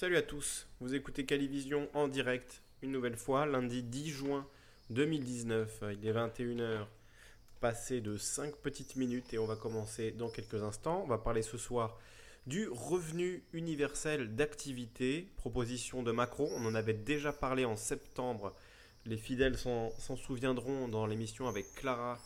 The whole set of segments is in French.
Salut à tous, vous écoutez Calivision en direct une nouvelle fois, lundi 10 juin 2019, il est 21h, passé de 5 petites minutes et on va commencer dans quelques instants. On va parler ce soir du revenu universel d'activité, proposition de Macron. On en avait déjà parlé en septembre, les fidèles s'en souviendront dans l'émission avec Clara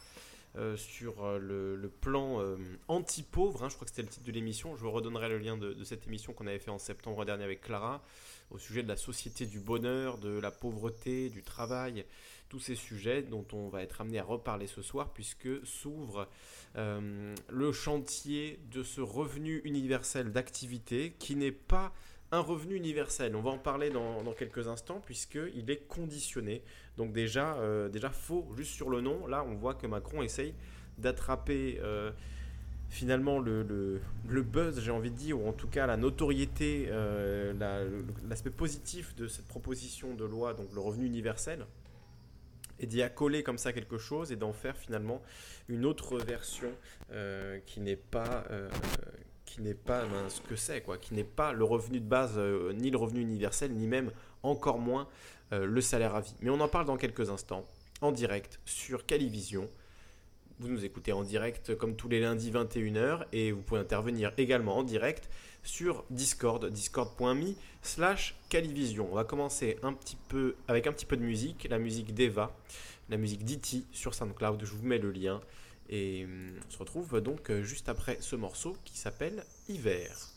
euh, sur euh, le, plan euh, anti-pauvre. Hein, je crois que c'était le titre de l'émission. Je vous redonnerai le lien de, cette émission qu'on avait fait en septembre dernier avec Clara au sujet de la société du bonheur, de la pauvreté, du travail, tous ces sujets dont on va être amené à reparler ce soir puisque s'ouvre le chantier de ce revenu universel d'activité qui n'est pas un revenu universel. On va en parler dans, quelques instants puisqu'il est conditionné. Donc déjà, euh, déjà faux juste sur le nom. Là, on voit que Macron essaye d'attraper euh, finalement le, buzz, j'ai envie de dire, ou en tout cas la notoriété, euh, l'aspect positif de cette proposition de loi, donc le revenu universel, et d'y accoler comme ça quelque chose et d'en faire finalement une autre version qui n'est pas qui n'est pas ce que c'est, quoi, qui n'est pas le revenu de base, ni le revenu universel, ni même encore moins euh, le salaire à vie. Mais on en parle dans quelques instants, en direct sur Calivision. Vous nous écoutez en direct comme tous les lundis 21h et vous pouvez intervenir également en direct sur Discord, discord.me slash Calivision. On va commencer avec un petit peu de musique, la musique d'Eva, la musique d'Iti sur SoundCloud, je vous mets le lien. Et hum, on se retrouve donc euh, juste après ce morceau qui s'appelle Hiver.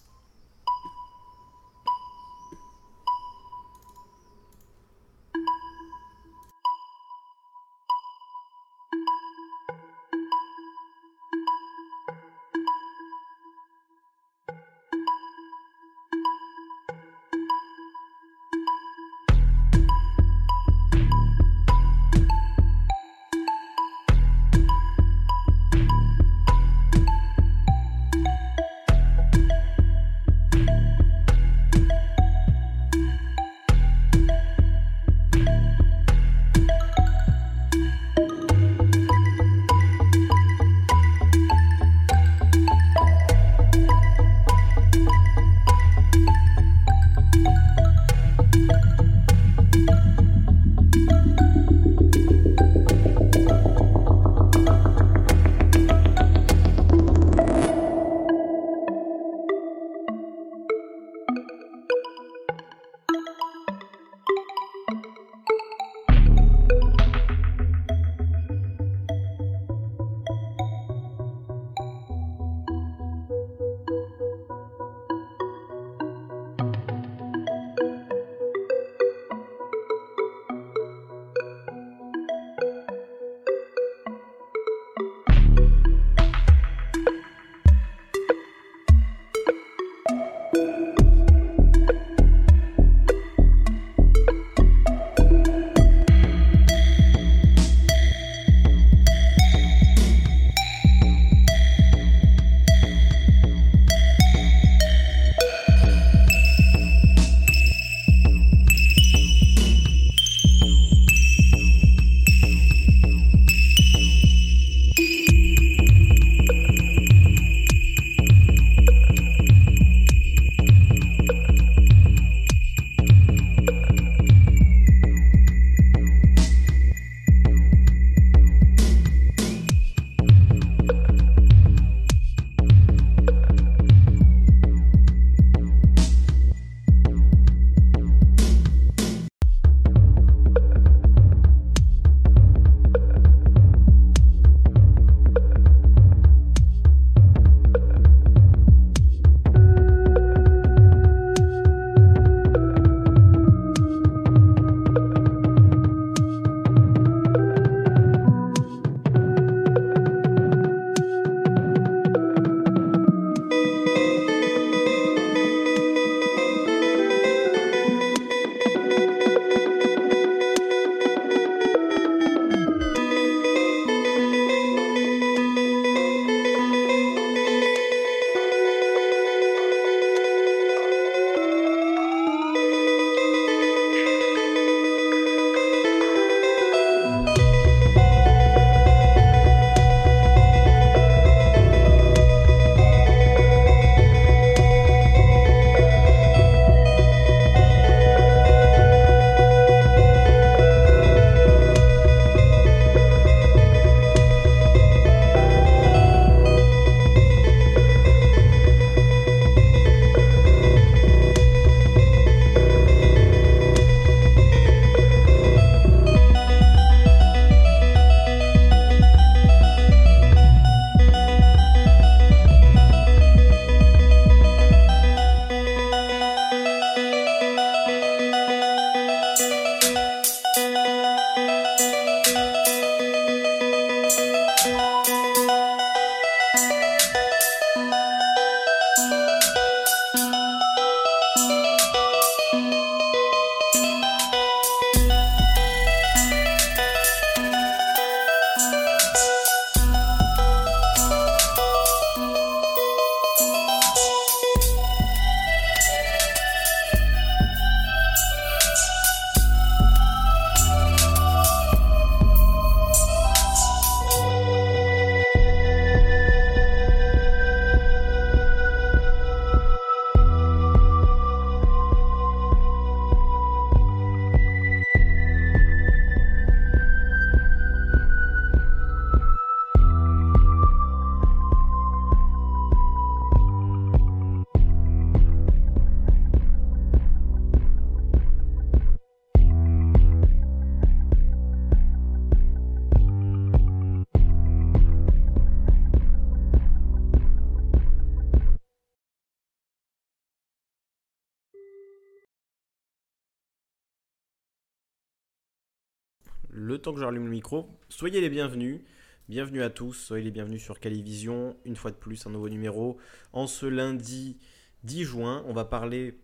Le temps que je rallume le micro. Soyez les bienvenus. Bienvenue à tous, soyez les bienvenus sur Calivision. Une fois de plus, un nouveau numéro. En ce lundi 10 juin, on va parler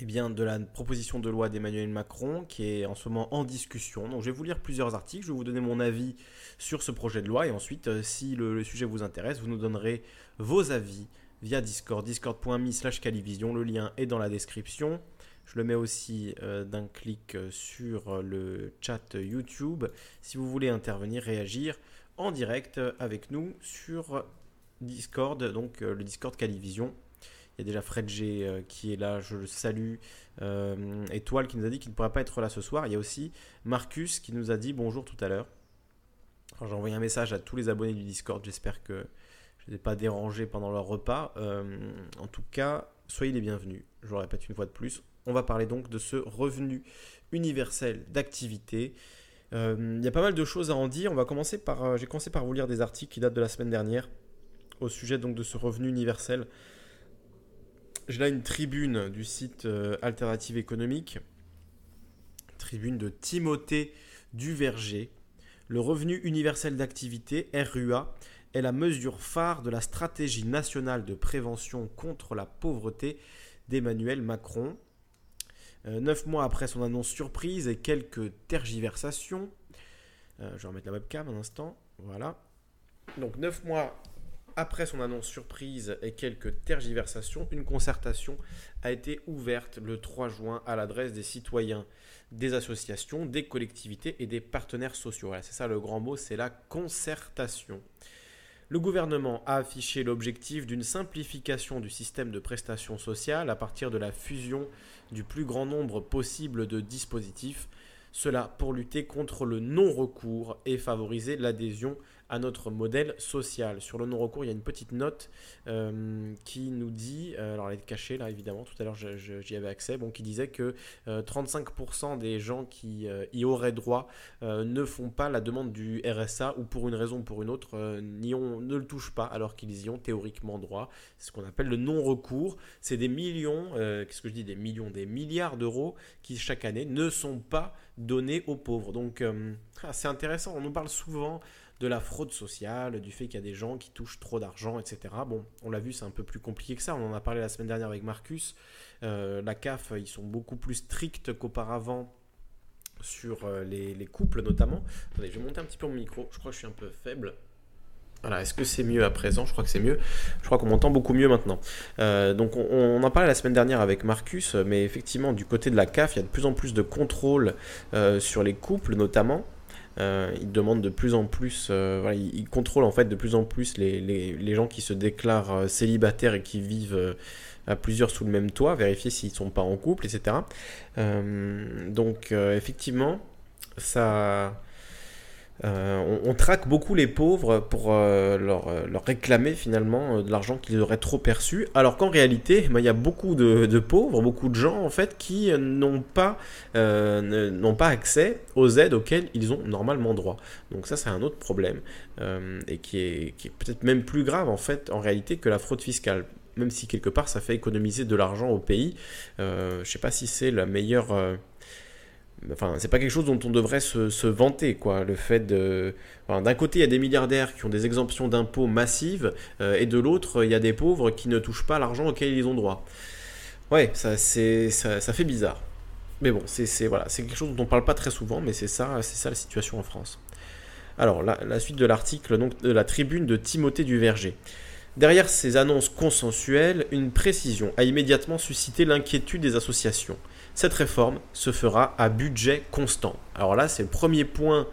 eh bien, de la proposition de loi d'Emmanuel Macron qui est en ce moment en discussion. Donc je vais vous lire plusieurs articles, je vais vous donner mon avis sur ce projet de loi et ensuite, euh, si le, sujet vous intéresse, vous nous donnerez vos avis via Discord, discord.me slash calivision. Le lien est dans la description. Je le mets aussi euh, d'un clic euh, sur euh, le chat YouTube si vous voulez intervenir, réagir en direct avec nous sur Discord, donc le Discord Calivision. Il y a déjà Fred G qui est là, je le salue. Étoile qui nous a dit qu'il ne pourrait pas être là ce soir. Il y a aussi Marcus qui nous a dit bonjour tout à l'heure. J'ai envoyé un message à tous les abonnés du Discord. J'espère que je ne les ai pas dérangés pendant leur repas. en tout cas, soyez les bienvenus. Je le répète une fois de plus. On va parler donc de ce revenu universel d'activité. Euh, il y a pas mal de choses à en dire. On va commencer par, euh, j'ai commencé par vous lire des articles qui datent de la semaine dernière au sujet donc de ce revenu universel. J'ai là une tribune du site euh, Alternative économique, tribune de Timothée Duverger. Le revenu universel d'activité, RUA, est la mesure phare de la stratégie nationale de prévention contre la pauvreté d'Emmanuel Macron. Euh, neuf mois après son annonce surprise et quelques tergiversations, euh, je vais remettre la webcam un instant, voilà. Donc neuf mois après son annonce surprise et quelques tergiversations, une concertation a été ouverte le 3 juin à l'adresse des citoyens, des associations, des collectivités et des partenaires sociaux. c'est ça le grand mot, c'est la concertation. Le gouvernement a affiché l'objectif d'une simplification du système de prestations sociales à partir de la fusion du plus grand nombre possible de dispositifs, cela pour lutter contre le non-recours et favoriser l'adhésion à notre modèle social. Sur le non-recours, il y a une petite note euh, qui nous dit, euh, alors elle est cachée là évidemment, tout à l'heure j'y avais accès, bon, qui disait que 35% euh, des gens qui y auraient droit ne font pas la demande du RSA ou pour une raison ou pour une autre ont, ne le touchent pas alors qu'ils y ont théoriquement droit. C'est ce qu'on appelle le non-recours. C'est des millions, qu'est-ce que je dis, des millions, des milliards d'euros qui chaque année ne sont pas donnés aux pauvres. Donc ah, c'est intéressant, on nous parle souvent de la fraude sociale, du fait qu'il y a des gens qui touchent trop d'argent, etc. Bon, on l'a vu, c'est un peu plus compliqué que ça. On en a parlé la semaine dernière avec Marcus. Euh, la CAF, ils sont beaucoup plus stricts qu'auparavant sur euh, les, couples notamment. Attendez, je vais monter un petit peu mon micro. Je crois que je suis un peu faible. Voilà, est-ce que c'est mieux à présent? Je crois que c'est mieux. Je crois qu'on m'entend beaucoup mieux maintenant. Euh, donc on, en parlait la semaine dernière avec Marcus, mais effectivement du côté de la CAF, il y a de plus en plus de contrôle sur les couples notamment. Euh, il demande de plus en plus, euh, voilà, en fait de plus en plus les, les, les gens qui se déclarent euh, célibataires et qui vivent à plusieurs sous le même toit, vérifier s'ils ne sont pas en couple, etc. donc effectivement, ça, euh, on, traque beaucoup les pauvres pour euh, euh, leur, réclamer finalement de l'argent qu'ils auraient trop perçu, alors qu'en réalité, ben, il y a beaucoup de, pauvres, beaucoup de gens en fait qui n'ont pas, pas accès aux aides auxquelles ils ont normalement droit. Donc ça, c'est un autre problème et qui est, qui est peut-être même plus grave en fait en réalité que la fraude fiscale même si quelque part ça fait économiser de l'argent au pays. je ne sais pas si c'est la meilleure, Enfin, c'est pas quelque chose dont on devrait se, vanter, quoi. Le fait de. d'un côté, il y a des milliardaires qui ont des exemptions d'impôts massives, euh, et de l'autre, il y a des pauvres qui ne touchent pas l'argent auquel ils ont droit. Ouais, ça, c'est, ça, fait bizarre. Mais bon, c'est, voilà, c'est quelque chose dont on parle pas très souvent, mais c'est ça, c'est ça la situation en France. Alors, la, suite de l'article de la tribune de Timothée Duverger. Derrière ces annonces consensuelles, une précision a immédiatement suscité l'inquiétude des associations. Cette réforme se fera à budget constant. Alors là, c'est le premier point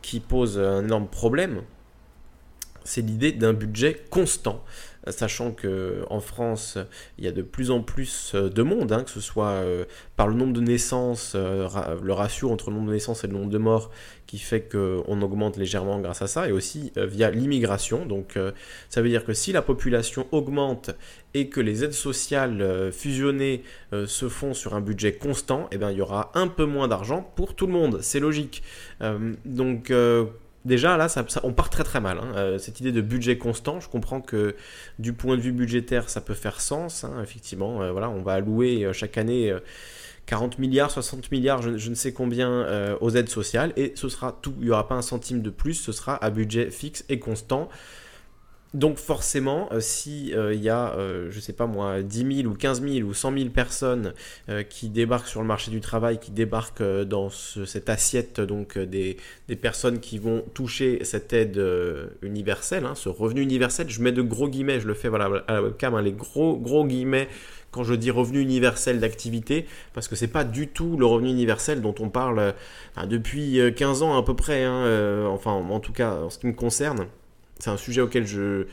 qui pose un énorme problème. C'est l'idée d'un budget constant sachant que en France, il y a de plus en plus de monde, hein, que ce soit euh, par le nombre de naissances, euh, le ratio entre le nombre de naissances et le nombre de morts qui fait qu'on augmente légèrement grâce à ça, et aussi euh, via l'immigration. Donc ça veut dire que si la population augmente et que les aides sociales fusionnées se font sur un budget constant, eh bien, il y aura un peu moins d'argent pour tout le monde. C'est logique. donc déjà là, on part très très mal. Hein. cette idée de budget constant, je comprends que du point de vue budgétaire, ça peut faire sens. Hein, effectivement, voilà, on va allouer chaque année 40 milliards, 60 milliards, je, ne sais combien euh, aux aides sociales, et ce sera tout. Il n'y aura pas un centime de plus, ce sera à budget fixe et constant. Donc forcément, euh, si euh, il y a, je ne sais pas moi, 10 000 ou 15 000 ou 100 000 personnes qui débarquent sur le marché du travail, qui débarquent dans cette assiette donc des, personnes qui vont toucher cette aide universelle, hein, ce revenu universel, je mets de gros guillemets, je le fais voilà à la webcam, hein, les gros gros guillemets quand je dis revenu universel d'activité, parce que c'est pas du tout le revenu universel dont on parle euh, depuis 15 euh, ans à peu près, hein, euh, enfin en tout cas en ce qui me concerne. C'est un sujet auquel je,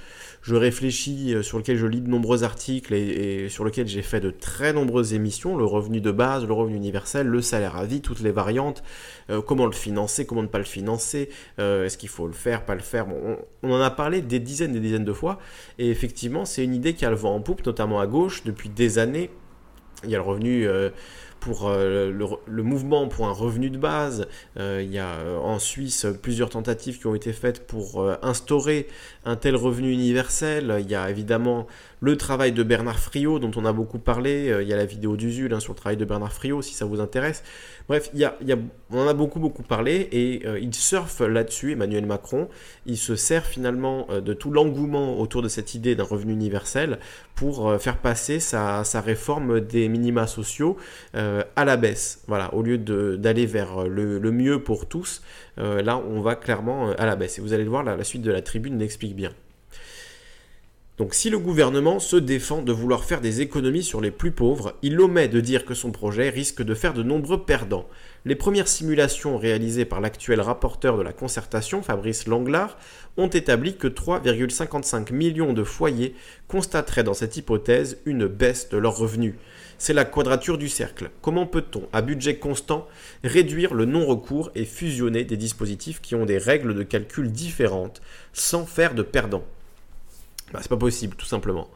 réfléchis, euh, sur lequel je lis de nombreux articles et, sur lequel j'ai fait de très nombreuses émissions, le revenu de base, le revenu universel, le salaire à vie, toutes les variantes, euh, comment le financer, comment ne pas le financer, euh, est-ce qu'il faut le faire, pas le faire. on, en a parlé des dizaines et des dizaines de fois, et effectivement c'est une idée qui a le vent en poupe, notamment à gauche, depuis des années. Il y a le revenu pour le, mouvement pour un revenu de base. il y a en Suisse plusieurs tentatives qui ont été faites pour instaurer un tel revenu universel. Il y a évidemment le travail de Bernard Friot, dont on a beaucoup parlé. Euh, il y a la vidéo d'Usul hein, sur le travail de Bernard Friot, si ça vous intéresse. Bref, on en a beaucoup, beaucoup parlé et euh, il surfe là-dessus, Emmanuel Macron. Il se sert finalement euh, de tout l'engouement autour de cette idée d'un revenu universel pour faire passer sa, réforme des minima sociaux à la baisse. Voilà, au lieu d'aller vers le, mieux pour tous, là, on va clairement à la baisse. Et vous allez le voir, la suite de la tribune l'explique bien. Donc si le gouvernement se défend de vouloir faire des économies sur les plus pauvres, il omet de dire que son projet risque de faire de nombreux perdants. Les premières simulations réalisées par l'actuel rapporteur de la concertation, Fabrice Langlard, ont établi que 3,55 millions de foyers constateraient dans cette hypothèse une baisse de leurs revenus. C'est la quadrature du cercle. Comment peut-on, à budget constant, réduire le non-recours et fusionner des dispositifs qui ont des règles de calcul différentes sans faire de perdants? Bah, c'est pas possible, tout simplement.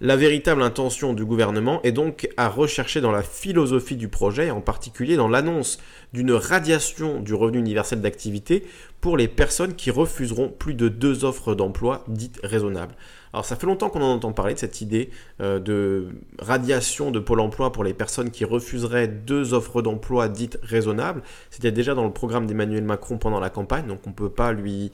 La véritable intention du gouvernement est donc à rechercher dans la philosophie du projet, en particulier dans l'annonce d'une radiation du revenu universel d'activité pour les personnes qui refuseront plus de deux offres d'emploi dites raisonnables. Alors ça fait longtemps qu'on en entend parler de cette idée euh, de radiation de Pôle Emploi pour les personnes qui refuseraient deux offres d'emploi dites raisonnables. C'était déjà dans le programme d'Emmanuel Macron pendant la campagne, donc on ne peut pas lui,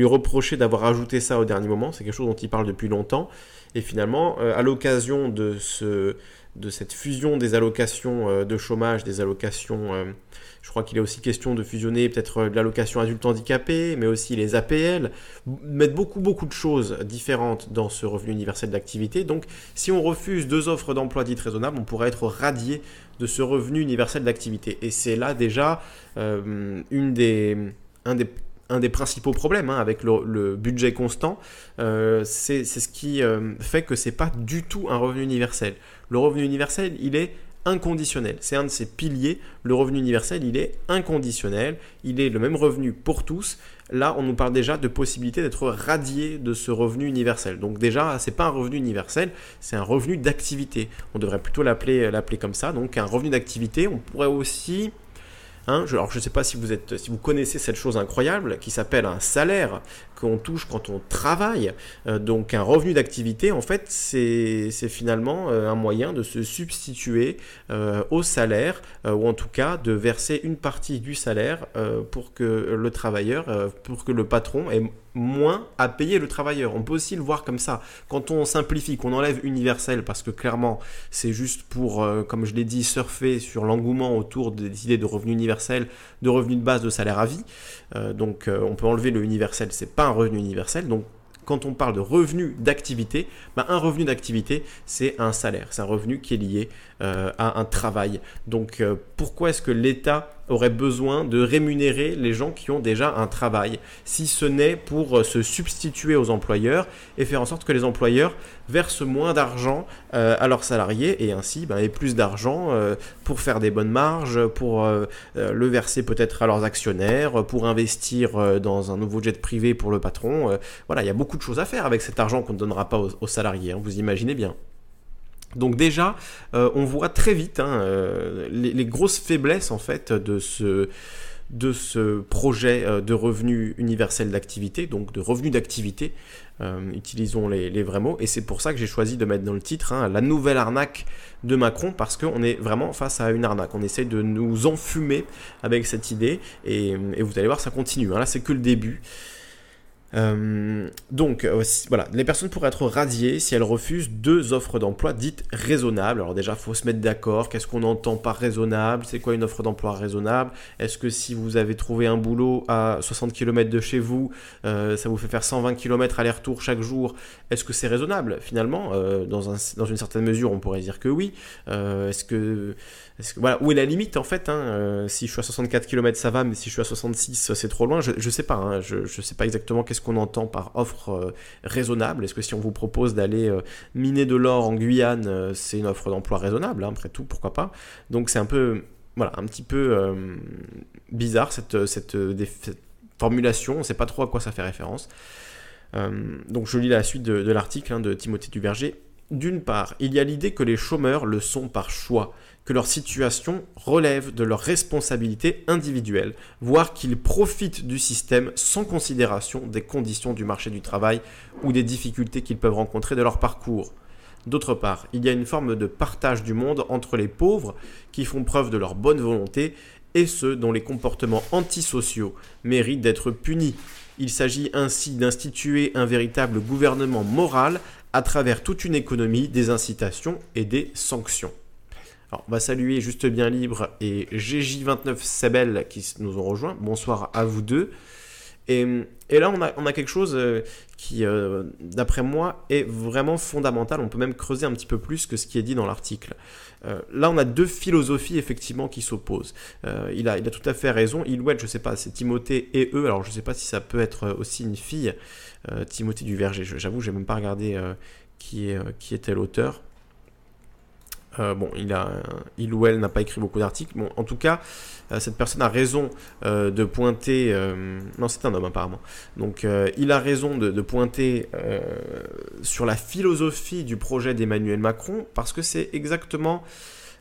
reprocher d'avoir ajouté ça au dernier moment. C'est quelque chose dont il parle depuis longtemps. Et finalement, euh, à l'occasion de, ce, de cette fusion des allocations euh, de chômage, des allocations je crois qu'il est aussi question de fusionner peut-être euh, l'allocation adulte handicapé, mais aussi les APL, mettre beaucoup beaucoup de choses différentes dans ce revenu universel d'activité. Donc si on refuse deux offres d'emploi dites raisonnables, on pourrait être radié de ce revenu universel d'activité. Et c'est là déjà euh, une des, un des un des principaux problèmes hein, avec le, budget constant, euh, c'est ce qui fait que c'est pas du tout un revenu universel. Le revenu universel, il est inconditionnel. C'est un de ces piliers. Le revenu universel, il est inconditionnel. Il est le même revenu pour tous. Là, on nous parle déjà de possibilité d'être radié de ce revenu universel. Donc déjà, c'est pas un revenu universel, c'est un revenu d'activité. On devrait plutôt l'appeler l'appeler comme ça. Donc un revenu d'activité, on pourrait aussi Hein, alors je ne sais pas si vous, êtes, si vous connaissez cette chose incroyable qui s'appelle un salaire qu'on touche quand on travaille. Euh, donc un revenu d'activité, en fait, c'est finalement euh, un moyen de se substituer euh, au salaire, ou en tout cas de verser une partie du salaire pour que le travailleur, pour que le patron ait moins à payer le travailleur. On peut aussi le voir comme ça. Quand on simplifie, qu'on enlève universel, parce que clairement, c'est juste pour, comme je l'ai dit, surfer sur l'engouement autour des idées de revenu universel, de revenu de base, de salaire à vie. donc on peut enlever le universel, c'est pas un revenu universel. Donc quand on parle de revenu d'activité, bah, un revenu d'activité, c'est un salaire, c'est un revenu qui est lié euh, à un travail. Donc euh, pourquoi est-ce que l'État aurait besoin de rémunérer les gens qui ont déjà un travail, si ce n'est pour euh, se substituer aux employeurs et faire en sorte que les employeurs versent moins d'argent à leurs salariés et ainsi ben, aient plus d'argent pour faire des bonnes marges, pour le verser peut-être à leurs actionnaires, pour investir dans un nouveau jet privé pour le patron. voilà, il y a beaucoup de choses à faire avec cet argent qu'on ne donnera pas aux, salariés, hein, vous imaginez bien. Donc déjà, euh, on voit très vite hein, euh, les, grosses faiblesses en fait de ce, projet de revenu universel d'activité, donc de revenu d'activité. utilisons les, vrais mots. Et c'est pour ça que j'ai choisi de mettre dans le titre hein, la nouvelle arnaque de Macron, parce qu'on est vraiment face à une arnaque. On essaie de nous enfumer avec cette idée, et, vous allez voir, ça continue. Hein. Là, c'est que le début. Euh, donc, euh, voilà, les personnes pourraient être radiées si elles refusent deux offres d'emploi dites raisonnables. Alors déjà, il faut se mettre d'accord. Qu'est-ce qu'on entend par raisonnable? C'est quoi une offre d'emploi raisonnable? Est-ce que si vous avez trouvé un boulot à 60 km de chez vous, euh, ça vous fait faire 120 km aller-retour chaque jour Est-ce que c'est raisonnable Finalement, dans, dans, une certaine mesure, on pourrait dire que oui. Est-ce que voilà, où est la limite en fait hein, euh, Si je suis à 64 km, ça va, mais si je suis à 66, c'est trop loin. Je, ne sais pas. Hein, je, ne sais pas exactement qu'est-ce qu'on entend par offre euh, raisonnable. Est-ce que si on vous propose d'aller euh, miner de l'or en Guyane, c'est une offre d'emploi raisonnable hein, Après tout, pourquoi pas Donc c'est un peu, voilà, un petit peu bizarre cette, cette, formulation. On ne sait pas trop à quoi ça fait référence. donc je lis la suite de, de l'article de Timothée Duverger. D'une part, il y a l'idée que les chômeurs le sont par choix que leur situation relève de leur responsabilité individuelle, voire qu'ils profitent du système sans considération des conditions du marché du travail ou des difficultés qu'ils peuvent rencontrer de leur parcours. D'autre part, il y a une forme de partage du monde entre les pauvres qui font preuve de leur bonne volonté et ceux dont les comportements antisociaux méritent d'être punis. Il s'agit ainsi d'instituer un véritable gouvernement moral à travers toute une économie des incitations et des sanctions on va saluer Juste Bien Libre et GJ29 Sebel qui nous ont rejoints. Bonsoir à vous deux. Et, là, on a, quelque chose euh, qui, euh, d'après moi, est vraiment fondamental. On peut même creuser un petit peu plus que ce qui est dit dans l'article. Euh, là, on a deux philosophies effectivement qui s'opposent. il, a, il a tout à fait raison. Il ouais, je sais pas, c'est Timothée et eux. Alors, je ne sais pas si ça peut être aussi une fille, Timothée du Verger. J'avoue, j'ai même pas regardé qui, qui était l'auteur. Euh, bon, il, a, il ou elle n'a pas écrit beaucoup d'articles. Bon, en tout cas, euh, cette personne a raison euh, de pointer. non, c'est un homme apparemment. Donc, il a raison de, pointer sur la philosophie du projet d'Emmanuel Macron parce que c'est exactement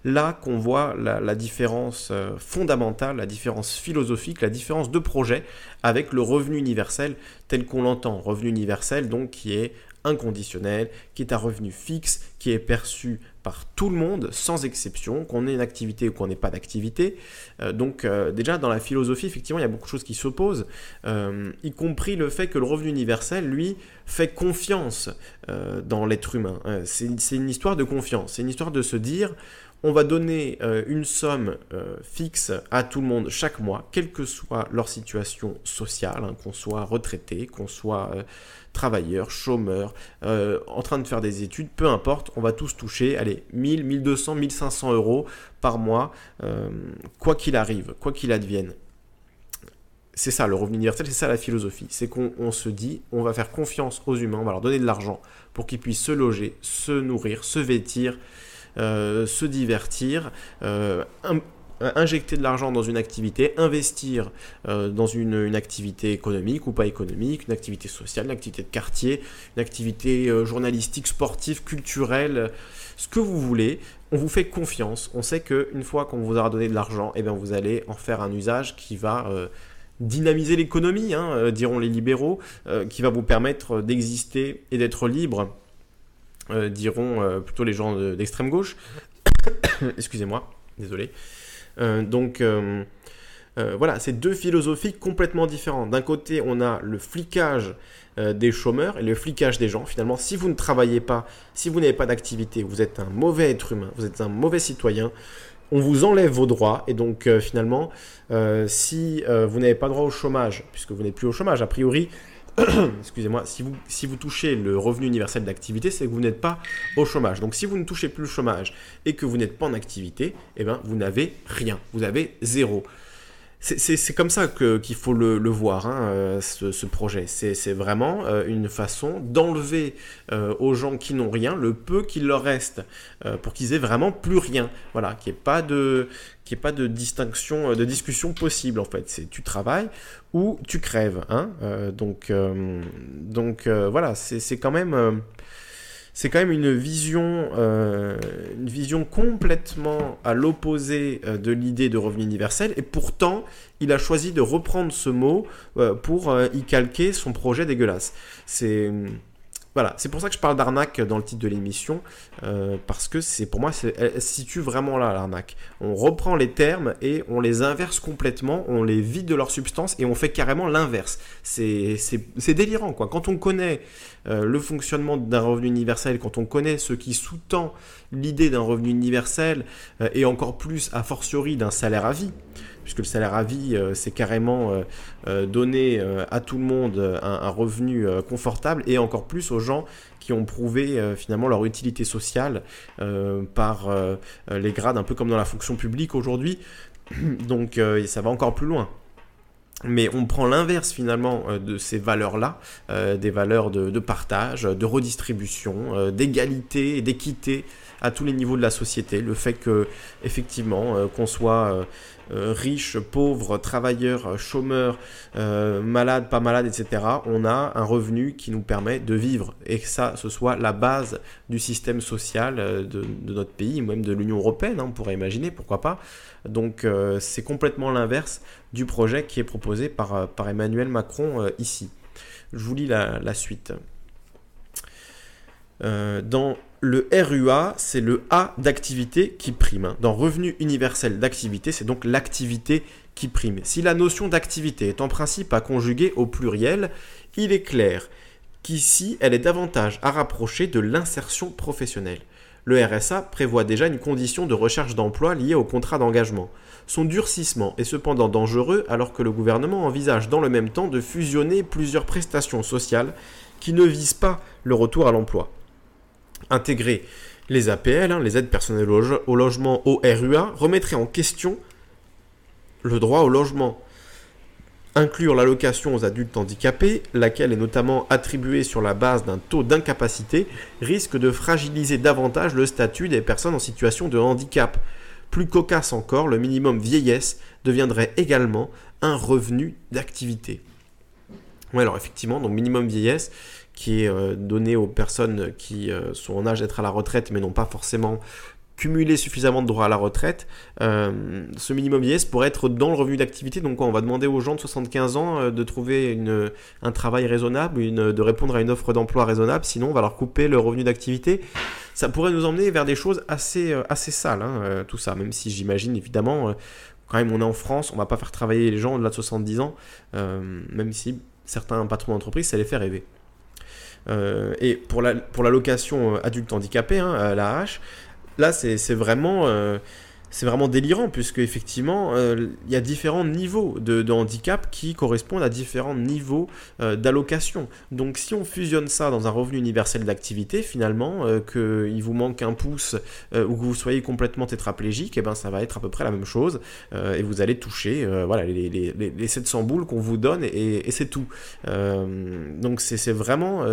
là qu'on voit la, la différence fondamentale, la différence philosophique, la différence de projet avec le revenu universel tel qu'on l'entend. Revenu universel, donc, qui est inconditionnel, qui est un revenu fixe, qui est perçu par tout le monde, sans exception, qu'on ait une activité ou qu'on n'ait pas d'activité. Euh, donc euh, déjà, dans la philosophie, effectivement, il y a beaucoup de choses qui s'opposent, euh, y compris le fait que le revenu universel, lui, fait confiance dans l'être humain. c'est une histoire de confiance, c'est une histoire de se dire, on va donner une somme fixe à tout le monde chaque mois, quelle que soit leur situation sociale, hein, qu'on soit retraité, qu'on soit travailleurs, chômeurs, euh, en train de faire des études, peu importe, on va tous toucher, allez, 1000, 1200, 1500 euros par mois, euh, quoi qu'il arrive, quoi qu'il advienne. C'est ça le revenu universel, c'est ça la philosophie. C'est qu'on se dit, on va faire confiance aux humains, on va leur donner de l'argent pour qu'ils puissent se loger, se nourrir, se vêtir, euh, se divertir, injecter de l'argent dans une activité, investir euh, dans une, activité économique ou pas économique, une activité sociale, une activité de quartier, une activité euh, journalistique, sportive, culturelle, ce que vous voulez. On vous fait confiance. On sait qu'une fois qu'on vous aura donné de l'argent, eh bien vous allez en faire un usage qui va dynamiser l'économie, hein, diront les libéraux, qui va vous permettre d'exister et d'être libre, diront plutôt les gens d'extrême gauche. Excusez-moi, désolé. Euh, donc euh, euh, voilà, c'est deux philosophies complètement différentes. D'un côté, on a le flicage des chômeurs et le flicage des gens. Finalement, si vous ne travaillez pas, si vous n'avez pas d'activité, vous êtes un mauvais être humain, vous êtes un mauvais citoyen. On vous enlève vos droits et donc finalement, si vous n'avez pas droit au chômage, puisque vous n'êtes plus au chômage, a priori, excusez-moi, si vous, si vous touchez le revenu universel d'activité, c'est que vous n'êtes pas au chômage. Donc si vous ne touchez plus le chômage et que vous n'êtes pas en activité, eh ben, vous n'avez rien, vous avez zéro. C'est comme ça qu'il faut le, voir, hein, euh, ce, projet. C'est vraiment euh, une façon d'enlever euh, aux gens qui n'ont rien le peu qu'il leur reste pour qu'ils aient vraiment plus rien. Voilà, qu'il n'y ait pas de pas de distinction, de discussion possible en fait. C'est tu travailles ou tu crèves. Hein donc donc voilà, c'est quand même c'est quand même une vision, euh, une vision complètement à l'opposé euh, de l'idée de revenu universel. Et pourtant, il a choisi de reprendre ce mot euh, pour y calquer son projet dégueulasse. C'est voilà, c'est pour ça que je parle d'arnaque dans le titre de l'émission, euh, parce que c'est pour moi, elle, se situe vraiment là, l'arnaque. On reprend les termes et on les inverse complètement, on les vide de leur substance et on fait carrément l'inverse. C'est délirant, quoi. Quand on connaît euh, le fonctionnement d'un revenu universel, quand on connaît ce qui sous-tend l'idée d'un revenu universel, euh, et encore plus, a fortiori, d'un salaire à vie, puisque le salaire à vie, euh, c'est carrément euh, euh, donner à tout le monde un, revenu confortable et encore plus aux gens qui ont prouvé finalement leur utilité sociale par les grades, un peu comme dans la fonction publique aujourd'hui. Donc ça va encore plus loin. Mais on prend l'inverse finalement de ces valeurs-là, des valeurs de, partage, de redistribution, d'égalité, d'équité à tous les niveaux de la société. Le fait que effectivement qu'on soit euh, riches, pauvres, travailleurs, chômeurs, euh, malades, pas malades, etc., on a un revenu qui nous permet de vivre et que ça, ce soit la base du système social euh, de, notre pays, même de l'Union européenne, hein, on pourrait imaginer, pourquoi pas. Donc c'est complètement l'inverse du projet qui est proposé par, Emmanuel Macron ici. Je vous lis la, la suite. dans le RUA, c'est le A d'activité qui prime. Hein. Dans revenu universel d'activité, c'est donc l'activité qui prime. Si la notion d'activité est en principe à conjuguer au pluriel, il est clair qu'ici, elle est davantage à rapprocher de l'insertion professionnelle. Le RSA prévoit déjà une condition de recherche d'emploi liée au contrat d'engagement. Son durcissement est cependant dangereux alors que le gouvernement envisage dans le même temps de fusionner plusieurs prestations sociales qui ne visent pas le retour à l'emploi intégrer les APL, hein, les aides personnelles au, logement, au RUA, remettrait en question le droit au logement. Inclure l'allocation aux adultes handicapés, laquelle est notamment attribuée sur la base d'un taux d'incapacité, risque de fragiliser davantage le statut des personnes en situation de handicap. Plus cocasse encore, le minimum vieillesse deviendrait également un revenu d'activité. Oui, alors effectivement, donc minimum vieillesse, qui est euh, donné aux personnes qui euh, sont en âge d'être à la retraite mais n'ont pas forcément cumulé suffisamment de droits à la retraite, euh, ce minimum vieillesse pourrait être dans le revenu d'activité. Donc on va demander aux gens de 75 ans de trouver une, un travail raisonnable, de répondre à une offre d'emploi raisonnable, sinon on va leur couper le revenu d'activité. Ça pourrait nous emmener vers des choses assez, assez sales, hein, tout ça, même si j'imagine évidemment, quand même on est en France, on va pas faire travailler les gens au-delà de 70 ans, même si certains patrons d'entreprise, ça les fait rêver. Euh, et pour la, pour la location euh, adulte handicapé, hein, la H, là c'est vraiment euh, c'est vraiment délirant puisque effectivement il y a différents niveaux de, handicap qui correspondent à différents niveaux d'allocation. Donc si on fusionne ça dans un revenu universel d'activité, finalement qu'il vous manque un pouce ou que vous soyez complètement tétraplégique, et eh ben ça va être à peu près la même chose et vous allez toucher les, les, les, 700 boules qu'on vous donne et c'est tout. donc c'est vraiment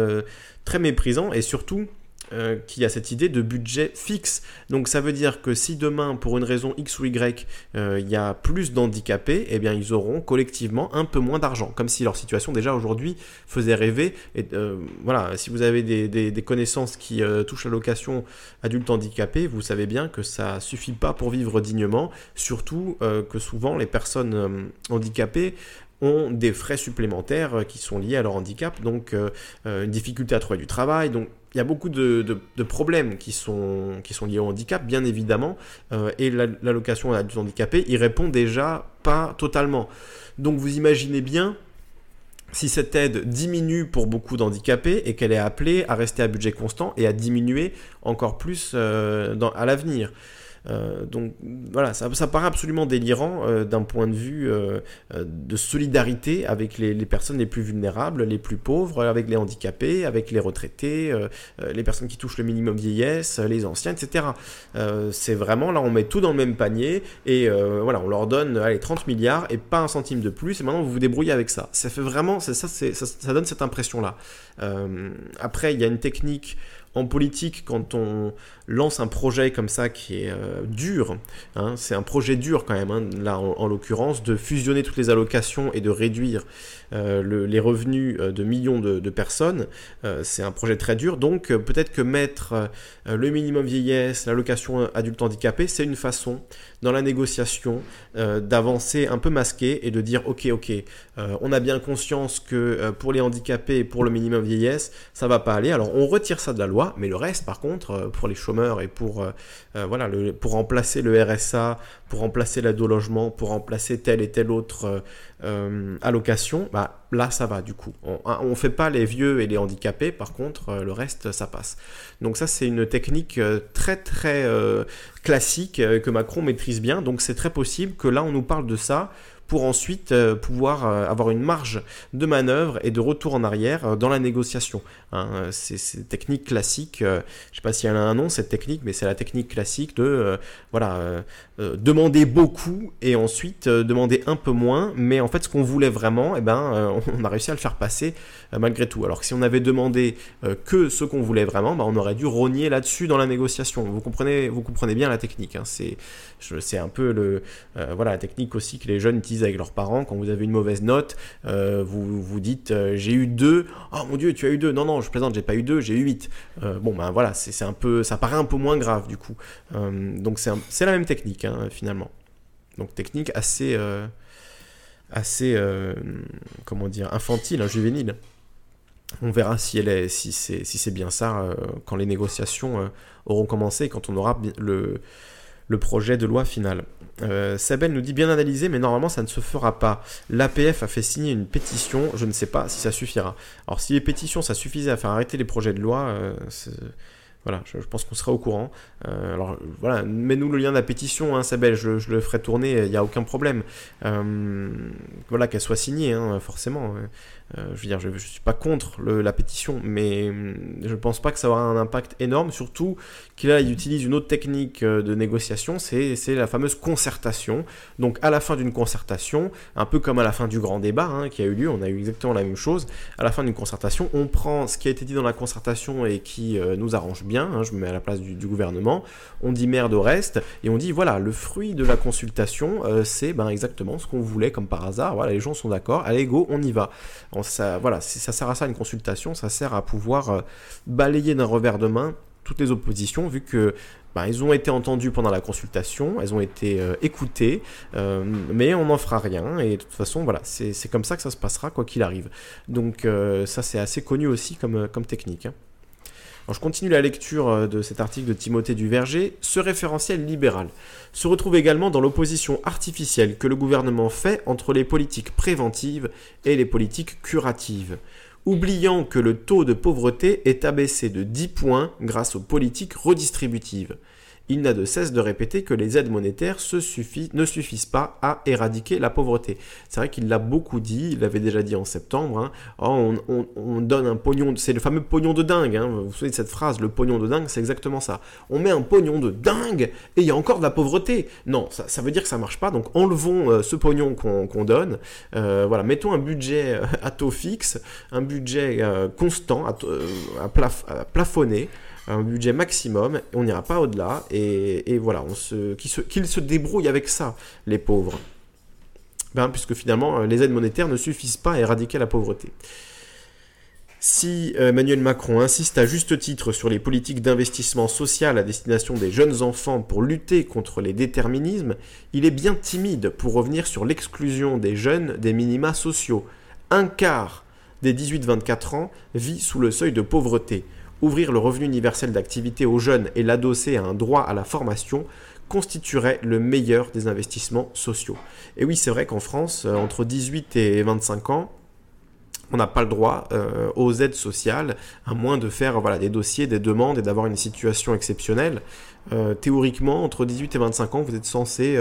très méprisant et surtout euh, qu'il y a cette idée de budget fixe. Donc ça veut dire que si demain, pour une raison X ou Y, euh, il y a plus d'handicapés, eh bien ils auront collectivement un peu moins d'argent, comme si leur situation déjà aujourd'hui faisait rêver. Et euh, voilà, si vous avez des, connaissances qui touchent la location adulte handicapé, vous savez bien que ça suffit pas pour vivre dignement, surtout que souvent les personnes handicapées ont des frais supplémentaires qui sont liés à leur handicap, donc une difficulté à trouver du travail, donc il y a beaucoup de, problèmes qui sont, liés au handicap, bien évidemment, euh, et l'allocation à adultes handicapés y répond déjà pas totalement. Donc vous imaginez bien si cette aide diminue pour beaucoup d'handicapés et qu'elle est appelée à rester à budget constant et à diminuer encore plus euh, à l'avenir. Euh, donc voilà, ça, paraît absolument délirant euh, d'un point de vue euh, de solidarité avec les, personnes les plus vulnérables, les plus pauvres, avec les handicapés, avec les retraités, les personnes qui touchent le minimum vieillesse, les anciens, etc. c'est vraiment là, on met tout dans le même panier et voilà, on leur donne allez, 30 milliards et pas un centime de plus et maintenant vous vous débrouillez avec ça. Ça fait vraiment, ça, ça, ça donne cette impression-là. après, il y a une technique en politique, quand on lance un projet comme ça qui est euh, dur, hein, c'est un projet dur quand même, hein, là en, l'occurrence, de fusionner toutes les allocations et de réduire euh, les revenus euh, de millions de, personnes, c'est un projet très dur. Donc peut-être que mettre le minimum vieillesse, l'allocation adulte handicapé, c'est une façon dans la négociation d'avancer un peu masqué et de dire ok ok, on a bien conscience que pour les handicapés et pour le minimum vieillesse, ça va pas aller. Alors on retire ça de la loi, mais le reste par contre, pour les chômeurs, et pour, euh, euh, voilà, pour remplacer le RSA, pour remplacer l'aide au logement, pour remplacer telle et telle autre euh, allocation, bah, là ça va du coup. On ne fait pas les vieux et les handicapés, par contre le reste ça passe. Donc ça c'est une technique très très classique que Macron maîtrise bien, donc c'est très possible que là on nous parle de ça pour ensuite euh, pouvoir euh, avoir une marge de manœuvre et de retour en arrière euh, dans la négociation. Hein. c'est technique classique, je ne sais pas s'il y a un nom cette technique, mais c'est la technique classique de voilà, demander beaucoup et ensuite demander un peu moins, mais en fait ce qu'on voulait vraiment, eh ben, on a réussi à le faire passer malgré tout. Alors que si on avait demandé que ce qu'on voulait vraiment, ben, on aurait dû rogner là-dessus dans la négociation. Vous comprenez, vous comprenez bien la technique. Hein. C'est un peu le, voilà, la technique aussi que les jeunes utilisent avec leurs parents, quand vous avez une mauvaise note, euh, vous vous dites euh, j'ai eu 2, oh mon dieu tu as eu 2, non non je plaisante, j'ai pas eu 2, j'ai eu 8. Euh, bon ben voilà, c'est un peu, ça paraît un peu moins grave du coup. donc c'est la même technique hein, finalement. Donc technique assez, assez comment dire, infantile, hein, juvénile. On verra si elle est, si c'est si bien ça quand les négociations auront commencé, quand on aura le, projet de loi final. Euh, Sabel nous dit bien analysé, mais normalement ça ne se fera pas. L'APF a fait signer une pétition, je ne sais pas si ça suffira. Alors si les pétitions ça suffisait à faire arrêter les projets de loi, euh, voilà, je, pense qu'on sera au courant. Euh, alors voilà, mets-nous le lien de la pétition, hein, Sabel, je, je, le ferai tourner, il n'y a aucun problème. voilà, qu'elle soit signée, hein, forcément. Euh, je veux dire, je ne suis pas contre la pétition, mais hum, je ne pense pas que ça aura un impact énorme, surtout qu'il utilise une autre technique euh, de négociation, c'est la fameuse concertation. Donc à la fin d'une concertation, un peu comme à la fin du grand débat hein, qui a eu lieu, on a eu exactement la même chose, à la fin d'une concertation, on prend ce qui a été dit dans la concertation et qui euh, nous arrange bien, hein, je me mets à la place du, gouvernement, on dit merde au reste, et on dit voilà, le fruit de la consultation, c'est ben, exactement ce qu'on voulait comme par hasard, voilà, les gens sont d'accord, allez go, on y va voilà, ça sert à ça une consultation, ça sert à pouvoir euh, balayer d'un revers de main toutes les oppositions, vu que bah, ont été entendus pendant la consultation, elles ont été euh, écoutées, euh, mais on n'en fera rien. Et de toute façon, voilà, c'est comme ça que ça se passera, quoi qu'il arrive. Donc ça, c'est assez connu aussi comme, comme technique. Hein je continue la lecture euh, de cet article de Timothée Duverger. Ce référentiel libéral se retrouve également dans l'opposition artificielle que le gouvernement fait entre les politiques préventives et les politiques curatives, oubliant que le taux de pauvreté est abaissé de 10 points grâce aux politiques redistributives il n'a de cesse de répéter que les aides monétaires ne suffisent pas à éradiquer la pauvreté. C'est vrai qu'il l'a beaucoup dit, il l'avait déjà dit en septembre, hein. oh, on, donne un pognon, c'est le fameux pognon de dingue, hein. vous vous souvenez de cette phrase, le pognon de dingue, c'est exactement ça. On met un pognon de dingue et il y a encore de la pauvreté. Non, ça, veut dire que ça marche pas, donc enlevons euh, ce pognon qu'on donne, euh, voilà, mettons un budget euh, à taux fixe, un budget constant, à, à plafonner, un budget maximum, on n'ira pas au-delà, et, voilà, se, qu'ils se, débrouillent avec ça, les pauvres. Ben, puisque finalement, euh, les aides monétaires ne suffisent pas à éradiquer la pauvreté. Si euh, Emmanuel Macron insiste à juste titre sur les politiques d'investissement social à destination des jeunes enfants pour lutter contre les déterminismes, il est bien timide pour revenir sur l'exclusion des jeunes des minima sociaux. Un quart des 18-24 ans vit sous le seuil de pauvreté. Ouvrir le revenu universel d'activité aux jeunes et l'adosser à un droit à la formation constituerait le meilleur des investissements sociaux. Et oui, c'est vrai qu'en France, euh, entre 18 et 25 ans, on n'a pas le droit euh, aux aides sociales, à moins de faire voilà, des dossiers, des demandes et d'avoir une situation exceptionnelle. euh, théoriquement, entre 18 et 25 ans, vous êtes censé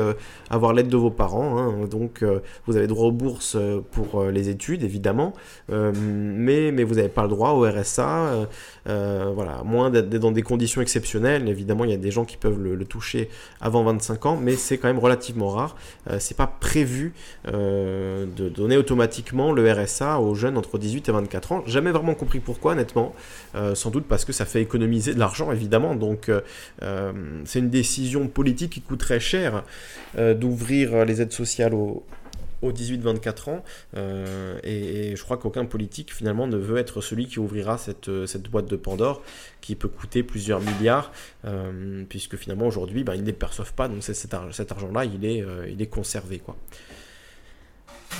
avoir l'aide de vos parents. Hein. donc, vous avez droit aux bourses pour les études, évidemment. mais, mais vous n'avez pas le droit au RSA. Voilà, moins d'être dans des conditions exceptionnelles. Évidemment, il y a des gens qui peuvent le, toucher avant 25 ans, mais c'est quand même relativement rare. c'est pas prévu de donner automatiquement le RSA aux jeunes entre 18 et 24 ans. Jamais vraiment compris pourquoi, honnêtement. sans doute parce que ça fait économiser de l'argent, évidemment. Donc, c'est une décision politique qui coûterait cher euh, d'ouvrir les aides sociales aux, 18-24 ans. Euh, et, je crois qu'aucun politique finalement ne veut être celui qui ouvrira cette, boîte de Pandore qui peut coûter plusieurs milliards, euh, puisque finalement aujourd'hui ben, ils ne les perçoivent pas, donc cet, argent-là il est, il est conservé. Quoi.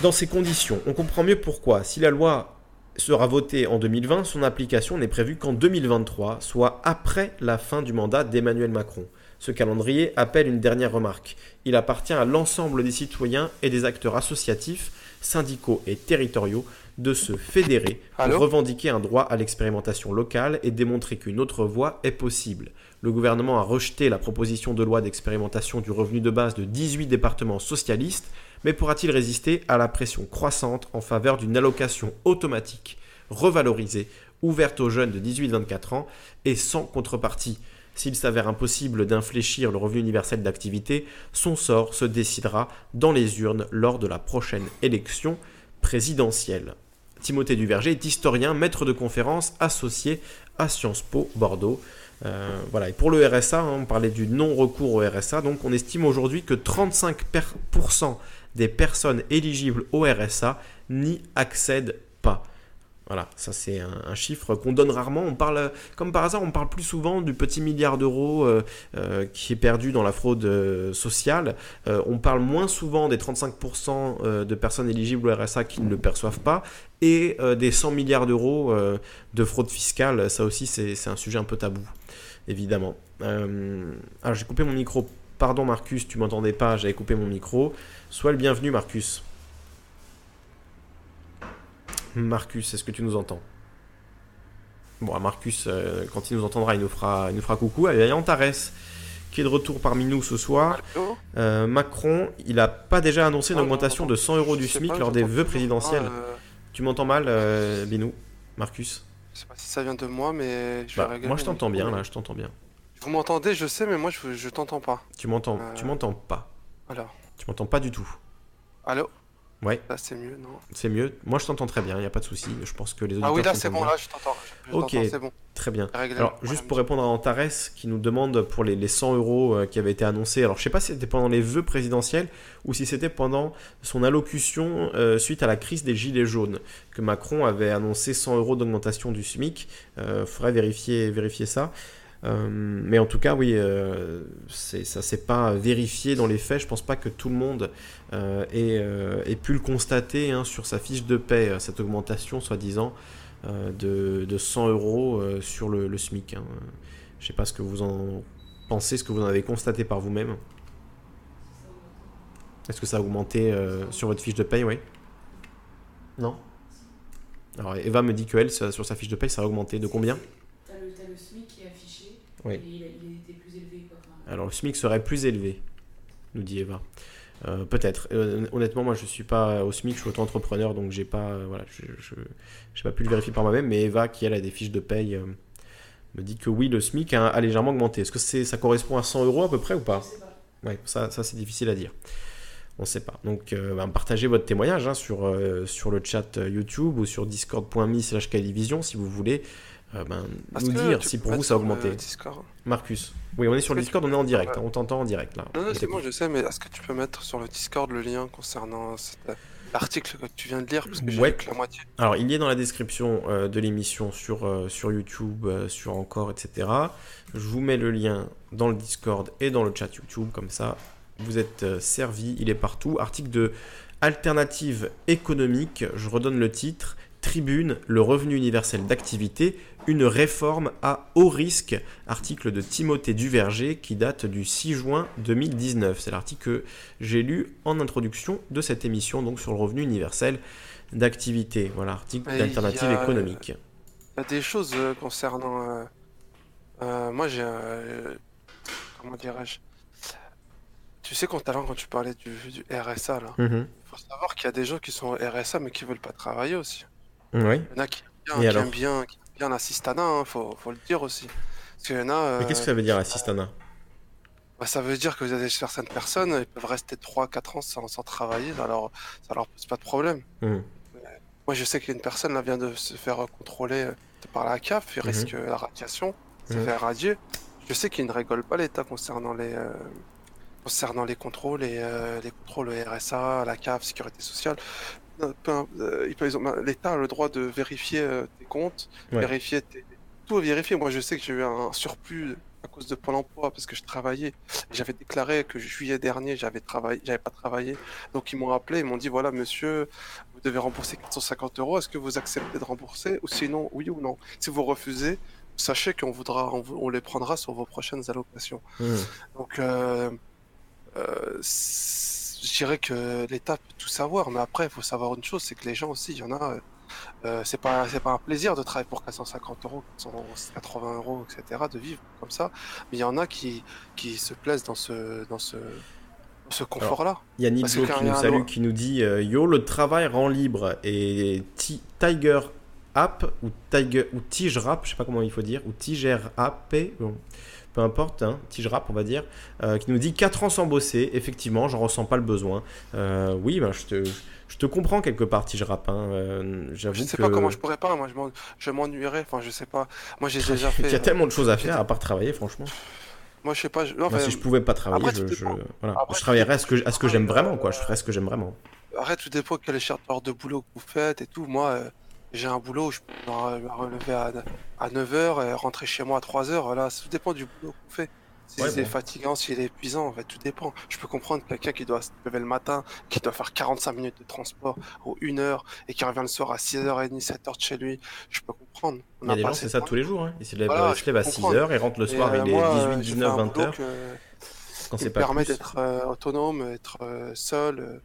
Dans ces conditions, on comprend mieux pourquoi, si la loi sera voté en 2020, son application n'est prévue qu'en 2023, soit après la fin du mandat d'Emmanuel Macron. Ce calendrier appelle une dernière remarque. Il appartient à l'ensemble des citoyens et des acteurs associatifs, syndicaux et territoriaux de se fédérer pour revendiquer un droit à l'expérimentation locale et démontrer qu'une autre voie est possible. Le gouvernement a rejeté la proposition de loi d'expérimentation du revenu de base de 18 départements socialistes mais pourra-t-il résister à la pression croissante en faveur d'une allocation automatique, revalorisée, ouverte aux jeunes de 18-24 ans et sans contrepartie S'il s'avère impossible d'infléchir le revenu universel d'activité, son sort se décidera dans les urnes lors de la prochaine élection présidentielle. Timothée Duverger est historien, maître de conférences associé à Sciences Po Bordeaux. Euh, voilà. Et pour le RSA, hein, on parlait du non-recours au RSA, donc on estime aujourd'hui que 35% des personnes éligibles au RSA n'y accèdent pas. Voilà, ça c'est un, chiffre qu'on donne rarement. On parle, comme par hasard, on parle plus souvent du petit milliard d'euros euh, euh, qui est perdu dans la fraude euh, sociale. on parle moins souvent des 35% de personnes éligibles au RSA qui ne le perçoivent pas et des 100 milliards d'euros de fraude fiscale. Ça aussi, c'est un sujet un peu tabou, évidemment. alors j'ai coupé mon micro. Pardon Marcus, tu m'entendais pas, j'avais coupé mon micro. Sois le bienvenu, Marcus. Marcus, est-ce que tu nous entends? Bon, Marcus, euh, quand il nous entendra, il nous fera, il nous fera coucou. Il y a Antares qui est de retour parmi nous ce soir. Euh, Macron, il n'a pas déjà annoncé une augmentation de 100 euros du SMIC lors des vœux présidentiels. Euh, tu m'entends mal, Binou? Marcus? Je sais pas si ça vient de moi, mais je bah, Moi, je t'entends bien, là, je t'entends bien. Vous m'entendez, je sais, mais moi, je, je t'entends pas. Tu m'entends, tu m'entends pas. Alors. Tu m'entends pas du tout. Allô? Ouais. Là, c'est mieux, non? C'est mieux. Moi, je t'entends très bien, il n'y a pas de souci. Je pense que les auditeurs. Ah oui, là, c'est bon, là, je t'entends. Ok, bon. très bien. Alors, juste pour répondre à Antares qui nous demande pour les, les 100 euros euh, qui avaient été annoncés. Alors, je sais pas si c'était pendant les vœux présidentiels ou si c'était pendant son allocution euh, suite à la crise des Gilets jaunes que Macron avait annoncé 100 euros d'augmentation du SMIC. Il euh, faudrait vérifier, vérifier ça. Euh, mais en tout cas, oui, euh, ça s'est pas vérifié dans les faits. Je pense pas que tout le monde euh, ait, pu le constater hein, sur sa fiche de paie, cette augmentation, soi-disant, de, de, 100 euros sur le, SMIC. Hein. Je sais pas ce que vous en pensez, ce que vous en avez constaté par vous-même. Est-ce que ça a augmenté sur votre fiche de paie, oui Non Alors Eva me dit que elle, sur sa fiche de paie, ça a augmenté de combien? Alors le SMIC serait plus élevé, nous dit Eva. Euh, peut-être. Euh, honnêtement, moi, je suis pas au SMIC, je suis auto-entrepreneur, donc j'ai pas, euh, voilà, je, je, pas pu le vérifier par moi-même. Mais Eva, qui elle a des fiches de paye, me dit que oui, le SMIC a, légèrement augmenté. Est-ce que c'est, ça correspond à 100 euros à peu près ou pas, Ouais, ça, ça c'est difficile à dire. On ne sait pas. Donc, bah, partagez votre témoignage hein, sur, sur le chat YouTube ou sur discord.me slash si vous voulez. Euh, ben, nous dire si pour vous ça a augmenté. Marcus. Oui, on est sur le Discord, on est en direct, hein, on t'entend en direct là. Non, non, c'est bon, je sais, mais est-ce que tu peux mettre sur le Discord le lien concernant l'article que tu viens de lire? Parce que ouais. la moitié. Alors, il y est dans la description euh, de l'émission sur, euh, sur YouTube, sur Encore, etc. Je vous mets le lien dans le Discord et dans le chat YouTube, comme ça vous êtes servi, il est partout. Article de Alternative économique, je redonne le titre. Tribune, le revenu universel d'activité, une réforme à haut risque, article de Timothée Duverger qui date du 6 juin 2019. C'est l'article que j'ai lu en introduction de cette émission, donc sur le revenu universel d'activité. Voilà, article d'alternative économique. Il y a des choses euh, concernant... Euh, euh, moi, j'ai comment dirais-je Tu sais, quand, quand tu parlais du, du RSA, là, il faut savoir qu'il y a des gens qui sont au RSA mais qui veulent pas travailler aussi. Oui. Il y en a qui bien, qui aiment bien, qui bien l'assistanat, hein, faut, faut le dire aussi. Parce qu'il y en a, Mais qu'est-ce que ça veut dire, assistana? Bah, ça veut dire que vous avez certaines personnes, ils peuvent rester 3-4 ans sans, sans travailler, alors ça leur pose pas de problème. Mhm. Moi, je sais qu'il y a une personne, là, vient de se faire contrôler euh, par la CAF, il Mhm. risque la radiation, se Mhm. fait irradier. Je sais qu'il ne rigole pas l'État concernant les, euh, concernant les contrôles, et, euh, les contrôles RSA, la CAF, Sécurité sociale. Euh, ont- L'État a le droit de vérifier euh, tes comptes, Ouais. vérifier tes... Tout est vérifié. Moi, je sais que j'ai eu un surplus à cause de Pôle emploi parce que je travaillais. J'avais déclaré que juillet dernier, j'avais travaillé, j'avais pas travaillé. Donc, ils m'ont appelé, ils m'ont dit voilà, monsieur, vous devez rembourser 450 euros. Est-ce que vous acceptez de rembourser? Ou sinon, oui ou non Si vous refusez, sachez qu'on voudra, on, les prendra sur vos prochaines allocations. Mhm. Donc, euh, euh, je dirais que l'État peut tout savoir, mais après, il faut savoir une chose, c'est que les gens aussi, il y en a, euh, euh, c'est pas, c'est pas un plaisir de travailler pour 450 euros, 480 euros, etc., de vivre comme ça, mais il y en a qui, qui se plaisent dans ce, dans ce, ce confort-là. Il y a quand qui nous salue, qui nous dit euh, Yo, le travail rend libre. Et Ti- Tiger App, ou Tiger, ou Tige Rap, je sais pas comment il faut dire, ou Tiger App, bon, peu importe, hein, Tige Rap, on va dire, euh, qui nous dit 4 ans sans bosser. Effectivement, j'en ressens pas le besoin. Euh, oui, ben, je, te, je te comprends quelque part, Tige Rap. hein, euh, Je J'avoue sais que. pas comment je pourrais pas, moi je m'en- je m'ennuierais, enfin je sais pas. Moi j'ai déjà Il y a fait. tellement de choses à faire à part travailler, franchement. Moi je sais pas. je- non, si je pouvais pas travailler, après, je, voilà. Après, je travaillerais à ce que, à ce que du j'aime vraiment, quoi. euh, Je ferais ce que j'aime vraiment. Arrête, tout dépend quelle heure de boulot que vous faites et tout. Moi, euh, j'ai un boulot où je peux me relever à, à 9h et rentrer chez moi à 3h. Voilà, tout dépend du boulot qu'on fait. Si Ouais, c'est bon. fatigant, s'il est épuisant, en fait, tout dépend. Je peux comprendre quelqu'un qui doit se lever le matin, qui doit faire 45 minutes de transport ou une heure et qui revient le soir à 6h30, 7h de chez lui. Je peux comprendre. On Il y a des gens, c'est ça tous les jours. hein. Ils se lèvent, Voilà, je lèvent à peux 6 comprendre. heures et rentrent le soir, est moi, 18, euh, j'ai fait 19, un 20 boulot heures. que- Quand qui c'est pas permet d'être euh, autonome, être euh, seul euh,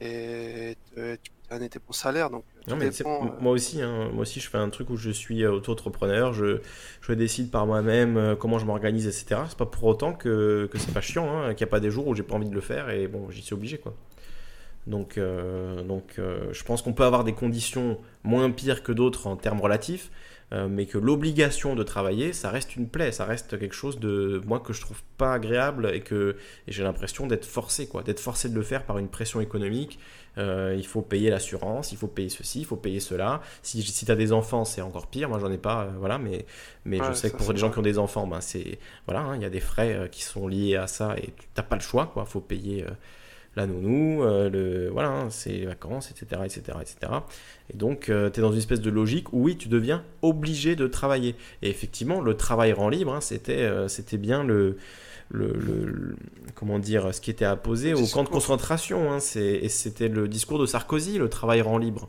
et tu tes bons salaires. Donc, tout Non, mais dépend, euh, moi aussi, hein, moi aussi, je fais un truc où je suis euh, auto-entrepreneur, je, je décide par moi-même euh, comment je m'organise, etc. C'est pas pour autant que, que c'est pas chiant, hein, qu'il n'y a pas des jours où j'ai pas envie de le faire et bon, j'y suis obligé, quoi. Donc, euh, donc euh, je pense qu'on peut avoir des conditions moins pires que d'autres en termes relatifs, euh, mais que l'obligation de travailler, ça reste une plaie, ça reste quelque chose de moi que je trouve pas agréable et que j'ai l'impression d'être forcé, quoi, d'être forcé de le faire par une pression économique. Euh, il faut payer l'assurance, il faut payer ceci, il faut payer cela. Si, si tu as des enfants, c'est encore pire. Moi, j'en ai pas, euh, voilà, mais, mais je sais que pour les gens qui ont des enfants, ben, c'est voilà, hein, il y a des frais qui sont liés à ça et tu n'as pas le choix, quoi. faut payer la nounou, euh, le, voilà, hein, c'est les vacances, etc., etc., etc. Et donc, tu es dans une espèce de logique où oui, tu deviens obligé de travailler. Et effectivement, le travail rend libre, hein, c'était euh, c'était bien le, le, le- le- comment dire, ce qui était apposé au camp de concentration. hein, c'est- et c'était le discours de Sarkozy, le travail rend libre.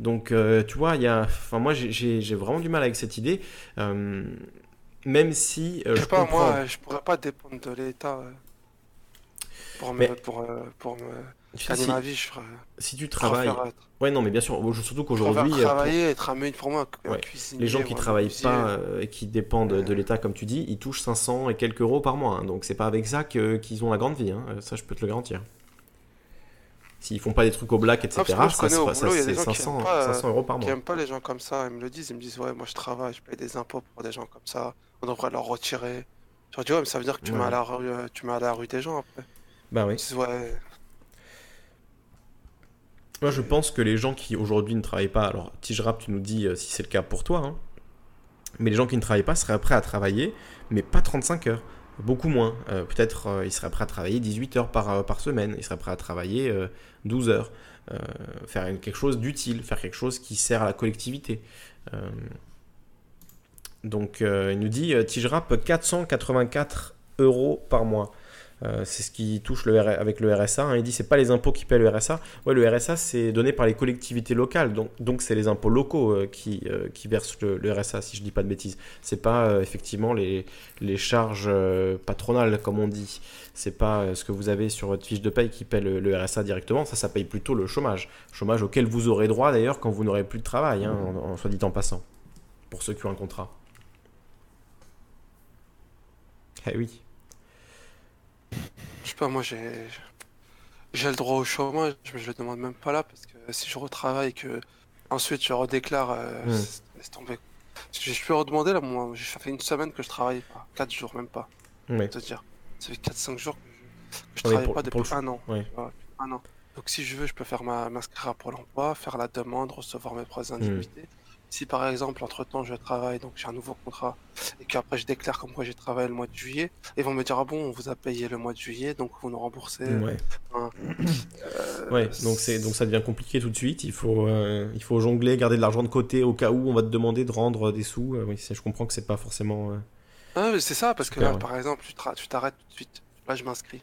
Donc, euh, tu vois, il y a, enfin, moi, j'ai- vraiment du mal avec cette idée. euh, même si euh, je je sais pas, comprends. moi, euh, je pourrais pas dépendre de l'État euh, pour me, Mais- pour, euh, pour me Tu sais, si, ma vie. Je ferais, si tu travailles, être- ouais, non, mais bien sûr, surtout qu'aujourd'hui, euh, pour- travailler, être un pour moi, Ouais. les gens qui ou un travaillent pas euh, et qui dépendent de Ouais. l'État, comme tu dis, ils touchent 500 et quelques euros par mois. hein. donc, c'est pas avec ça qu'ils ont la grande vie. hein. Ça, je peux te le garantir. S'ils font pas des trucs au black, etc., Ah, ça, c'est gens qui 500, aiment pas, euh, 500 euros par mois. aiment pas les gens comme ça, ils me le disent, ils me disent ouais moi je travaille, je paye des impôts pour des gens comme ça, on devrait leur retirer. Je leur dis ouais mais ça veut dire que tu Ouais. mets à la rue, euh, tu mets à la rue des gens après. Bah oui. Ouais, Moi, je pense que les gens qui aujourd'hui ne travaillent pas, alors Tige Rap, tu nous dis euh, si c'est le cas pour toi, hein, mais les gens qui ne travaillent pas seraient prêts à travailler, mais pas 35 heures, beaucoup moins. Euh, Peut-être euh, ils seraient prêts à travailler 18 heures par, euh, par semaine, ils seraient prêts à travailler euh, 12 heures, euh, faire une- quelque chose d'utile, faire quelque chose qui sert à la collectivité. Euh, donc euh, il nous dit euh, Tige Rap 484 euros par mois. Euh, c'est ce qui touche le avec le RSA. hein. Il dit c'est pas les impôts qui paient le RSA. Ouais, le RSA c'est donné par les collectivités locales, donc donc c'est les impôts locaux euh, qui, euh, qui versent le, RSA si je dis pas de bêtises. C'est pas effectivement les, les charges patronales comme on dit. C'est pas ce que vous avez sur votre fiche de paye qui paie le, le RSA directement. Ça ça paye plutôt le chômage, chômage auquel vous aurez droit d'ailleurs quand vous n'aurez plus de travail, hein, en, en soit dit en passant, pour ceux qui ont un contrat. Eh oui. Pas, moi j'ai j'ai le droit au chômage, je, je le demande même pas là parce que si je retravaille que ensuite je redéclare, euh, c'est- laisse tomber. Je, je peux redemander là, moi, j'ai- ça fait une semaine que je travaille pas, 4 jours même pas, pour te dire. Ça fait 4-5 jours que je, que je travaille pour- pas pour depuis le un an. Un an. Donc si je veux, je peux faire ma m'inscrire à Pôle emploi, faire la demande, recevoir mes preuves Hmm. d'indemnité. Si par exemple, entre-temps, je travaille, donc j'ai un nouveau contrat, et qu'après je déclare comme quoi j'ai travaillé le mois de juillet, ils vont me dire, ah bon, on vous a payé le mois de juillet, donc vous nous remboursez. Ouais. Euh, Ouais, donc c'est donc ça devient compliqué tout de suite. Il faut euh, il faut jongler, garder de l'argent de côté au cas où on va te demander de rendre des sous. Euh, oui, je comprends que c'est pas forcément. euh, Ah, mais c'est ça, parce que là, ouais. par exemple, tu t'arrêtes tout de suite. Là, je m'inscris.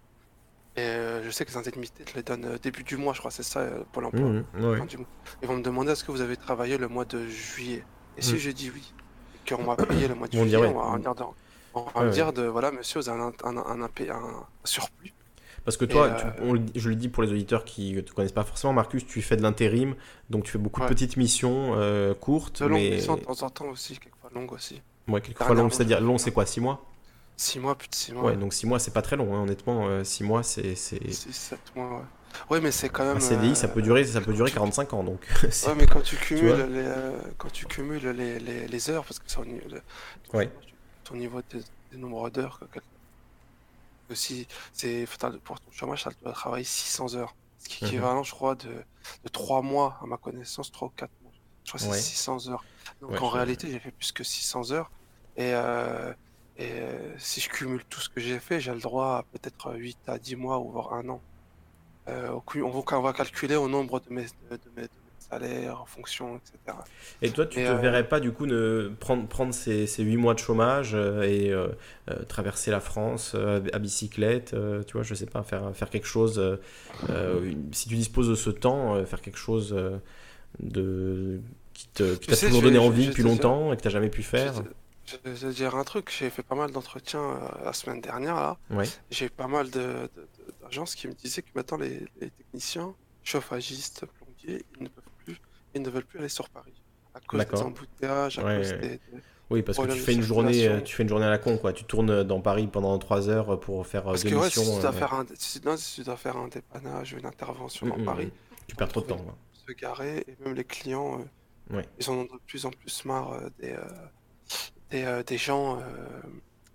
Et euh, je sais que les indemnités te les donnent euh, début du mois, je crois, c'est ça, euh, Pôle emploi. ouais. fin du mois. Ils vont me demander est-ce que vous avez travaillé le mois de juillet? Et si Mm. je dis oui, et qu'on m'a payé le mois de juillet, on va me dire, de- on va Ouais, me ouais. dire de voilà, monsieur, vous avez un, un, un, un, un- un surplus. Parce que toi, tu- on je le dis pour les auditeurs qui ne te connaissent pas forcément, Marcus, tu fais de l'intérim, donc tu fais beaucoup de petites missions euh, courtes, De longues mais missions de temps en temps aussi, quelquefois longues aussi. ouais, quelquefois longues. C'est-à-dire long, c'est quoi, 6 mois? Six mois, plus de six mois. Ouais, donc 6 mois, c'est pas très long, hein, honnêtement. 6 mois, c'est c'est Six, sept mois, ouais. Ouais, mais c'est quand même. un CDI, ça euh, peut durer, ça peut durer tu- 45 ans, donc. Ouais, mais quand tu cumules vois les, euh, quand tu cumules les, les, les heures, parce que c'est au niveau de ton, Ouais. ton niveau de, des nombres d'heures, aussi, c'est pour ton chômage, ça doit travailler 600 heures. Ce qui est Mhm. équivalent, je crois, de, de 3 mois, à ma connaissance, 3 ou 4 mois. Je crois que c'est Ouais. 600 heures. Donc en réalité, j'ai fait plus que 600 heures. Et, euh, et euh, si je cumule tout ce que j'ai fait, j'ai le droit à peut-être 8 à 10 mois ou voire un an. Euh, on, va, on va calculer au nombre de mes, de, de mes, de mes salaires, en fonction, etc. Et toi, tu Et, te euh, verrais pas du coup ne prendre, prendre ces, ces 8 mois de chômage et traverser la France à bicyclette, tu vois, je sais pas, faire, faire quelque chose, si tu disposes de ce temps, faire quelque chose de, qui Tu t'a toujours donné envie depuis te- longtemps et que t'as jamais pu faire. Je, vais te dire un truc, j'ai fait pas mal d'entretiens euh, la semaine dernière là. Ouais. J'ai eu pas mal de, de- de- d'agences qui me disaient que maintenant les, les techniciens, chauffagistes, plombiers, ils ne peuvent plus, ils ne veulent plus aller sur Paris à cause des D'accord. embouteillages, à Ouais, cause ouais. des, des- Oui, parce que tu de fais une journée, circulation. euh, tu fais une journée à la con, quoi. Tu tournes dans Paris pendant 3 heures pour faire euh, Parce deux que ouais, si tu dois euh, faire un, si, non, si tu dois faire un dépannage, une intervention dans mm, mm, Paris, mm. Tu perds trop de temps. quoi. se garer et même les clients, euh, Ouais. ils en ont de plus en plus marre euh, des, euh, des, euh, des gens, euh,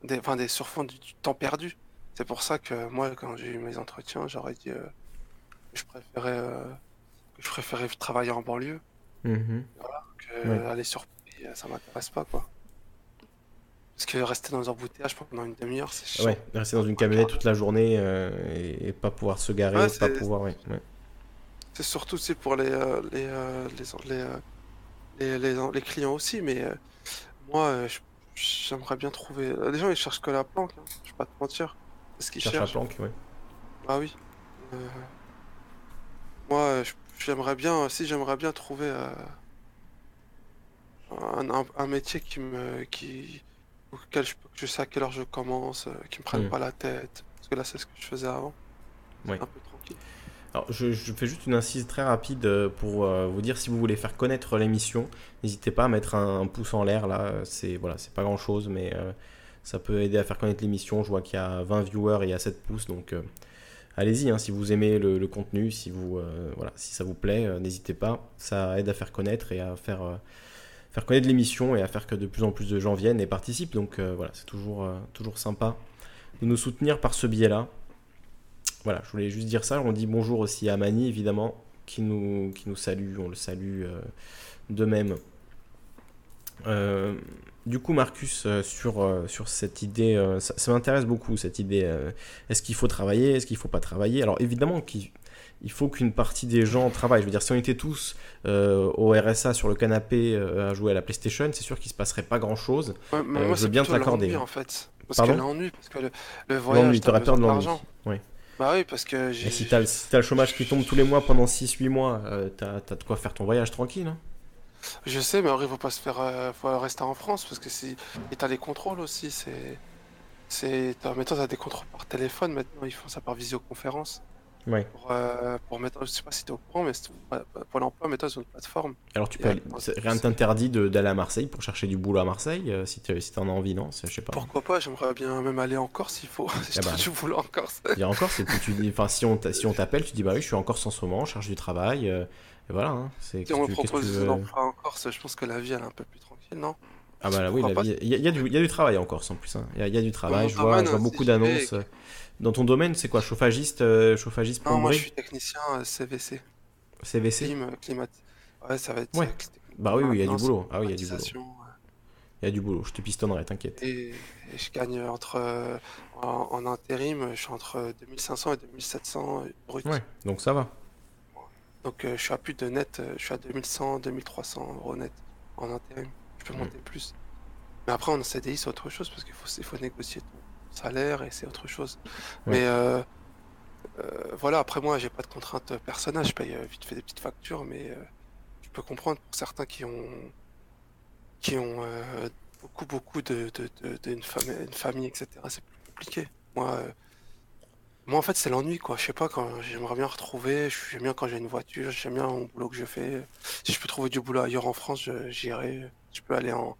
des, enfin des surfonds du, du temps perdu. C'est pour ça que moi, quand j'ai eu mes entretiens, j'aurais dit euh, que je préférais, euh, que je préférais travailler en banlieue Mhm. que Ouais. aller sur Paris, euh, ça m'intéresse pas quoi. Parce que rester dans un embouteillage pendant une demi-heure, c'est chiant. Ouais, rester dans une camionnette toute la journée euh, et, et pas pouvoir se garer, Ouais, pas c'est- pouvoir. Ouais. C'est surtout c'est pour les, euh, les, euh, les, les, euh, les, les- les clients aussi, mais euh, moi, euh, je- j'aimerais bien trouver. euh, Les gens, ils cherchent que la planque, hein, je vais pas te mentir. Ce qu'ils Cherche la cherchent. planque, ouais. Ah oui. Euh, Moi, euh, j'aimerais bien, si j'aimerais bien trouver euh, un, un- un métier qui me, qui, auquel je, je sais à quelle heure je commence, euh, qui me prenne Mm. pas la tête. Parce que là, c'est ce que je faisais avant. Ouais. Un peu tranquille. Alors, je, fais juste une incise très rapide euh, pour euh, vous dire si vous voulez faire connaître l'émission, n'hésitez pas à mettre un, pouce en l'air là. C'est voilà, c'est pas grand chose, mais euh, ça peut aider à faire connaître l'émission. Je vois qu'il y a 20 viewers et il y a 7 pouces, donc allez-y. hein, si vous aimez le, contenu, si ça vous plaît, n'hésitez pas. Ça aide à faire connaître et à faire faire connaître l'émission et à faire que de plus en plus de gens viennent et participent. Donc voilà, c'est toujours toujours sympa de nous soutenir par ce biais-là. Voilà, je voulais juste dire ça. On dit bonjour aussi à Mani, évidemment, qui nous, qui nous salue. On le salue euh, de même. Euh, du coup, Marcus, euh, sur, euh, sur cette idée, ça, ça m'intéresse beaucoup, cette idée. est-ce qu'il faut travailler Est-ce qu'il faut pas travailler? Alors, évidemment qu'il il faut qu'une partie des gens travaillent. Je veux dire, si on était tous euh, au RSA sur le canapé euh, à jouer à la PlayStation, c'est sûr qu'il se passerait pas grand-chose. Ouais, mais Euh, moi, je veux bien te l'accorder. en fait. Parce Pardon? que l'ennui, parce que le, le voyage, t'aurais peur de besoin l'ennui. Bah oui, parce que j'ai. Et si t'as le, si le chômage qui tombe tous les mois pendant 6-8 mois, euh, t'as de quoi faire ton voyage tranquille. hein. Je sais, mais il faut pas se faire. euh, faut rester en France parce que si. Et t'as les contrôles aussi, c'est. C'est. toi, t'as des contrôles par téléphone maintenant, ils font ça par visioconférence. Ouais. pour, euh, pour mettre, je sais pas si tu es au courant, mais c'est- euh, Pôle emploi met sur une plateforme. Alors tu peux aller- rien ne t'interdit d'aller à Marseille pour chercher du boulot à Marseille euh, si tu si t'en as envie, non Je sais pas. Pourquoi pas, j'aimerais bien même aller en Corse s'il faut. Si je Ah bah. trouve du boulot en Corse. Il y a encore, c'est que tu dis, si on t'a- si on t'appelle, tu dis bah oui, je suis en Corse en ce moment, je cherche du travail, euh, et voilà. hein, Si on me propose un emploi en Corse, je pense que la vie elle est un peu plus tranquille, non? Ah bah là, oui, il y, a- y du- il y a du travail en Corse en plus. hein. Il y, a- il y a du travail, je vois, je beaucoup d'annonces. Dans ton domaine, c'est quoi Chauffagiste, euh, chauffagiste Non, moi je suis technicien euh, CVC, CVC clim, euh, climat. Ouais, ça va être. Ouais. Bah oui, oui, il y a du boulot. Ah oui, il y a du boulot. Il y a du boulot, je te pistonnerai, t'inquiète. Et, et je gagne entre. euh, en, en intérim, je suis entre 2500 et 2700 brut. Ouais, donc ça va. Donc je suis à plus de net, je suis à 2100, 2300 euros net en intérim. Je peux Mm. monter plus. Mais après en CDI c'est autre chose parce qu'il faut, faut négocier ton salaire et c'est autre chose. Ouais. Mais euh, euh, voilà, après moi j'ai pas de contraintes personnelles, je paye euh, vite fait des petites factures, mais je peux comprendre pour certains qui ont qui ont beaucoup beaucoup de, de, de- d'une famille, une famille, etc. C'est plus compliqué. Moi, moi en fait c'est l'ennui quoi. Je sais pas quand j'aimerais bien retrouver. je- J'aime bien quand j'ai une voiture. J'aime bien mon boulot que je fais. Si je peux trouver du boulot ailleurs en France, je- j'irai. Je peux aller en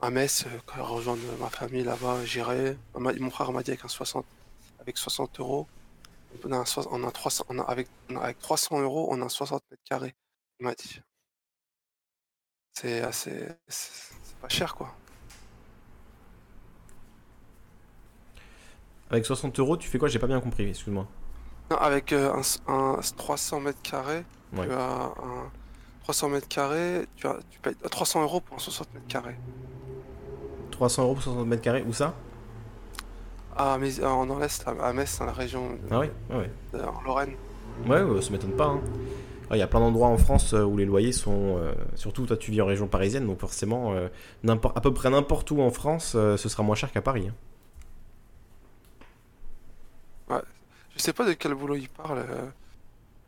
à Metz, euh, quand rejoindre ma famille là-bas, j'irai. Mon frère m'a dit avec un 60, avec 60 euros, on a, un soix- on a 300, on a avec, on a- avec 300 euros, on a 60 mètres carrés. Il m'a dit. C'est assez, c'est pas cher quoi. Avec 60 euros, tu fais quoi? J'ai pas bien compris, excuse-moi. Non, avec euh, un, s- un 300 mètres carrés, Ouais. tu as un 300 mètres carrés, tu as, tu payes 300 euros pour un 60 mètres carrés. 300 euros pour 60 mètres carrés, où ça? Ah, mais en dans l'Est, à, Metz, dans la région, de- Ah oui, ouais, ouais. de- en Lorraine. Ouais, ouais, ça m'étonne pas. hein. Ah, Il y a plein d'endroits en France euh, où les loyers sont. euh, surtout, toi, tu vis en région parisienne, donc forcément, euh, à peu près n'importe où en France, euh, ce sera moins cher qu'à Paris. hein. Je sais pas de quel boulot il parle.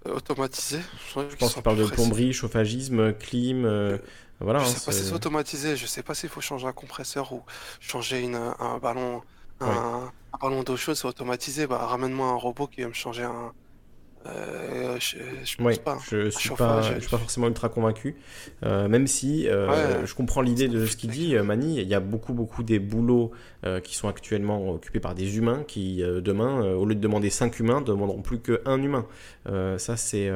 Euh, euh, automatisé. Je, Je pense qu'il parle de plomberie, chauffagisme, clim. euh, voilà. Je hein, sais pas si c'est- automatisé. Je sais pas s'il faut changer un compresseur ou changer une, un ballon, un, un ballon d'eau chaude, c'est automatisé. Bah, ramène-moi un robot qui va me changer un. Euh, je, je pense Ouais, pas. je suis chauffage, pas, je suis pas forcément ultra convaincu, Euh, même si euh, Ouais. je comprends l'idée de ce qu'il dit, Mani. Il y a beaucoup, beaucoup des boulots qui sont actuellement occupés par des humains qui, demain, au lieu de demander 5 humains, demanderont plus qu'un humain. Ça, c'est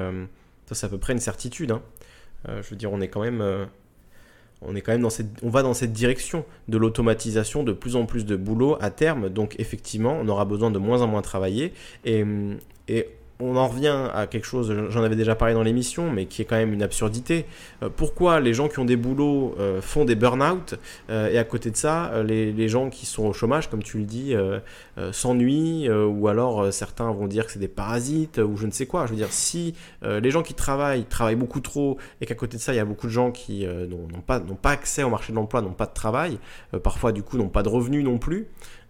ça, c'est à peu près une certitude. hein. Je veux dire, on est quand même. on est quand même dans cette, on va dans cette direction de l'automatisation, de plus en plus de boulot à terme. Donc effectivement, on aura besoin de moins en moins travailler. Et, et on en revient à quelque chose, j'en avais déjà parlé dans l'émission, mais qui est quand même une absurdité. Euh, pourquoi les gens qui ont des boulots euh, font des burn-out euh, et à côté de ça, les, gens qui sont au chômage, comme tu le dis, s'ennuient ou alors certains vont dire que c'est des parasites ou je ne sais quoi. Je veux dire, si les gens qui travaillent travaillent beaucoup trop et qu'à côté de ça, il y a beaucoup de gens qui n'ont pas, pas accès au marché de l'emploi, n'ont pas de travail, parfois du coup n'ont pas de revenus non plus.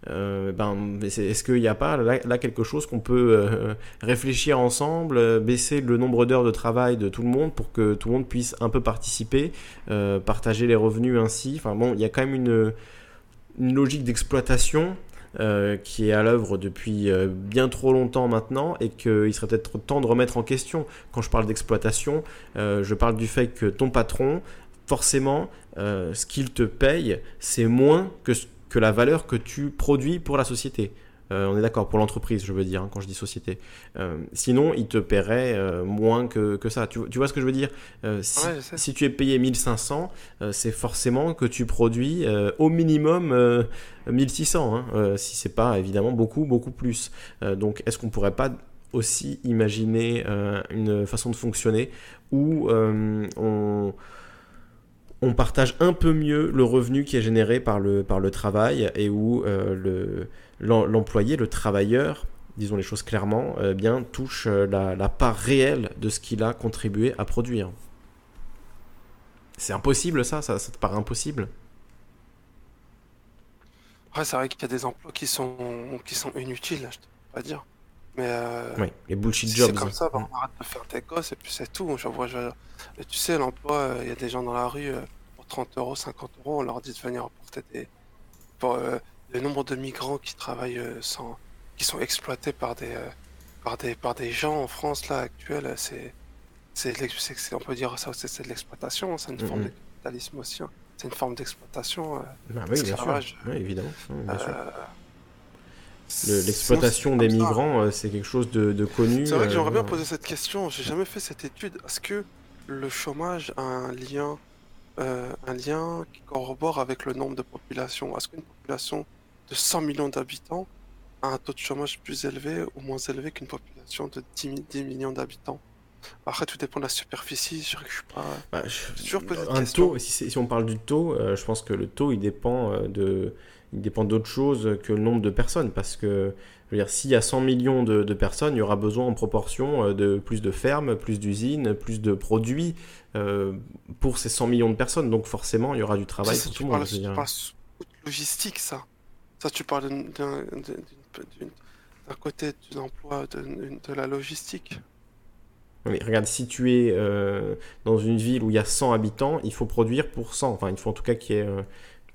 Euh, ben, est-ce qu'il n'y a pas là, quelque chose qu'on peut euh, réfléchir ensemble, euh, baisser le nombre d'heures de travail de tout le monde pour que tout le monde puisse un peu participer, partager les revenus ainsi? Enfin bon, il y a quand même une, logique d'exploitation qui est à l'œuvre depuis bien trop longtemps maintenant et qu'il serait peut-être temps de remettre en question. Quand je parle d'exploitation, je parle du fait que ton patron, forcément, ce qu'il te paye, c'est moins que, ce- que la valeur que tu produis pour la société. Euh, on est d'accord, pour l'entreprise, je veux dire, hein, quand je dis société. Euh, sinon, il te paierait euh, moins que, que ça. Tu, tu vois ce que je veux dire? Si, Ouais, tu es payé 1500, euh, c'est forcément que tu produis au minimum euh, 1600, hein, si c'est pas évidemment beaucoup, beaucoup plus. Donc, est-ce qu'on pourrait pas aussi imaginer une façon de fonctionner où on, on partage un peu mieux le revenu qui est généré par le, travail et où euh, le, l'em- l'employé, le travailleur, disons les choses clairement, euh, bien touche euh, la, part réelle de ce qu'il a contribué à produire. C'est impossible ça, ça, te paraît impossible? Ouais, c'est vrai qu'il y a des emplois qui sont, qui sont inutiles, je te peux pas dire. Mais euh, Oui, les bullshit jobs. c'est comme ça, bah, on arrête de faire des gosses et puis c'est tout. Je vois, je... et tu sais, l'emploi, euh, il y a des gens dans la rue, euh, pour 30 euros, 50 euros, on leur dit de venir apporter des. Pour, euh, le nombre de migrants qui travaillent sans. qui sont exploités par des. par des, par des gens en France là actuelle, c'est, c'est, on peut dire ça, c'est de l'exploitation, c'est une forme de capitalisme aussi. Hein. C'est une forme d'exploitation. Bah oui, bien sûr. Oui, évidemment. Euh, l'exploitation des migrants, euh, c'est quelque chose de, connu. C'est vrai que j'aimerais bien poser cette question. J'ai jamais fait cette étude. Est-ce que le chômage a un lien, un lien qui corrobore avec le nombre de population Est-ce qu'une population de 100 millions d'habitants a un taux de chômage plus élevé ou moins élevé qu'une population de 10 millions d'habitants? Après, tout dépend de la superficie. Je, je suis pas. Bah, toujours un taux, si, si, on parle du taux, euh, je pense que le taux, il dépend euh, de, il dépend d'autre chose que le nombre de personnes, parce que je veux dire, s'il y a 100 millions de, personnes, il y aura besoin en proportion euh, de plus de fermes, plus d'usines, plus de produits pour ces 100 millions de personnes. Donc forcément, il y aura du travail pour tout le monde. C'est pas logistique, ça. Ça, tu parles d'un côté de l'emploi, de, de la logistique regarde, si tu es euh, dans une ville où il y a 100 habitants, il faut produire pour 100. Enfin, il faut en tout cas qu'il y ait euh,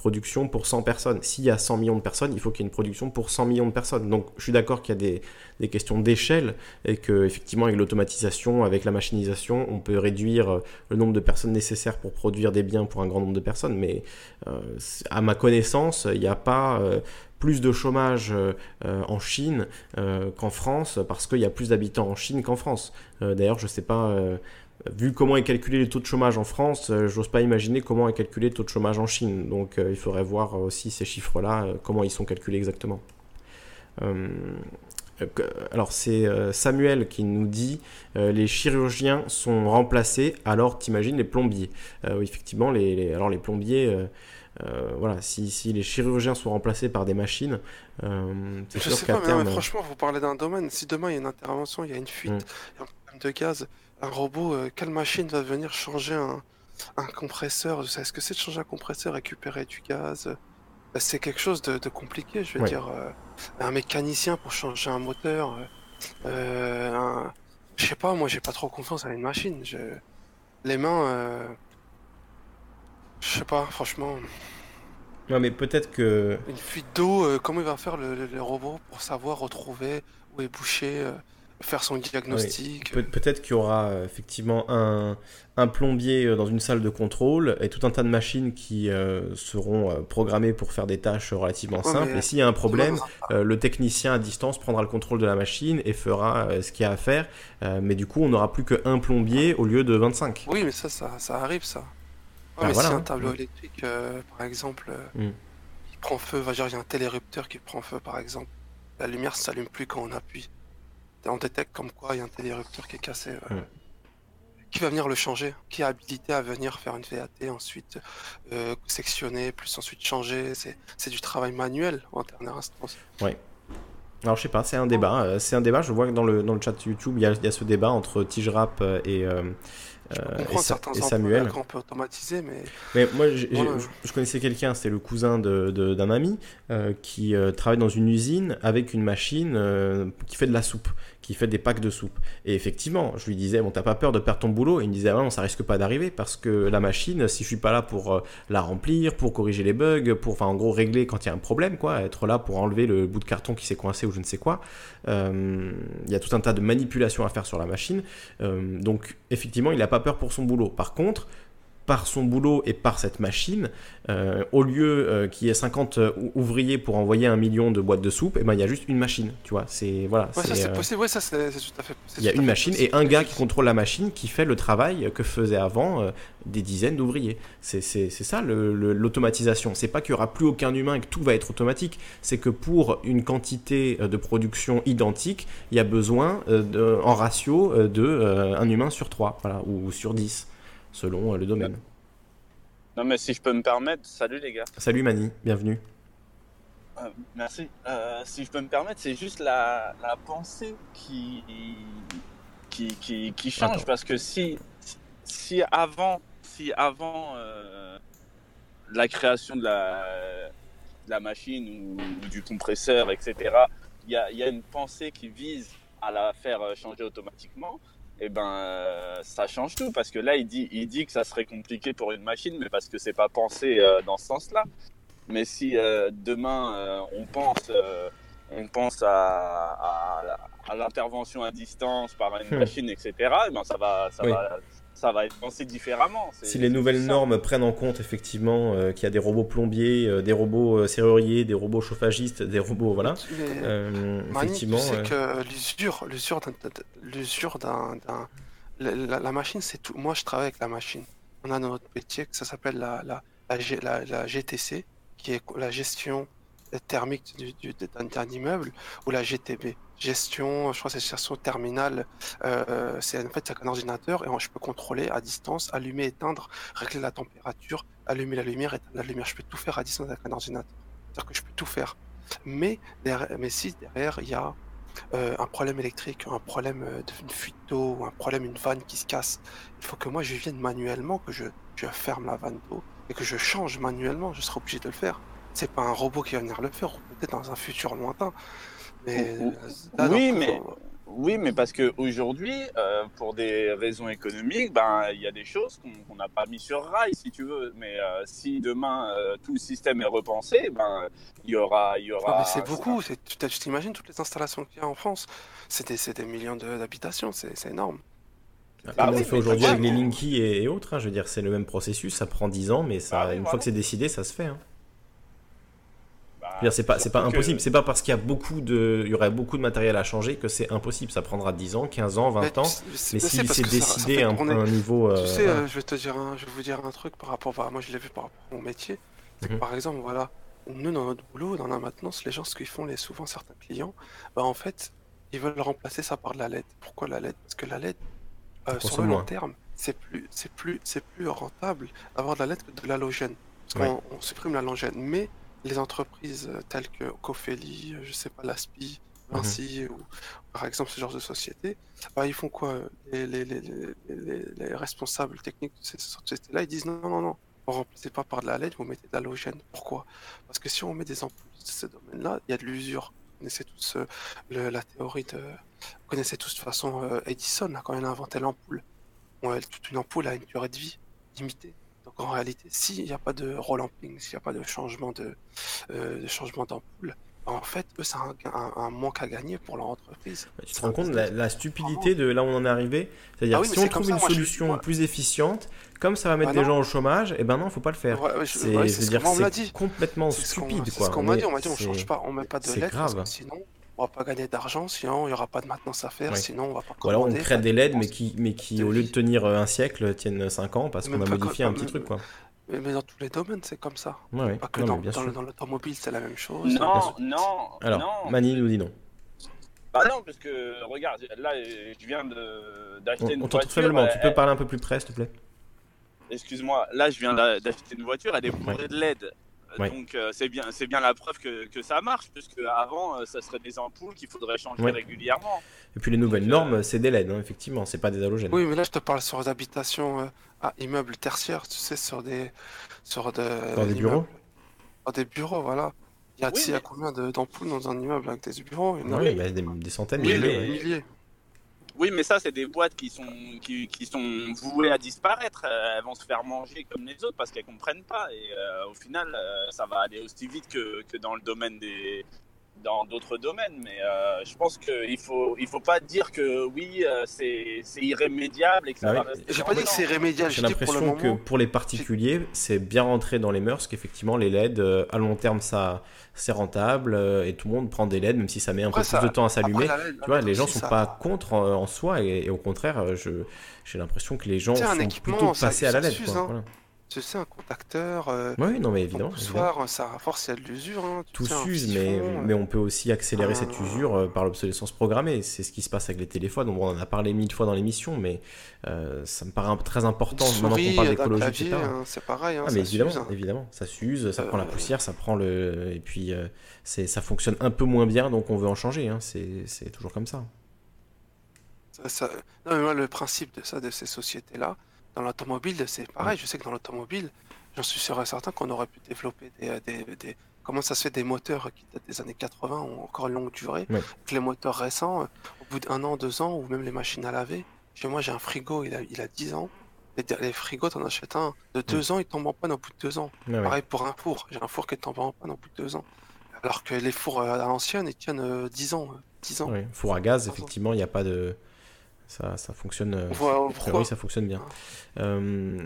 production pour 100 personnes. S'il y a 100 millions de personnes, il faut qu'il y ait une production pour 100 millions de personnes. Donc, je suis d'accord qu'il y a des, questions d'échelle et que, effectivement, avec l'automatisation, avec la machinisation, on peut réduire euh, le nombre de personnes nécessaires pour produire des biens pour un grand nombre de personnes. Mais à ma connaissance, il n'y a pas plus de chômage euh, euh, en Chine euh, qu'en France, parce qu'il y a plus d'habitants en Chine qu'en France. D'ailleurs, je ne sais pas, vu comment est calculé le taux de chômage en France, j'ose pas imaginer comment est calculé le taux de chômage en Chine. Donc il faudrait voir aussi ces chiffres-là, comment ils sont calculés exactement. alors c'est Samuel qui nous dit les chirurgiens sont remplacés, alors t'imagines les plombiers. effectivement, les, alors les plombiers euh, voilà, si, si, les chirurgiens sont remplacés par des machines, euh, c'est sûr qu'à terme. Mais franchement, vous parlez d'un domaine. Si demain il y a une intervention, il y a une fuite, mm. il y a un problème de gaz, un robot, euh, quelle machine va venir changer un, un compresseur Est-ce que c'est de changer un compresseur, récupérer du gaz? Bah, C'est quelque chose de, compliqué, je veux dire. un mécanicien pour changer un moteur. Un... Je sais pas, moi j'ai pas trop confiance à une machine. Je... Les mains je sais pas, franchement. Non, mais peut-être que. Une fuite d'eau, euh, comment il va faire le, robot pour savoir retrouver où est bouché, euh, faire son diagnostic Peut-être qu'il y aura euh, effectivement un, un, plombier dans une salle de contrôle et tout un tas de machines qui seront programmées pour faire des tâches relativement simples. Et s'il y a un problème, le technicien à distance prendra le contrôle de la machine et fera ce qu'il y a à faire. mais du coup, on n'aura plus qu'un plombier au lieu de 25. Oui, mais ça, ça, ça arrive, ça. Ah, mais si un hein. tableau électrique, euh, par exemple, euh, mm. qui prend feu, il y a un télérupteur qui prend feu, par exemple, la lumière ne s'allume plus quand on appuie. On détecte comme quoi il y a un télérupteur qui est cassé. Qui va venir le changer Qui est habilité à venir faire une VAT, ensuite euh, sectionner, plus ensuite changer C'est du travail manuel en dernière instance. Ouais. Alors je sais pas, c'est un débat. C'est un débat. Je vois que dans le, dans le chat YouTube, il y, a, il y a ce débat entre Tigerap et, euh, et, certains et Samuel. qu'on peut automatiser, mais. Mais moi, je connaissais quelqu'un, c'était le cousin d'un de, ami, euh, qui euh, travaille dans une usine avec une machine qui fait de la soupe qui fait des packs de soupe. Et effectivement, je lui disais, bon, t'as pas peur de perdre ton boulot? Il me disait, ah non, ça risque pas d'arriver parce que la machine, si je suis pas là pour euh, la remplir, pour corriger les bugs, pour, enfin, en gros, régler quand il y a un problème, quoi, être là pour enlever le bout de carton qui s'est coincé ou je ne sais quoi, euh, il y a tout un tas de manipulations à faire sur la machine. Euh, donc, effectivement, il n'a pas peur pour son boulot. Par contre, par son boulot et par cette machine, euh, au lieu euh, qu'il y ait 50 euh, ouvriers pour envoyer un million de boîtes de soupe, et eh ben, il y a juste une machine, tu vois. C'est voilà. ça c'est possible, ça c'est tout à fait. Il y a une machine et un gars qui contrôle la machine qui fait le travail que faisaient avant des dizaines d'ouvriers. C'est ça l'automatisation. C'est pas qu'il y aura plus aucun humain et que tout va être automatique. C'est que pour une quantité de production identique, il y a besoin en ratio de un humain sur trois, voilà, ou sur 10 selon euh, le domaine. Non, mais si je peux me permettre, salut les gars. Salut Mani, bienvenue. Euh, merci. Euh, si je peux me permettre, c'est juste la, la pensée qui, qui, qui, qui change parce que si, si avant, si avant la création de la, de la machine ou, du compresseur, etc., il y a, y a, une pensée qui vise à la faire changer automatiquement, et eh ben euh, ça change tout parce que là il dit il dit que ça serait compliqué pour une machine mais parce que c'est pas pensé euh, dans ce sens-là. Mais si euh, demain on pense on pense à, à, l'intervention à distance par une hmm. machine, etc., eh ben ça va, ça va, ça va être pensé différemment. Si les nouvelles normes prennent en compte effectivement euh, qu'il y a des robots plombiers, euh, des robots euh, serruriers, des robots chauffagistes, des robots, voilà. effectivement. Tu sais que l'usure, l'usure d'un, la, la, machine, c'est tout. Moi, je travaille avec la machine. On a notre métier que ça s'appelle la, la, la, GTC, qui est la gestion thermique d'un immeuble, ou la GTB, gestion, je crois que c'est gestion terminale, euh, c'est en fait c'est un ordinateur et je peux contrôler à distance, allumer, éteindre, régler la température, allumer la lumière, éteindre la lumière. Je peux tout faire à distance avec un ordinateur. C'est-à-dire que je peux tout faire. Mais, mais si derrière il y a euh, un problème électrique, un problème euh, d'une fuite d'eau, un problème, une vanne qui se casse, il faut que moi je vienne manuellement, que je, je ferme la vanne d'eau et que je change manuellement. Je serai obligé de le faire. C'est pas un robot qui va venir le faire, ou peut-être dans un futur lointain. Mais oui, mais oui, mais parce que aujourd'hui, euh, pour des raisons économiques, ben il y a des choses qu'on n'a pas mis sur rail, si tu veux. Mais euh, si demain euh, tout le système est repensé, ben il y aura, il y aura. c'est beaucoup. Tu t'imagines toutes les installations qu'il y a en France? C'est des, des, millions d'habitations, c'est énorme. Bah, comme on fait aujourd'hui avec les Linky et, autres, hein, je veux dire, c'est le même processus, ça prend 10 ans, mais ça, bah une fois que c'est décidé, ça se fait. Hein c'est pas, c'est pas impossible. C'est pas parce qu'il y a beaucoup de, il y aurait beaucoup de matériel à changer que c'est impossible. Ça prendra 10 ans, 15 ans, 20 ans. Mais si c'est décidé à un, niveau. tu sais, euh, je vais te dire, je vais vous dire un truc par rapport, à, moi je l'ai vu par rapport à mon métier. Mhm. Par exemple, voilà, nous dans notre boulot, dans la maintenance, les gens ce qu'ils font, les souvent certains clients, bah en fait, ils veulent remplacer ça par de la LED. Pourquoi la LED? Parce que la LED, euh, sur le long terme, c'est plus, c'est plus, c'est plus rentable d'avoir de la LED que de l'halogène. Parce qu'on supprime l'halogène, mais les entreprises euh, telles que Cofeli, euh, je sais pas, l'ASPI, mhm. Vinci, ou par exemple ce genre de société, bah, ils font quoi les, les, les, les, responsables techniques de ces sociétés-là, ils disent non, non, non, vous remplacez pas par de la LED, vous mettez de l'halogène. Pourquoi? Parce que si on met des ampoules de ce domaine-là, il y a de l'usure. Vous connaissez tous euh, le, la théorie de. Vous connaissez tous de toute façon Edison, quand il a inventé l'ampoule. toute une ampoule a une durée de vie limitée. En réalité, s'il n'y a pas de relamping, s'il n'y a pas de changement de, euh, de changement d'ampoule, bah, en fait, eux, c'est un, un, manque à gagner pour leur entreprise. tu te rends compte de la, stupidité de là où on en est arrivé? C'est-à-dire, ah si on trouve une solution plus efficiente, comme ça va mettre bah des gens au chômage, et eh ben non, faut pas le faire. c'est complètement stupide. C'est ce qu'on m'a dit. On m'a dit, on change pas, on met pas de lettres, sinon, on va pas gagner d'argent, sinon il n'y aura pas de maintenance à faire, sinon on va pas commander. alors on crée des LED, mais qui, mais qui au lieu de tenir euh, un siècle, tiennent 5 ans parce qu'on a modifié un petit truc. quoi. Mais, dans tous les domaines, c'est comme ça. Ouais, pas que dans, dans, l'automobile, c'est la même chose. Non, non. Alors, Mani nous dit non. Bah non, parce que regarde, là, je viens d'acheter une on voiture. Faiblement. Tu peux parler un peu plus près, s'il te plaît? Excuse-moi, là, je viens d'acheter une voiture, elle est bourrée de LED. Donc euh, c'est bien, c'est bien la preuve que, que ça marche, puisque avant, euh, ça serait des ampoules qu'il faudrait changer régulièrement. Et puis les nouvelles normes, euh, c'est des LED, hein, effectivement, c'est pas des halogènes. Oui, mais là je te parle sur des habitations à immeubles tertiaires, tu sais, sur des, sur de, dans des bureaux. Dans des bureaux, voilà. Il y a, oui, combien d'ampoules dans un immeuble avec des bureaux? Oui, bah, des, centaines, des milliers. Oui, mais ça, c'est des boîtes qui sont, qui, sont vouées à disparaître. Euh, elles vont se faire manger comme les autres parce qu'elles comprennent pas. Et euh, au final, euh, ça va aller aussi vite que, que dans le domaine des, dans d'autres domaines, mais euh, je pense qu'il faut il faut pas dire que oui euh, c'est irrémédiable et que ça ah va J'ai pas dit que c'est irrémédiable. J'ai l'impression que pour les particuliers c'est bien rentré dans les mœurs qu'effectivement les LED euh, à long terme ça c'est rentable et tout le monde prend des LED même si ça met un peu plus de temps à s'allumer. Tu vois les gens sont pas contre en, soi et, au contraire je j'ai l'impression que les gens sont plutôt passés à la LED. Quoi, tu sais, un contacteur. Euh, oui, non, mais évidemment. Soir, ça force il y a de l'usure. Hein, Tout s'use, mais, euh. mais on peut aussi accélérer cette ah. usure euh, par l'obsolescence programmée. C'est ce qui se passe avec les téléphones. on en a parlé mille fois dans l'émission, mais ça me paraît très important maintenant qu'on parle d'écologie, hein, c'est pareil. Hein, ah, mais évidemment, évidemment, ça s'use, ça prend la poussière, ça prend le. Et puis, c'est ça fonctionne un peu moins bien, donc on veut en changer. C'est toujours comme ça. ça... Non, mais moi, le principe de ça, de ces sociétés-là, dans l'automobile, c'est pareil. Je sais que dans l'automobile, j'en suis sûr et certain qu'on aurait pu développer des, des, Comment ça se fait des moteurs qui datent des années 80 ont encore une longue durée que les moteurs récents, euh, au bout d'un an, deux ans, ou même les machines à laver. Chez moi, j'ai un frigo, il a, il a 10 ans. Les, les frigos, t'en achètes un de deux ans, il tombe en panne au bout de deux ans. Pareil pour un four. J'ai un four qui tombe en panne au bout de deux ans. Alors que les fours à l'ancienne, ils tiennent 10 ans. 10 ans. four à gaz, effectivement, il n'y a pas de. Ça, ça fonctionne. oui, ça fonctionne bien. Euh,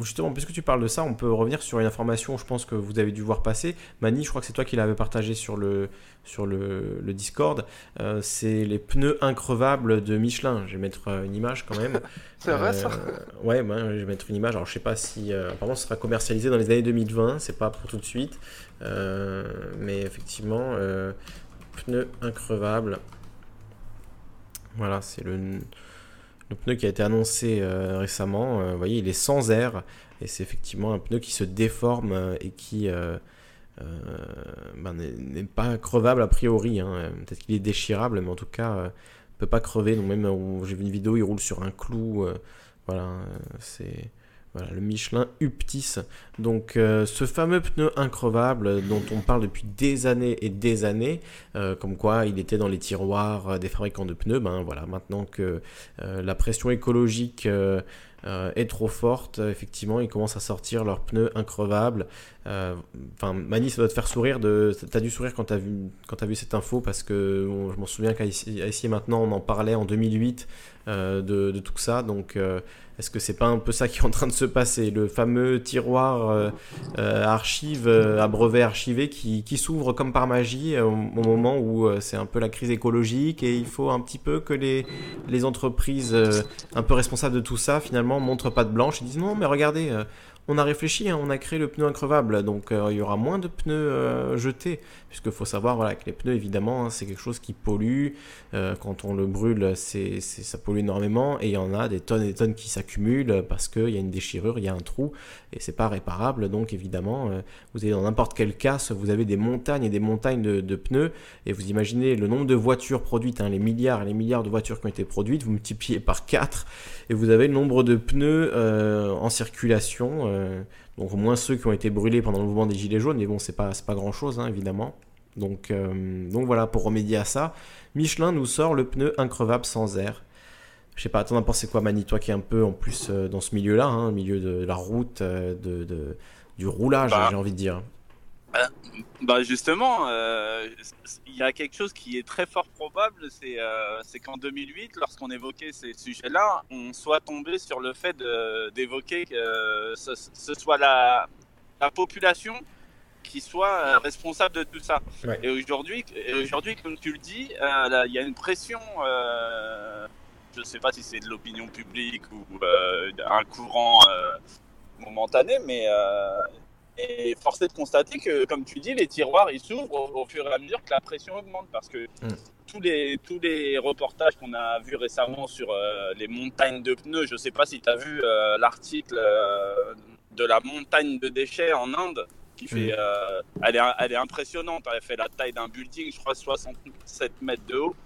justement, puisque tu parles de ça, on peut revenir sur une information, je pense que vous avez dû voir passer. Mani, je crois que c'est toi qui l'avais partagé sur le, sur le, le Discord. Euh, c'est les pneus increvables de Michelin. Je vais mettre euh, une image quand même. c'est vrai ça euh, Ouais, je vais mettre une image. Alors, je sais pas si. apparemment, ce sera commercialisé dans les années 2020. C'est pas pour tout de suite. mais effectivement, pneus increvables. Voilà, c'est le pneu qui a été annoncé euh, récemment, euh, vous voyez, il est sans air et c'est effectivement un pneu qui se déforme euh, et qui ben, n'est pas crevable a priori. Hein. Peut-être qu'il est déchirable, mais en tout cas, ne peut pas crever. Donc même, j'ai vu une vidéo, il roule sur un clou. voilà, c'est voilà, le Michelin Uptis. Donc euh, ce fameux pneu increvable dont on parle depuis des années et des années, euh, comme quoi il était dans les tiroirs euh, des fabricants de pneus, ben voilà, maintenant que la pression écologique est trop forte, effectivement, ils commencent à sortir leurs pneus increvables. Enfin, Mani, ça doit te faire sourire. De... T'as dû sourire quand t'as vu, cette info parce que je m'en souviens qu'à ici, maintenant, on en parlait en 2008 de, de, tout ça. Donc est-ce que c'est pas un peu ça qui est en train de se passer? Le fameux tiroir euh, euh, archive, euh, à brevet archivé qui, s'ouvre comme par magie au, moment où c'est un peu la crise écologique et il faut un petit peu que les, les entreprises un peu responsables de tout ça finalement montrent pas de blanche et disent non mais regardez on a réfléchi, hein, on a créé le pneu increvable, donc euh, il y aura moins de pneus euh, jetés, puisqu'il faut savoir voilà, que les pneus, évidemment, hein, c'est quelque chose qui pollue. Euh, quand on le brûle, c'est, ça pollue énormément, et il y en a des tonnes et des tonnes qui s'accumulent parce qu'il y a une déchirure, il y a un trou, et c'est pas réparable. Donc évidemment, vous allez dans n'importe quel casse, vous avez des montagnes et des montagnes de, pneus, et vous imaginez le nombre de voitures produites, hein, les milliards et les milliards de voitures qui ont été produites, vous multipliez par 4, et vous avez le nombre de pneus en circulation euh, donc au moins ceux qui ont été brûlés pendant le mouvement des Gilets jaunes, mais bon, c'est pas, pas grand chose, hein, évidemment. Donc, euh, donc voilà, pour remédier à ça, Michelin nous sort le pneu increvable sans air. Je sais pas, t'en as pensé quoi, Mani, toi qui es un peu en plus euh, dans ce milieu-là, hein, milieu de la route, de, du roulage, bah. j'ai envie de dire? Bah, bah justement, euh, il y a quelque chose qui est très fort probable, c'est euh, qu'en 2008, lorsqu'on évoquait ces sujets-là, on soit tombé sur le fait d'évoquer que ce, soit la, la, population qui soit responsable de tout ça. Et aujourd'hui, aujourd'hui, comme tu le dis, euh, il y a une pression. je ne sais pas si c'est de l'opinion publique ou un courant momentané, mais et force est de constater que, comme tu dis, les tiroirs ils s'ouvrent au, fur et à mesure que la pression augmente. Parce que mm. tous, les, tous les reportages qu'on a vus récemment sur euh, les montagnes de pneus, je ne sais pas si tu as vu euh, l'article euh, de la montagne de déchets en Inde. Qui fait, mm. elle, est, elle est impressionnante. Elle fait la taille d'un building, je crois 67 mètres de haut.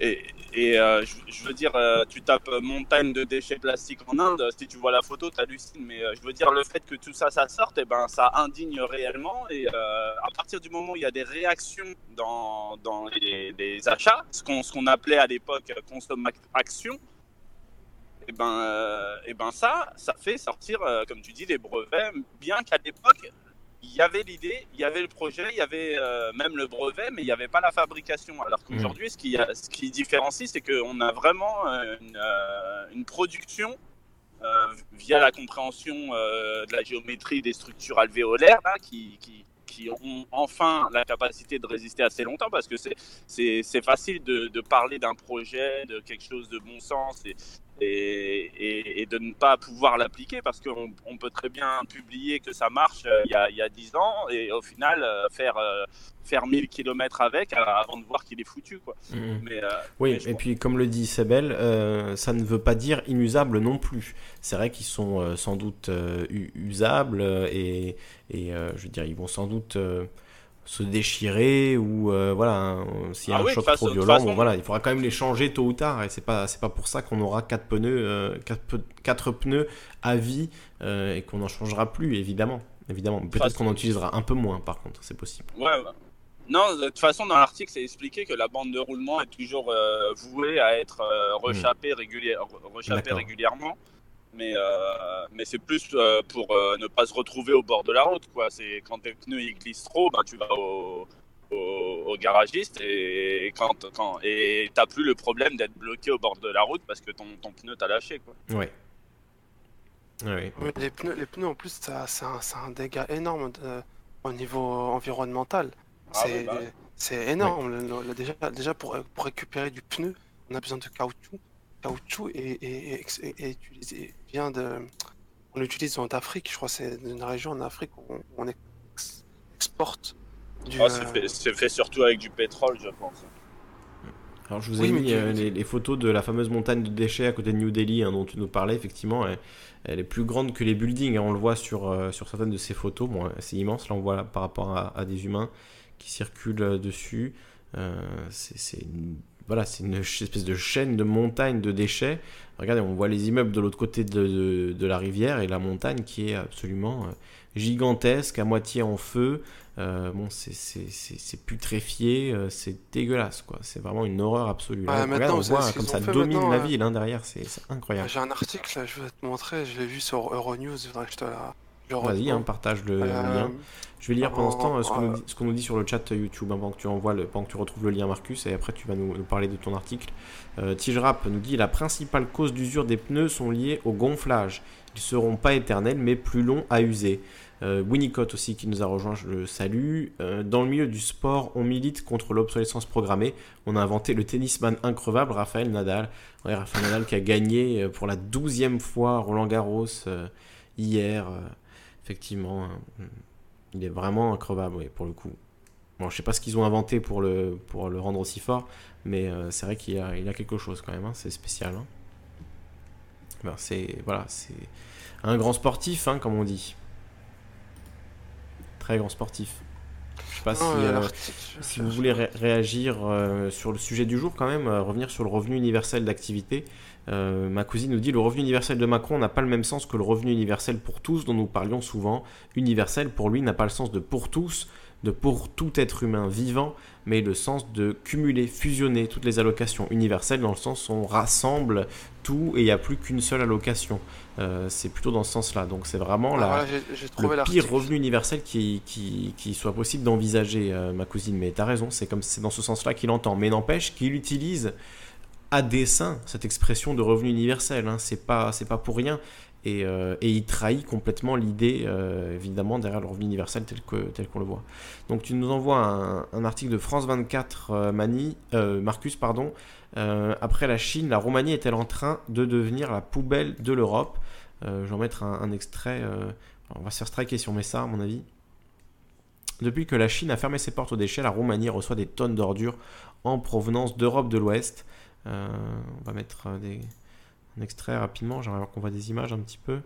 Et, euh, je, veux dire, euh, tu tapes montagne de déchets plastiques en Inde, si tu vois la photo, tu hallucines. Mais euh, je veux dire, le fait que tout ça, ça sorte, et eh ben, ça indigne réellement. Et à partir du moment où il y a des réactions dans, dans les, achats, ce qu'on qu'on appelait à l'époque consomme action, et eh ben, et eh ben ça, ça fait sortir, comme tu dis, les brevets, bien qu'à l'époque, il y avait l'idée, il y avait le projet, il y avait euh, même le brevet, mais il n'y avait pas la fabrication. Alors qu'aujourd'hui, ce, qui, ce qui différencie, c'est qu'on a vraiment euh, euh, une, production via la compréhension de la géométrie des structures alvéolaires qui, qui, ont enfin la capacité de résister assez longtemps parce que c'est facile de, parler d'un projet, de quelque chose de bon sens et, et, de ne pas pouvoir l'appliquer parce qu'on on peut très bien publier que ça marche euh, il, y a, il y a 10 ans et au final euh, faire, euh, faire 1000 km avec avant de voir qu'il est foutu. Quoi. Mmh. Mais, oui, et puis comme le dit Sebel, ça ne veut pas dire inusable non plus. C'est vrai qu'ils sont sans doute usables et, et je veux dire, ils vont sans doute se déchirer ou euh, voilà s'il y a ah un choc trop violent voilà il faudra quand même les changer tôt ou tard et c'est pas c'est pas pour ça qu'on aura quatre pneus euh, quatre, pneus à vie euh, et qu'on n'en changera plus évidemment. Évidemment. Peut-être qu'on en utilisera un peu moins par contre c'est possible. Ouais, non de toute façon dans l'article c'est expliqué que la bande de roulement est toujours vouée à être rechappée, mmh. régulière, rechappée régulièrement mais, mais c'est plus pour ne pas se retrouver au bord de la route. Quoi. C'est quand tes pneus ils glissent trop, bah, tu vas au, au, garagiste et, quand, quand et t'as plus le problème d'être bloqué au bord de la route parce que ton, ton pneu t'a lâché quoi. Ouais. Ouais. les pneus, les pneus en plus, c'est un, un, dégât énorme au niveau environnemental. Ah bah c'est énorme. déjà, déjà pour, pour, récupérer du pneu, on a besoin de caoutchouc. Caoutchouc est, utilisé, vient de. On l'utilise en Afrique, je crois c'est une région en Afrique où on, exporte ah, c'est fait, surtout avec du pétrole, je pense. Alors je vous ai mis euh, les, photos de la fameuse montagne de déchets à côté de New Delhi hein, dont tu nous parlais. Effectivement, elle, est plus grande que les buildings. Hein, on le voit sur, euh, sur certaines de ces photos. Bon, c'est immense. Là, on voit par rapport à, des humains qui circulent euh, dessus. c'est une, voilà, c'est une espèce de chaîne de montagne de déchets. Regardez, on voit les immeubles de l'autre côté de, de, la rivière et la montagne qui est absolument gigantesque, à moitié en feu. Euh, bon, c'est putréfié, euh, c'est dégueulasse, quoi. C'est vraiment une horreur absolue. on voit comme ça domine la ville hein, derrière, c'est incroyable. J'ai un article, là, je vais te montrer, je l'ai vu sur Euronews, je te la. Vas-y, hein, partage le, euh, lien. Je vais lire pendant ce temps ce qu'on nous, dit sur le chat YouTube avant que tu envoies le, pendant que tu retrouves le lien Marcus et après tu vas nous, parler de ton article. Euh, Tigerap nous dit la principale cause d'usure des pneus sont liées au gonflage. Ils seront pas éternels mais plus longs à user. Euh, Winnicott aussi qui nous a rejoint, je le salue. Euh, dans le milieu du sport, on milite contre l'obsolescence programmée. On a inventé le tennisman increvable, Raphaël Nadal. Ouais, Raphaël Nadal qui a gagné euh, pour la douzième fois Roland Garros hier. Effectivement, hein. il est vraiment increvable, pour le coup. Bon, je sais pas ce qu'ils ont inventé pour le, pour le rendre aussi fort, mais c'est vrai qu'il a, il a quelque chose quand même, hein. c'est spécial. Hein. Ben, c'est voilà, c'est un grand sportif, comme on dit très grand sportif. Je sais pas si, euh, si vous voulez réagir euh, sur le sujet du jour quand même, euh, revenir sur le revenu universel d'activité. Ma cousine nous dit le revenu universel de Macron n'a pas le même sens que le revenu universel pour tous dont nous parlions souvent. Universel pour lui n'a pas le sens de pour tous, de pour tout être humain vivant, mais le sens de cumuler, fusionner toutes les allocations universelles dans le sens où on rassemble tout et il n'y a plus qu'une seule allocation. Euh, c'est plutôt dans ce sens-là. Donc c'est vraiment la, le pire revenu universel qui, qui, soit possible d'envisager, euh, ma cousine. Mais tu as raison, c'est comme c'est dans ce sens-là qu'il entend. Mais n'empêche qu'il utilise à dessein cette expression de revenu universel. Hein. C'est pas c'est pas pour rien. Et, euh, et, il trahit complètement l'idée, évidemment, derrière le revenu universel tel qu'on tel qu'on le voit. Donc tu nous envoies un, un article de France 24, Mani, Marcus, pardon. après la Chine, la Roumanie est-elle en train de devenir la poubelle de l'Europe? Euh, je vais en mettre un, extrait. Euh, on va se faire striker met ça, à mon avis. Depuis que la Chine a fermé ses portes aux déchets, la Roumanie reçoit des tonnes d'ordures en provenance d'Europe de l'Ouest. Euh, on va mettre des, un extrait rapidement. J'aimerais qu'on voit des images un petit peu.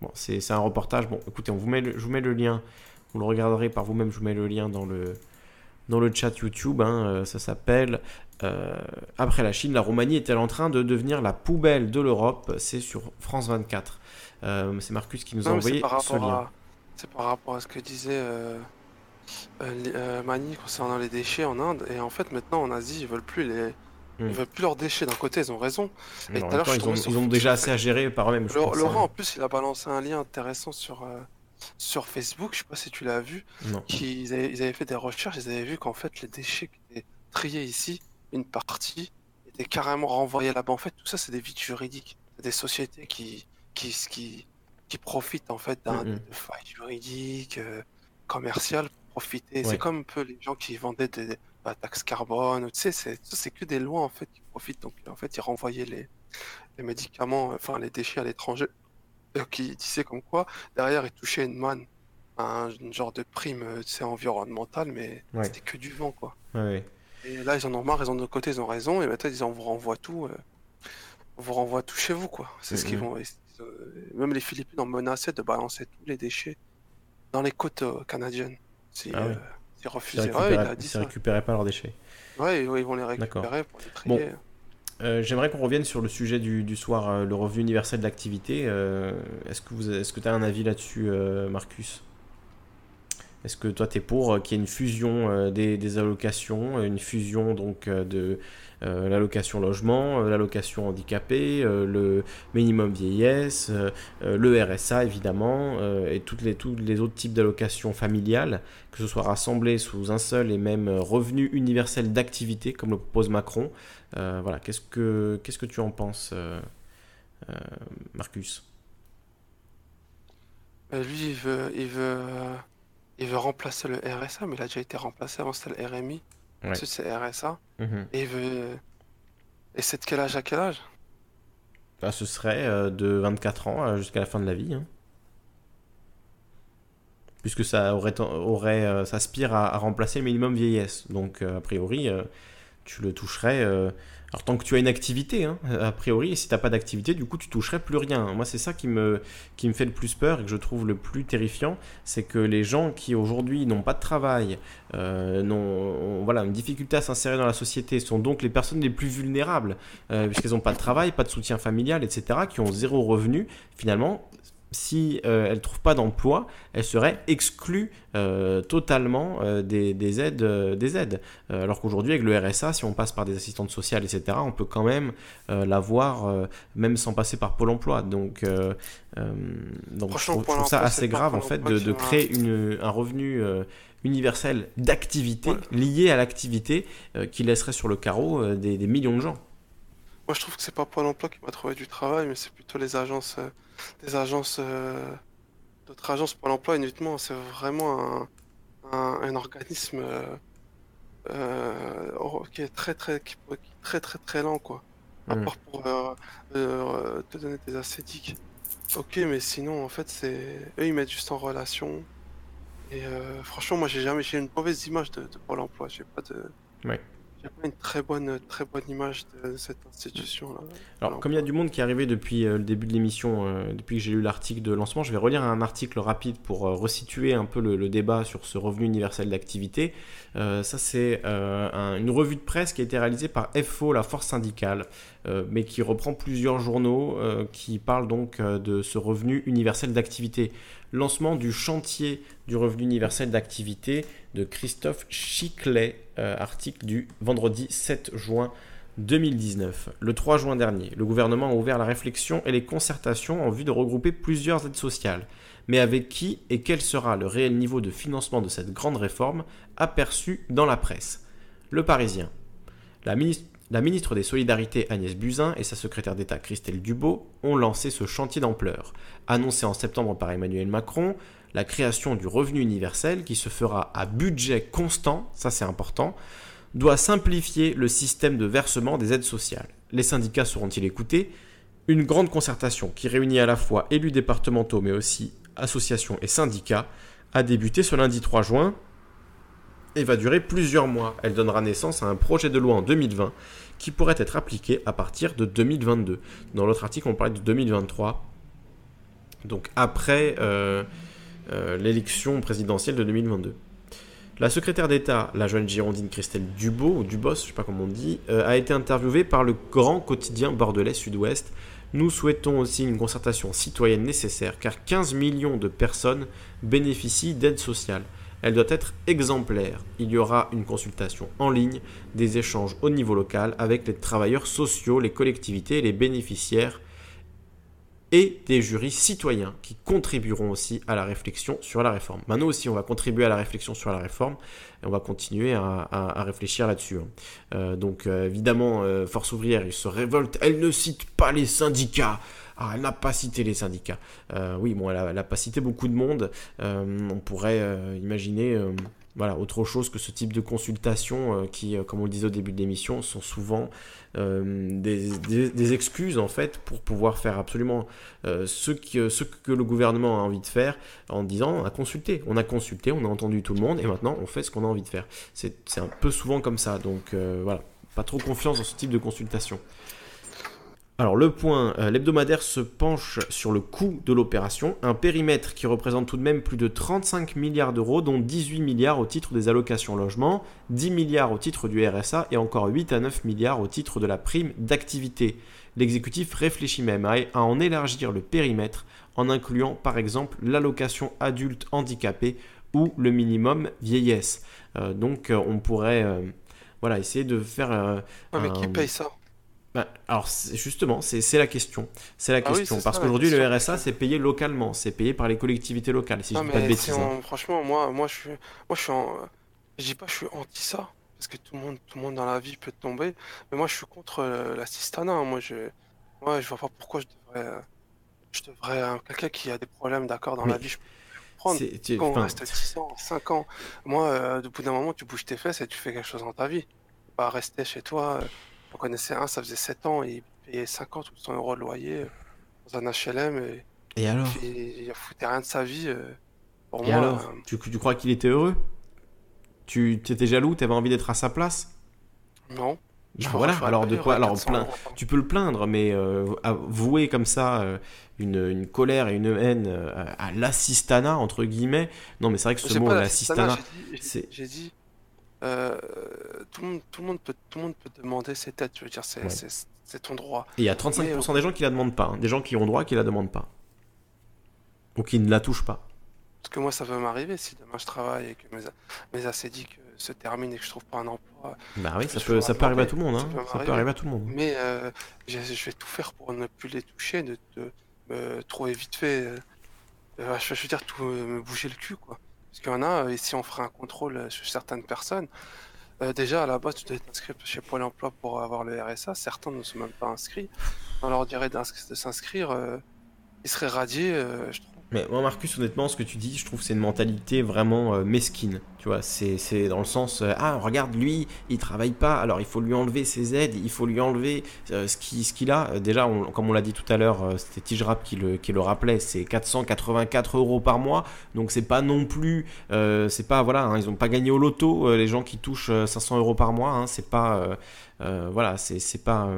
Bon, c'est un reportage. Bon, écoutez, on vous met je vous mets le lien. Vous le regarderez par vous-même. Je vous mets le lien dans le, dans le chat YouTube. Hein, ça s'appelle euh, après la Chine, la Roumanie est-elle en train de devenir la poubelle de l'Europe? C'est sur France 24. Euh, c'est Marcus qui nous a envoyé ce lien. C'est par rapport à ce que disait euh, Mani concernant les déchets en Inde. Et en fait, maintenant en Asie, ils veulent plus les. Ils hmm. veulent plus leurs déchets. D'un côté, ils ont raison. Et ils, ont, déjà assez à gérer par eux-mêmes. Laurent, hein. en plus, il a balancé un lien intéressant sur, sur Facebook. Je sais pas si tu l'as vu. Ils avaient, ils, avaient, fait des recherches. Ils avaient vu qu'en fait, les déchets qui étaient triés ici une partie était carrément renvoyée là-bas. En fait, tout ça, c'est des vides juridiques. Des sociétés qui, qui, qui, qui profitent en fait d'un mm faille juridique, euh, commerciale profiter. C'est comme un peu les gens qui vendaient des bah, taxes carbone. Tu sais, c'est que des lois en fait qui profitent. Donc, en fait, ils renvoyaient les, les médicaments, enfin les déchets à l'étranger. Euh, qui disaient comme quoi, derrière, ils touchaient une manne un genre de prime euh, tu sais, environnementale, mais c'était que du vent, quoi. Ouais. Et là, ils en ont marre, ils ont de côté, ils ont raison, et maintenant, ils on vous renvoie tout. Euh, on vous renvoie tout chez vous, quoi. C'est ce qu'ils vont. Euh, même les Philippines ont menacé de balancer tous les déchets dans les côtes canadiennes. Si, ah Ils refusaient. Ils récupéraient pas leurs déchets. Ouais, ils vont les récupérer pour les trier. J'aimerais qu'on revienne sur le sujet du, soir, le revenu universel d'activité. est-ce que tu as un avis là-dessus, Marcus? Est-ce que toi, tu es pour qu'il y ait une fusion des, allocations, une fusion donc de l'allocation logement, l'allocation handicapé, le minimum vieillesse, le RSA évidemment, et toutes les, tous les autres types d'allocations familiales, que ce soit rassemblées sous un seul et même revenu universel d'activité, comme le propose Macron. Voilà, qu'est-ce que, qu'est-ce que tu en penses Marcus? Euh, lui, il veut, il veut, il veut remplacer le RSA, mais il a déjà été remplacé avant, c'était le RMI. C'est RSA. Mhm. Et veut. Et c'est de quel âge à quel âge? Bah, Ce serait euh, de 24 ans euh, jusqu'à la fin de la vie. Hein. Puisque ça aurait, aurait ça aspire à, remplacer le minimum vieillesse. Donc, a priori, tu le toucherais alors tant que tu as une activité, hein, a priori, et si tu n'as pas d'activité, du coup tu toucherais plus rien. Moi c'est ça qui me, fait le plus peur et que je trouve le plus terrifiant, c'est que les gens qui aujourd'hui n'ont pas de travail, euh, ont, voilà, une difficulté à s'insérer dans la société, sont donc les personnes les plus vulnérables, euh, puisqu'elles n'ont pas de travail, pas de soutien familial, etc., qui ont zéro revenu, finalement, si euh, elle ne trouve pas d'emploi, elle serait exclue euh, totalement euh, des, aides. des aides. alors qu'aujourd'hui, avec le RSA, si on passe par des assistantes sociales, etc., on peut quand même l'avoir, même sans passer par Pôle emploi. Donc, donc je trouve, ça assez grave, en fait, de, créer un revenu universel d'activité, lié à l'activité, qui laisserait sur le carreau des, millions de gens. Moi, je trouve que c'est pas Pôle emploi qui va trouver du travail, mais c'est plutôt les agences des agences, euh, d'autres agences pour l'emploi, uniquement, c'est vraiment un, organisme euh, euh, qui est très très, qui, très très très lent quoi. À mm. part pour te donner des acétiques. Ok, mais sinon en fait c'est eux ils mettent juste en relation. Et franchement moi j'ai jamais j'ai une mauvaise image de, de Pôle Emploi. J'ai pas de. Ouais. Il n'y a pas une très bonne, très bonne image de cette institution-là. Alors, comme il y a du monde qui est arrivé depuis euh, le début de l'émission, euh, depuis que j'ai lu l'article de lancement, je vais relire un article rapide pour euh, resituer un peu le, débat sur ce revenu universel d'activité. ça, c'est une revue de presse qui a été réalisée par FO, la force syndicale, mais qui reprend plusieurs journaux qui parlent donc de ce revenu universel d'activité lancement du chantier du revenu universel d'activité de Christophe Chiclet, euh, article du vendredi 7 juin 2019. Le 3 juin dernier, le gouvernement a ouvert la réflexion et les concertations en vue de regrouper plusieurs aides sociales. Mais avec qui et quel sera le réel niveau de financement de cette grande réforme aperçue dans la presse? Le Parisien. La ministre la ministre des Solidarités Agnès Buzyn et sa secrétaire d'État Christelle Dubot ont lancé ce chantier d'ampleur. Annoncé en septembre par Emmanuel Macron, la création du revenu universel qui se fera à budget constant, ça c'est important, doit simplifier le système de versement des aides sociales. Les syndicats seront-ils écoutés? Une grande concertation qui réunit à la fois élus départementaux mais aussi associations et syndicats a débuté ce lundi 3 juin et va durer plusieurs mois. Elle donnera naissance à un projet de loi en 2020 qui pourrait être appliqué à partir de 2022. Dans l'autre article, on parlait de 2023, donc après euh, euh, l'élection présidentielle de 2022. La secrétaire d'État, la jeune girondine Christelle Dubos, ou Dubos, je sais pas comment on dit, euh, a été interviewée par le grand quotidien bordelais Sud-Ouest. Nous souhaitons aussi une concertation citoyenne nécessaire car 15 millions de personnes bénéficient d'aide sociale. Elle doit être exemplaire. Il y aura une consultation en ligne, des échanges au niveau local avec les travailleurs sociaux, les collectivités, les bénéficiaires et des jurys citoyens qui contribueront aussi à la réflexion sur la réforme. Maintenant aussi, on va contribuer à la réflexion sur la réforme et on va continuer à, réfléchir là-dessus. Hein. Euh, donc euh, évidemment, euh, Force ouvrière, il se révolte, elle ne cite pas les syndicats. Ah, elle n'a pas cité les syndicats. oui, bon, elle n'a pas cité beaucoup de monde. on pourrait imaginer voilà, autre chose que ce type de consultation euh, qui, euh, comme on le disait au début de l'émission, sont souvent euh, des, excuses en fait pour pouvoir faire absolument ce, ce, que le gouvernement a envie de faire en disant on a consulté, on a consulté, on a entendu tout le monde et maintenant on fait ce qu'on a envie de faire. C'est un peu souvent comme ça, donc voilà, pas trop confiance dans ce type de consultation. Alors le point, euh, l'hebdomadaire se penche sur le coût de l'opération, un périmètre qui représente tout de même plus de 35 milliards d'euros, dont 18 milliards au titre des allocations logement, 10 milliards au titre du RSA et encore 8 à 9 milliards au titre de la prime d'activité. L'exécutif réfléchit même à en élargir le périmètre en incluant par exemple l'allocation adulte handicapé ou le minimum vieillesse. donc on pourrait voilà, essayer de faire... mais qui paye ça? Bah, alors justement, c'est la question. C'est la ah question. parce qu'aujourd'hui, le RSA, c'est payé localement. C'est payé par les collectivités locales, si je dis pas de bêtises. Hein. Franchement, moi, moi, je suis, moi, je suis en... Je dis pas je suis anti ça, parce que tout le monde, tout le monde dans la vie peut tomber. Mais moi, je suis contre euh, l'assistanat. Hein. Moi, je, moi, je vois pas pourquoi je devrais, euh, je devrais euh, quelqu'un qui a des problèmes, d'accord, dans la vie, je peux prendre. Quand on reste 6 ans, 5 ans, moi, au bout d'un moment, tu bouges tes fesses et tu fais quelque chose dans ta vie. Pas rester chez toi. On connaissait un, ça faisait 7 ans, et il payait 50 ou 100 euros de loyer dans un HLM. Et, et alors Il foutait rien de sa vie. Pour et alors tu, tu crois qu'il était heureux? Tu étais jaloux, tu avais envie d'être à sa place? Non. Bah voilà, alors de quoi Alors tu peux le plaindre, mais euh, vouer comme ça euh, une, colère et une haine euh, à, l'assistanat, entre guillemets. Non, mais c'est vrai que ce mot, l'assistanat. J'ai dit, tout, le monde, tout, le monde peut, tout le monde peut demander ses têtes, je veux dire, c'est ton droit. Et il y a 35% des gens qui la demandent pas, hein. des gens qui ont droit qui la demandent pas. Ou qui ne la touchent pas. Parce que moi, ça va m'arriver si demain je travaille et que mes, mes euh, se terminent et que je trouve pas un emploi. Bah oui, ça peut, ça peut arriver à tout le monde. Hein. Ça, peut, arriver à tout le monde. Mais euh, je, vais tout faire pour ne plus les toucher, de, me trouver vite fait. Euh, je, veux dire, tout me bouger le cul, quoi. Parce qu'il y en a, et si on ferait un contrôle sur certaines personnes, déjà à la base, tu dois être inscrit chez Pôle emploi pour avoir le RSA. Certains ne sont même pas inscrits. On leur dirait de s'inscrire, ils seraient radiés, je trouve mais moi, Marcus, honnêtement, ce que tu dis, je trouve c'est une mentalité vraiment euh, mesquine. Tu vois, c'est dans le sens euh, ah regarde lui, il travaille pas, alors il faut lui enlever ses aides, il faut lui enlever euh, ce qu'il ce a. Déjà, comme on l'a dit tout à l'heure, c'était Tijrap qui le qui le rappelait, c'est 484 euros par mois, donc c'est pas non plus, c'est pas voilà, hein, ils ont pas gagné au loto les gens qui touchent 500 euros par mois, hein, c'est pas voilà, c'est pas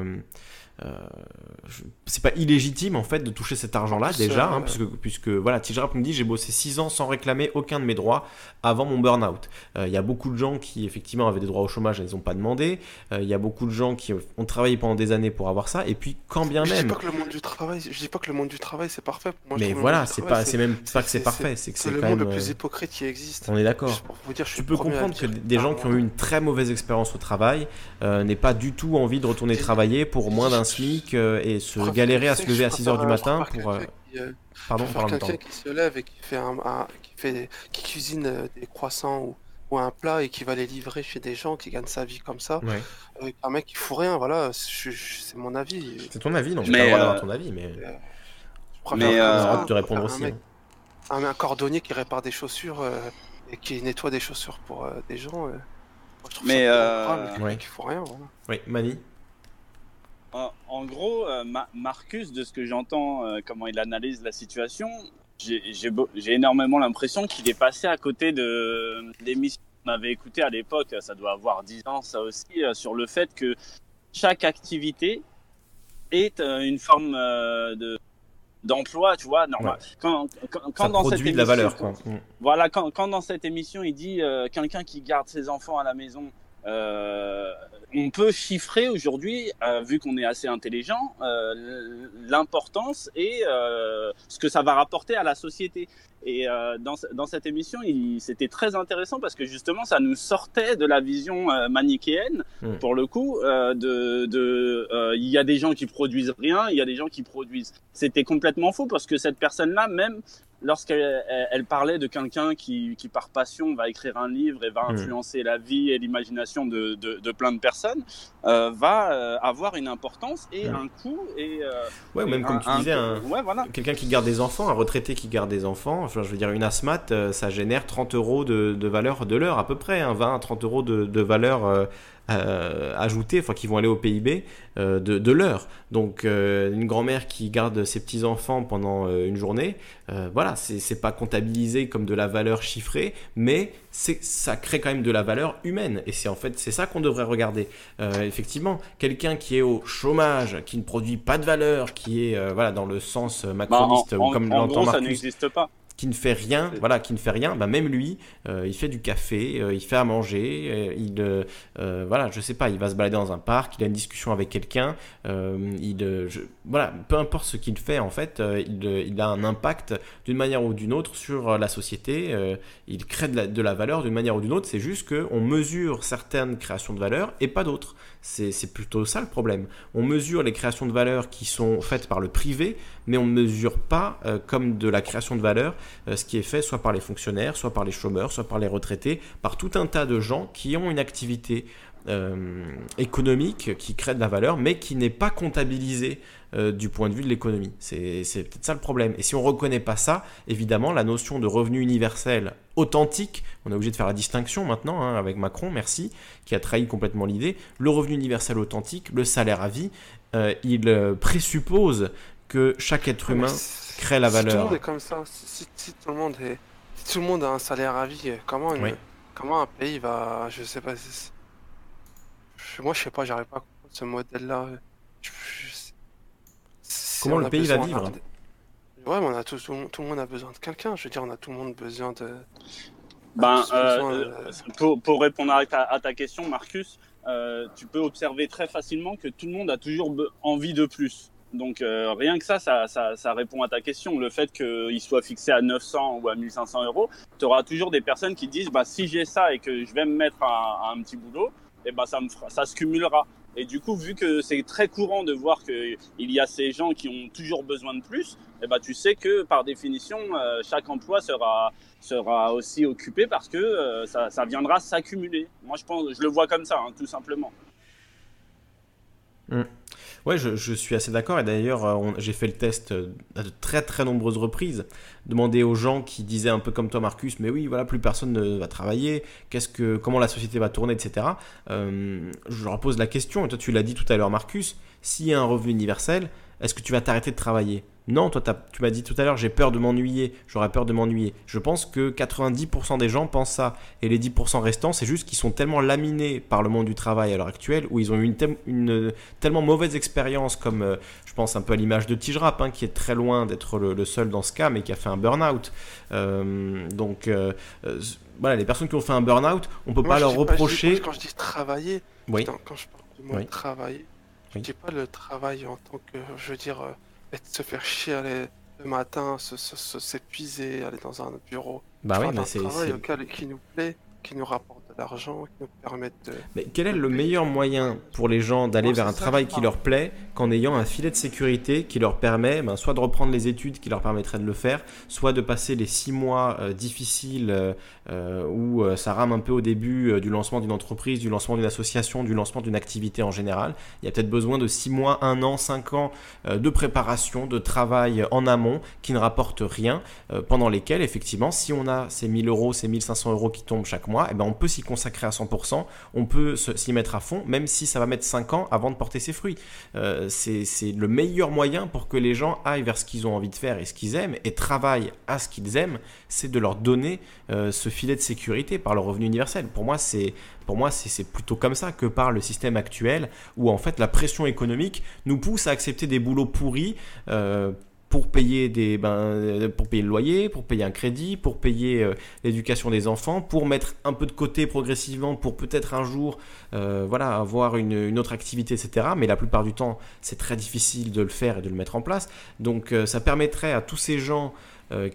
c'est pas illégitime en fait de toucher cet argent-là déjà, hein, puisque, puisque voilà, Tijrap me dit j'ai bossé 6 ans sans réclamer aucun de mes droits avant mon burn-out. Euh, il y a beaucoup de gens qui effectivement avaient des droits au chômage, ils n'ont pas demandé. Euh, il y a beaucoup de gens qui ont travaillé pendant des années pour avoir ça, et puis quand bien même. Je dis pas que le monde du travail, je dis pas que le monde du travail c'est parfait. Moi, mais voilà, c'est pas, c'est même pas que c'est parfait, c'est que c'est le monde le plus hypocrite qui existe. On est d'accord. Tu peux comprendre que des gens qui ont eu une très mauvaise expérience au travail n'aient pas du tout envie de retourner travailler pour moins d'un SMIC et se galérer à se lever à 6h du matin pour. Euh, euh, pardon, quelqu'un qui se lève et qui fait un, qui fait qui cuisine euh, des croissants ou, ou, un plat et qui va les livrer chez des gens qui gagnent sa vie comme ça. Ouais. un mec qui fout rien, voilà, c'est mon avis. C'est ton avis, non mais pas ton avis, mais. je mais euh, te répondre aussi. Hein. Un, cordonnier qui répare des chaussures et qui nettoie des chaussures pour des gens. Je trouve mais ça ouais. qui fout rien. Voilà. Oui, Mani en gros, euh, Marcus, de ce que j'entends, euh, comment il analyse la situation, j'ai énormément l'impression qu'il est passé à côté de l'émission qu'on avait écouté à l'époque, ça doit avoir 10 ans ça aussi, euh, sur le fait que chaque activité est une forme de d'emploi, tu vois, normal. Quand, quand, dans cette émission, de la valeur. Quoi. Voilà, quand, quand, dans cette émission il dit quelqu'un qui garde ses enfants à la maison euh, on peut chiffrer aujourd'hui, euh, vu qu'on est assez intelligent, euh, l'importance et euh, ce que ça va rapporter à la société. Et euh, dans, dans, cette émission, c'était très intéressant parce que justement, ça nous sortait de la vision manichéenne, hmm. pour le coup, de, de il y a des gens qui produisent rien, il y a des gens qui produisent. C'était complètement faux parce que cette personne-là, même lorsqu'elle elle parlait de quelqu'un qui, qui, par passion, va écrire un livre et va hmm. influencer la vie et l'imagination de, de, de, plein de personnes, euh, va euh, avoir une importance et hmm. un coût. Et, euh, ouais, même comme tu disais, quelqu'un qui garde des enfants, un retraité qui garde des enfants, enfin, je veux dire, une asmat, ça génère 30 euros de, de valeur de l'heure à peu près, hein, 20 à 30 euros de valeur euh, ajoutés, enfin qui vont aller au PIB euh, de, de l'heure. Donc euh, une grand-mère qui garde ses petits-enfants pendant une journée, voilà, c'est pas comptabilisé comme de la valeur chiffrée, mais ça crée quand même de la valeur humaine. Et c'est en fait c'est ça qu'on devrait regarder. effectivement, quelqu'un qui est au chômage, qui ne produit pas de valeur, qui est voilà dans le sens macroniste bah, comme l'entend ça n'existe pas. Qui ne fait rien, voilà, qui ne fait rien, bah même lui, euh, il fait du café, euh, il fait à manger, euh, il, voilà, je sais pas, il va se balader dans un parc, il a une discussion avec quelqu'un, il, voilà, peu importe ce qu'il fait, en fait, il, il, a un impact d'une manière ou d'une autre sur la société, il crée de la, de la valeur d'une manière ou d'une autre, c'est juste qu'on mesure certaines créations de valeur et pas d'autres. C'est plutôt ça le problème. On mesure les créations de valeur qui sont faites par le privé, mais on ne mesure pas comme de la création de valeur ce qui est fait soit par les fonctionnaires, soit par les chômeurs, soit par les retraités, par tout un tas de gens qui ont une activité euh, économique qui crée de la valeur, mais qui n'est pas comptabilisée du point de vue de l'économie. C'est peut-être ça le problème. Et si on ne reconnaît pas ça, évidemment, la notion de revenu universel authentique, on est obligé de faire la distinction maintenant hein, avec Macron, merci, qui a trahi complètement l'idée. Le revenu universel authentique, le salaire à vie, il présuppose que chaque être humain crée la valeur. Si tout le monde est comme ça, si, tout, le monde est, tout le monde a un salaire à vie, comment, comment un pays va. Je sais pas. moi, je sais pas, j'arrive pas à comprendre ce modèle-là. Comment le pays va vivre Ouais, mais on a tout, tout, le monde a besoin de quelqu'un. Je veux dire, on a tout le monde besoin de. Ben, euh, pour, pour, répondre à ta, à ta question, Marcus, euh, tu peux observer très facilement que tout le monde a toujours envie de plus. Donc euh, rien que ça, ça, répond à ta question. Le fait qu'il soit fixé à 900 ou à 1500 euros, tu auras toujours des personnes qui disent bah, si j'ai ça et que je vais me mettre à, un petit boulot, et eh bah, ça, me ça se cumulera. Et du coup, vu que c'est très courant de voir qu'il y a ces gens qui ont toujours besoin de plus, eh bah, tu sais que par définition, euh, chaque emploi sera, sera aussi occupé parce que euh, ça, viendra s'accumuler. Moi, je, pense, je le vois comme ça, hein, tout simplement. Mmh. Ouais, je, suis assez d'accord. Et d'ailleurs, euh, j'ai fait le test euh, à de très très nombreuses reprises. Demander aux gens qui disaient un peu comme toi, Marcus, mais oui, voilà, plus personne ne va travailler. Qu'est-ce que, comment la société va tourner, etc. Euh, je leur pose la question. Et toi, tu l'as dit tout à l'heure, Marcus. S'il y a un revenu universel, est-ce que tu vas t'arrêter de travailler? Non, toi, tu m'as dit tout à l'heure, j'ai peur de m'ennuyer, j'aurais peur de m'ennuyer. Je pense que 90% des gens pensent ça. Et les 10% restants, c'est juste qu'ils sont tellement laminés par le monde du travail à l'heure actuelle, où ils ont eu une, tellement mauvaise expérience, comme euh, je pense un peu à l'image de Tigerap, hein, qui est très loin d'être le, seul dans ce cas, mais qui a fait un burn-out. Euh, donc, euh, voilà, les personnes qui ont fait un burn-out, on peut pas leur reprocher. quand je dis travailler, oui. quand je parle du mot travailler, je dis pas le travail en tant que, je veux dire se faire chier aller le matin, s'épuiser, aller dans un bureau. Bah oui, mais c'est. un travail qui nous plaît, qui nous rapporte d'argent qui nous permettent de... Mais quel est le meilleur moyen pour les gens d'aller vers un travail qui leur plaît qu'en ayant un filet de sécurité qui leur permet ben, soit de reprendre les études qui leur permettraient de le faire, soit de passer les six mois euh, difficiles euh, euh, où ça rame un peu au début du lancement d'une entreprise, du lancement d'une association, du lancement d'une activité en général. Il y a peut-être besoin de six mois, un an, cinq ans de préparation, de travail en amont qui ne rapporte rien, pendant lesquels effectivement si on a ces 1000 euros, ces 1500 euros qui tombent chaque mois, eh ben on peut s'y consacrer à 100%, on peut s'y mettre à fond, même si ça va mettre 5 ans avant de porter ses fruits. Euh, c'est le meilleur moyen pour que les gens aillent vers ce qu'ils ont envie de faire et ce qu'ils aiment et travaillent à ce qu'ils aiment, c'est de leur donner euh, ce filet de sécurité par le revenu universel. Pour moi, c'est pour moi, c'est plutôt comme ça que parle le système actuel, où en fait la pression économique nous pousse à accepter des boulots pourris euh, pour payer des ben, euh, pour payer le loyer, pour payer un crédit, pour payer euh, l'éducation des enfants, pour mettre un peu de côté progressivement pour peut-être un jour euh, voilà avoir une, autre activité, etc. Mais la plupart du temps, c'est très difficile de le faire et de le mettre en place. Donc ça permettrait à tous ces gens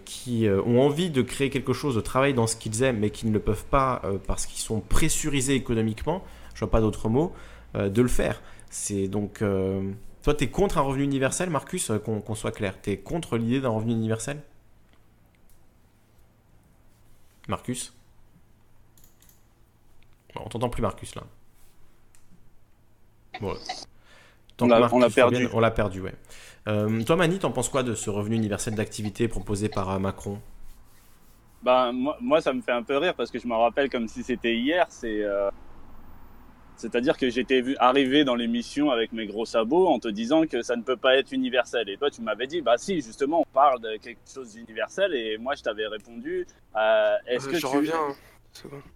qui ont envie de créer quelque chose, de travailler dans ce qu'ils aiment, mais qui ne le peuvent pas parce qu'ils sont pressurisés économiquement, je vois pas d'autres mots, de le faire. C'est donc toi, tu es contre un revenu universel, Marcus, euh, qu'on soit clair. Tu es contre l'idée d'un revenu universel? Marcus? On t'entend plus, Marcus, là. Bon. On l'a perdu. on l'a perdu, ouais. Euh, toi, Mani, t'en penses quoi de ce revenu universel d'activité proposé par euh, Macron? Bah, moi, moi, ça me fait un peu rire parce que je me rappelle comme si c'était hier. C'est c'est-à-dire que j'étais vu arriver dans l'émission avec mes gros sabots en te disant que ça ne peut pas être universel. Et toi, tu m'avais dit, bah si, justement, on parle de quelque chose d'universel. Et moi, je t'avais répondu, euh, est-ce euh, que je reviens.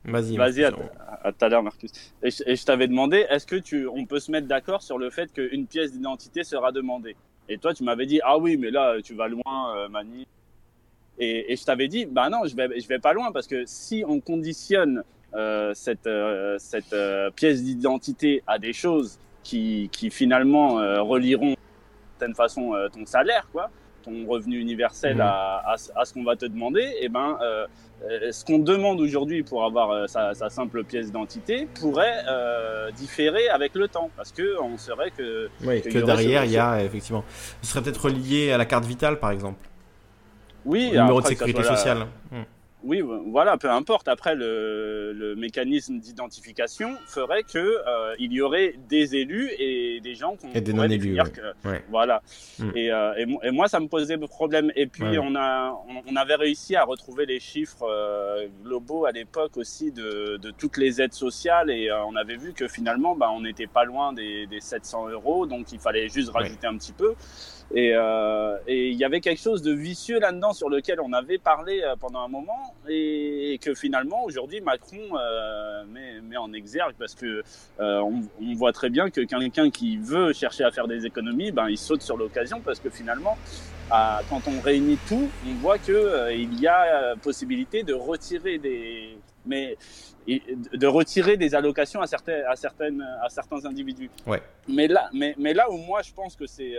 Vas-y. Vas-y, à, tout à l'heure, Marcus. Et je, t'avais demandé, est-ce que tu, on peut se mettre d'accord sur le fait qu'une pièce d'identité sera demandée? Et toi, tu m'avais dit, ah oui, mais là, tu vas loin, euh, Mani. Et, je t'avais dit, bah non, je vais, je vais pas loin parce que si on conditionne cette, euh, cette euh, pièce d'identité à des choses qui, qui finalement relieront d'une certaine façon ton salaire, quoi, ton revenu universel mmh. à, à, ce qu'on va te demander, et eh ben, ce qu'on demande aujourd'hui pour avoir sa, sa, simple pièce d'identité pourrait différer avec le temps, parce que on serait que, oui, que, derrière il y a effectivement, ce serait peut-être lié à la carte vitale par exemple. Oui, le numéro de sécurité sociale. Mmh. Oui, voilà, peu importe. Après, le, le mécanisme d'identification ferait que euh, il y aurait des élus et des gens qu'on et des non élus. Voilà. Mm. Et, euh, et, moi, ça me posait problème. Et puis, on a, on, avait réussi à retrouver les chiffres euh, globaux à l'époque aussi de, de, toutes les aides sociales et euh, on avait vu que finalement, bah, on n'était pas loin des, des, 700 euros, donc il fallait juste rajouter un petit peu. Et euh, il y avait quelque chose de vicieux là-dedans sur lequel on avait parlé euh, pendant un moment et, que finalement aujourd'hui Macron euh, met, met, en exergue parce que euh, on, on, voit très bien que quelqu'un qui veut chercher à faire des économies, ben il saute sur l'occasion parce que finalement à, quand on réunit tout, on voit que il y a possibilité de retirer des mais de retirer des allocations à certains, à certaines, à certains individus. Ouais. Mais là, mais, mais là où moi je pense que c'est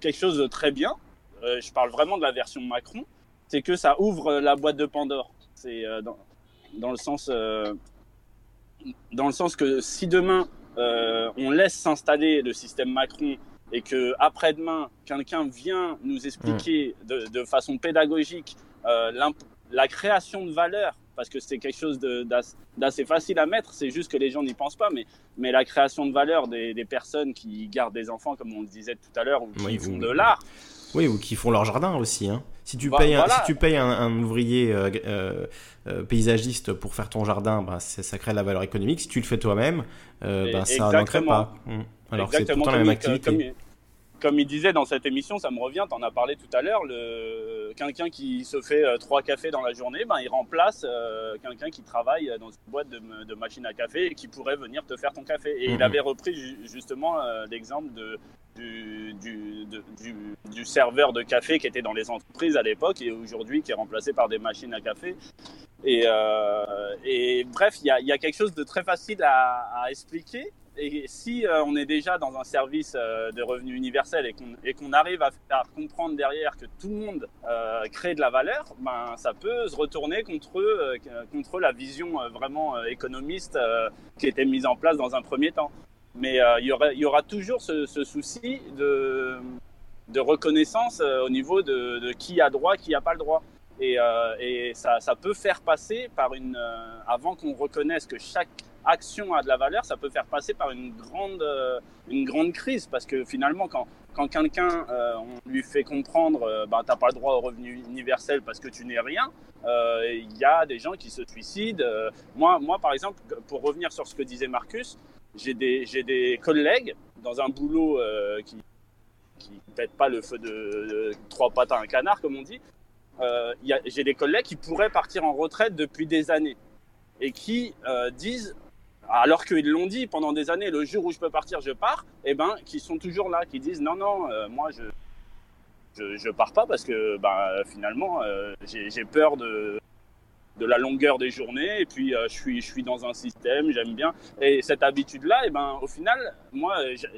quelque chose de très bien, euh, je parle vraiment de la version Macron, c'est que ça ouvre la boîte de Pandore. C'est euh, dans, dans, le sens, euh, dans le sens que si demain on laisse s'installer le système Macron et que après-demain quelqu'un vient nous expliquer mmh. de, de, façon pédagogique la création de valeur parce que c'est quelque chose d'assez facile à mettre. C'est juste que les gens n'y pensent pas. Mais, mais la création de valeur des, des, personnes qui gardent des enfants, comme on le disait tout à l'heure, ou qui font de l'art. Oui, ou qui font leur jardin aussi. Hein. Si tu, bah, payes un, si tu payes un, ouvrier euh, euh, euh, paysagiste pour faire ton jardin, bah, ça crée de la valeur économique. Si tu le fais toi-même, bah, ça n'en crée pas. Mmh. Alors c'est pourtant la même activité comme il disait dans cette émission, ça me revient, tu en as parlé tout à l'heure, le... quelqu'un qui se fait euh, trois cafés dans la journée, ben, il remplace euh, quelqu'un qui travaille dans une boîte de, de, machine à café et qui pourrait venir te faire ton café. Et il mhm. avait repris justement euh, l'exemple de, du, du, du, serveur de café qui était dans les entreprises à l'époque et aujourd'hui qui est remplacé par des machines à café. Et, et bref, il y a, y a, quelque chose de très facile à, à expliquer et si euh, on est déjà dans un service euh, de revenu universel et qu'on arrive à comprendre derrière que tout le monde euh, crée de la valeur, ben ça peut se retourner contre contre la vision vraiment économiste qui était mise en place dans un premier temps. Mais il y aura toujours ce, souci de reconnaissance au niveau de, qui a droit, qui a pas le droit. Et, ça, peut faire passer par une avant qu'on reconnaisse que chaque action a de la valeur, ça peut faire passer par une grande, euh, une grande crise parce que finalement, quand, quand quelqu'un, euh, on lui fait comprendre, euh, bah, t'as pas le droit au revenu universel parce que tu n'es rien, il y a des gens qui se suicident. moi, moi, par exemple, pour revenir sur ce que disait Marcus, j'ai des, des collègues dans un boulot qui qui pète pas le feu de, trois pattes à un canard, comme on dit. j'ai des collègues qui pourraient partir en retraite depuis des années et qui disent alors qu'ils l'ont dit pendant des années, le jour où je peux partir, je pars, eh ben, qui sont toujours là, qui disent non, non, euh, moi je, je, pars pas parce que ben, finalement euh, j'ai peur de, de la longueur des journées et puis euh, je suis je suis dans un système j'aime bien. Et cette habitude là eh ben au final moi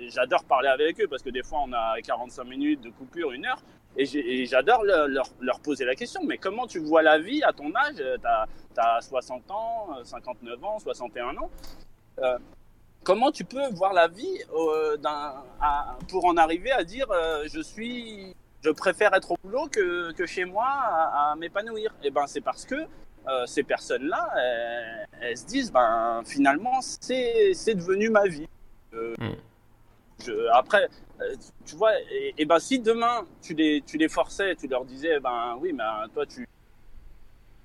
j'adore parler avec eux parce que des fois on a 45 minutes de coupure une heure et j'adore leur, leur, poser la question, mais comment tu vois la vie à ton âge? Tu as, 60 ans, 59 ans, 61 ans. Euh, comment tu peux voir la vie euh, pour en arriver à dire euh, je suis, je préfère être au boulot que, que chez moi à, m'épanouir? Et eh ben c'est parce que ces personnes-là, elles, se disent ben finalement c'est devenu ma vie. Hmm. Je, après, euh, tu vois, et, ben si demain tu les, tu les forçais, tu leur disais, ben oui, mais euh, toi tu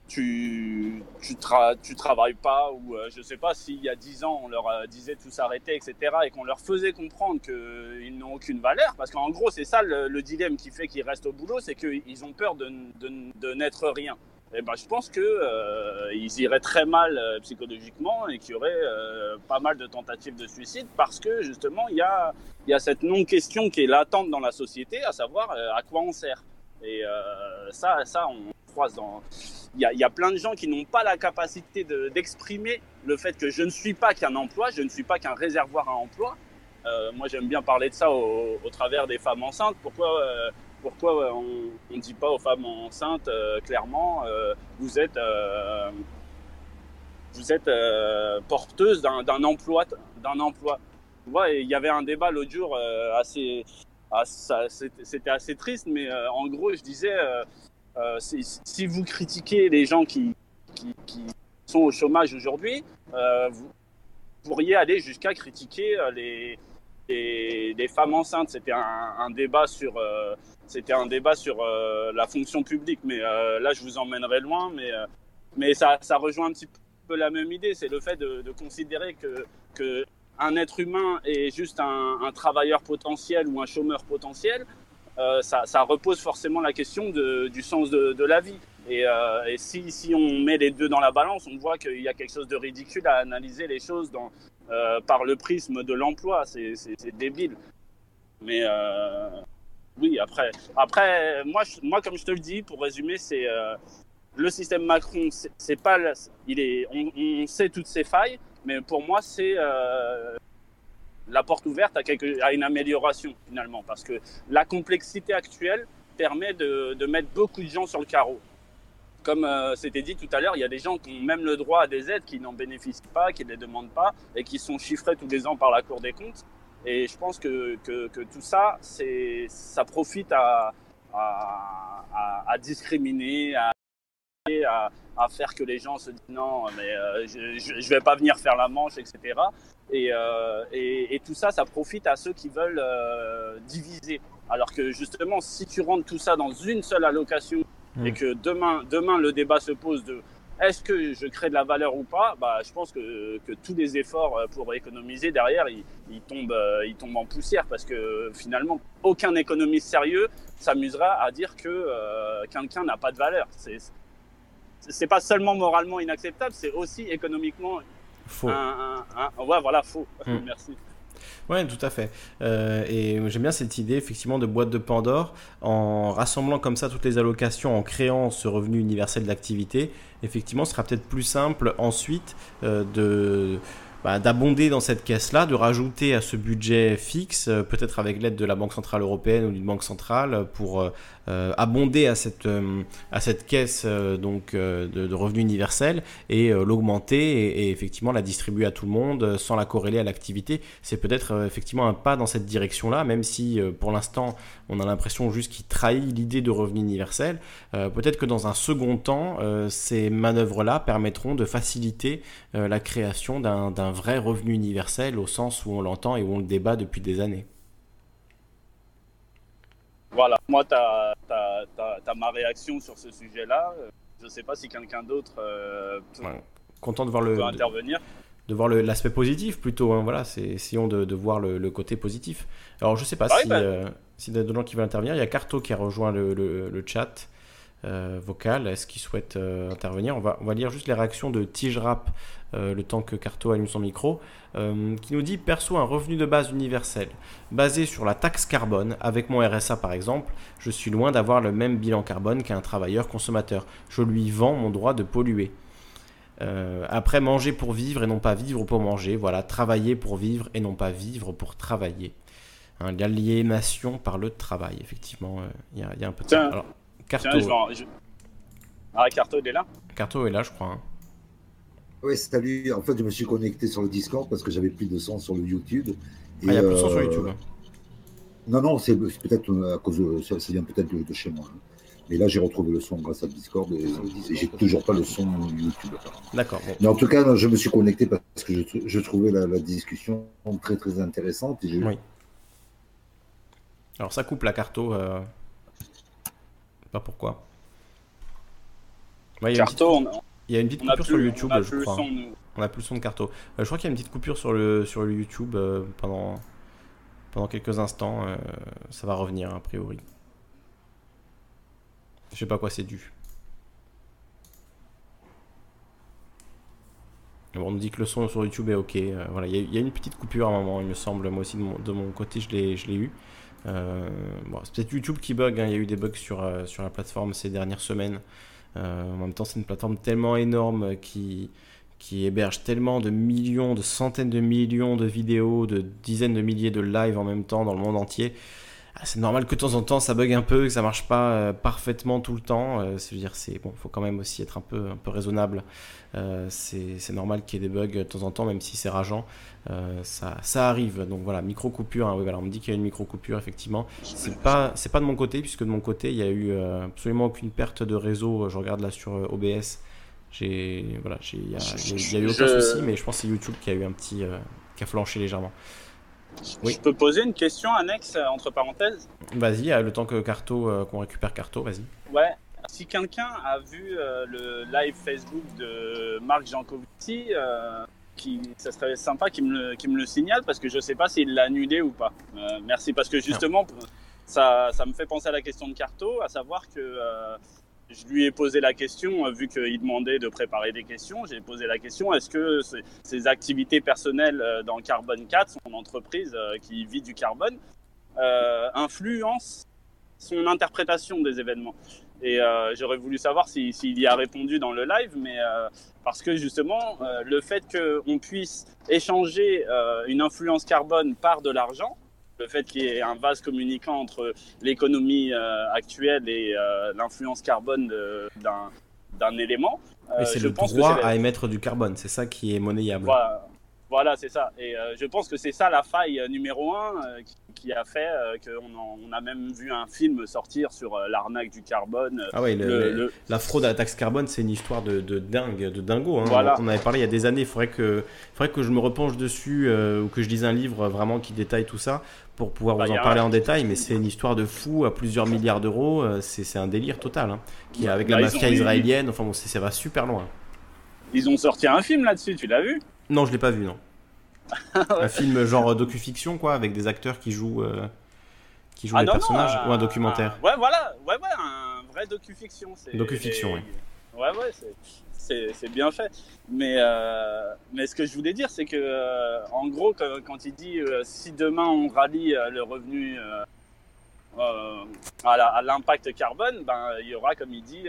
tu tu, tu travailles pas ou euh, je sais pas s'il y a dix ans on leur disait tout s'arrêter etc et qu'on leur faisait comprendre qu'ils n'ont aucune valeur parce qu'en gros c'est ça le, dilemme qui fait qu'ils restent au boulot c'est qu'ils ont peur de, de n'être rien eh ben, je pense que euh, iraient très mal euh, psychologiquement et qu'il y aurait euh, pas mal de tentatives de suicide parce que justement il y a, y a cette non-question qui est latente dans la société, à savoir à quoi on sert. Et ça, ça, on croise dans. Il y a, y a, plein de gens qui n'ont pas la capacité d'exprimer le fait que je ne suis pas qu'un emploi, je ne suis pas qu'un réservoir à emploi. moi, j'aime bien parler de ça au, travers des femmes enceintes. Pourquoi pourquoi on ne dit pas aux femmes enceintes clairement vous êtes vous êtes porteuse d'un emploi d'un emploi il y avait un débat l'autre jour euh, assez, c'était assez triste, mais euh, en gros, je disais, euh, si, vous critiquez les gens qui, qui, sont au chômage aujourd'hui, vous pourriez aller jusqu'à critiquer les, les, femmes enceintes. C'était un, débat sur, c'était un débat sur la fonction publique, mais là, je vous emmènerai loin, mais, mais ça, ça rejoint un petit peu la même idée, c'est le fait de, considérer que, que un être humain est juste un, travailleur potentiel ou un chômeur potentiel, euh, ça, repose forcément la question du sens de, la vie. Et, euh, si, on met les deux dans la balance, on voit qu'il y a quelque chose de ridicule à analyser les choses euh, par le prisme de l'emploi. C'est débile. Mais oui, après, après moi, moi, comme je te le dis, pour résumer, c'est le système Macron, c'est pas, il est, on, sait toutes ses failles, mais pour moi, c'est euh, la porte ouverte à, quelque, à, une amélioration finalement, parce que la complexité actuelle permet de, de mettre beaucoup de gens sur le carreau. Comme euh, c'était dit tout à l'heure, il y a des gens qui ont même le droit à des aides, qui n'en bénéficient pas, qui ne les demandent pas, et qui sont chiffrés tous les ans par la Cour des comptes. Et je pense que, que, que tout ça, ça profite à, à, à, à discriminer, à à, faire que les gens se disent non, mais euh, je, je, vais pas venir faire la manche, etc. Et, euh, et, et, tout ça, ça profite à ceux qui veulent euh, diviser. Alors que justement, si tu rentres tout ça dans une seule allocation et hmm. que demain, demain le débat se pose de est-ce que je crée de la valeur ou pas? Bah, Je pense que, que, tous les efforts pour économiser derrière, ils, ils, tombent, ils tombent en poussière parce que finalement, aucun économiste sérieux s'amusera à dire que quelqu'un n'a pas de valeur. C'est, c'est pas seulement moralement inacceptable, c'est aussi économiquement faux. Un, ouais, voilà, faux. Hmm. Merci. Oui, tout à fait. Euh, et j'aime bien cette idée, effectivement, de boîte de Pandore, en rassemblant comme ça toutes les allocations, en créant ce revenu universel d'activité. Effectivement, ce sera peut-être plus simple ensuite euh, de bah, d'abonder dans cette caisse-là, de rajouter à ce budget fixe, euh, peut-être avec l'aide de la Banque Centrale Européenne ou d'une banque centrale, pour abonder à cette, à cette caisse donc, de, revenus universels et l'augmenter et, effectivement la distribuer à tout le monde sans la corréler à l'activité. C'est peut-être effectivement un pas dans cette direction-là, même si pour l'instant on a l'impression juste qu'il trahit l'idée de revenu universel. peut-être que dans un second temps, ces manœuvres-là permettront de faciliter la création d'un vrai revenu universel au sens où on l'entend et où on le débat depuis des années. Voilà, moi, tu ma réaction sur ce sujet-là. Je ne sais pas si quelqu'un d'autre euh, peut, Content de voir le, intervenir. De, voir l'aspect positif plutôt. Hein, voilà, c'est essayons de, de voir le, côté positif. Alors, je ne sais pas ah si, bah. s'il y a d'autres gens qui veulent intervenir. Il y a Carto qui a rejoint le, chat. Euh, vocal. Est-ce qu'il souhaite intervenir? On va, on va lire juste les réactions de Tige Rap euh, le temps que Carto allume son micro, euh, qui nous dit perçoit un revenu de base universel basé sur la taxe carbone. Avec mon RSA par exemple, je suis loin d'avoir le même bilan carbone qu'un travailleur consommateur. Je lui vends mon droit de polluer. Euh, après, manger pour vivre et non pas vivre pour manger. Voilà, travailler pour vivre et non pas vivre pour travailler. Hein, L'aliénation par le travail, effectivement, il y, a un peu de ça. Alors, Carto. Ah, Carto, il est là Carto est là, je crois. Hein. Oui, salut. En fait, je me suis connecté sur le Discord parce que j'avais plus de son sur le YouTube. ah, il n'y a plus de son sur euh, YouTube. Hein. Non, non, c'est peut-être euh, à cause de, ça, vient peut-être de, chez moi. Hein. Mais là, j'ai retrouvé le son grâce à Discord et, j'ai toujours pas le son YouTube. D'accord. Mais en tout cas, je me suis connecté parce que je, trouvais la, discussion très très intéressante. oui. Alors ça coupe la carto. Euh... Pas pourquoi. carto, on, il y a une petite coupure sur le YouTube, je crois. on a plus le son de Carto. Euh, je crois qu'il y a une petite coupure sur le, sur le YouTube euh, pendant, pendant quelques instants. Euh, ça va revenir, a priori. Je sais pas quoi c'est dû. on nous dit que le son sur YouTube est ok. voilà, il y, a une petite coupure à un moment, il me semble. Moi aussi, de mon, côté, je l'ai eu. Bon, c'est peut-être YouTube qui bug. Hein. Il y a eu des bugs sur, sur la plateforme ces dernières semaines. en même temps, c'est une plateforme tellement énorme qui, qui héberge tellement de millions, de centaines de millions de vidéos, de dizaines de milliers de lives en même temps dans le monde entier. Ah, c'est normal que de temps en temps ça bug un peu, que ça marche pas euh, parfaitement tout le temps. Euh, c'est dire, c'est bon, faut quand même aussi être un peu, un peu raisonnable. Euh, c'est normal qu'il y ait des bugs de temps en temps, même si c'est rageant. ça, ça arrive. Donc voilà, micro coupure. Hein, voilà, on me dit qu'il y a une micro coupure effectivement. C'est pas, c'est pas de mon côté puisque de mon côté il y a eu absolument aucune perte de réseau. Je regarde là sur OBS. J'ai voilà, il y, a eu aucun souci, mais je pense que c'est YouTube qui a eu un petit, euh, qui a flanché légèrement. Oui. Je peux poser une question annexe euh, entre parenthèses? Vas-y, euh, le temps que Carto, qu'on récupère Carto, vas-y. Ouais. Si quelqu'un a vu le live Facebook de Marc Jancovici, qui, ça serait sympa qu'il me, le, me le signale parce que je sais pas s'il l'a annulé ou pas. merci parce que justement, ça, ça, me fait penser à la question de Carto, à savoir que je lui ai posé la question, euh, vu qu'il demandait de préparer des questions, j'ai posé la question, est-ce que ses activités personnelles euh, dans Carbone 4, son entreprise euh, qui vit du carbone, influencent son interprétation des événements? Et j'aurais voulu savoir s'il y a répondu dans le live, mais parce que justement, le fait qu'on puisse échanger une influence carbone par de l'argent, le fait qu'il y ait un vase communicant entre l'économie euh, actuelle et euh, l'influence carbone d'un élément. Euh, c'est le droit à émettre du carbone, c'est ça qui est monnayable. Voilà, c'est ça. Et je pense que c'est ça la faille numéro un qui, a fait qu'on on a même vu un film sortir sur l'arnaque du carbone. Ah oui, la fraude à la taxe carbone, c'est une histoire de, dingue, de dingo. Hein. On avait parlé il y a des années. Il faudrait que, faudrait que je me repenche dessus ou que je lise un livre vraiment qui détaille tout ça pour pouvoir bah, vous en parler en détail, mais c'est une histoire de fou à plusieurs milliards d'euros. Euh, c'est un délire total, hein, qui avec la bah, mafia israélienne. Enfin bon, ça va super loin. Ils ont sorti un film là-dessus, tu l'as vu? Non, je l'ai pas vu, non. Un film genre docu-fiction, quoi, avec des acteurs qui jouent, euh, qui jouent ah, des personnages, ou un documentaire. ouais, voilà, ouais, ouais, un vrai docu-fiction. Docu-fiction, oui. Ouais, ouais, c'est bien fait. Mais, euh, mais ce que je voulais dire, c'est que, euh, en gros, quand, il dit euh, si demain on rallie le revenu à l'impact carbone, ben, il y aura, comme il dit,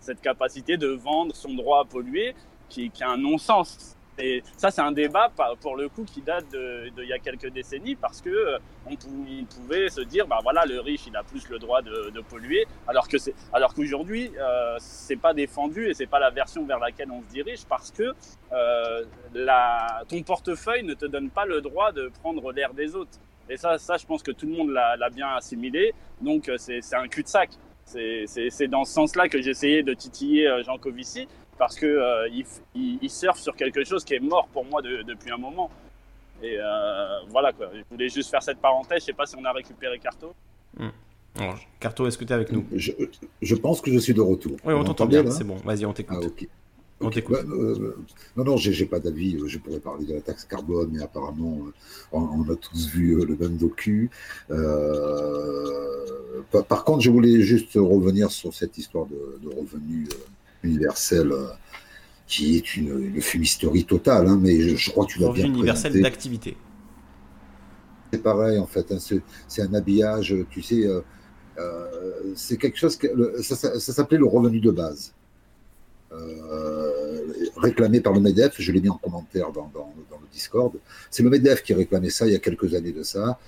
cette, capacité de vendre son droit à polluer qui, qui a un non-sens. Et ça, c'est un débat pour le coup qui date de, il y a quelques décennies parce que euh, on, pouvait se dire, bah voilà, le riche, il a plus le droit de, polluer, alors que c'est, alors qu'aujourd'hui, euh, c'est pas défendu et c'est pas la version vers laquelle on se dirige parce que euh, la, ton portefeuille ne te donne pas le droit de prendre l'air des autres. Et ça, ça, je pense que tout le monde l'a bien assimilé. Donc, euh, c'est un cul-de-sac. C'est dans ce sens-là que j'essayais de titiller Jean Covici parce que euh, il, surfe sur quelque chose qui est mort pour moi depuis un moment. Et euh, voilà quoi. Je voulais juste faire cette parenthèse. Je sais pas si on a récupéré Carto. Hmm. Carto, est-ce que tu es avec nous? Je, pense que je suis de retour. Oui, on, t'entend bien. C'est bon. Vas-y, on t'écoute. Ah, on t'écoute. Bah, euh, non, non, j'ai pas d'avis. Je pourrais parler de la taxe carbone, mais apparemment, on, a tous vu le même docu. par, contre, je voulais juste revenir sur cette histoire de, de revenus universel euh, qui est une, une fumisterie totale, hein, mais je, crois que tu l'as bien universel d'activité. C'est pareil en fait, hein, c'est un habillage, tu sais, euh, euh, c'est quelque chose, que, ça, s'appelait le revenu de base. réclamé par le MEDEF, je l'ai mis en commentaire dans, dans, le Discord. C'est le MEDEF qui réclamait ça il y a quelques années de ça.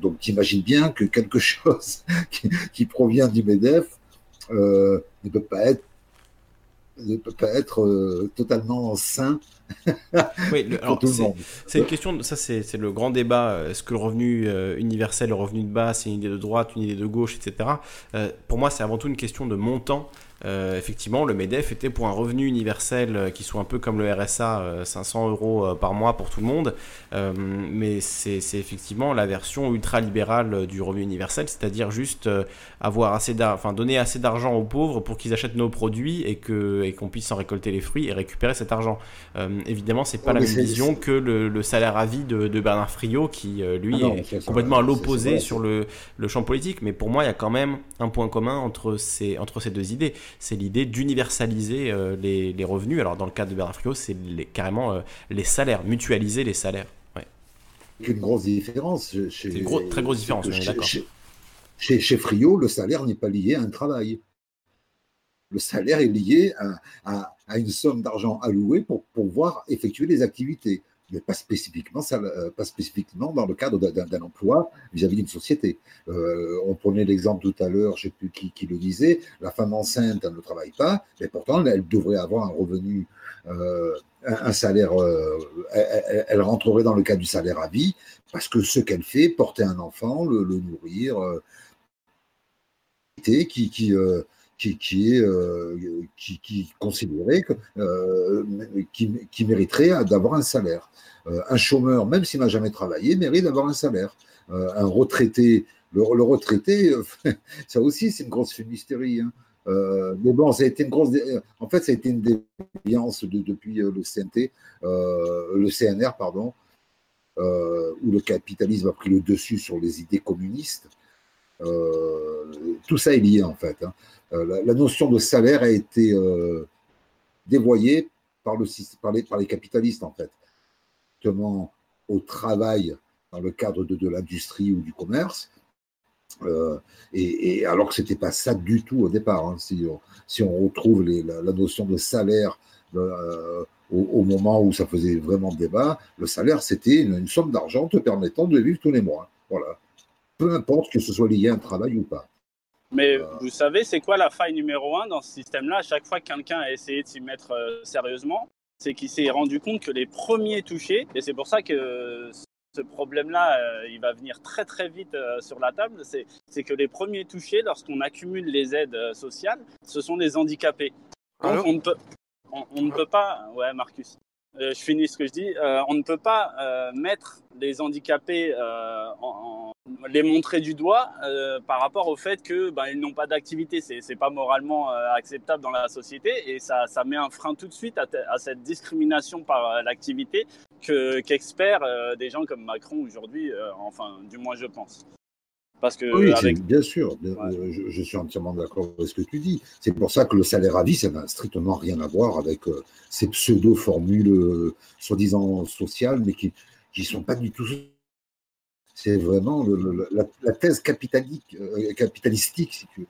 donc tu imagines bien que quelque chose qui, qui provient du MEDEF ne peut pas être ne peut pas être euh, totalement sain. oui, c'est une question, ça c'est le grand débat. Est-ce que le revenu euh, universel, le revenu de base, c'est une idée de droite, une idée de gauche, etc. Euh, pour moi, c'est avant tout une question de montant euh, effectivement, le MEDEF était pour un revenu universel euh, qui soit un peu comme le RSA, 500 euh, euros par mois pour tout le monde. mais c'est effectivement la version ultra-libérale du revenu universel, c'est-à-dire juste avoir assez enfin, donner assez d'argent aux pauvres pour qu'ils achètent nos produits et qu'on et qu'on puisse en récolter les fruits et récupérer cet argent. évidemment, c'est pas la même vision que le, salaire à vie de, Bernard Friot qui, lui, ah est complètement à l'opposé sur le, le champ politique. Mais pour moi, il y a quand même un point commun entre ces, entre ces deux idées. C'est l'idée d'universaliser les, revenus. Alors dans le cas de Bernard Friot, c'est carrément les salaires, mutualiser les salaires. Ouais. Une grosse différence. C'est une très grosse différence, d'accord. Chez, chez, Frio, le salaire n'est pas lié à un travail. Le salaire est lié à, une somme d'argent allouée pour pouvoir effectuer les activités, mais pas spécifiquement, euh, pas spécifiquement dans le cadre d'un emploi vis-à-vis d'une société. Euh, on prenait l'exemple tout à l'heure, je ne sais plus qui, le disait, la femme enceinte, elle ne travaille pas, mais pourtant, elle devrait avoir un revenu, euh, un, salaire, elle, rentrerait dans le cadre du salaire à vie, parce que ce qu'elle fait, porter un enfant, le, nourrir, qui, qui, qui, qui, euh, qui, qui euh, qui, qui, mériterait d'avoir un salaire. un chômeur, même s'il n'a jamais travaillé, mérite d'avoir un salaire. un retraité, le, retraité, ça aussi c'est une grosse fumisterie. Hein. mais bon, ça a été une grosse. En fait, ça a été une déviance de, depuis le CNT, le CNR, pardon, où le capitalisme a pris le dessus sur les idées communistes. Euh, tout ça est lié en fait. Hein. Euh, la, notion de salaire a été euh, dévoyée par, le, par, les, capitalistes en fait, justement au travail dans le cadre de, l'industrie ou du commerce. et, alors que c'était pas ça du tout au départ. Hein. Si, on, retrouve la, notion de salaire au, moment où ça faisait vraiment débat, le salaire c'était une, une, somme d'argent te permettant de vivre tous les mois. Voilà peu importe que ce soit lié à un travail ou pas. Mais euh, vous savez, c'est quoi la faille numéro un dans ce système-là? À chaque fois que quelqu'un a essayé de s'y mettre euh, sérieusement, c'est qu'il s'est rendu compte que les premiers touchés, et c'est pour ça que ce problème-là, euh, il va venir très très vite sur la table, c'est que les premiers touchés, lorsqu'on accumule les aides sociales, ce sont les handicapés. Donc on ne, peut, on, ne peut pas, ouais Marcus, je finis ce que je dis, on ne peut pas mettre les handicapés les montrer du doigt euh, par rapport au fait que ben, ils n'ont pas d'activité. C'est n'est pas moralement euh, acceptable dans la société et ça, ça met un frein tout de suite à, cette discrimination par euh, l'activité que qu'expert des gens comme Macron aujourd'hui, enfin du moins je pense. Parce que oui, bien sûr, je, suis entièrement d'accord avec ce que tu dis. C'est pour ça que le salaire à vie, ça n'a strictement rien à voir avec ces pseudo-formules soi-disant sociales, mais qui ne sont pas du tout c'est vraiment la, thèse capitalistique, euh, capitalistique, si tu veux.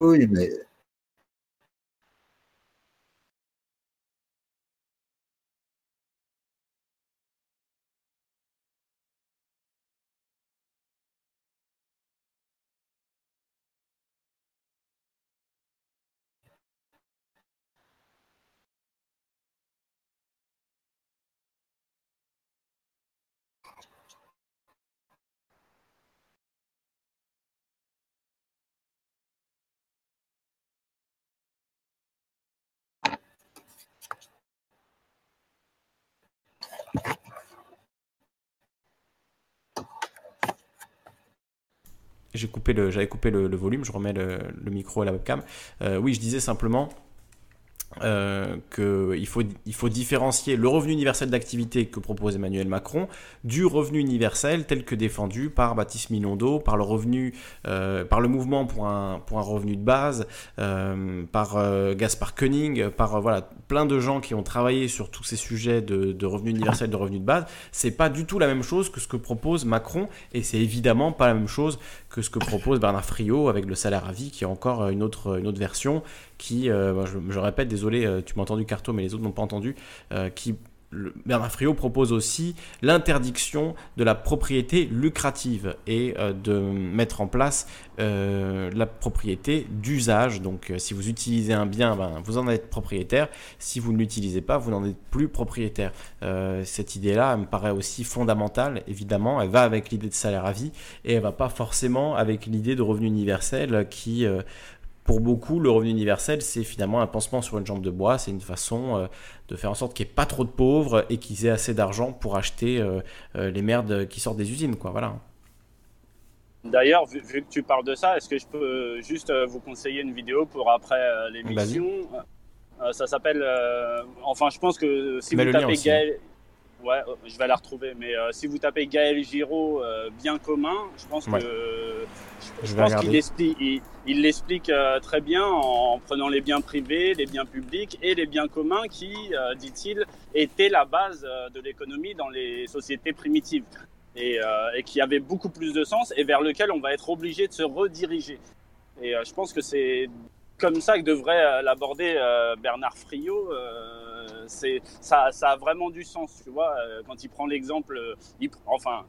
Oui, mais Le, j'avais coupé le, volume, je remets le, micro à la webcam. Euh, oui, je disais simplement euh, qu'il faut, il faut différencier le revenu universel d'activité que propose Emmanuel Macron du revenu universel tel que défendu par Baptiste Minondo, par le revenu, euh, par le mouvement pour un, pour un revenu de base, euh, par Gaspard Koenig, par voilà plein de gens qui ont travaillé sur tous ces sujets de, de revenu universel, de revenu de base. C'est pas du tout la même chose que ce que propose Macron et c'est évidemment pas la même chose que ce que propose Bernard Friot avec le salaire à vie qui est encore une autre, une autre version qui, je, je répète, désolé, euh, tu m'as entendu Carto, mais les autres n'ont pas entendu, euh, qui Bernard Friot propose aussi l'interdiction de la propriété lucrative et euh, de mettre en place euh, la propriété d'usage. Donc si vous utilisez un bien, ben, vous en êtes propriétaire. Si vous ne l'utilisez pas, vous n'en êtes plus propriétaire. cette idée-là me paraît aussi fondamentale. Évidemment, elle va avec l'idée de salaire à vie et elle va pas forcément avec l'idée de revenu universel qui pour beaucoup, le revenu universel, c'est finalement un pansement sur une jambe de bois. C'est une façon euh, de faire en sorte qu'il n'y ait pas trop de pauvres et qu'ils aient assez d'argent pour acheter euh, euh, les merdes qui sortent des usines. Quoi. Voilà. D'ailleurs, vu, que tu parles de ça, est-ce que je peux juste vous conseiller une vidéo pour après l'émission? Ça s'appelle. enfin, je pense que si vous tapez Gaël. Ouais, je vais la retrouver. Mais si vous tapez Gaël Giraud, bien commun, je pense que je, pense qu'il l'explique, il, l'explique euh, très bien en prenant les biens privés, les biens publics et les biens communs qui, euh, dit-il, étaient la base euh, de l'économie dans les sociétés primitives et, et, qui avaient beaucoup plus de sens et vers lequel on va être obligé de se rediriger. Et je pense que c'est comme ça que devrait l'aborder Bernard Friot. c'est ça, ça, a vraiment du sens, tu vois, quand il prend l'exemple, enfin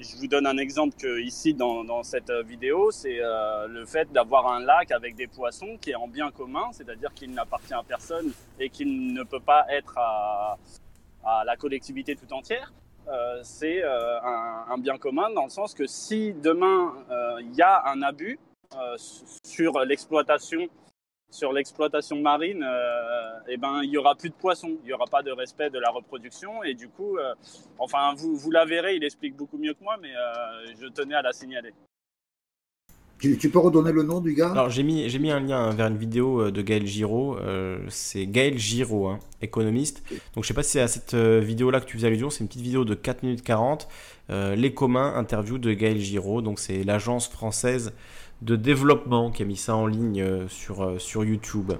je vous donne un exemple que ici dans, dans cette vidéo, c'est euh, le fait d'avoir un lac avec des poissons qui est en bien commun, c'est-à-dire qu'il n'appartient à personne et qu'il ne peut pas être à, à la collectivité tout entière. Euh, c'est euh, un, un, bien commun dans le sens que si demain il y a un abus sur l'exploitation sur l'exploitation marine, euh, eh ben, il n'y aura plus de poissons, il n'y aura pas de respect de la reproduction. Et du coup, euh, enfin, vous, vous la verrez, il explique beaucoup mieux que moi, mais euh, je tenais à la signaler. Tu, peux redonner le nom du gars? Alors j'ai mis, j'ai mis un lien vers une vidéo de Gaël Giraud. c'est Gaël Giraud, hein, économiste. Donc je sais pas si c'est à cette vidéo-là que tu faisais allusion. C'est une petite vidéo de 4 minutes 40. Les communs, interview de Gaël Giraud. Donc c'est l'agence française de développement qui a mis ça en ligne euh, sur, euh, sur YouTube.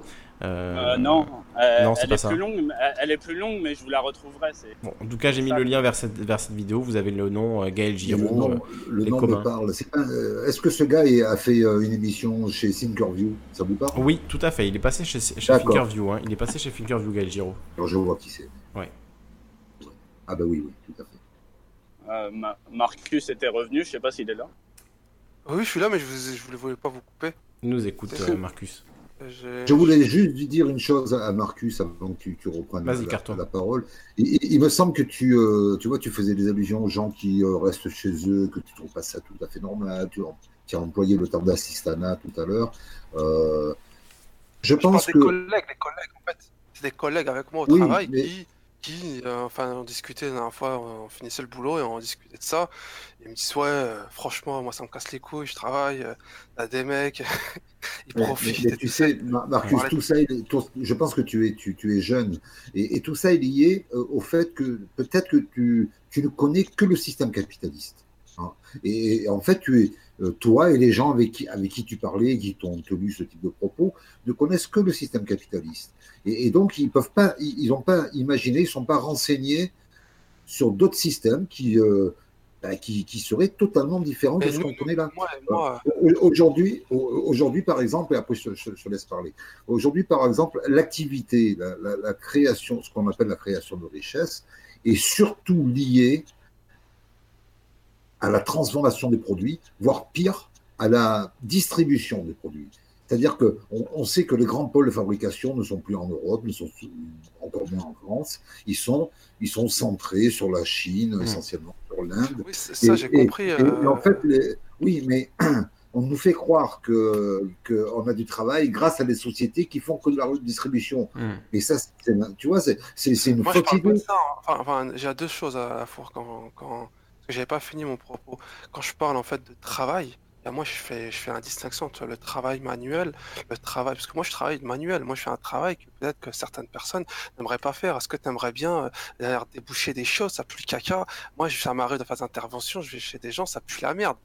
Euh, non, non elle, est plus longue, elle est plus longue, mais je vous la retrouverai. Bon, en tout cas, j'ai mis le lien vers cette, vers cette vidéo. Vous avez le nom Gaël Giraud. Le nom, me parle. Est-ce que ce gars a fait une émission chez Thinkerview? Ça vous parle? Oui, tout à fait. Il est passé chez, chez Thinkerview. Hein. Il est passé chez Thinkerview, Gaël Giraud. Alors je vois qui c'est. Ouais. Ah bah oui, oui, tout à fait. Marcus était revenu. Je sais pas s'il est là. Oui, je suis là, mais je ne voulais pas vous couper. Il nous écoute, euh, Marcus. Je voulais juste dire une chose à Marcus avant que tu, reprennes la, parole. il me semble que tu, euh, tu vois, tu faisais des allusions aux gens qui euh, restent chez eux, que tu trouves pas ça tout à fait normal. Tu, as employé le terme d'assistanat tout à l'heure. je, pense que. Des collègues, des collègues, en fait. C'est des collègues avec moi au travail qui qui, euh, enfin, on discutait la dernière fois, on finissait le boulot et on discutait de ça. Et ils me disent, ouais, euh, franchement, moi ça me casse les couilles, je travaille, euh, des mecs, ils profitent. tu sais, Marcus, tout ça, je pense que tu es, tu, tu es jeune. Et, tout ça est lié au fait que peut-être que tu, tu ne connais que le système capitaliste. Hein. Et, en fait, tu es, toi et les gens avec qui, avec qui tu parlais, qui t'ont tenu ce type de propos, ne connaissent que le système capitaliste. Et, donc, ils peuvent pas, ils n'ont pas imaginé, ils ne sont pas renseignés sur d'autres systèmes qui, euh, bah, qui, qui, seraient totalement différents de ce qu'on connaît là. Euh, aujourd'hui, aujourd'hui, par exemple, et après je, je, laisse parler. Aujourd'hui, par exemple, l'activité, la, la, création, ce qu'on appelle la création de richesse, est surtout liée à la transformation des produits, voire pire, à la distribution des produits. C'est-à-dire qu'on on sait que les grands pôles de fabrication ne sont plus en Europe, ne sont encore moins en France. Ils sont, ils sont centrés sur la Chine, mmh. essentiellement sur l'Inde. Oui, ça, j'ai compris. Et, en euh, fait, oui, mais on nous fait croire qu'on que a du travail grâce à des sociétés qui font que de la distribution. Mmh. Et ça, tu vois, c'est une Moi. Enfin, j'ai deux choses à, quand, quand... Que j'avais pas fini mon propos. Quand je parle en fait de travail, moi, je fais, je fais la distinction entre le travail manuel, le travail, parce que moi, je travaille manuel. Moi, je fais un travail que peut-être que certaines personnes n'aimeraient pas faire. Est-ce que tu aimerais bien euh, déboucher des choses, ça pue le caca? Moi, ça m'arrive de faire des interventions, je vais chez des gens, ça pue la merde.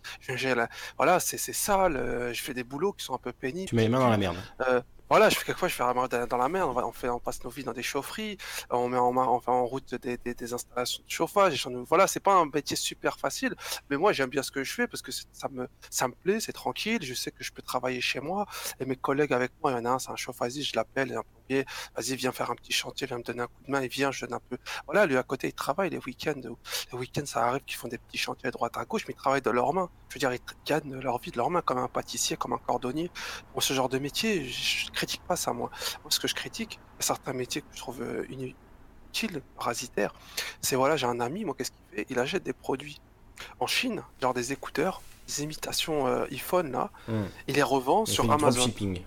Voilà, c'est c'est ça, je fais des boulots qui sont un peu pénibles. Tu mets les mains dans la merde. Euh, voilà, je fais quelquefois, je fais dans la mer, on, fait, on passe nos vies dans des chaufferies, on met en, on fait en route des, des, des installations de chauffage. Voilà, c'est pas un métier super facile, mais moi j'aime bien ce que je fais parce que ça me, ça me plaît, c'est tranquille, je sais que je peux travailler chez moi. Et mes collègues avec moi, il y en a un, c'est un chauffagiste, je l'appelle, un plombier, vas-y, viens faire un petit chantier, viens me donner un coup de main, il vient, je donne un peu. Voilà, lui à côté, il travaille les week-ends. Les week-ends, ça arrive qu'ils font des petits chantiers à droite à gauche, mais ils travaillent de leurs mains. Je veux dire, ils gagnent leur vie de leurs mains comme un pâtissier, comme un cordonnier. Pour ce genre de métier, critique pas ça, moi. Moi, ce que je critique, certains métiers que je trouve euh, inutiles, parasitaires, c'est voilà, j'ai un ami, moi, qu'est-ce qu'il fait? Il achète des produits en Chine, genre des écouteurs, des imitations euh, iPhone, là, hmm. il les revend sur Amazon. Shipping.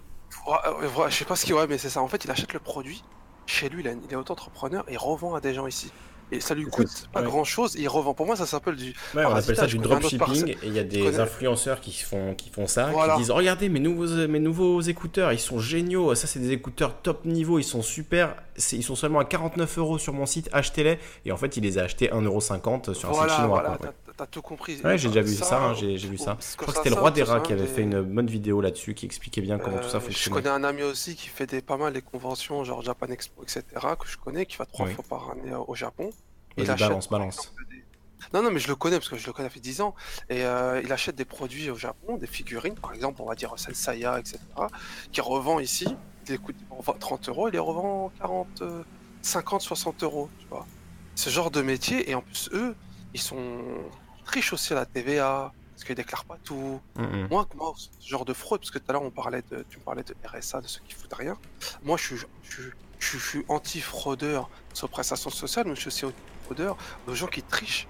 je sais pas ce qu'il ouais, mais c'est ça. En fait, il achète le produit chez lui, il est auto-entrepreneur et revend à des gens ici et ça lui coûte pas grand chose il revend. Pour moi ça s'appelle du ouais, on appelle ça du dropshipping et il y a des influenceurs qui font qui font ça qui disent regardez mes nouveaux mes nouveaux écouteurs ils sont géniaux. Ça c'est des écouteurs top niveau ils sont super. Ils sont seulement à 49 euros sur mon site achetez-les. Et en fait il les a achetés 1,50€ sur un site chinois voilà, t'as tout compris ouais j'ai déjà vu ça, hein, j'ai vu ça je crois que c'était le roi des rats qui avait fait une bonne vidéo là-dessus qui expliquait bien comment tout ça euh, fonctionne je connais un ami aussi qui fait des pas mal les conventions genre Japan Expo etc que je connais qui va trois fois par année au Japon il balance, balance. Non, non, mais je le connais parce que je le connais depuis 10 ans. Et euh, il achète des produits au Japon, des figurines, par exemple, on va dire Sensaya, etc., qui revend ici. Il les coûte 30 euros, il les revend 40, 50, 60 euros, tu vois. Ce genre de métier, et en plus, eux, ils sont riches aussi à la TVA, parce qu'ils déclarent pas tout. Moi, moi, ce genre de fraude, parce que tout à l'heure, on parlait de, tu me parlais de RSA, de ceux qui foutent rien. Moi, je suis, je, suis anti-fraudeur sur prestations sociales, mais je suis aussi aux gens qui trichent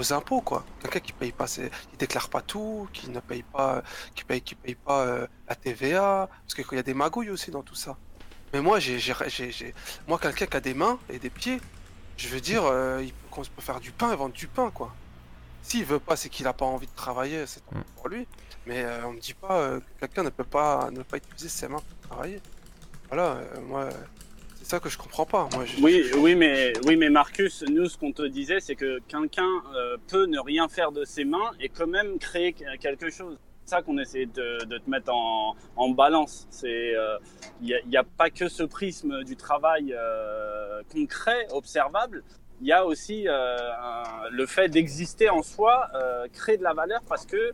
aux impôts quoi. Quelqu'un qui paye pas ses... il déclare pas tout, qui ne paye pas qui paye qui paye pas euh, la TVA parce qu'il y a des magouilles aussi dans tout ça. Mais moi j'ai j'ai moi quelqu'un qui a des mains et des pieds, je veux dire euh, il peut, peut faire du pain et vendre du pain quoi. S'il veut pas, c'est qu'il a pas envie de travailler, c'est mm. pour lui. Mais euh, on me dit pas que quelqu'un ne peut pas ne pas utiliser ses mains pour travailler. Voilà, moi ça que je comprends pas. Moi, oui, oui, mais oui, mais Marcus, nous, ce qu'on te disait, c'est que quelqu'un euh, peut ne rien faire de ses mains et quand même créer quelque chose. C'est ça qu'on essaie de, de, te mettre en, en balance. C'est, il euh, n'y a, a, pas que ce prisme du travail euh, concret, observable. Il y a aussi le fait d'exister en soi, créer de la valeur parce que,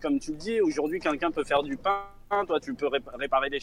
comme tu le dis, aujourd'hui, quelqu'un peut faire du pain toi tu peux réparer des,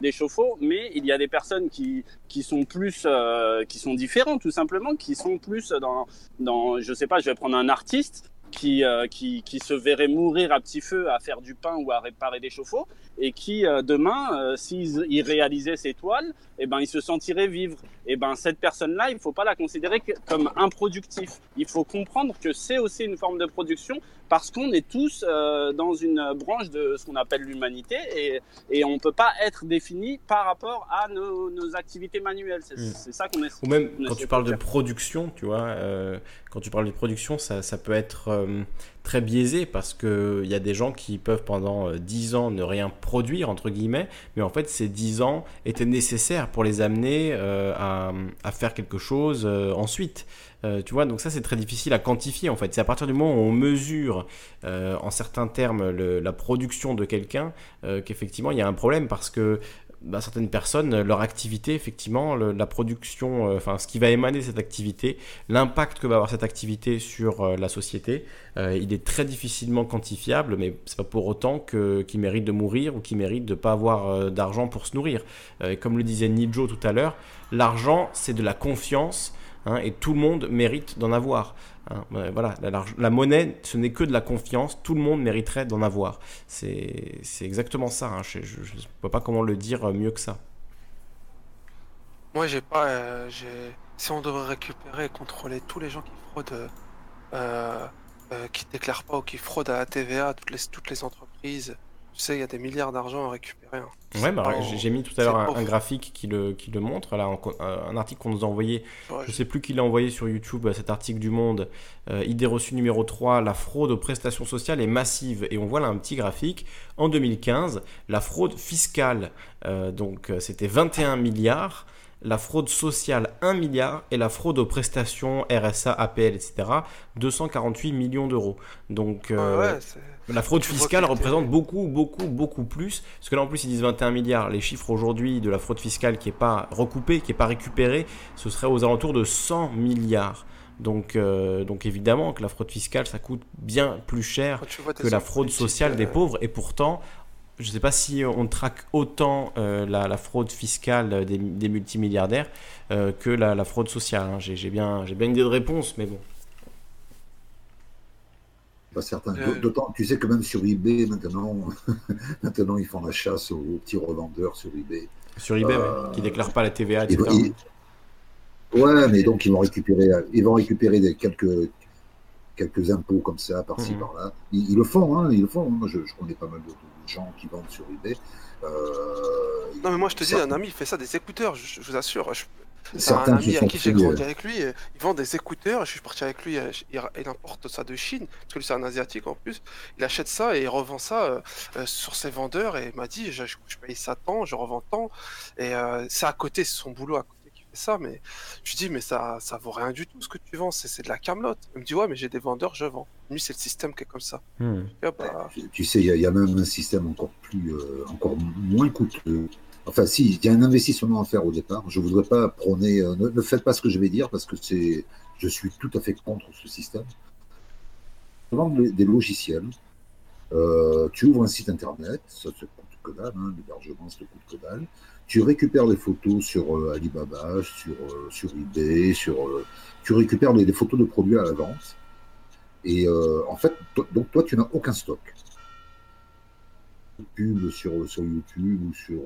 des chauffe-eau, mais il y a des personnes qui, qui sont plus, euh, qui sont différentes tout simplement, qui sont plus dans, dans, je sais pas, je vais prendre un artiste qui, euh, qui, qui, se verrait mourir à petit feu à faire du pain ou à réparer des chauffe-eau et qui euh, demain, euh, s'il réalisait ses toiles, eh ben, il se sentirait vivre. Eh ben, cette personne-là, il ne faut pas la considérer comme improductif. Il faut comprendre que c'est aussi une forme de production parce qu'on est tous euh, dans une branche de ce qu'on appelle l'humanité et, et on ne peut pas être défini par rapport à nos, nos activités manuelles. C'est hmm. ça qu'on est. Ou même quand tu parles de production, tu vois, euh, quand tu parles de production, ça, ça peut être euh, très biaisé parce qu'il y a des gens qui peuvent pendant 10 ans ne rien produire, entre guillemets, mais en fait ces 10 ans étaient nécessaires pour les amener à, à, faire quelque chose ensuite. Euh, tu vois, donc ça c'est très difficile à quantifier en fait. C'est à partir du moment où on mesure euh, en certains termes la production de quelqu'un euh, qu'effectivement il y a un problème parce que certaines personnes, leur activité, effectivement, la production, enfin ce qui va émaner de cette activité, l'impact que va avoir cette activité sur la société, il est très difficilement quantifiable, mais c'est pas pour autant qu'il mérite de mourir ou qu'il mérite de ne pas avoir d'argent pour se nourrir. comme le disait Nijo tout à l'heure, l'argent c'est de la confiance Hein, et tout le monde mérite d'en avoir. Hein. Voilà, la, monnaie, ce n'est que de la confiance, tout le monde mériterait d'en avoir. C'est exactement ça, hein. je ne vois pas comment le dire mieux que ça. Moi, j'ai pas. Euh, si on devrait récupérer et contrôler tous les gens qui fraudent, euh, euh, qui déclarent pas ou qui fraudent à la TVA, toutes les, toutes les entreprises, tu sais, il y a des milliards d'argent à récupérer. Hein. Ouais, bah, j'ai mis tout à l'heure un, graphique qui le, qui le montre, là, un, article qu'on nous a envoyé. je sais plus qui l'a envoyé sur YouTube, cet article du Monde. Euh, idée reçue numéro 3, la fraude aux prestations sociales est massive. Et on voit là un petit graphique. En 2015, la fraude fiscale, euh, donc euh, c'était 21 milliards. la fraude sociale 1 milliard et la fraude aux prestations RSA, APL, etc. 248 millions d'euros. Donc euh, la fraude fiscale représente beaucoup, beaucoup, beaucoup plus. Parce que là en plus ils disent 21 milliards. Les chiffres aujourd'hui de la fraude fiscale qui n'est pas recoupée, qui n'est pas récupérée, ce serait aux alentours de 100 milliards. Donc, euh, donc évidemment que la fraude fiscale, ça coûte bien plus cher que la fraude sociale des pauvres. Et pourtant, je ne sais pas si on traque autant euh, la, fraude fiscale des, multimilliardaires euh, que la, fraude sociale. Hein. J'ai bien, bien une idée de réponse, mais bon. Pas certain. D'autant, tu sais que même sur eBay, maintenant, maintenant, ils font la chasse aux, petits revendeurs sur eBay. Sur eBay, oui, qui ne déclarent pas la TVA, etc. Ouais, mais donc ils vont récupérer, ils vont récupérer des, quelques, quelques impôts comme ça, par-ci, mhm. par-là. Ils, le font, hein, ils le font. Moi, je, connais pas mal de, gens qui vendent sur eBay. Euh, non, mais moi, je te dis, un ami fait ça, des écouteurs, je, vous assure. Je, Certains un ami à qui j'ai grandi euh, avec lui, il vend des écouteurs. Je suis parti avec lui, il, importe ça de Chine, parce que lui c'est un asiatique en plus. Il achète ça et il revend ça euh, sur ses vendeurs et il m'a dit je, paye ça tant, je revends tant. Et c'est à côté, c'est son boulot à côté ça, mais je dis, mais ça, ça vaut rien du tout ce que tu vends, c'est de la camelote. Il me dit, ouais, mais j'ai des vendeurs, je vends. Lui, c'est le système qui est comme ça. Hmm. Bah, tu sais, il y, a même un système encore plus, euh, encore moins coûteux. Enfin, si, il y a un investissement à faire au départ. Je voudrais pas prôner, euh, ne, faites pas ce que je vais dire parce que c'est, je suis tout à fait contre ce système. Vendre des logiciels. Euh, tu ouvres un site internet, ça te coûte que dalle, hein, l'hébergement, ça te coûte que dalle tu récupères les photos sur euh, Alibaba, sur, sur eBay, sur, tu récupères des, photos de produits à la vente. Et en fait, donc toi, tu n'as aucun stock. Pub sur, sur YouTube ou sur,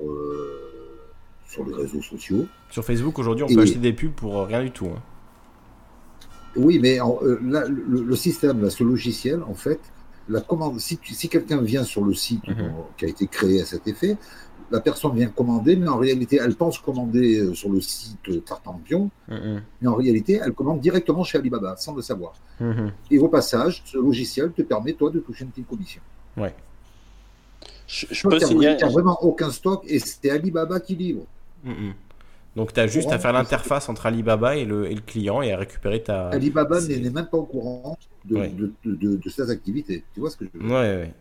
sur les réseaux sociaux. Sur Facebook, aujourd'hui, on peut acheter des pubs pour rien du tout. Hein. Oui, mais le, système, ce logiciel, en fait, la commande, si, si quelqu'un vient sur le site mhm. qui a été créé à cet effet, la personne vient commander, mais en réalité, elle pense commander euh, sur le site Tartampion, mm-hmm. mais en réalité, elle commande directement chez Alibaba, sans le savoir. Mm-hmm. Et au passage, ce logiciel te permet, toi, de toucher une petite commission. Ouais. Je, peux signaler. Tu n'as vraiment aucun stock et c'est Alibaba qui livre. Mm-hmm. Donc, tu as juste à faire l'interface entre Alibaba et le, et le, client et à récupérer ta. Alibaba n'est même pas au courant de, de, de, ces activités. Tu vois ce que je veux dire? Ouais, ouais.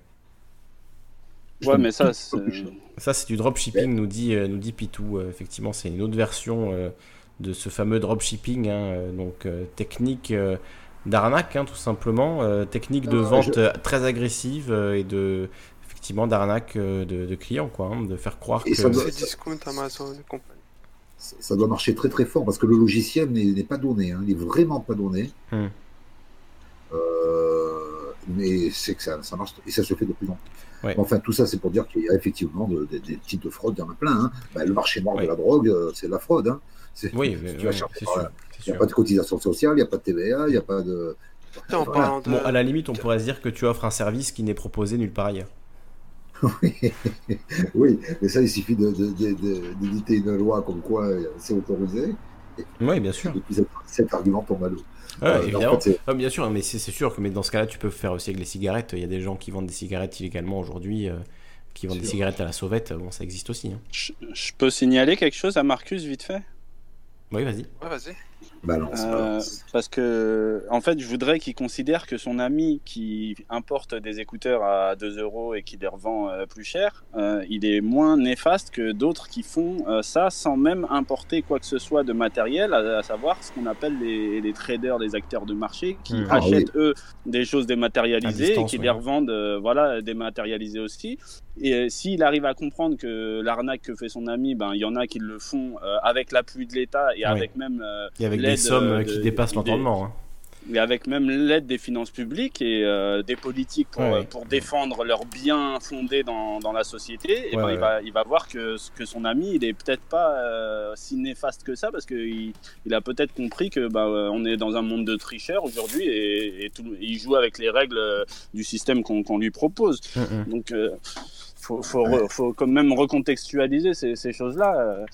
Ouais, mais ça, ça c'est du dropshipping, nous dit, euh, nous dit Pitou. Euh, effectivement, c'est une autre version euh, de ce fameux dropshipping. Hein, donc, technique d'arnaque, hein, tout simplement. technique de vente très agressive et de effectivement d'arnaque de, clients, quoi. Hein, de faire croire que. Ça doit, discount, Amazon Ça doit marcher très très fort parce que le logiciel n'est pas donné. il n'est vraiment pas donné. Hmm. mais c'est que ça, ça marche et ça se fait de plus en plus. Enfin, tout ça, c'est pour dire qu'il y a effectivement des types de fraude, il y en a plein. Hein. Bah, le marché noir de la drogue, euh, c'est de la fraude. Hein. Oui, Il n'y a pas de cotisation sociale, il n'y a pas de TVA, il n'y a pas de. Bon, à la limite, on pourrait se dire que tu offres un service qui n'est proposé nulle part ailleurs. oui. mais ça, il suffit d'éditer une loi comme quoi euh, c'est autorisé. Oui, bien sûr. Et puis cet, argument tombe à l'eau. Ah, bien sûr, mais c'est sûr que mais dans ce cas-là, tu peux faire aussi avec les cigarettes. Il y a des gens qui vendent des cigarettes illégalement aujourd'hui, euh, qui vendent des cigarettes à la sauvette. Bon, ça existe aussi. Hein. Je, peux signaler quelque chose à Marcus vite fait? Oui, vas-y. Ouais, vas-y. Euh, parce que, en fait, je voudrais qu'il considère que son ami qui importe des écouteurs à 2 euros et qui les revend euh, plus cher, euh, il est moins néfaste que d'autres qui font ça sans même importer quoi que ce soit de matériel, à, savoir ce qu'on appelle les, traders, les acteurs de marché, qui mmh. achètent ah eux des choses dématérialisées et qui les revendent, voilà, dématérialisées aussi. Et s'il arrive à comprendre que l'arnaque que fait son ami, ben il y en a qui le font avec l'appui de l'État et avec même des sommes euh, qui dépassent l'entendement. Hein. Mais avec même l'aide des finances publiques et euh, des politiques pour, euh, pour défendre leurs biens fondés dans, dans la société, et ben, il, va, il va voir que, que son ami, il est peut-être pas si néfaste que ça, parce qu'il il a peut-être compris que on est dans un monde de tricheurs aujourd'hui et, il joue avec les règles du système qu'on lui propose. Mm, mm. Donc faut, faut, faut, quand même recontextualiser ces, ces choses-là. Euh.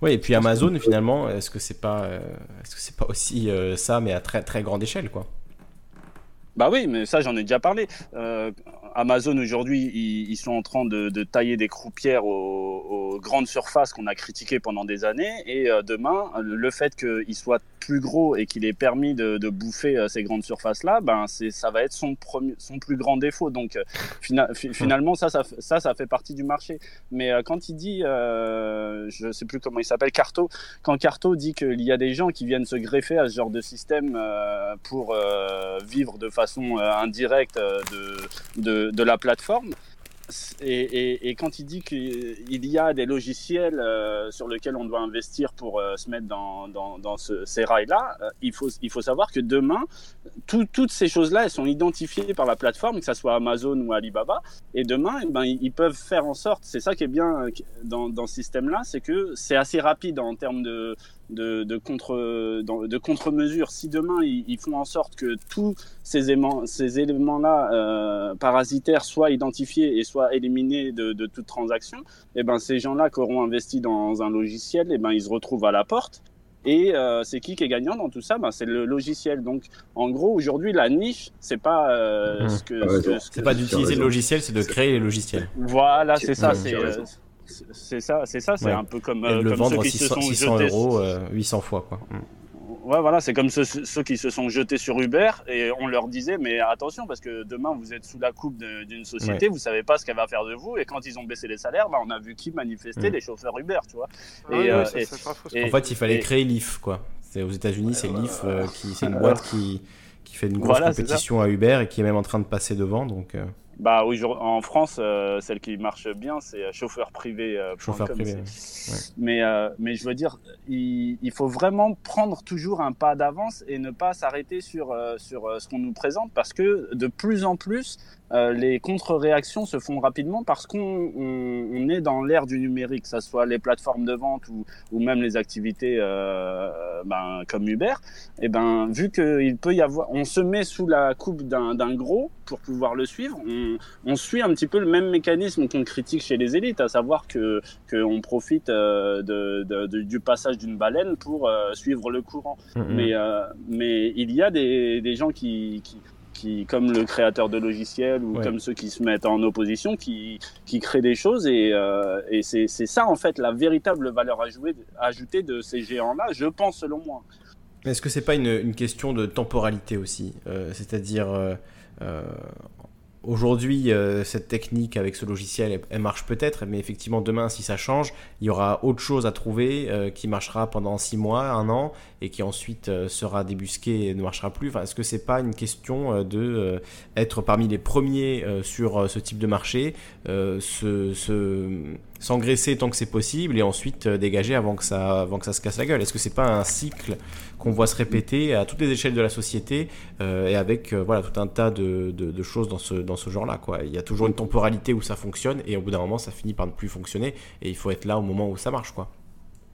Oui, et puis Amazon, finalement, est-ce que c'est pas, euh, est-ce que c'est pas aussi euh, ça, mais à très très grande échelle, quoi? Bah oui, mais ça, j'en ai déjà parlé. Amazon aujourd'hui, ils, sont en train de, tailler des croupières aux, grandes surfaces qu'on a critiquées pendant des années. Et euh, demain, le fait qu'ils soient plus gros et qu'il ait permis de, bouffer euh, ces grandes surfaces-là, ben ça va être son, premier, son plus grand défaut. Donc euh, finalement, ça ça, ça, ça, fait partie du marché. Mais quand il dit, je ne sais plus comment il s'appelle, Carto, quand Carto dit qu'il y a des gens qui viennent se greffer à ce genre de système pour vivre de façon indirecte de, de, de la plateforme, et, quand il dit qu'il y a des logiciels euh, sur lesquels on doit investir pour euh, se mettre dans, dans, ces rails-là, euh, il, faut, il faut savoir que demain, toutes ces choses-là, elles sont identifiées par la plateforme, que ce soit Amazon ou Alibaba. Et demain, eh ben, ils peuvent faire en sorte, c'est ça qui est bien dans, dans ce système-là, c'est que c'est assez rapide en termes de, de, de contre de contre-mesures. Si demain ils, font en sorte que tous ces éléments, ces éléments-là euh, parasitaires soient identifiés et soient éliminés de, de toute transaction, et eh ben ces gens-là qui auront investi dans un logiciel, et eh ben ils se retrouvent à la porte. Et euh, c'est qui qui est gagnant dans tout ça? Ben, C'est le logiciel. Donc, en gros, aujourd'hui, la niche, c'est pas euh, mmh. ce que. c'est pas d'utiliser le logiciel, c'est de créer les logiciels. Voilà, c'est ça. C'est c'est ça, c'est ça, c'est un peu comme, euh, le comme vendre ceux qui 600, se sont 600 euros 800 euh, fois quoi. Ouais, voilà, c'est comme ceux, qui se sont jetés sur Uber et on leur disait mais attention parce que demain vous êtes sous la coupe d'une société, vous savez pas ce qu'elle va faire de vous et quand ils ont baissé les salaires, bah, on a vu qui manifester mm. les chauffeurs Uber, tu vois. et, euh, en fait, il fallait créer Leaf quoi. C'est aux États-Unis, c'est Leaf qui c'est une boîte qui qui fait une grosse compétition à Uber et qui est même en train de passer devant donc. Bah en France, euh, celle qui marche bien, c'est euh, chauffeur privé. Euh, chauffeur privé. Mais, mais je veux dire, il, il, faut vraiment prendre toujours un pas d'avance et ne pas s'arrêter sur, sur ce qu'on nous présente parce que de plus en plus, euh, les contre-réactions se font rapidement parce qu'on on, est dans l'ère du numérique, que ce soit les plateformes de vente ou, ou même les activités euh, ben, comme Uber. Et ben, vu qu'il peut y avoir, on se met sous la coupe d'un gros pour pouvoir le suivre, on, on, suit un petit peu le même mécanisme qu'on critique chez les élites, à savoir que qu'on profite euh, de, de, du passage d'une baleine pour euh, suivre le courant. Mm-hmm. Mais, mais il y a des, des gens qui, qui comme le créateur de logiciels ou comme ceux qui se mettent en opposition, qui, qui créent des choses. Et, euh, et c'est ça, en fait, la véritable valeur ajoutée de ces géants-là, je pense, selon moi. Est-ce que c'est pas une, une, question de temporalité aussi euh, C'est-à-dire, euh, Aujourd'hui, euh, cette technique avec ce logiciel, elle, marche peut-être, mais effectivement, demain, si ça change, il y aura autre chose à trouver euh, qui marchera pendant six mois, un an, et qui ensuite euh, sera débusqué et ne marchera plus. Enfin, Est-ce que c'est pas une question de être parmi les premiers sur ce type de marché, se, s'engraisser tant que c'est possible, et ensuite dégager avant que ça, avant que ça se casse la gueule? Est-ce que c'est pas un cycle qu'on voit se répéter à toutes les échelles de la société et avec voilà tout un tas de, de choses dans ce dans ce genre-là. Quoi? Il y a toujours une temporalité où ça fonctionne et au bout d'un moment, ça finit par ne plus fonctionner et il faut être là au moment où ça marche. Quoi.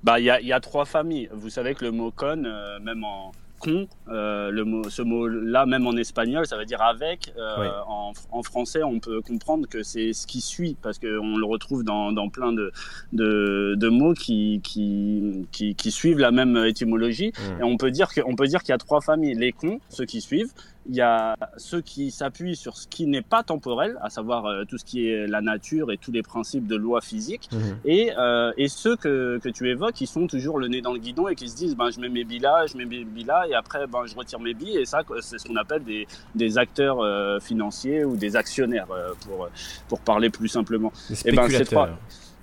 Bah, il y a, y a, trois familles. Vous savez que le mot con, euh, même en con, euh, le mot, ce mot-là, même en espagnol, ça veut dire avec. Euh, en, en, français, on peut comprendre que c'est ce qui suit parce qu'on le retrouve dans, dans plein de, de, de, mots qui, qui, qui, qui, suivent la même étymologie. Mmh. Et on peut dire qu'on peut dire qu'il y a trois familles les cons, ceux qui suivent, il y a ceux qui s'appuient sur ce qui n'est pas temporel, à savoir euh, tout ce qui est la nature et tous les principes de loi physique, mhm. et, euh, et ceux que, que, tu évoques, qui sont toujours le nez dans le guidon et qui se disent ben, je mets mes billes là, je mets mes billes là, et après ben, je retire mes billes, et ça, c'est ce qu'on appelle des, des acteurs euh, financiers ou des actionnaires, euh, pour, pour parler plus simplement. et ben, c'est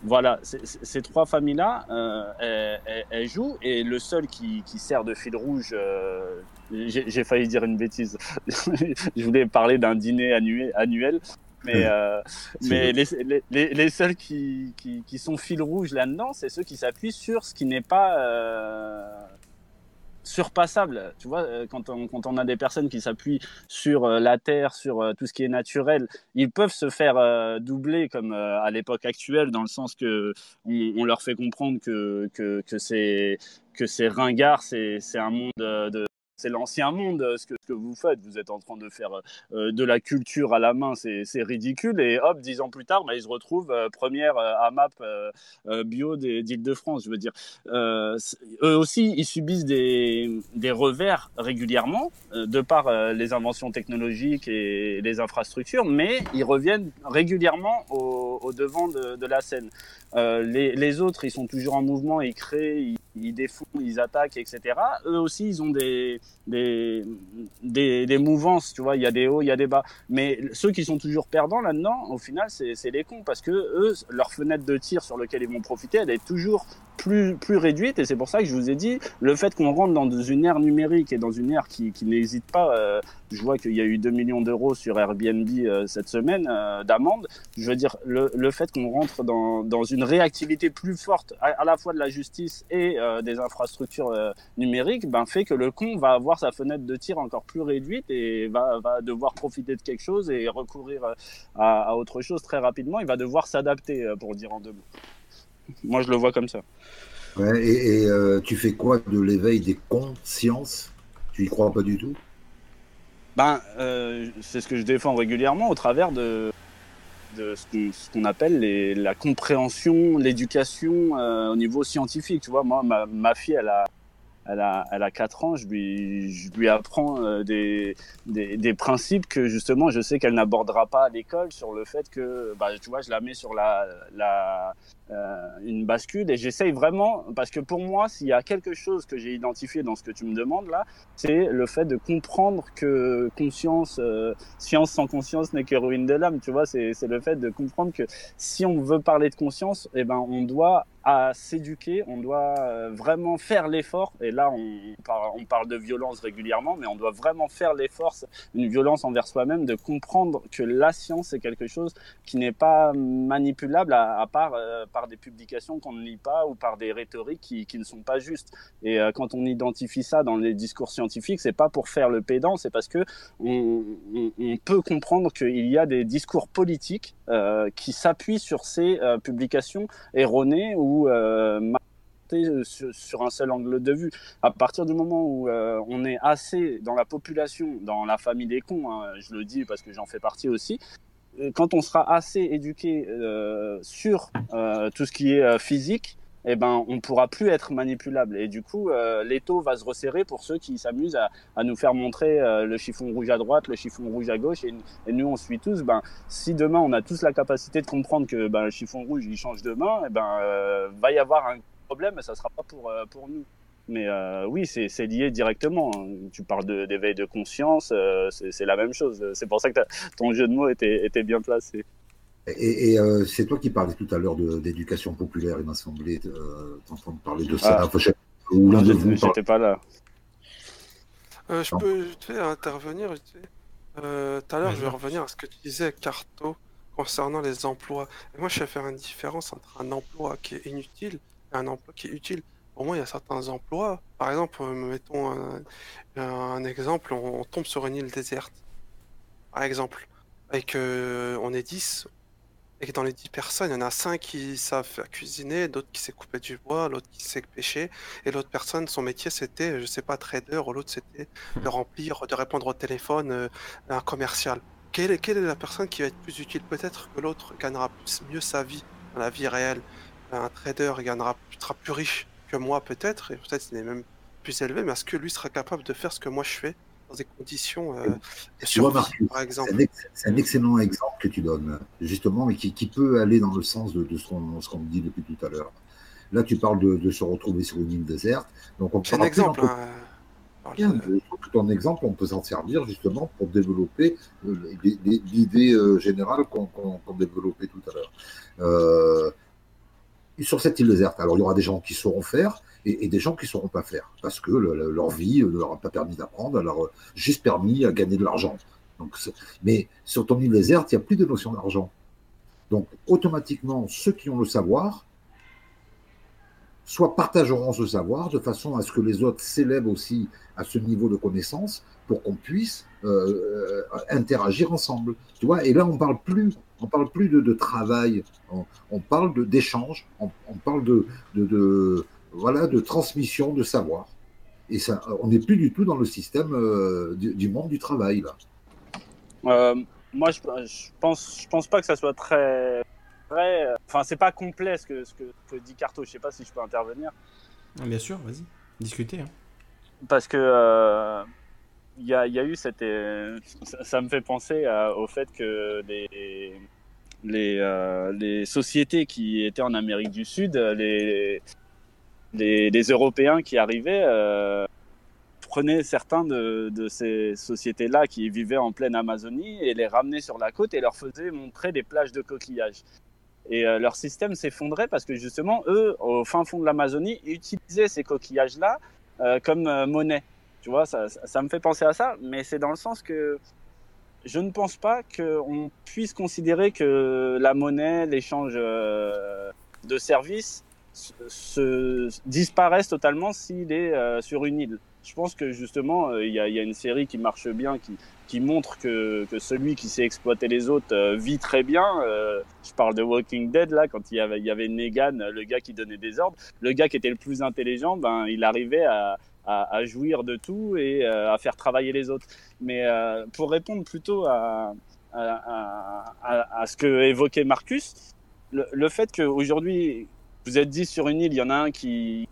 voilà, ces trois familles-là, euh, elles, jouent. Et le seul qui, qui sert de fil rouge, euh, j'ai failli dire une bêtise, je voulais parler d'un dîner annuel, mais, euh, mais les, les, les, seuls qui, qui, qui sont fil rouge là-dedans, c'est ceux qui s'appuient sur ce qui n'est pas surpassable. Tu vois, euh, quand on, quand on a des personnes qui s'appuient sur euh, la terre, sur euh, tout ce qui est naturel, ils peuvent se faire doubler comme à l'époque actuelle, dans le sens que on, leur fait comprendre que, que, que c'est que c'est ringard, c'est un monde de, c'est l'ancien monde euh, ce que, ce que, vous faites. Vous êtes en train de faire euh, de la culture à la main, c'est ridicule. Et hop, dix ans plus tard, bah, ils se retrouvent euh, première AMAP bio d'Île-de-France. Je veux dire, eux aussi, ils subissent des, des revers régulièrement de par les inventions technologiques et les infrastructures, mais ils reviennent régulièrement au, au devant de, de, la scène. Les, les, autres, ils sont toujours en mouvement, ils créent, ils, ils défouent, ils attaquent, etc. Eux aussi, ils ont des des, mouvances, tu vois, il y a des hauts, il y a des bas. Mais ceux qui sont toujours perdants là-dedans, au final, c'est les cons, parce que eux, leur fenêtre de tir sur laquelle ils vont profiter, elle est toujours plus, plus réduite, et c'est pour ça que je vous ai dit, le fait qu'on rentre dans une ère numérique et dans une ère qui, qui n'hésite pas, euh, je vois qu'il y a eu 2 millions d'euros sur Airbnb euh, cette semaine euh, d'amende, je veux dire, le, le fait qu'on rentre dans, dans une réactivité plus forte, à, la fois de la justice et des infrastructures numériques, ben, fait que le con va avoir sa fenêtre de tir encore plus réduite et va, va devoir profiter de quelque chose et recourir à, à, autre chose très rapidement. Il va devoir s'adapter, pour dire en deux mots. Moi, je le vois comme ça. Ouais, et, et euh, tu fais quoi de l'éveil des consciences? Tu y crois pas du tout? Ben, euh, c'est ce que je défends régulièrement au travers de, de ce qu'on appelle les, la compréhension, l'éducation euh, au niveau scientifique. Tu vois, moi, ma, ma fille, elle a, elle a, elle a 4 ans, je lui, je lui apprends euh, des, des, des, principes que justement je sais qu'elle n'abordera pas à l'école sur le fait que, bah, tu vois, je la mets sur la, la, une bascule. Et j'essaye vraiment, parce que pour moi, s'il y a quelque chose que j'ai identifié dans ce que tu me demandes là, c'est le fait de comprendre que conscience, euh, science sans conscience n'est que ruine de l'âme, tu vois, c'est le fait de comprendre que si on veut parler de conscience, eh ben, on doit à s'éduquer, on doit euh, vraiment faire l'effort, et là on parle, on parle de violence régulièrement, mais on doit vraiment faire l'effort, une violence envers soi-même, de comprendre que la science est quelque chose qui n'est pas manipulable à, à part euh, par des publications qu'on ne lit pas ou par des rhétoriques qui, ne sont pas justes. Et euh, quand on identifie ça dans les discours scientifiques, c'est pas pour faire le pédant, c'est parce que on, peut comprendre qu'il y a des discours politiques euh, qui s'appuient sur ces publications erronées ou euh, sur, un seul angle de vue. À partir du moment où euh, on est assez dans la population, dans la famille des cons, hein, je le dis parce que j'en fais partie aussi, euh, quand on sera assez éduqué euh, sur euh, tout ce qui est physique, eh ben, on pourra plus être manipulable. Et du coup, euh, l'étau va se resserrer pour ceux qui s'amusent à, nous faire montrer euh, le chiffon rouge à droite, le chiffon rouge à gauche, et, nous on suit tous. Ben, si demain on a tous la capacité de comprendre que ben, le chiffon rouge il change demain, eh ben, euh, va y avoir un problème, mais ça sera pas euh, pour nous. Mais euh, oui, c'est lié directement. Tu parles d'éveil de, de, conscience, euh, c'est la même chose. C'est pour ça que ton jeu de mots était, était bien placé. Et, et euh, c'est toi qui parlais tout à l'heure d'éducation populaire, il m'a semblé euh, t'entendre parler de ça. Ah. Enfin, J'étais pas là. Euh, je peux intervenir. Euh, tout à l'heure, je vais revenir à ce que tu disais, Carto, concernant les emplois. Et moi, je vais faire une différence entre un emploi qui est inutile et un emploi qui est utile. Pour moi, il y a certains emplois. Par exemple, euh, mettons un, un exemple, on, tombe sur une île déserte. Par exemple. Et qu'on est 10, et que dans les 10 personnes, il y en a 5 qui savent faire cuisiner, d'autres qui savent couper du bois, l'autre qui sait pêcher, et l'autre personne, son métier c'était, je sais pas, trader, ou l'autre c'était de remplir, de répondre au téléphone, euh, un commercial. Quelle est, quelle est la personne qui va être plus utile? Peut-être que l'autre gagnera plus, mieux sa vie dans la vie réelle. Un trader gagnera, sera plus riche que moi peut-être, et peut-être il est même plus élevé, mais est-ce que lui sera capable de faire ce que moi je fais dans des conditions euh, de survie, Marcus, par exemple? C'est un, excellent exemple que tu donnes, justement, et qui, qui peut aller dans le sens de, de ce qu'on qu dit depuis tout à l'heure. Là, tu parles de, de, se retrouver sur une île déserte. C'est un exemple. Hein. Bien, de... en exemple, on peut s'en servir justement pour développer euh, l'idée euh, générale qu'on qu développait tout à l'heure. Euh, sur cette île déserte, alors il y aura des gens qui sauront faire, et, des gens qui ne sauront pas faire parce que le, le, leur vie ne leur a pas permis d'apprendre, elle leur juste permis à gagner de l'argent. Donc, mais sur ton île déserte, il n'y a plus de notion d'argent. Donc, automatiquement, ceux qui ont le savoir, soit partageront ce savoir de façon à ce que les autres s'élèvent aussi à ce niveau de connaissance pour qu'on puisse euh, interagir ensemble. Tu vois, et là, on parle plus, on parle plus de, de travail, on, on parle d'échange, on, on, parle de, de, de voilà, de transmission de savoir. Et ça, on n'est plus du tout dans le système du, monde du travail, là. moi, je, je, pense, je pense pas que ça soit très. très enfin, c'est pas complet ce que, ce que, dit Carto. Je sais pas si je peux intervenir. Bien sûr, vas-y, discutez. Hein. Parce que il y a, eu cette. ça, me fait penser au fait que euh, les, sociétés qui étaient en Amérique du Sud, les, Européens qui arrivaient, euh, prenaient certains de, ces sociétés-là qui vivaient en pleine Amazonie et les ramenaient sur la côte et leur faisaient montrer des plages de coquillages. Et euh, leur système s'effondrait parce que justement, eux, au fin fond de l'Amazonie, utilisaient ces coquillages-là comme monnaie. Tu vois, ça, ça, me fait penser à ça, mais c'est dans le sens que je ne pense pas qu'on puisse considérer que la monnaie, l'échange euh, de services se, disparaissent totalement s'il est euh, sur une île. Je pense que justement, euh, il y, a, une série qui marche bien, qui, qui montre que, que, celui qui sait exploiter les autres vit très bien. je parle de Walking Dead, là, quand il y, avait, il y avait Negan, le gars qui donnait des ordres. Le gars qui était le plus intelligent, ben, il arrivait à, à, jouir de tout et euh, à faire travailler les autres. Mais euh, pour répondre plutôt à, ce que évoquait Marcus, le, fait qu'aujourd'hui, vous êtes dit sur une île, il y en a un qui...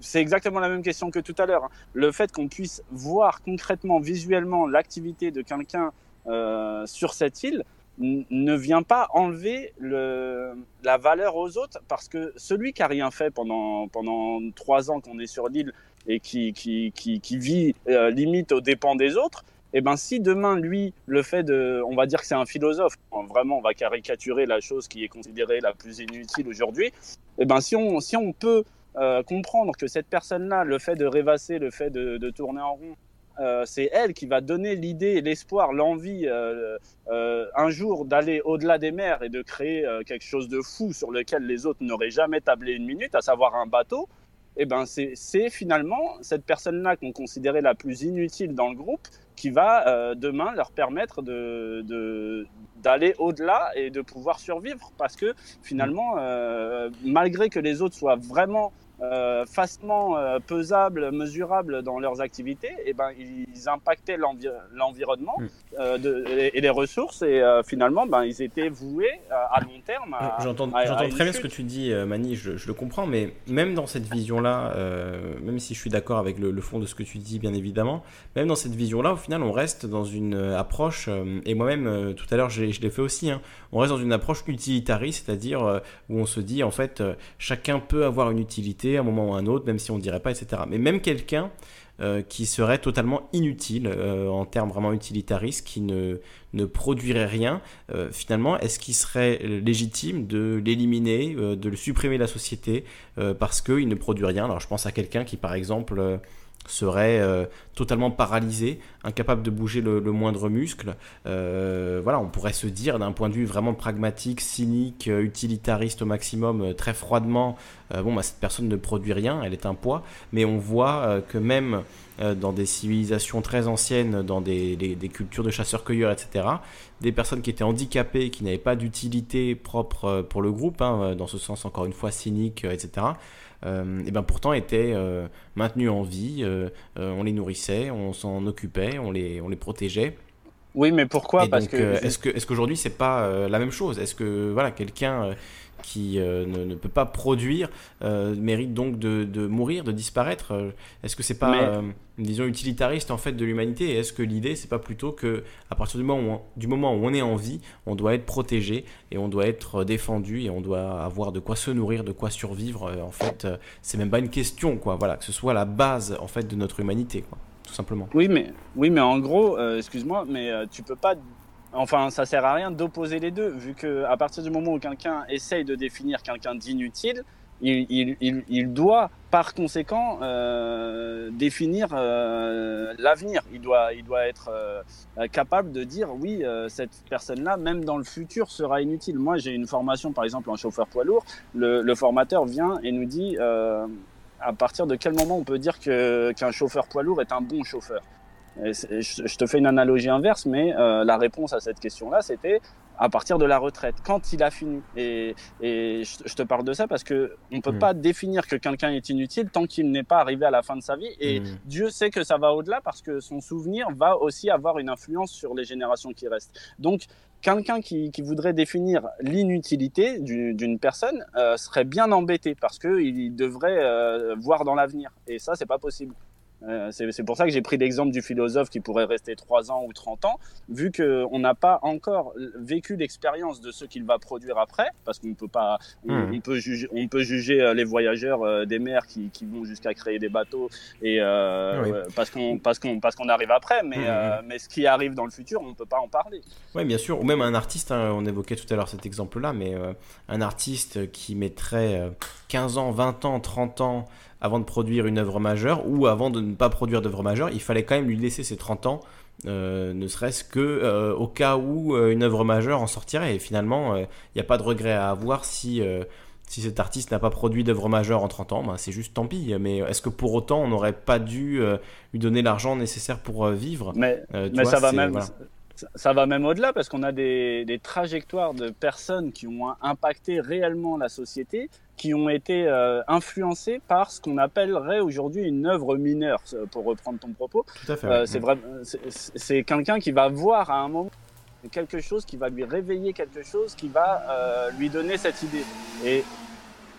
C'est exactement la même question que tout à l'heure. Hein. Le fait qu'on puisse voir concrètement, visuellement, l'activité de quelqu'un euh, sur cette île, ne vient pas enlever le, la valeur aux autres parce que celui qui a rien fait pendant pendant trois ans qu'on est sur l'île et qui, qui, qui, vit euh, limite aux dépens des autres, eh ben si demain lui le fait de, on va dire que c'est un philosophe, vraiment on va caricaturer la chose qui est considérée la plus inutile aujourd'hui, eh ben si on si on peut euh, comprendre que cette personne-là, le fait de rêvasser, le fait de, de tourner en rond, euh, c'est elle qui va donner l'idée, l'espoir, l'envie un jour d'aller au-delà des mers et de créer quelque chose de fou sur lequel les autres n'auraient jamais tablé une minute, à savoir un bateau eh ben c'est finalement cette personne-là qu'on considérait la plus inutile dans le groupe qui va euh, demain leur permettre de d'aller au-delà et de pouvoir survivre parce que finalement, euh, malgré que les autres soient vraiment euh, facilement euh, pesables, mesurables dans leurs activités, et eh ben ils impactaient l'environnement mm. euh, et, les ressources et euh, finalement ben ils étaient voués à long terme. J'entends très bien ce que tu dis, Mani, je, je, le comprends, mais même dans cette vision-là, même si je suis d'accord avec le, le, fond de ce que tu dis, bien évidemment, même dans cette vision-là, au final, on reste dans une approche, et moi-même tout à l'heure je l'ai fait aussi, hein, on reste dans une approche utilitariste, c'est-à-dire où on se dit en fait chacun peut avoir une utilité à un moment ou à un autre, même si on ne dirait pas, etc. Mais même quelqu'un euh, qui serait totalement inutile euh, en termes vraiment utilitaristes, qui ne, ne produirait rien, euh, finalement, est-ce qu'il serait légitime de l'éliminer, de le supprimer de la société parce qu'il ne produit rien? Alors je pense à quelqu'un qui, par exemple, serait euh, totalement paralysé, incapable de bouger le, moindre muscle. Euh, voilà, on pourrait se dire d'un point de vue vraiment pragmatique, cynique, euh, utilitariste au maximum, très froidement, bon, bah, cette personne ne produit rien, elle est un poids, mais on voit que même dans des civilisations très anciennes, dans des, cultures de chasseurs-cueilleurs, etc., des personnes qui étaient handicapées, qui n'avaient pas d'utilité propre pour le groupe, hein, dans ce sens encore une fois cynique, etc., et ben pourtant étaient euh, maintenus en vie. Euh, on les nourrissait, on s'en occupait, on les, on les protégeait. Oui, mais pourquoi? Parce que est-ce que est-ce qu'aujourd'hui c'est pas la même chose? Est-ce que voilà quelqu'un qui euh, ne, peut pas produire euh, mérite donc de, de, mourir, de disparaître euh, Est-ce que c'est pas une vision utilitariste en fait de l'humanité? Est-ce que l'idée c'est pas plutôt que à partir du moment, où on, du moment où on est en vie, on doit être protégé et on doit être défendu et on doit avoir de quoi se nourrir, de quoi survivre En fait, c'est même pas une question quoi. Voilà, que ce soit la base en fait de notre humanité quoi. Tout simplement. Oui, mais, oui, mais en gros, excuse-moi, mais tu peux pas Enfin, ça sert à rien d'opposer les deux, vu que à partir du moment où quelqu'un essaye de définir quelqu'un d'inutile, il, doit par conséquent euh, définir euh, l'avenir. Il doit, être euh, capable de dire oui, cette personne-là, même dans le futur, sera inutile. Moi, j'ai une formation, par exemple, en chauffeur poids lourd. Le formateur vient et nous dit à partir de quel moment on peut dire qu'un chauffeur poids lourd est un bon chauffeur? Je te fais une analogie inverse, mais la réponse à cette question-là, c'était à partir de la retraite, quand il a fini. Et, je, te parle de ça parce que on peut mm. pas définir que quelqu'un est inutile tant qu'il n'est pas arrivé à la fin de sa vie. Et mm. Dieu sait que ça va au-delà parce que son souvenir va aussi avoir une influence sur les générations qui restent. Donc, quelqu'un qui, voudrait définir l'inutilité d'une personne euh, serait bien embêté parce qu'il devrait euh, voir dans l'avenir. Et ça, c'est pas possible. Euh, c'est pour ça que j'ai pris l'exemple du philosophe qui pourrait rester 3 ans ou 30 ans, vu qu'on n'a pas encore vécu l'expérience de ce qu'il va produire après, parce qu'on peut pas, on, hmm. peut juger, on peut juger euh, les voyageurs euh, des mers qui, vont jusqu'à créer des bateaux et parce qu'on parce qu'on parce qu'on arrive après, mais hmm, hmm. mais ce qui arrive dans le futur, on peut pas en parler. Oui, bien sûr, ou même un artiste. Hein, on évoquait tout à l'heure cet exemple-là, mais un artiste qui mettrait 15 ans, 20 ans, 30 ans avant de produire une œuvre majeure ou avant de ne pas produire d'œuvre majeure, il fallait quand même lui laisser ses 30 ans, euh, ne serait-ce que euh, au cas où euh, une œuvre majeure en sortirait. Et finalement, il n'y a pas de regret à avoir si, si cet artiste n'a pas produit d'œuvre majeure en 30 ans. Ben, c'est juste tant pis. Mais est-ce que pour autant, on n'aurait pas dû lui donner l'argent nécessaire pour vivre? Mais, mais ça va même. Ça va même au-delà parce qu'on a des, des, trajectoires de personnes qui ont impacté réellement la société qui ont été euh, influencés par ce qu'on appellerait aujourd'hui une œuvre mineure, pour reprendre ton propos. Tout à fait. Euh, c'est vrai, c'est quelqu'un qui va voir à un moment quelque chose qui va lui réveiller quelque chose qui va euh, lui donner cette idée. Et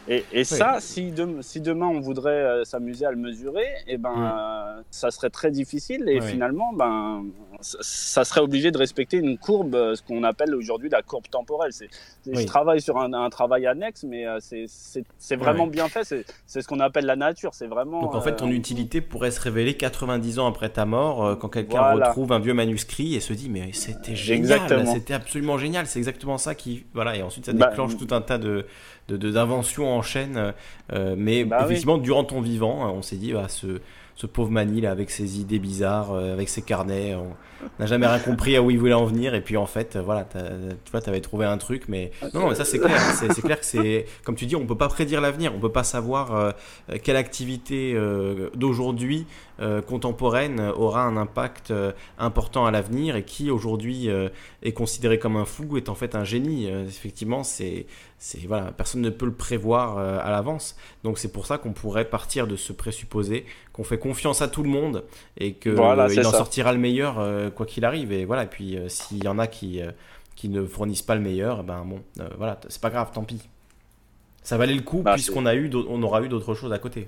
et, et ça, si, si, demain on voudrait euh, s'amuser à le mesurer, eh ben, mm. ça serait très difficile et finalement, ben, ça serait obligé de respecter une courbe, euh, ce qu'on appelle aujourd'hui la courbe temporelle. C'est, Je travaille sur un, un, travail annexe, mais euh, c'est vraiment bien fait. C'est ce qu'on appelle la nature. C'est vraiment. Donc en fait, ton utilité pourrait se révéler 90 ans après ta mort, quand quelqu'un retrouve un vieux manuscrit et se dit mais c'était génial, c'était absolument génial. C'est exactement ça qui voilà et ensuite ça bah, déclenche tout un tas de d'inventions en chaîne. Euh, mais bah effectivement, durant ton vivant, on s'est dit, bah, ce, ce pauvre Mani avec ses idées bizarres, euh, avec ses carnets, on n'a jamais rien compris à où il voulait en venir. Et puis en fait, voilà, tu vois, avais trouvé un truc, mais non, mais ça c'est clair. C'est clair que c'est, comme tu dis, on peut pas prédire l'avenir, on peut pas savoir euh, quelle activité d'aujourd'hui contemporaine aura un impact important à l'avenir et qui aujourd'hui est considéré comme un fou est en fait un génie. effectivement, c'est c'est voilà, personne ne peut le prévoir euh, à l'avance. Donc c'est pour ça qu'on pourrait partir de ce présupposé qu'on fait confiance à tout le monde et que euh, il en sortira le meilleur euh, quoi qu'il arrive. Et voilà, et puis s'il y en a qui qui ne fournissent pas le meilleur, ben bon, voilà, c'est pas grave, tant pis. Ça valait le coup bah, puisqu'on a eu, on aura eu d'autres choses à côté.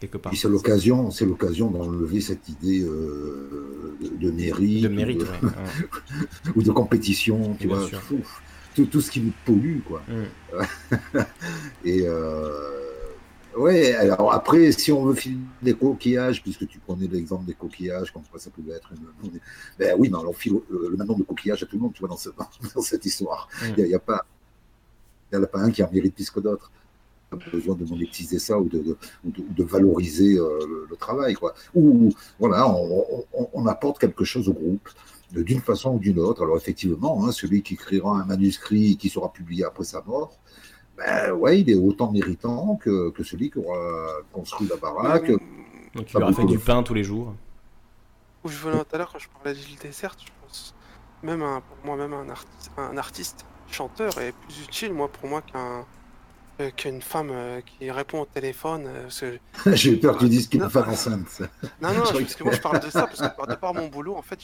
Quelque part. C'est l'occasion, c'est l'occasion d'enlever cette idée de, mérite, de mérite, ou de, compétition, tu vois tout, ce qui vous pollue, quoi. Mm. et euh, ouais, alors après, si on veut filmer des coquillages, puisque tu prenais l'exemple des coquillages, comme quoi ça pouvait être une. Ben oui, mais on file le, même nombre de coquillages à tout le monde, tu vois, dans, dans cette histoire. Il n'y a, pas. Il n'y en a pas un qui en mérite plus que d'autres pas besoin de monétiser ça ou de, de, valoriser euh, le, travail. Quoi. Ou voilà, on, on, apporte quelque chose au groupe d'une façon ou d'une autre. Alors effectivement, hein, celui qui écrira un manuscrit qui sera publié après sa mort, ben ouais, il est autant méritant que, que celui qui aura construit la baraque. Donc il aura fait du pain tous les jours. Où je venais tout à l'heure quand je parlais d'île déserte, je pense même pour moi même un, artiste, un artiste chanteur est plus utile moi pour moi qu'un euh, qu'une femme euh, qui répond au téléphone. Euh, j'ai peur que tu dises qu'une femme enceinte. Non, non, parce que moi je parle de ça, parce que de par mon boulot, en fait,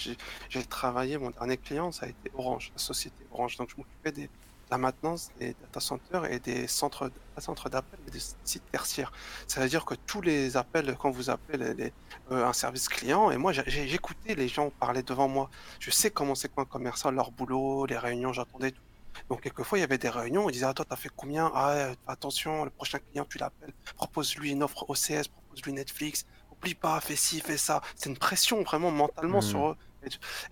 j'ai travaillé, mon dernier client, ça a été Orange, la société Orange. Donc je m'occupais de la maintenance des data centers et des centres, centres d'appel et des sites tertiaires. Ça veut dire que tous les appels, quand vous appelez un service client, et moi j'écoutais les gens parler devant moi. Je sais comment c'est qu'un commerçant, leur boulot, les réunions, j'attendais tout donc, quelquefois, il y avait des réunions, on disait, ah, toi, t'as fait combien? Ah, attention, le prochain client, tu l'appelles, propose-lui une offre OCS, propose-lui Netflix, oublie pas, fais ci, fais ça. C'est une pression vraiment mentalement sur mmh. eux.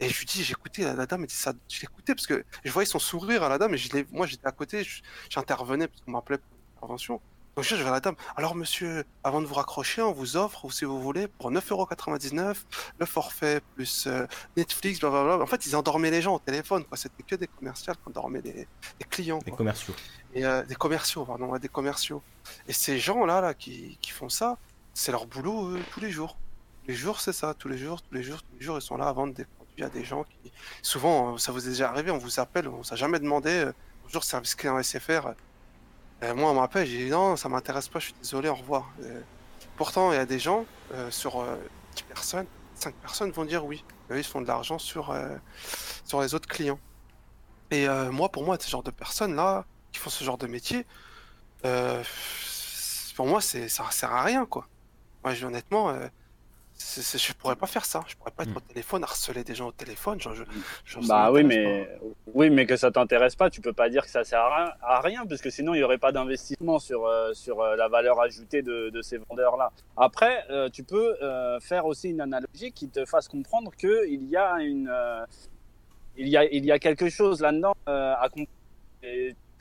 Et je lui dis, j'écoutais la, dame, elle dit ça, je l'écoutais parce que je voyais son sourire à la dame et je moi j'étais à côté, j'intervenais parce qu'on m'appelait pour l'intervention. Donc je vais à la dame. Alors monsieur, avant de vous raccrocher, on vous offre, ou si vous voulez, pour 9,99€, le forfait plus euh, Netflix, blablabla. En fait, ils endormaient les gens au téléphone, quoi. C'était que des commerciaux qui endormaient les, clients. Des commerciaux. Et, euh, des commerciaux, pardon, des commerciaux. Et ces gens-là, là, qui, font ça, c'est leur boulot tous les jours. Les jours, c'est ça. Tous les jours, tous les jours, tous les jours, ils sont là à vendre des produits à des gens qui. Souvent, euh, ça vous est déjà arrivé, on vous appelle, on s'est jamais demandé. Euh, bonjour, service client SFR. Euh, moi, on m'appelle, j'ai dit non, ça m'intéresse pas, je suis désolé, au revoir. pourtant, il y a des gens, sur 10 personnes, 5 personnes vont dire oui. ils font de l'argent sur, sur les autres clients. Et moi, pour moi, ce genre de personnes-là, qui font ce genre de métier, pour moi, ça sert à rien, quoi. Moi, je, honnêtement, euh, je pourrais pas faire ça. Je pourrais pas être hmm. au téléphone, harceler des gens au téléphone. bah oui, mais oui, mais que ça t'intéresse pas, tu peux pas dire que ça sert à rien, parce que sinon il y aurait pas d'investissement sur euh, sur euh, la valeur ajoutée de, de ces vendeurs là. Après, tu peux faire aussi une analogie qui te fasse comprendre que il y a une il y a il y a quelque chose là-dedans à comprendre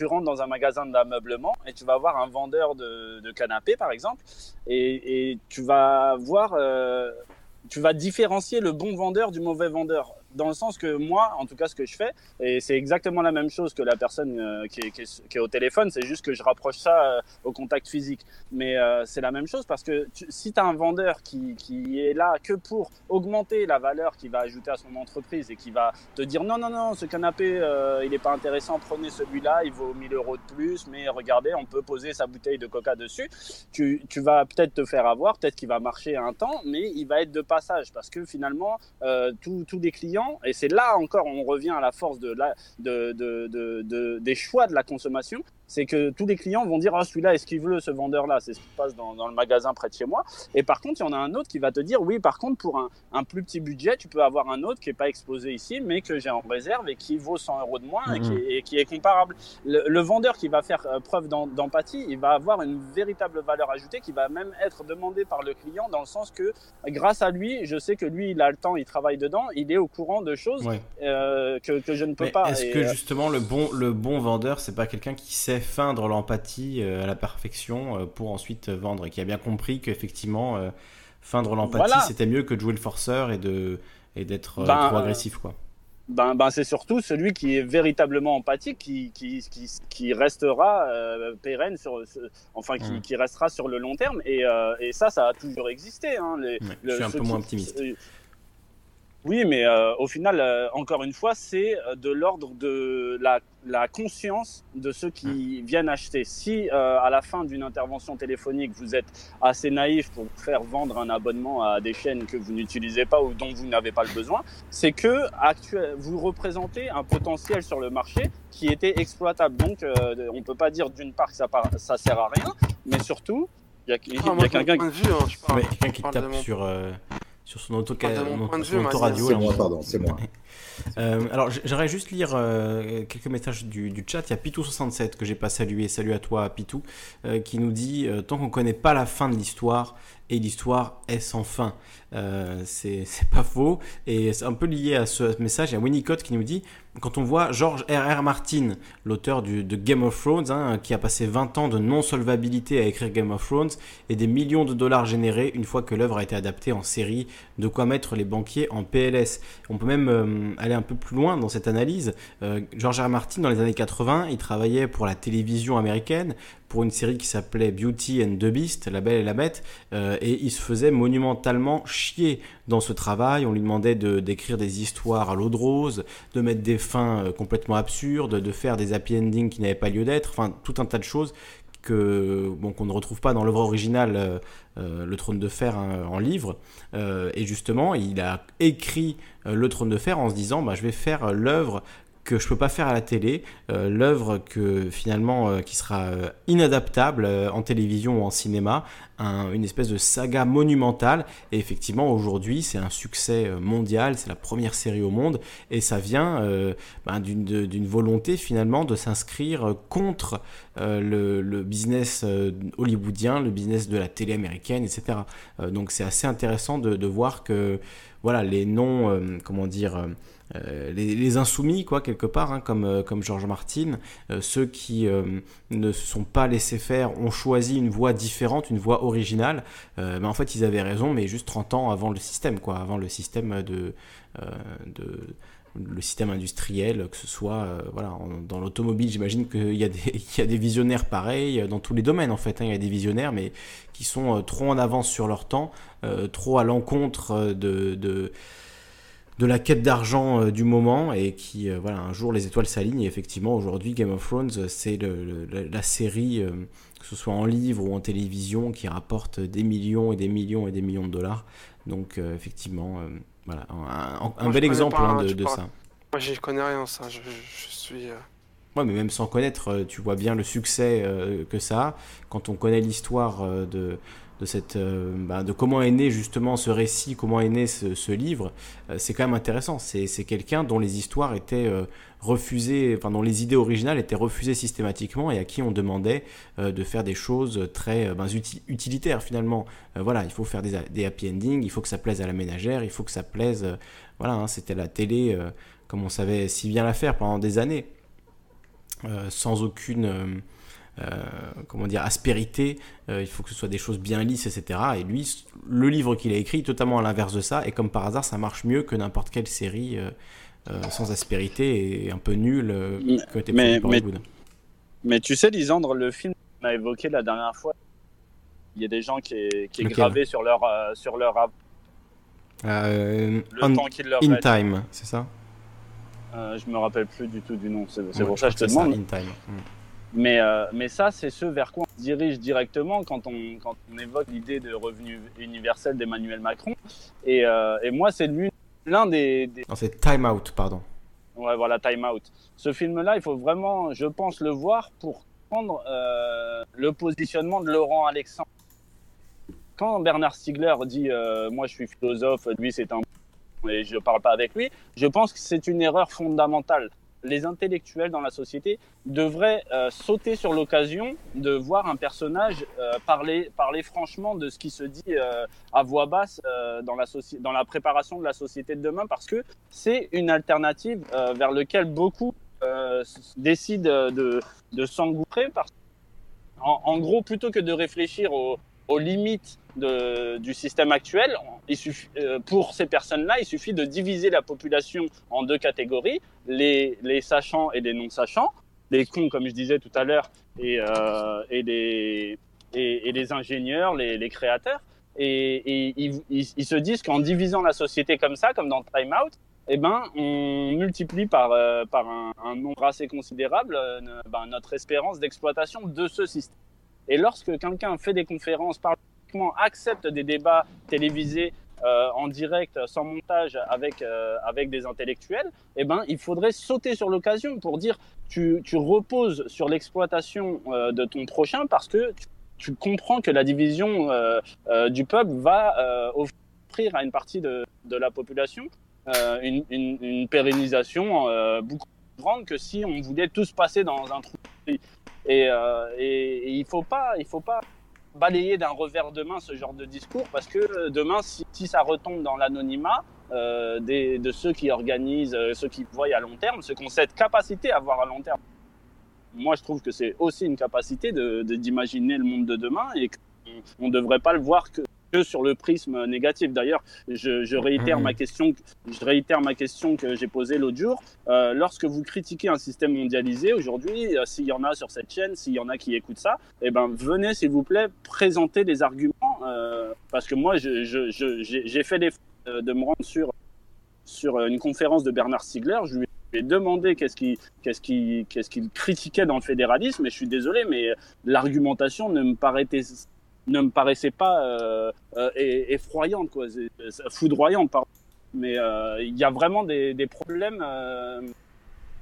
tu rentres dans un magasin d'ameublement et tu vas voir un vendeur de, de canapé, par exemple, et, et tu vas voir, euh, tu vas différencier le bon vendeur du mauvais vendeur dans le sens que moi, en tout cas, ce que je fais, et c'est exactement la même chose que la personne euh, qui, est, au téléphone, c'est juste que je rapproche ça euh, au contact physique. Mais euh, c'est la même chose parce que si tu as un vendeur qui, qui, est là que pour augmenter la valeur qu'il va ajouter à son entreprise et qui va te dire non, non, non, ce canapé, il n'est pas intéressant, prenez celui-là, il vaut 1000 euros de plus, mais regardez, on peut poser sa bouteille de coca dessus, tu, tu vas peut-être te faire avoir, peut-être qu'il va marcher un temps, mais il va être de passage parce que finalement, tous les clients et c'est là encore, on revient à la force des choix de la consommation, c'est que tous les clients vont dire ah celui-là est-ce qu'il veut ce vendeur-là? C'est ce qui se passe dans, dans, le magasin près de chez moi. Et par contre il y en a un autre qui va te dire oui par contre pour un, un plus petit budget tu peux avoir un autre qui est pas exposé ici mais que j'ai en réserve et qui vaut 100 euros de moins et, qui, mhm. qui, est comparable. Le, vendeur qui va faire euh, preuve d'empathie il va avoir une véritable valeur ajoutée qui va même être demandée par le client dans le sens que grâce à lui je sais que lui il a le temps il travaille dedans il est au courant de choses euh, que, que, je ne peux pas est-ce que euh, justement le bon le bon vendeur c'est pas quelqu'un qui sait feindre l'empathie euh, à la perfection euh, pour ensuite vendre et qui a bien compris qu'effectivement euh, feindre l'empathie c'était mieux que de jouer le forceur et de et d'être ben, trop agressif quoi. Ben, ben c'est surtout celui qui est véritablement empathique qui, qui, qui, qui restera pérenne sur enfin qui, mmh. qui, restera sur le long terme et, et ça ça a toujours existé hein, les, je suis un peu moins optimiste oui, mais euh, au final, euh, encore une fois, c'est euh, de l'ordre de la, la, conscience de ceux qui viennent acheter. Si à la fin d'une intervention téléphonique, vous êtes assez naïf pour faire vendre un abonnement à des chaînes que vous n'utilisez pas ou dont vous n'avez pas le besoin, c'est que actuel, vous représentez un potentiel sur le marché qui était exploitable. Donc, on ne peut pas dire d'une part que ça, ça sert à rien, mais surtout, il y a, a quelqu'un qui... qui tape sur sur son auto, radio. C'est moi, pardon, c'est moi. Euh, alors, j'aimerais juste lire euh, quelques messages du, chat. Il y a Pitou67 que j'ai pas salué. Salut à toi, Pitou, euh, qui nous dit Tant qu'on connaît pas la fin de l'histoire, et l'histoire est sans fin. C'est pas faux. Et c'est un peu lié à ce message. Il y a Winnicott qui nous dit quand on voit George R.R. Martin, l'auteur de Game of Thrones, hein, qui a passé 20 ans de non-solvabilité à écrire Game of Thrones et des millions de dollars générés une fois que l'œuvre a été adaptée en série, de quoi mettre les banquiers en PLS. On peut même euh, aller un peu plus loin dans cette analyse. Euh, George R.R. Martin, dans les années 80, il travaillait pour la télévision américaine, pour une série qui s'appelait Beauty and the Beast, La Belle et la Bête, euh, et il se faisait monumentalement chier dans ce travail. On lui demandait de d'écrire des histoires à l'eau de rose, de mettre des fins complètement absurdes, de faire des happy endings qui n'avaient pas lieu d'être, enfin tout un tas de choses qu'on ne retrouve pas dans l'œuvre originale euh, Le Trône de Fer hein, en livre. et justement, il a écrit Le Trône de Fer en se disant bah, je vais faire l'œuvre que je peux pas faire à la télé, euh, l'œuvre que finalement euh, qui sera euh, inadaptable en télévision ou en cinéma, une espèce de saga monumentale. Et effectivement, aujourd'hui, c'est un succès mondial, c'est la première série au monde, et ça vient ben, d'une volonté finalement de s'inscrire contre le, business hollywoodien, le business de la télé américaine, etc. donc c'est assez intéressant de, de, voir que voilà les noms, comment dire euh, les, insoumis, quoi, quelque part, hein, comme, euh, comme Georges Martin, euh, ceux qui ne se sont pas laissés faire, ont choisi une voie différente, une voie original, mais en fait ils avaient raison, mais juste 30 ans avant le système, quoi, avant le système de, de le système industriel, que ce soit voilà, dans l'automobile, j'imagine qu'il y, a des, y a des visionnaires pareils dans tous les domaines en fait. Hein. il y a des visionnaires, mais qui sont trop en avance sur leur temps, trop à l'encontre de, de, de la quête d'argent euh, du moment et qui, euh, voilà, un jour les étoiles s'alignent. Et effectivement, aujourd'hui, Game of Thrones, c'est la série, euh, que ce soit en livre ou en télévision, qui rapporte des millions et des millions et des millions de dollars. Donc, effectivement, voilà, un, bel exemple hein, de, ça. Moi, j'y connais rien, ça. Je, suis. Ouais, mais même sans connaître, tu vois bien le succès que ça a. Quand on connaît l'histoire de, de, cette, euh, bah, de comment est né justement ce récit, comment est né ce, livre, euh, c'est quand même intéressant. C'est quelqu'un dont les histoires étaient euh, refusées, enfin dont les idées originales étaient refusées systématiquement et à qui on demandait de faire des choses très ben, utilitaires finalement. voilà, il faut faire des, des, happy endings, il faut que ça plaise à la ménagère, il faut que ça plaise. voilà, hein, c'était la télé comme on savait si bien la faire pendant des années, sans aucune comment dire, aspérité, euh, il faut que ce soit des choses bien lisses, etc. Et lui, le livre qu'il a écrit, totalement à l'inverse de ça, et comme par hasard, ça marche mieux que n'importe quelle série euh, sans aspérité et un peu nulle que était mais, mais, mais tu sais, Lisandre, le film qu'on a évoqué la dernière fois, il y a des gens qui est, qui est gravé sur leur, sur leur le temps qu'il leur In Time, c'est ça? Je me rappelle plus du tout du nom, c'est pour ça que je te demande. in time. Mm. Mais, euh, mais ça, c'est ce vers quoi on se dirige directement quand on, quand on évoque l'idée de revenu universel d'Emmanuel Macron. Et, euh, et moi, c'est l'un des, des... Non, c'est Time Out, pardon. Ouais, voilà, Time Out. Ce film-là, il faut vraiment, je pense, le voir pour prendre euh, le positionnement de Laurent Alexandre. Quand Bernard Stiegler dit euh, Moi, je suis philosophe, lui, c'est un. et je ne parle pas avec lui, je pense que c'est une erreur fondamentale les intellectuels dans la société devraient euh, sauter sur l'occasion de voir un personnage euh, parler, parler franchement de ce qui se dit euh, à voix basse dans, la dans la préparation de la société de demain, parce que c'est une alternative vers laquelle beaucoup décident de, de s'engouffrer. En, en, gros, plutôt que de réfléchir aux, limites du système actuel, il euh, pour ces personnes-là, il suffit de diviser la population en deux catégories, les, sachants et les non-sachants, les cons, comme je disais tout à l'heure, et, euh, les, ingénieurs, les, créateurs. Et, ils, se disent qu'en divisant la société comme ça, comme dans Time Out, eh ben, on multiplie par, euh, un, nombre assez considérable ben, notre espérance d'exploitation de ce système. Et lorsque quelqu'un fait des conférences, parle accepte des débats télévisés euh, en direct, sans montage, avec, euh, avec des intellectuels, eh ben, il faudrait sauter sur l'occasion pour dire tu, tu reposes sur l'exploitation euh, de ton prochain parce que tu, comprends que la division du peuple va offrir à une partie de, de la population une, une, une, pérennisation beaucoup plus grande que si on voulait tous passer dans un trou. Et, et, et il faut pas, il faut pas balayer d'un revers de main ce genre de discours parce que euh, demain, si, si ça retombe dans l'anonymat euh, des, de ceux qui organisent, euh, ceux qui voient à long terme, ceux qui ont cette capacité à voir à long terme, moi je trouve que c'est aussi une capacité de d'imaginer le monde de demain et qu'on ne devrait pas le voir que que sur le prisme négatif. D'ailleurs, je, je, réitère mmh. ma question, je réitère ma question que j'ai posée l'autre jour. Euh, lorsque vous critiquez un système mondialisé aujourd'hui, euh, s'il y en a sur cette chaîne, s'il y en a qui écoutent ça, eh ben venez s'il vous plaît présenter des arguments euh, parce que moi, j'ai je, je, fait l'effort de me rendre sur sur une conférence de Bernard Stiegler. Je lui ai demandé qu'est-ce qu'il qu'est-ce qu'il qu'est-ce qu'il critiquait dans le fédéralisme et je suis désolé mais l'argumentation ne me paraissait ne me paraissait pas euh, euh, effroyante, quoi, foudroyante, pardon. Mais euh, il y a vraiment des, des problèmes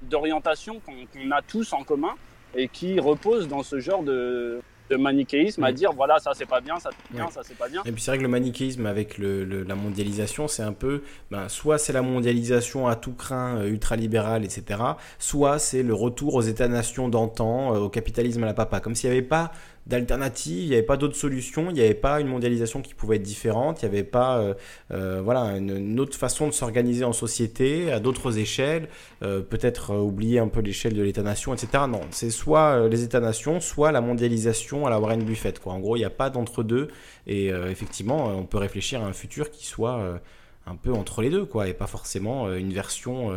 d'orientation qu'on a tous en commun et qui reposent dans ce genre de, de manichéisme à mm. dire voilà ça c'est pas bien ça c'est bien ça c'est pas bien et puis c'est vrai que le manichéisme avec le, la mondialisation c'est un peu ben, soit c'est la mondialisation à tout craint ultralibérale etc soit c'est le retour aux états-nations d'antan au capitalisme à la papa comme s'il n'y avait pas d'alternatives, il n'y avait pas d'autres solutions, il n'y avait pas une mondialisation qui pouvait être différente, il n'y avait pas euh, euh, voilà, une, autre façon de s'organiser en société à d'autres échelles, euh, peut-être oublier un peu l'échelle de l'État-nation, etc. Non, c'est soit les États-nations, soit la mondialisation à la Warren Buffett. En gros, il n'y a pas d'entre-deux, et effectivement, on peut réfléchir à un futur qui soit un peu entre les deux, quoi, et pas forcément une version,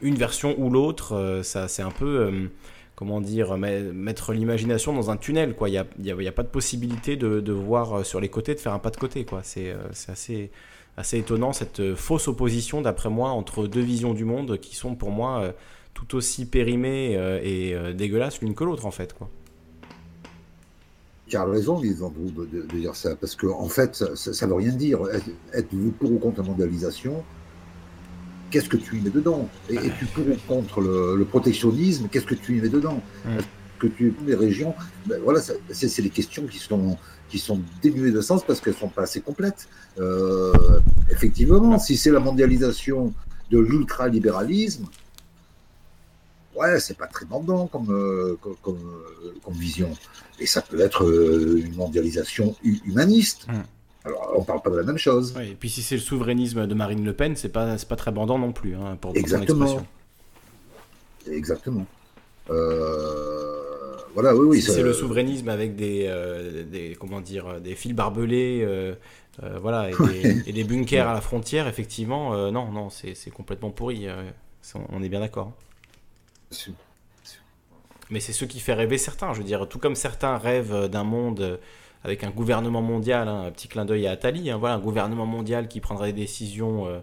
une version ou l'autre. ça, c'est un peu comment dire, mettre l'imagination dans un tunnel. Quoi. Il n'y a, a, pas de possibilité de, voir euh, sur les côtés, de faire un pas de côté. Quoi. C'est, euh, assez, assez étonnant, cette euh, fausse opposition, d'après moi, entre deux visions du monde qui sont pour moi tout aussi périmées et dégueulasses l'une que l'autre, en fait. Quoi. Raison, Lisandro, de, de, dire ça, parce qu'en en fait, ça ne veut rien dire. Êtes-vous pour ou contre la mondialisation? Qu'est-ce que tu y mets dedans et, tu pour contre le, protectionnisme, qu'est-ce que tu y mets dedans que tu les régions ben Voilà, c'est les questions qui sont qui sont dénuées de sens parce qu'elles sont pas assez complètes. Euh, effectivement, si c'est la mondialisation de l'ultralibéralisme, ouais, c'est pas très demandant comme, euh, comme, comme, vision. Et ça peut être euh, une mondialisation humaniste. Alors, on parle pas de la même chose. et puis si c'est le souverainisme de Marine Le Pen, c'est pas, pas très bandant non plus, hein, pour, Exactement. Exactement. Euh, voilà, oui, oui. Si c'est le souverainisme avec des, euh, des, comment dire, des fils barbelés, euh, voilà, et des, bunkers à la frontière, effectivement, non, non, c'est complètement pourri. on est bien d'accord. Mais c'est ce qui fait rêver certains. Je veux dire, tout comme certains rêvent d'un monde avec un gouvernement mondial, hein, un petit clin d'œil à Attali, hein, voilà, un gouvernement mondial qui prendrait des décisions euh,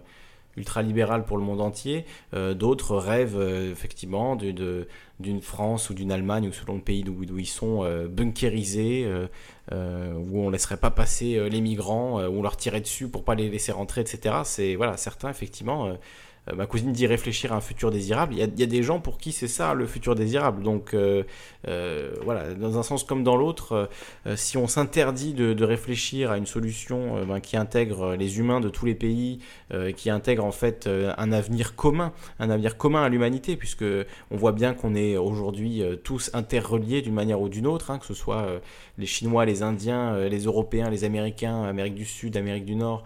ultralibérales pour le monde entier. Euh, d'autres rêvent euh, effectivement d'une France ou d'une Allemagne ou selon le pays d'où ils sont bunkérisés, où on ne laisserait pas passer les migrants, où on leur tirait dessus pour pas les laisser rentrer, etc. C'est voilà, certains effectivement euh, ma cousine dit réfléchir à un futur désirable. Il y a, des gens pour qui c'est ça le futur désirable. Donc euh, euh, voilà, dans un sens comme dans l'autre, si on s'interdit de, réfléchir à une solution ben, qui intègre les humains de tous les pays, qui intègre en fait un avenir commun, un avenir commun à l'humanité, puisque on voit bien qu'on est aujourd'hui tous interreliés d'une manière ou d'une autre, hein, que ce soit les Chinois, les Indiens, les Européens, les Américains, Amérique du Sud, Amérique du Nord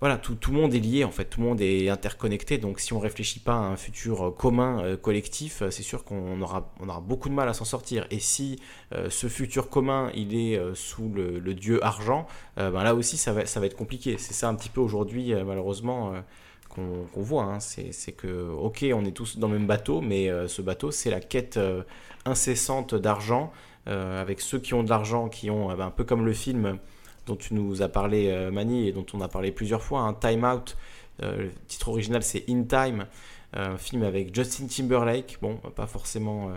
voilà, tout, le monde est lié en fait, tout le monde est interconnecté. Donc si on réfléchit pas à un futur euh, commun, euh, collectif, euh, c'est sûr qu'on aura, on aura beaucoup de mal à s'en sortir. Et si ce futur commun, il est sous le, dieu argent, ben là aussi ça va, ça va être compliqué. C'est ça un petit peu aujourd'hui, malheureusement, qu'on voit. Hein. C'est que, ok, on est tous dans le même bateau, mais ce bateau, c'est la quête incessante d'argent, avec ceux qui ont de l'argent, qui ont, ben, un peu comme le film dont tu nous as parlé, euh, Mani, et dont on a parlé plusieurs fois. hein. Time Out, euh, le titre original c'est In Time, euh, un film avec Justin Timberlake. Bon, pas forcément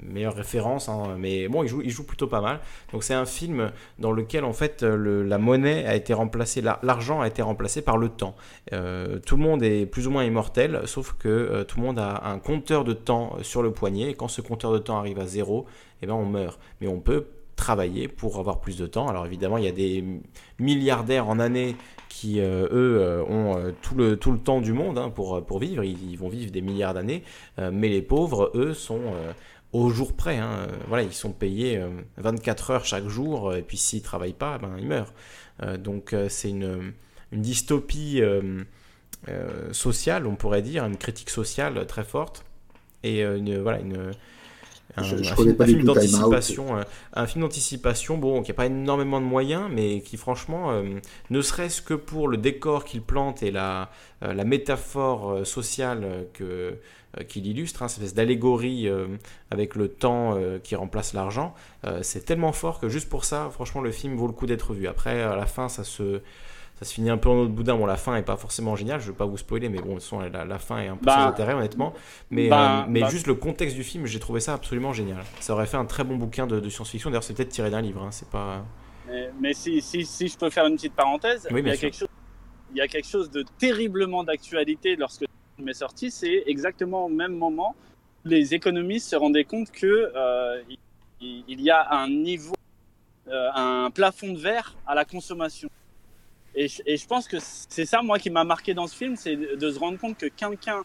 meilleure référence, hein, mais bon, il joue, il joue plutôt pas mal. Donc c'est un film dans lequel en fait la monnaie a été remplacée, l'argent a été remplacé par le temps. tout le monde est plus ou moins immortel, sauf que tout le monde a un compteur de temps sur le poignet, et quand ce compteur de temps arrive à zéro, eh ben on meurt. Mais on peut travailler pour avoir plus de temps. Alors évidemment, il y a des milliardaires en année qui, euh, eux, euh, ont euh, tout, le, tout le temps du monde hein, pour, pour vivre. Ils, vont vivre des milliards d'années. mais les pauvres, eux, sont au jour près. Hein. Voilà, ils sont payés 24 heures chaque jour. Et puis s'ils ne travaillent pas, ben, ils meurent. donc c'est une, une, dystopie sociale, on pourrait dire, une critique sociale très forte. Et une, voilà, une un, film, d'anticipation, euh, un, film d'anticipation, bon, qui n'a pas énormément de moyens, mais qui franchement, euh, ne serait-ce que pour le décor qu'il plante et la, euh, la métaphore sociale que qu'il illustre, hein, cette espèce d'allégorie avec le temps qui remplace l'argent, c'est tellement fort que juste pour ça, franchement, le film vaut le coup d'être vu. Après, à la fin, ça se ça se finit un peu en autre boudin. Bon, la fin est pas forcément géniale, je vais pas vous spoiler, mais bon, la, la fin est un peu sans bah, intérêt, honnêtement. Mais, bah, euh, mais bah. juste le contexte du film, j'ai trouvé ça absolument génial. Ça aurait fait un très bon bouquin de, science-fiction. D'ailleurs, c'est peut-être tiré d'un livre, hein, c'est pas. Mais, si, si, si, je peux faire une petite parenthèse, il, y a quelque chose, il y a quelque chose de terriblement d'actualité lorsque le film est sorti. C'est exactement au même moment les économistes se rendaient compte que euh, il, y a un niveau, euh, un plafond de verre à la consommation. Et je, pense que c'est ça, moi, qui m'a marqué dans ce film, c'est de se rendre compte que quelqu'un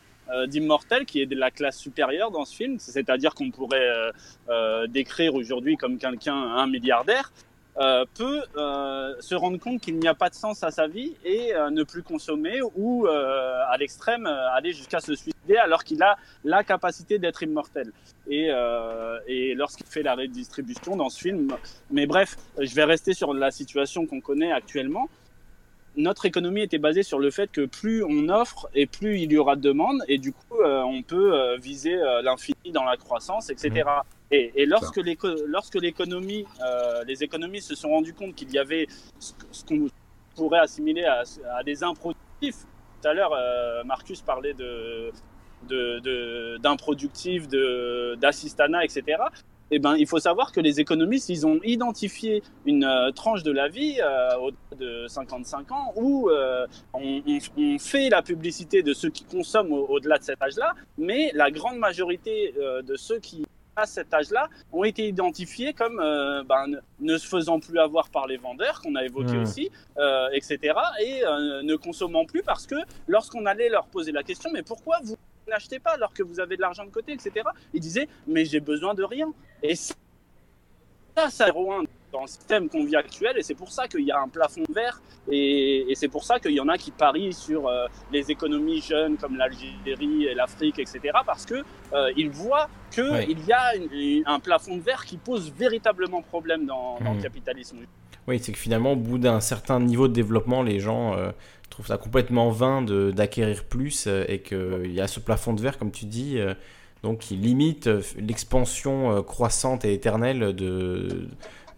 d'immortel qui est de la classe supérieure dans ce film, c'est-à-dire qu'on pourrait décrire aujourd'hui comme quelqu'un un milliardaire, euh, peut euh, se rendre compte qu'il n'y a pas de sens à sa vie et euh, ne plus consommer ou à l'extrême aller jusqu'à se suicider alors qu'il a la capacité d'être immortel. Et, et lorsqu'il fait la redistribution dans ce film, mais bref, je vais rester sur la situation qu'on connaît actuellement. Notre économie était basée sur le fait que plus on offre et plus il y aura de demandes et du coup on peut viser l'infini dans la croissance, etc. Et, lorsque l'économie, euh, les économies se sont rendues compte qu'il y avait ce, qu'on pourrait assimiler à, des improductifs, tout à l'heure euh, Marcus parlait de, d'improductifs, de, d'assistanat, etc. Eh ben, il faut savoir que les économistes, ils ont identifié une euh, tranche de la vie au-delà de 55 ans où on, fait la publicité de ceux qui consomment au-delà de cet âge-là, mais la grande majorité de ceux qui à cet âge-là ont été identifiés comme euh, ben, ne, se faisant plus avoir par les vendeurs, qu'on a évoqué aussi, euh, etc. Et euh, ne consommant plus parce que lorsqu'on allait leur poser la question, mais pourquoi vous n'achetez pas alors que vous avez de l'argent de côté, etc. Ils disaient, mais j'ai besoin de rien. Et ça, ça loin dans le système qu'on vit actuel et c'est pour ça qu'il y a un plafond vert et, et c'est pour ça qu'il y en a qui parient sur euh, les économies jeunes comme l'Algérie et l'Afrique, etc. parce que euh, ils voient qu'il il y a un plafond verre qui pose véritablement problème dans, dans le mmh. capitalisme. Oui, c'est que finalement, au bout d'un certain niveau de développement, les gens euh, trouvent ça complètement vain d'acquérir plus et qu'il y a ce plafond de verre, comme tu dis, donc qui limite l'expansion croissante et éternelle de,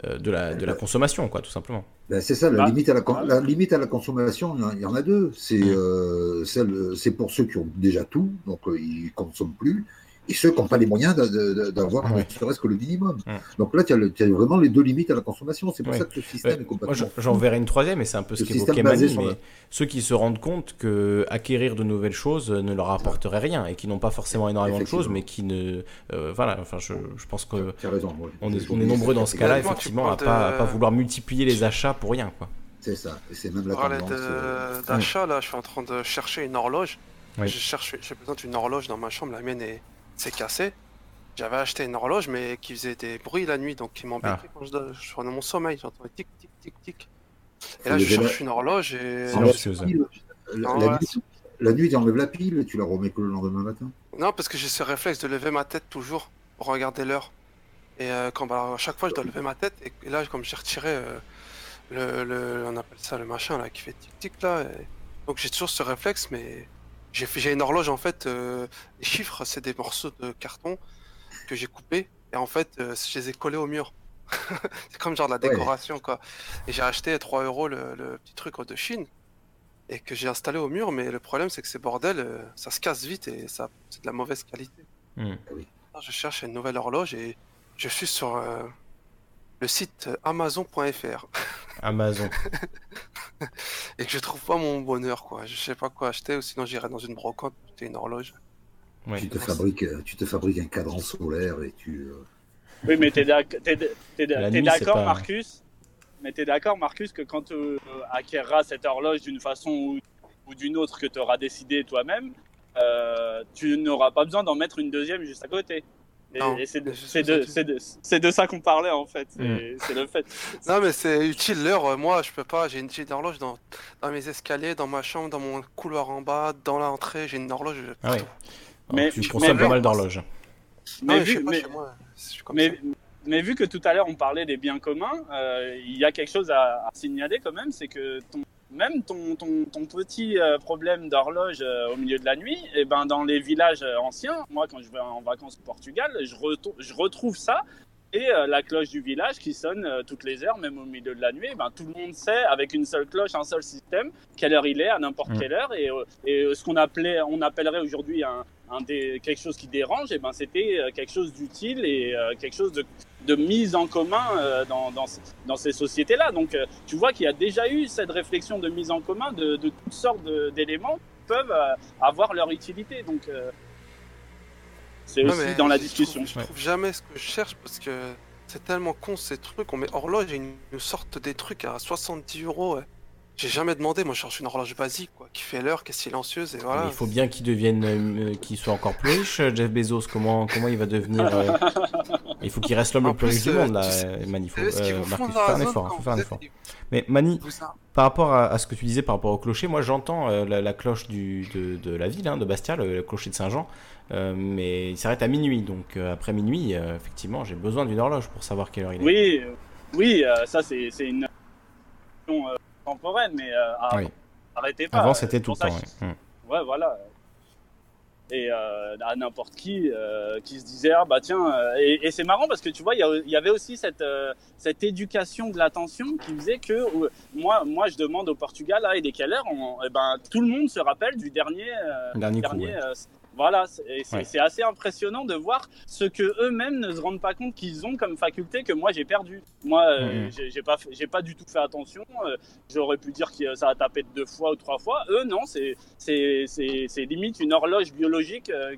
euh, de, la, de la consommation, quoi, tout simplement. Ben c'est ça, la, limite à la, la, limite à la consommation, il y en a deux. C'est euh, c'est pour ceux qui ont déjà tout, donc euh, ils ne consomment plus, et ceux qui n'ont pas les moyens d'avoir ne serait-ce que le minimum. Donc là, tu as, vraiment les deux limites à la consommation. C'est pour ça que le système est complètement. Moi, j'en verrai une troisième, et c'est un peu ce qu'évoquait Mani, mais ceux qui se rendent compte que acquérir de nouvelles choses ne leur apporterait rien et qui n'ont pas forcément énormément de choses, mais qui ne. Euh, voilà, enfin, je, je pense que. raison, on, est, on est nombreux dans ce cas-là, effectivement, à pas, pas vouloir multiplier les achats pour rien, quoi. C'est ça, et c'est même la tendance. Euh, d'achat, là, je suis en train de chercher une horloge. Je cherche, j'ai besoin d'une horloge dans ma chambre, la mienne est c'est cassé. J'avais acheté une horloge, mais qui faisait des bruits la nuit, donc qui m'embêtait ah. quand je, je dans mon sommeil. J'entendais tic, tic, tic, tic. Et là, je cherche une horloge et. La, la, nuit, tu enlèves la pile et tu la remets que le lendemain matin Non, parce que j'ai ce réflexe de lever ma tête toujours pour regarder l'heure. Et euh, quand bah, à chaque fois, je dois lever ma tête. Et, là, comme j'ai retiré euh, le, le, On appelle ça le machin là qui fait tic tic là. Donc j'ai toujours ce réflexe, mais j'ai une horloge en fait, euh, les chiffres c'est des morceaux de carton que j'ai coupés et en fait euh, je les ai collés au mur. c'est comme genre de la décoration quoi. Et j'ai acheté 3 euros le, petit truc de Chine et que j'ai installé au mur, mais le problème c'est que ces bordels euh, ça se casse vite et ça c'est de la mauvaise qualité. Hmm. Je cherche une nouvelle horloge et je suis sur le site amazon.fr. Amazon. et que je trouve pas mon bonheur, quoi. Je sais pas quoi acheter, ou sinon j'irai dans une brocante acheter une horloge. Tu, te fabriques, euh, tu te fabriques un cadran solaire et tu. Euh, oui, mais t'es d'accord, Marcus? Mais t'es d'accord, Marcus, que quand tu acquériras cette horloge d'une façon ou, ou d'une autre que tu auras décidé toi-même, euh, tu n'auras pas besoin d'en mettre une deuxième juste à côté c'est de, ça qu'on parlait en fait. Mm. C'est le fait. Non, mais c'est utile l'heure. Euh, moi, je peux pas. J'ai une, horloge dans, dans mes escaliers, dans ma chambre, dans mon couloir en bas, dans l'entrée. J'ai une horloge. Ah mais tu consommes pas mal d'horloges. Mais, vu, mais, mais, vu que tout à l'heure on parlait des biens communs, euh, il y a quelque chose à, à signaler quand même, c'est que ton même ton, ton, ton petit euh, problème d'horloge euh, au milieu de la nuit, et eh ben dans les villages euh, anciens, moi quand je vais en vacances au Portugal, je, je retrouve ça et la cloche du village qui sonne toutes les heures, même au milieu de la nuit. Ben, tout le monde sait, avec une seule cloche, un seul système, quelle heure il est à n'importe mm. quelle heure. Et, et ce qu'on appelait, on appellerait aujourd'hui un, un des, quelque chose qui dérange, et ben c'était quelque chose d'utile et quelque chose de, de mise en commun euh, dans, dans, dans, ces sociétés-là. Donc euh, tu vois qu'il y a déjà eu cette réflexion de mise en commun de, de toutes sortes d'éléments qui peuvent euh, avoir leur utilité. Donc c'est aussi dans la discussion. Je trouve, jamais ce que je cherche parce que c'est tellement con ces trucs. On met horloge et ils nous sortent des trucs à 70 euros. j'ai jamais demandé. Moi, je cherche une horloge basique, quoi, qui fait l'heure, qui est silencieuse, et voilà. il faut bien qu'il devienne, euh, qu'il soit encore plus riche, Jeff Bezos. Comment, comment il va devenir euh, Il faut qu'il reste l'homme le plus riche du monde, là, Mani. Faut, Marcus, faire un effort. Faut faire un effort. Mais Mani, par rapport à, ce que tu disais par rapport au clocher, moi, j'entends la, cloche du, de, de, la ville, hein, de Bastia, le, clocher de Saint-Jean. Mais il s'arrête à minuit, donc après minuit, effectivement, j'ai besoin d'une horloge pour savoir quelle heure il est. Oui, oui, ça c'est une contemporaine, mais euh, arrêtez pas. Avant, c'était tout le temps. Hmm. Ouais. voilà. Et euh, à n'importe qui euh, qui se disait ah bah tiens et, c'est marrant parce que tu vois il y, avait aussi cette cette éducation de l'attention qui faisait que moi moi je demande au Portugal ah il est quelle heure et eh ben tout le monde se rappelle du dernier dernier, dernier voilà, c'est assez impressionnant de voir ce que eux-mêmes ne se rendent pas compte qu'ils ont comme faculté que moi j'ai perdu. Moi, euh, mm-hmm. j'ai pas, j'ai pas du tout fait attention. Euh, j'aurais pu dire que ça a tapé deux fois ou trois fois. Eux, non, c'est, c'est, limite une horloge biologique euh,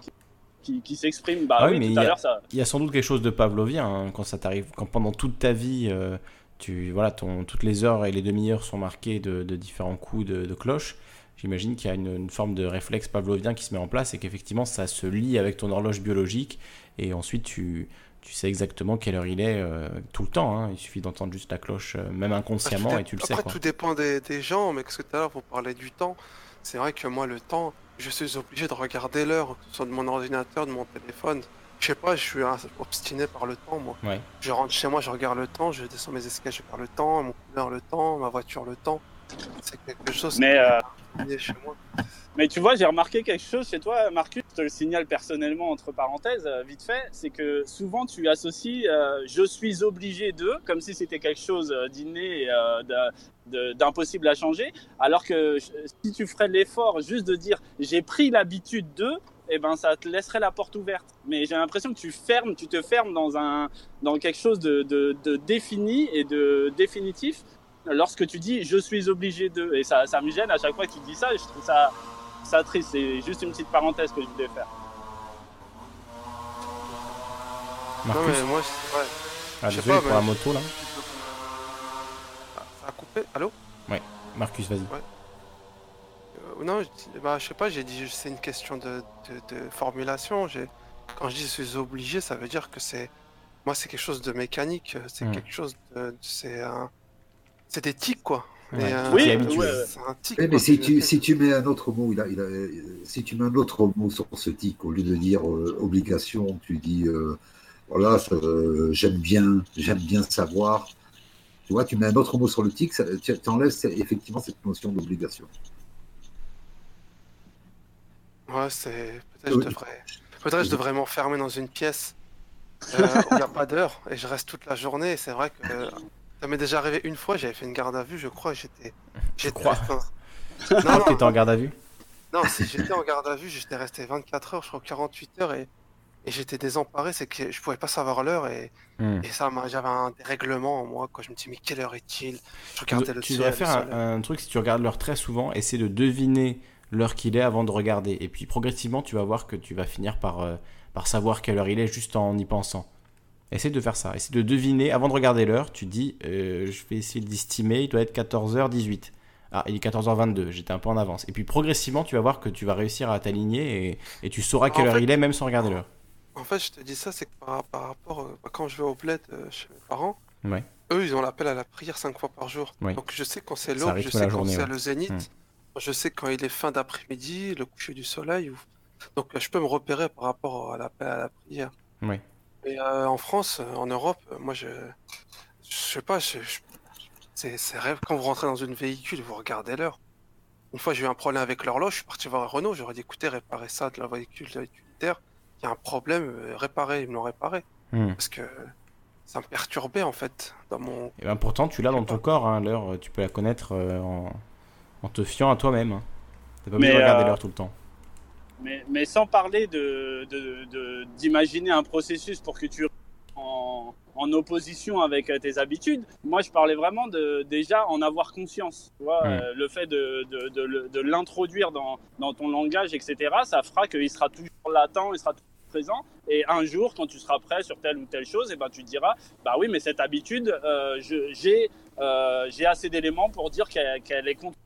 qui, qui, s'exprime. Bah ah oui, mais il y, a sans doute quelque chose de pavlovien hein, quand ça t'arrive, quand pendant toute ta vie, tu, voilà, ton, toutes les heures et les demi-heures sont marquées de, différents coups de, de cloche j'imagine qu'il y a une, forme de réflexe pavlovien qui se met en place et qu'effectivement ça se lie avec ton horloge biologique et ensuite tu, tu sais exactement quelle heure il est euh, tout le temps. Hein. Il suffit d'entendre juste la cloche, euh, même inconsciemment, et tu le sais. Après, tout dépend des, des gens, mais que tout à l'heure vous parlez du temps. C'est vrai que moi, le temps, je suis obligé de regarder l'heure, que ce soit de mon ordinateur, de mon téléphone. Je sais pas, je suis obstiné par le temps, moi. Je rentre chez moi, je regarde le temps, je descends mes escaliers, je regarde le temps, mon couleur le temps, ma voiture le temps. C'est quelque chose. Mais euh, mais tu vois, j'ai remarqué quelque chose chez toi, Marcus, je te le signale personnellement entre parenthèses, euh, vite fait, c'est que souvent tu associes euh, je suis obligé de, comme si c'était quelque chose d'inné et d'impossible à changer, alors que si tu ferais l'effort juste de dire j'ai pris l'habitude de, eh ben ça te laisserait la porte ouverte. Mais j'ai l'impression que tu fermes, tu te fermes dans un dans quelque chose de défini et de définitif lorsque tu dis je suis obligé de. Et ça, ça me gêne à chaque fois que tu dis ça et je trouve ça, ça triste. C'est juste une petite parenthèse que je voulais faire. Marcus non, mais moi, ouais. Ah, désolé pour la moto là. Ça a coupé? Allô? Ouais, Marcus, vas-y. Ouais. Euh, non, je, bah, je sais pas, j'ai dit c'est une question de, de, de formulation. Quand je dis je suis obligé, ça veut dire que c'est. Moi, c'est quelque chose de mécanique. C'est hmm. quelque chose de. C'est un c'est des tics, quoi. Euh, oui, c'est un tic. mais si tu, si tu mets un autre mot, il a, il a, si tu mets un autre mot sur ce tic, au lieu de dire euh, obligation, tu dis euh, voilà, j'aime bien, j'aime bien savoir. Tu vois, tu mets un autre mot sur le tic, tu enlèves effectivement cette notion d'obligation. Ouais, c'est. Peut-être je devrais. Peut-être je devrais m'enfermer dans une pièce où il n'y a pas d'heure et je reste toute la journée. C'est vrai que ça m'est déjà arrivé une fois, j'avais fait une garde à vue, je crois, j'étais. Je crois. Non, non, t'étais en garde à vue Non, si j'étais en garde à vue, j'étais resté 24 heures, je crois 48 heures et, et j'étais désemparé, c'est que je pouvais pas savoir l'heure et, hmm. et ça, j'avais un dérèglement en moi, quoi. Je me dis, mais quelle heure est-il? Je regardais tu, le Tu devrais faire un, truc, si tu regardes l'heure très souvent, essaie de deviner l'heure qu'il est avant de regarder. Et puis progressivement, tu vas voir que tu vas finir par, euh, par savoir quelle heure il est juste en y pensant. Essaye de faire ça. Essaye de deviner, avant de regarder l'heure, tu dis, euh, je vais essayer d'estimer, il doit être 14h18. Ah, il est 14h22, j'étais un peu en avance. Et puis progressivement, tu vas voir que tu vas réussir à t'aligner et, tu sauras quelle heure il est, même sans regarder l'heure. En fait, je te dis ça, c'est que par, rapport, euh, quand je vais au bled euh, chez mes parents, ouais. eux, ils ont l'appel à la prière 5 fois par jour. Donc je sais quand c'est l'aube, je sais quand c'est le zénith, hmm. je sais quand il est fin d'après-midi, le coucher du soleil. Donc je peux me repérer par rapport à l'appel à la prière. Oui. Et euh, en France, euh, en Europe, euh, moi je. Je sais pas, c'est rêve. Quand vous rentrez dans une véhicule, vous regardez l'heure. Une fois, j'ai eu un problème avec l'horloge, je suis parti voir Renault, j'aurais dit écoutez, réparez ça de la véhicule utilitaire. Il y a un problème, réparez, ils me l'ont réparé. Hmm. Parce que ça me perturbait en fait dans mon. Et ben pourtant, tu l'as dans ton corps, hein, l'heure, tu peux la connaître en... en, te fiant à toi-même. Hein. T'as pas besoin de regarder l'heure tout le temps. Mais, mais sans parler d'imaginer de, de, un processus pour que tu en, en opposition avec euh, tes habitudes. Moi, je parlais vraiment de déjà en avoir conscience. Tu vois, euh, le fait de, de, de l'introduire dans, dans, ton langage, etc., ça fera qu'il sera toujours latent, il sera présent. Et un jour, quand tu seras prêt sur telle ou telle chose, et eh ben, tu te diras, bah oui, mais cette habitude, euh, j'ai euh, assez d'éléments pour dire qu'elle est contre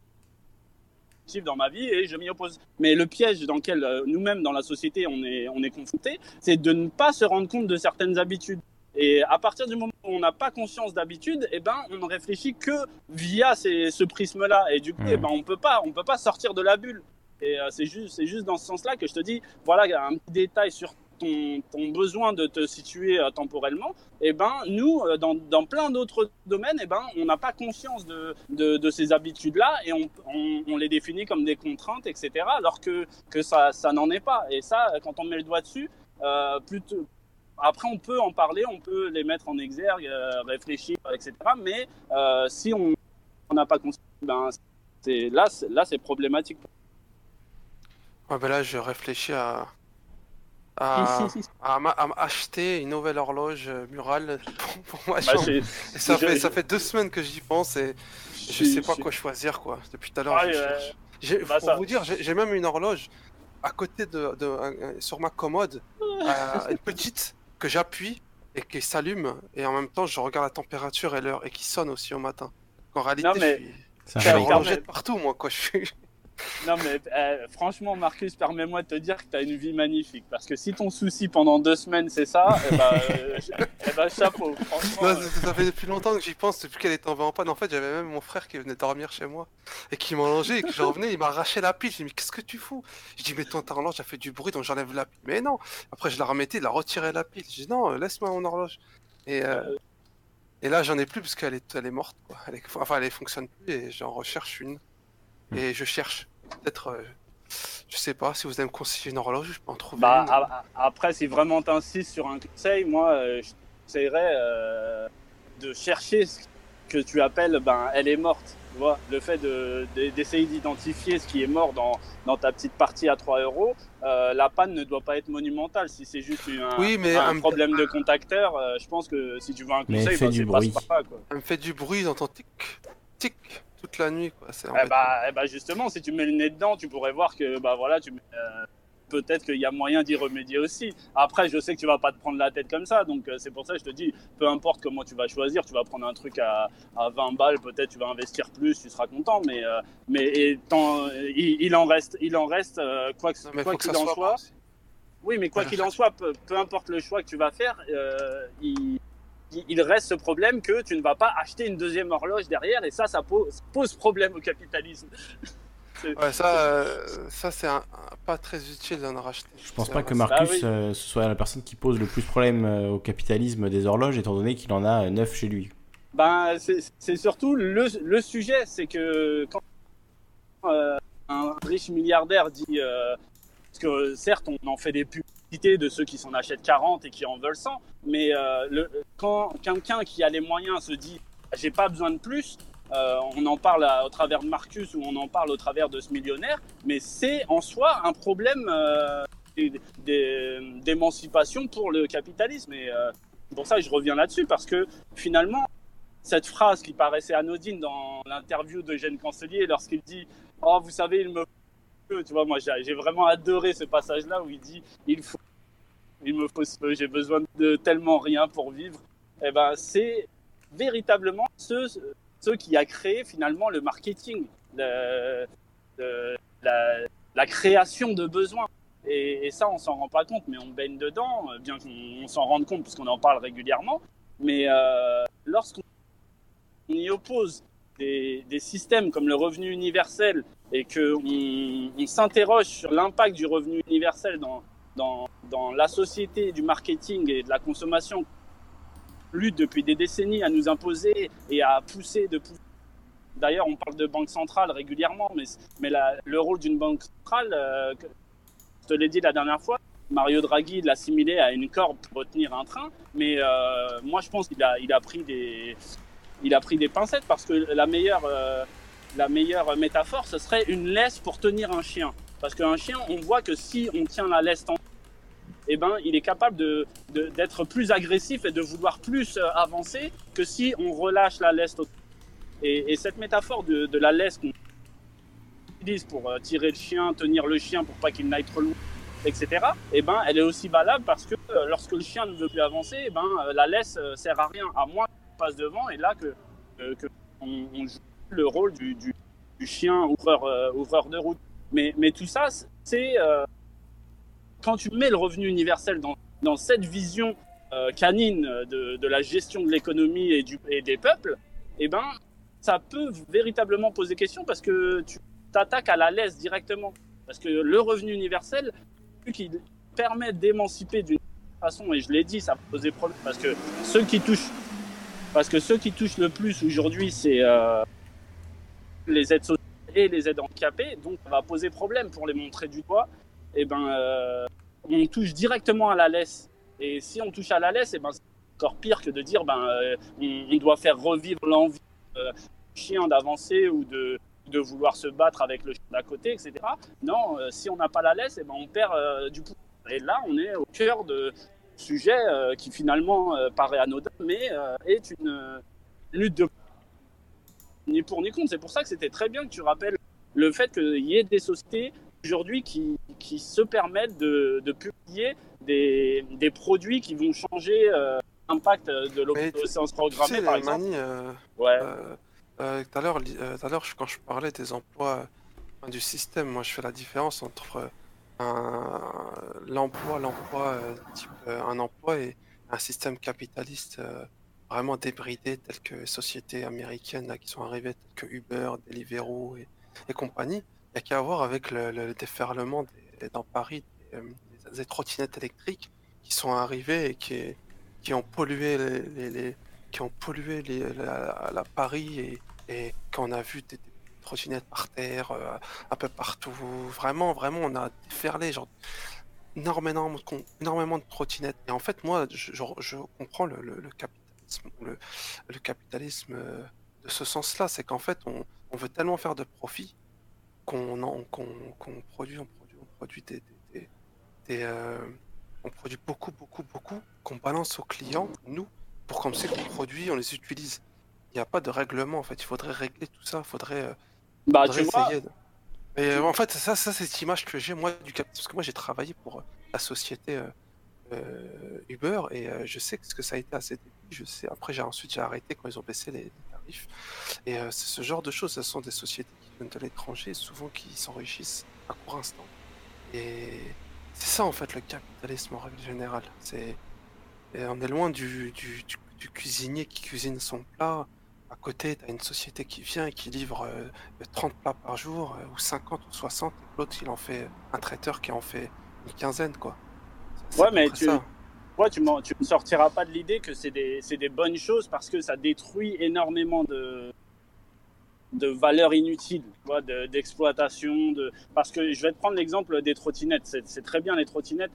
dans ma vie et je m'y oppose. Mais le piège dans lequel euh, nous-mêmes dans la société on est, on est confronté, c'est de ne pas se rendre compte de certaines habitudes. Et à partir du moment où on n'a pas conscience d'habitude, eh ben, on ne réfléchit que via ces, ce prisme-là. Et du coup, eh ben, on peut pas, on peut pas sortir de la bulle. Et euh, c'est juste, c'est juste dans ce sens-là que je te dis, voilà, un petit détail sur ton, besoin de te situer euh, temporellement, eh ben nous, euh, dans, plein d'autres domaines, eh ben on n'a pas conscience de, de, ces habitudes-là et on, on, les définit comme des contraintes, etc. Alors que, que ça, ça n'en est pas. Et ça, quand on met le doigt dessus, euh, après, on peut en parler, on peut les mettre en exergue, euh, réfléchir, etc. Mais si on n'a pas conscience, ben, là, là, c'est problématique. Ben là, je réfléchis à, à, à, acheter une nouvelle horloge murale pour, moi. Bah, ça, fait, ça fait deux semaines que j'y pense et je sais pas quoi choisir quoi. Depuis tout à l'heure, je bah, pour vous dire, j'ai même une horloge à côté de, de, sur ma commode, euh, une petite que j'appuie et qui s'allume et en même temps je regarde la température et l'heure et qui sonne aussi au matin. En réalité, je suis, horloger partout moi quoi. Je suis... Non, mais eh, franchement, Marcus, permets-moi de te dire que tu as une vie magnifique. Parce que si ton souci pendant deux semaines, c'est ça, eh ben, euh, eh ben, chapeau. Franchement, ça, fait depuis longtemps que j'y pense, depuis qu'elle est tombée en panne. En fait, j'avais même mon frère qui venait dormir chez moi et qui longé et que je revenais, il m'a arraché la pile. J'ai dit, mais qu'est-ce que tu fous? Je dis, mais ton horloge a fait du bruit, donc j'enlève la pile. Mais non Après, je la remettais, il a retiré la pile. J'ai dit, non, laisse-moi mon horloge. Et. Euh, euh. Et là, j'en ai plus parce qu'elle est, elle est morte. Quoi. Elle est, enfin, elle fonctionne plus et j'en recherche une. Hmm. Et je cherche. Peut-être, euh, je sais pas, si vous allez me conseiller une horloge, je peux en trouver bah, Après, si vraiment t'insistes sur un conseil, moi, euh, je conseillerais euh, de chercher ce que tu appelles, ben, elle est morte. Tu vois, le fait d'essayer d'identifier ce qui est mort dans, dans, ta petite partie à 3 euros, la panne ne doit pas être monumentale. Si c'est juste un, oui, mais un, problème de contacteur, je pense que si tu veux un conseil, du bruit. Pas, quoi. Elle me fait du bruit, j'entends tic, tic, toute la nuit. Quoi. Eh bah, eh bah, justement, si tu mets le nez dedans, tu pourrais voir que bah, voilà, tu euh, peut-être qu'il y a moyen d'y remédier aussi. Après, je sais que tu vas pas te prendre la tête comme ça, donc euh, c'est pour ça que je te dis, peu importe comment tu vas choisir, tu vas prendre un truc à, à 20 balles, peut-être tu vas investir plus, tu seras content, mais, euh, mais il, il, en reste, il en reste quoi qu'il en soit. Oui, mais quoi qu'il en soit, peu, peu, importe le choix que tu vas faire, il, il reste ce problème que tu ne vas pas acheter une deuxième horloge derrière et ça, ça pose, pose problème au capitalisme. Ouais, ça, euh, ça c'est pas très utile d'en racheter. Je pense pas que Marcus ah euh, soit la personne qui pose le plus problème euh, au capitalisme des horloges, étant donné qu'il en a neuf chez lui. Ben, c'est surtout le, le sujet, c'est que quand un riche milliardaire dit parce que certes, on en fait des pubs de ceux qui s'en achètent 40 et qui en veulent 100. Mais euh, quand quelqu'un qui a les moyens se dit j'ai pas besoin de plus, euh, on en parle au travers de Marcus ou on en parle au travers de ce millionnaire, mais c'est en soi un problème euh, d'émancipation pour le capitalisme. Et pour ça, je reviens là-dessus parce que finalement, cette phrase qui paraissait anodine dans l'interview de Jeanne Cancelier lorsqu'il dit Oh, vous savez, il me tu vois, moi, j'ai vraiment adoré ce passage-là où il dit il me faut, j'ai besoin de tellement rien pour vivre. Et eh ben, c'est véritablement ce, qui a créé finalement le marketing, la, la, création de besoins. Et, ça, on s'en rend pas compte, mais on baigne dedans, bien qu'on s'en rende compte puisqu'on en parle régulièrement. Mais euh, lorsqu'on y oppose des, systèmes comme le revenu universel et qu'on on, s'interroge sur l'impact du revenu universel dans, dans, dans, la société du marketing et de la consommation, lutte depuis des décennies à nous imposer et à pousser de pousser. D'ailleurs, on parle de banque centrale régulièrement, mais, mais le rôle d'une banque centrale, euh, je te l'ai dit la dernière fois, Mario Draghi l'a assimilé à une corde pour retenir un train, mais euh, moi je pense qu'il a, il a, pris des, il a pris des pincettes parce que la meilleure, euh, la meilleure métaphore, ce serait une laisse pour tenir un chien. Parce qu'un chien, on voit que si on tient la laisse en eh ben, il est capable de, d'être plus agressif et de vouloir plus euh, avancer que si on relâche la laisse. Et, et cette métaphore de, de la laisse qu'on utilise pour euh, tirer le chien, tenir le chien pour pas qu'il n'aille trop loin, etc. Et eh ben, elle est aussi valable parce que lorsque le chien ne veut plus avancer, eh ben, la laisse sert à rien, à moins passe devant et là que, que on, joue le rôle du, chien ouvreur, ouvreur de route. Mais, tout ça, c'est quand tu mets le revenu universel dans, cette vision euh, canine de, la gestion de l'économie et, et des peuples, eh ben, ça peut véritablement poser question parce que tu t'attaques à la laisse directement. Parce que le revenu universel, qui permet d'émanciper d'une façon, et je l'ai dit, ça peut poser problème parce que ceux qui touchent, parce que ceux qui touchent le plus aujourd'hui, c'est euh, les aides sociales et les aides handicapées, donc ça va poser problème pour les montrer du doigt. Et eh ben, euh, on touche directement à la laisse. Et si on touche à la laisse, eh ben, c'est encore pire que de dire ben, euh, on, doit faire revivre l'envie du chien d'avancer ou de, vouloir se battre avec le chien d'à côté, etc. Non, si on n'a pas la laisse, et eh ben, on perd du pouvoir. Et là, on est au cœur de sujet qui finalement paraît anodin, mais est une lutte de ni pour ni contre. C'est pour ça que c'était très bien que tu rappelles le fait qu'il y ait des sociétés aujourd'hui qui, qui, se permettent de, de publier des, des, produits qui vont changer euh, l'impact de l'obsolescence programmée, par exemple. Euh, ouais. Euh, tout à l'heure, quand je parlais des emplois du système, moi je fais la différence entre l'emploi, l'emploi type un emploi et un système capitaliste vraiment débridé tel que les sociétés américaines là, qui sont arrivées, telles que Uber, Deliveroo et, et compagnie. Il n'y a qu'à voir avec le, déferlement dans Paris euh, des, trottinettes électriques qui sont arrivées et qui, qui ont pollué les, qui ont pollué la, Paris et, et qu'on a vu des, trottinettes par terre euh, un peu partout. Vraiment, vraiment, on a déferlé genre énormément, énormément de trottinettes. Et en fait, moi, je, je, comprends le, le, capitalisme, le, capitalisme euh, de ce sens-là, c'est qu'en fait, on, on, veut tellement faire de profit qu'on qu'on produit, on produit, on produit des, des, euh, on produit beaucoup, beaucoup, beaucoup, qu'on balance aux clients, nous, pour qu'on sait qu'on produit, on les utilise. Il n'y a pas de règlement en fait. Il faudrait régler tout ça. Il faudrait, euh, bah, tu. Mais euh, en fait, ça, ça c'est cette image que j'ai moi du cap... parce que moi j'ai travaillé pour la société Uber et je sais ce que ça a été à débuts. Je sais. Après, j'ai ensuite j'ai arrêté quand ils ont baissé les, tarifs. Et c'est ce genre de choses. Ce sont des sociétés de l'étranger, souvent qui s'enrichissent à court instant. Et c'est ça en fait le capitalisme en règle générale. C'est on est loin du, du, du, cuisinier qui cuisine son plat. À côté, tu as une société qui vient et qui livre 30 euh, plats par jour, euh, ou 50 ou 60. L'autre, il en fait un traiteur qui en fait une quinzaine, quoi. Ouais, mais tu, ouais, tu, me sortiras pas de l'idée que c'est des, des bonnes choses parce que ça détruit énormément de, de valeur inutile, d'exploitation. De, Parce que je vais te prendre l'exemple des trottinettes. C'est très bien les trottinettes.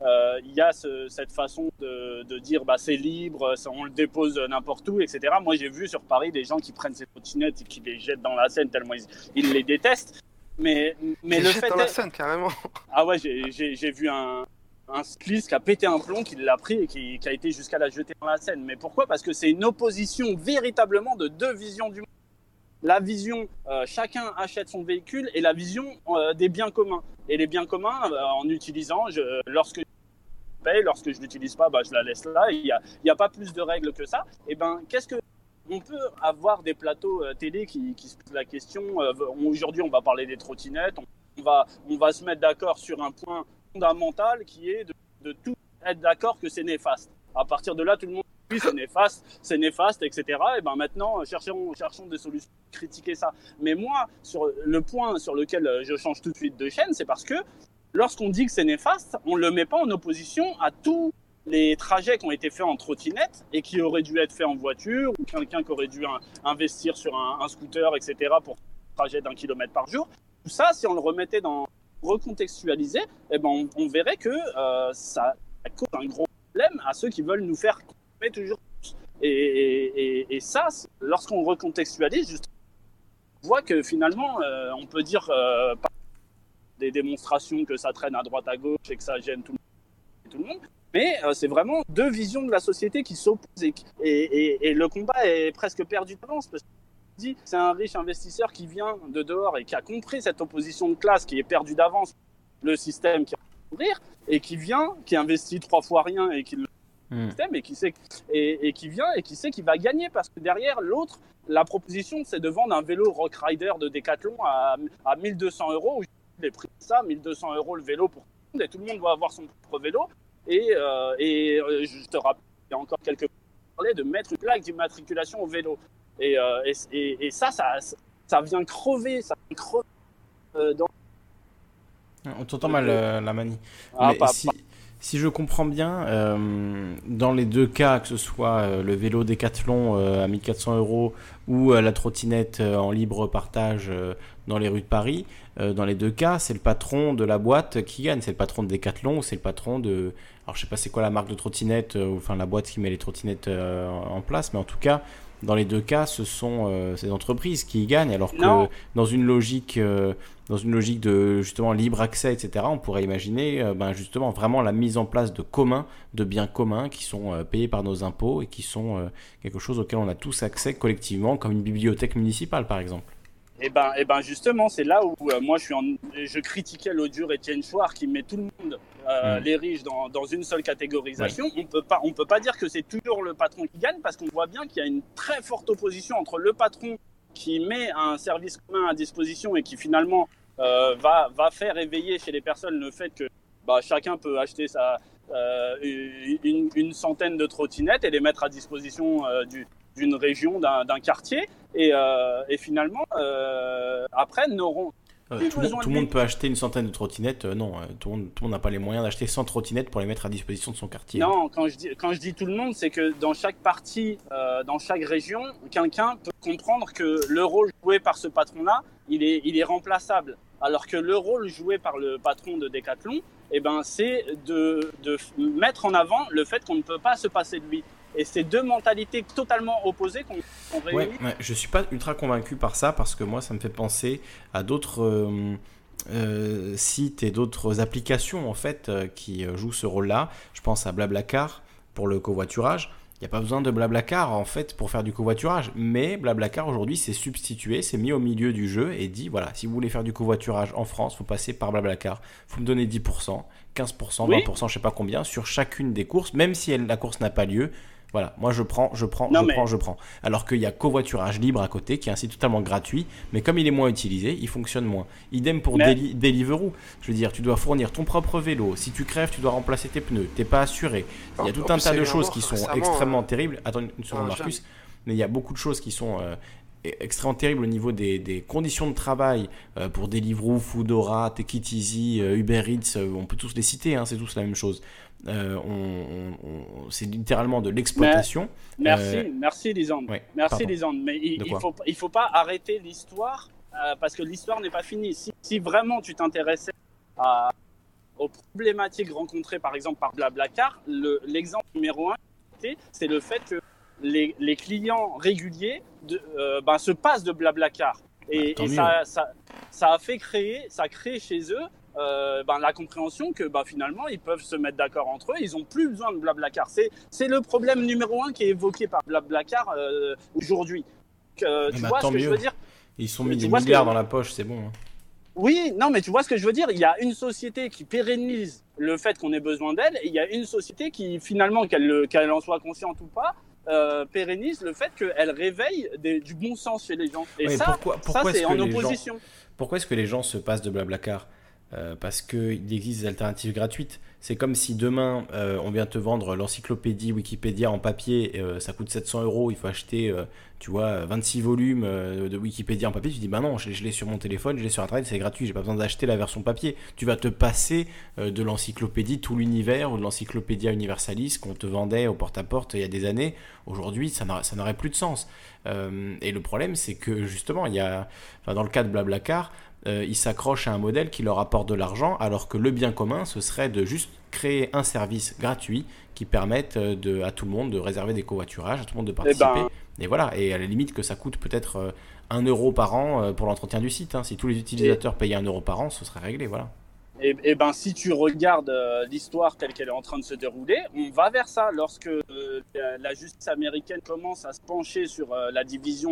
Euh, il y a cette façon de, de dire bah, c'est libre, on le dépose n'importe où, etc. Moi j'ai vu sur Paris des gens qui prennent ces trottinettes et qui les jettent dans la Seine tellement ils, les détestent. Mais, mais le fait dans la Seine carrément. Ah ouais, j'ai vu un, un cycliste qui a pété un plomb, qui l'a pris et qui, qui a été jusqu'à la jeter dans la Seine. Mais pourquoi? Parce que c'est une opposition véritablement de deux visions du monde la vision euh, chacun achète son véhicule et la vision euh, des biens communs. Et les biens communs, euh, en utilisant, je, lorsque paye, lorsque je l'utilise pas, bah, je la laisse là. Il n'y a, y a pas plus de règles que ça. Et ben, qu'est-ce que on peut avoir des plateaux télé qui, qui, se posent la question. Aujourd'hui, on va parler des trottinettes. On, va, on va se mettre d'accord sur un point fondamental qui est de, tout être d'accord que c'est néfaste. À partir de là, tout le monde oui, c'est néfaste, c'est néfaste, etc. Et ben maintenant, cherchons, cherchons des solutions critiquer ça. Mais moi, sur le point sur lequel je change tout de suite de chaîne, c'est parce que lorsqu'on dit que c'est néfaste, on ne le met pas en opposition à tous les trajets qui ont été faits en trottinette et qui auraient dû être faits en voiture, ou quelqu'un qui aurait dû investir sur un, scooter, etc. pour un trajet d'un kilomètre par jour. Tout ça, si on le remettait dans recontextualiser, eh ben on, verrait que euh, ça cause un gros problème à ceux qui veulent nous faire toujours Et, et, ça, lorsqu'on recontextualise, on voit que finalement, euh, on peut dire euh, des démonstrations que ça traîne à droite à gauche et que ça gêne tout le monde, mais euh, c'est vraiment deux visions de la société qui s'opposent et, et, le combat est presque perdu d'avance parce que c'est un riche investisseur qui vient de dehors et qui a compris cette opposition de classe qui est perdue d'avance, le système qui ouvrir et qui vient, qui investit trois fois rien et qui le Hmm. système et qui sait et, et qui vient et qui sait qu'il va gagner parce que derrière l'autre, la proposition c'est de vendre un vélo Rock Rider de Decathlon à, à 1200 euros. Les prix de ça, 1200 euros le vélo pour tout le monde et tout le monde doit avoir son propre vélo. Et, euh, et euh, je te rappelle, il y a encore quelques parlait de mettre une plaque d'immatriculation au vélo. Et, euh, et, et, et ça, ça, ça vient crever, ça vient crever dans On t'entend mal, la manie. Ah, Mais pas- si, si je comprends bien, euh, dans les deux cas, que ce soit euh, le vélo Décathlon euh, à 1400 euros ou la trottinette en libre partage dans les rues de Paris, dans les deux cas, c'est le patron de la boîte qui gagne. C'est le patron de Décathlon ou c'est le patron de. Alors, je sais pas c'est quoi la marque de trottinette, ou enfin la boîte qui met les trottinettes en place, mais en tout cas. Dans les deux cas, ce sont euh, ces entreprises qui y gagnent, alors que Non. dans une logique, euh, dans une logique de justement libre accès, etc., on pourrait imaginer euh, ben, justement vraiment la mise en place de communs, de biens communs qui sont payés par nos impôts et qui sont quelque chose auquel on a tous accès collectivement, comme une bibliothèque municipale par exemple. Et ben, et ben justement, c'est là où euh, moi je suis en, je critiquais l'autre jour Étienne Chouard qui met tout le monde, euh, Mm. les riches, dans, dans une seule catégorisation. On peut pas, on peut pas dire que c'est toujours le patron qui gagne parce qu'on voit bien qu'il y a une très forte opposition entre le patron qui met un service commun à disposition et qui finalement euh, va, va faire éveiller chez les personnes le fait que bah, chacun peut acheter sa, euh, une, une centaine de trottinettes et les mettre à disposition euh, du, d'une région, d'un, quartier. Et, euh, et finalement, euh, après, n'auront Euh, tout le tout monde peut acheter une centaine de trottinettes, euh, non, euh, tout le monde n'a pas les moyens d'acheter 100 trottinettes pour les mettre à disposition de son quartier. Non, quand je dis, quand je dis tout le monde, c'est que dans chaque partie, dans chaque région, quelqu'un peut comprendre que le rôle joué par ce patron-là, il est, il est remplaçable. Alors que le rôle joué par le patron de Decathlon, eh ben, c'est de, mettre en avant le fait qu'on ne peut pas se passer de lui. Et c'est deux mentalités totalement opposées qu'on qu'on Ouais, ouais, je suis pas ultra convaincu par ça parce que moi ça me fait penser à d'autres euh, euh, sites et d'autres applications en fait euh, qui jouent ce rôle-là. Je pense à Blablacar pour le covoiturage. Il n'y a pas besoin de Blablacar en fait pour faire du covoiturage, mais Blablacar aujourd'hui c'est substitué, c'est mis au milieu du jeu et dit voilà, si vous voulez faire du covoiturage en France, faut passer par Blablacar. Faut me donner 10%, 15%, Oui. 20%, je sais pas combien sur chacune des courses, même si elle- la course n'a pas lieu. Voilà, moi je prends, je prends, Non, je mais- prends, je prends. Alors qu'il y a covoiturage libre à côté, qui est un site totalement gratuit, mais comme il est moins utilisé, il fonctionne moins. Idem pour Mais- Deli- Deliveroo. Je veux dire, tu dois fournir ton propre vélo. Si tu crèves, tu dois remplacer tes pneus. T'es pas assuré. Il y a tout un tas de choses qui sont extrêmement euh, terribles. Attends une seconde, un Marcus. Mais il y a beaucoup de choses qui sont euh, e- extrêmement terribles au niveau des, des conditions de travail euh, pour Deliveroo, Foodora, Take It Easy, euh, Uber Eats. euh, on peut tous les citer, hein, c'est tous la même chose. Euh, on- on- on- c'est littéralement de l'exploitation. Merci, Euh, merci Lisande. ouais, merci. Lisande. Mais il, quoi faut, il faut pas arrêter l'histoire euh, parce que l'histoire n'est pas finie. Si, si vraiment tu t'intéressais aux problématiques rencontrées par exemple par Blablacar, le- l'exemple numéro un, c'est le fait que les, les clients réguliers de, ben, se passent de Blablacar. Et, Bah, et ça, ça, ça a fait créer, ça a créé chez eux euh, ben, la compréhension que ben, finalement ils peuvent se mettre d'accord entre eux, ils ont plus besoin de Blablacar. C'est, c'est le problème numéro un qui est évoqué par Blablacar euh, aujourd'hui. Euh, tu ben, vois ce que je veux dire? Ils sont Tu mis des que- milliards dans la poche, c'est bon. hein. Oui, non, mais tu vois ce que je veux dire? Il y a une société qui pérennise le fait qu'on ait besoin d'elle, et il y a une société qui, finalement, qu'elle, le- qu'elle en soit consciente ou pas, euh, pérennise le fait qu'elle réveille des- du bon sens chez les gens. Et Ouais, ça, pourquoi- ça c'est en gens- opposition. Pourquoi est-ce que les gens se passent de Blablacar? Euh, Parce qu'il existe des alternatives gratuites. C'est comme si demain, euh, on vient te vendre l'encyclopédie Wikipédia en papier, euh, ça coûte 700 euros, il faut acheter, tu vois, 26 volumes de Wikipédia en papier. Tu dis, bah non, je, l'ai- sur mon téléphone, je l'ai sur Internet, c'est gratuit, j'ai pas besoin d'acheter la version papier. Tu vas te passer de l'encyclopédie Tout l'univers ou de l'encyclopédia Universalis qu'on te vendait au porte-à-porte il y a des années. Aujourd'hui, ça n'aurait plus de sens. Et le problème, c'est que justement, il y a, dans le cas de Blablacar, euh, ils s'accrochent à un modèle qui leur apporte de l'argent, alors que le bien commun, ce serait de juste créer un service gratuit qui permette euh, de, à tout le monde de réserver des covoiturages, à tout le monde de participer. ben- Et voilà, et à la limite que ça coûte peut-être euh, 1 euro par an euh, pour l'entretien du site. hein. Si tous les utilisateurs payaient 1 euro par an, ce serait réglé, voilà. Et, et ben, si tu regardes euh, l'histoire telle qu'elle est en train de se dérouler, on va vers ça. Lorsque euh, la, justice américaine commence à se pencher sur euh, la division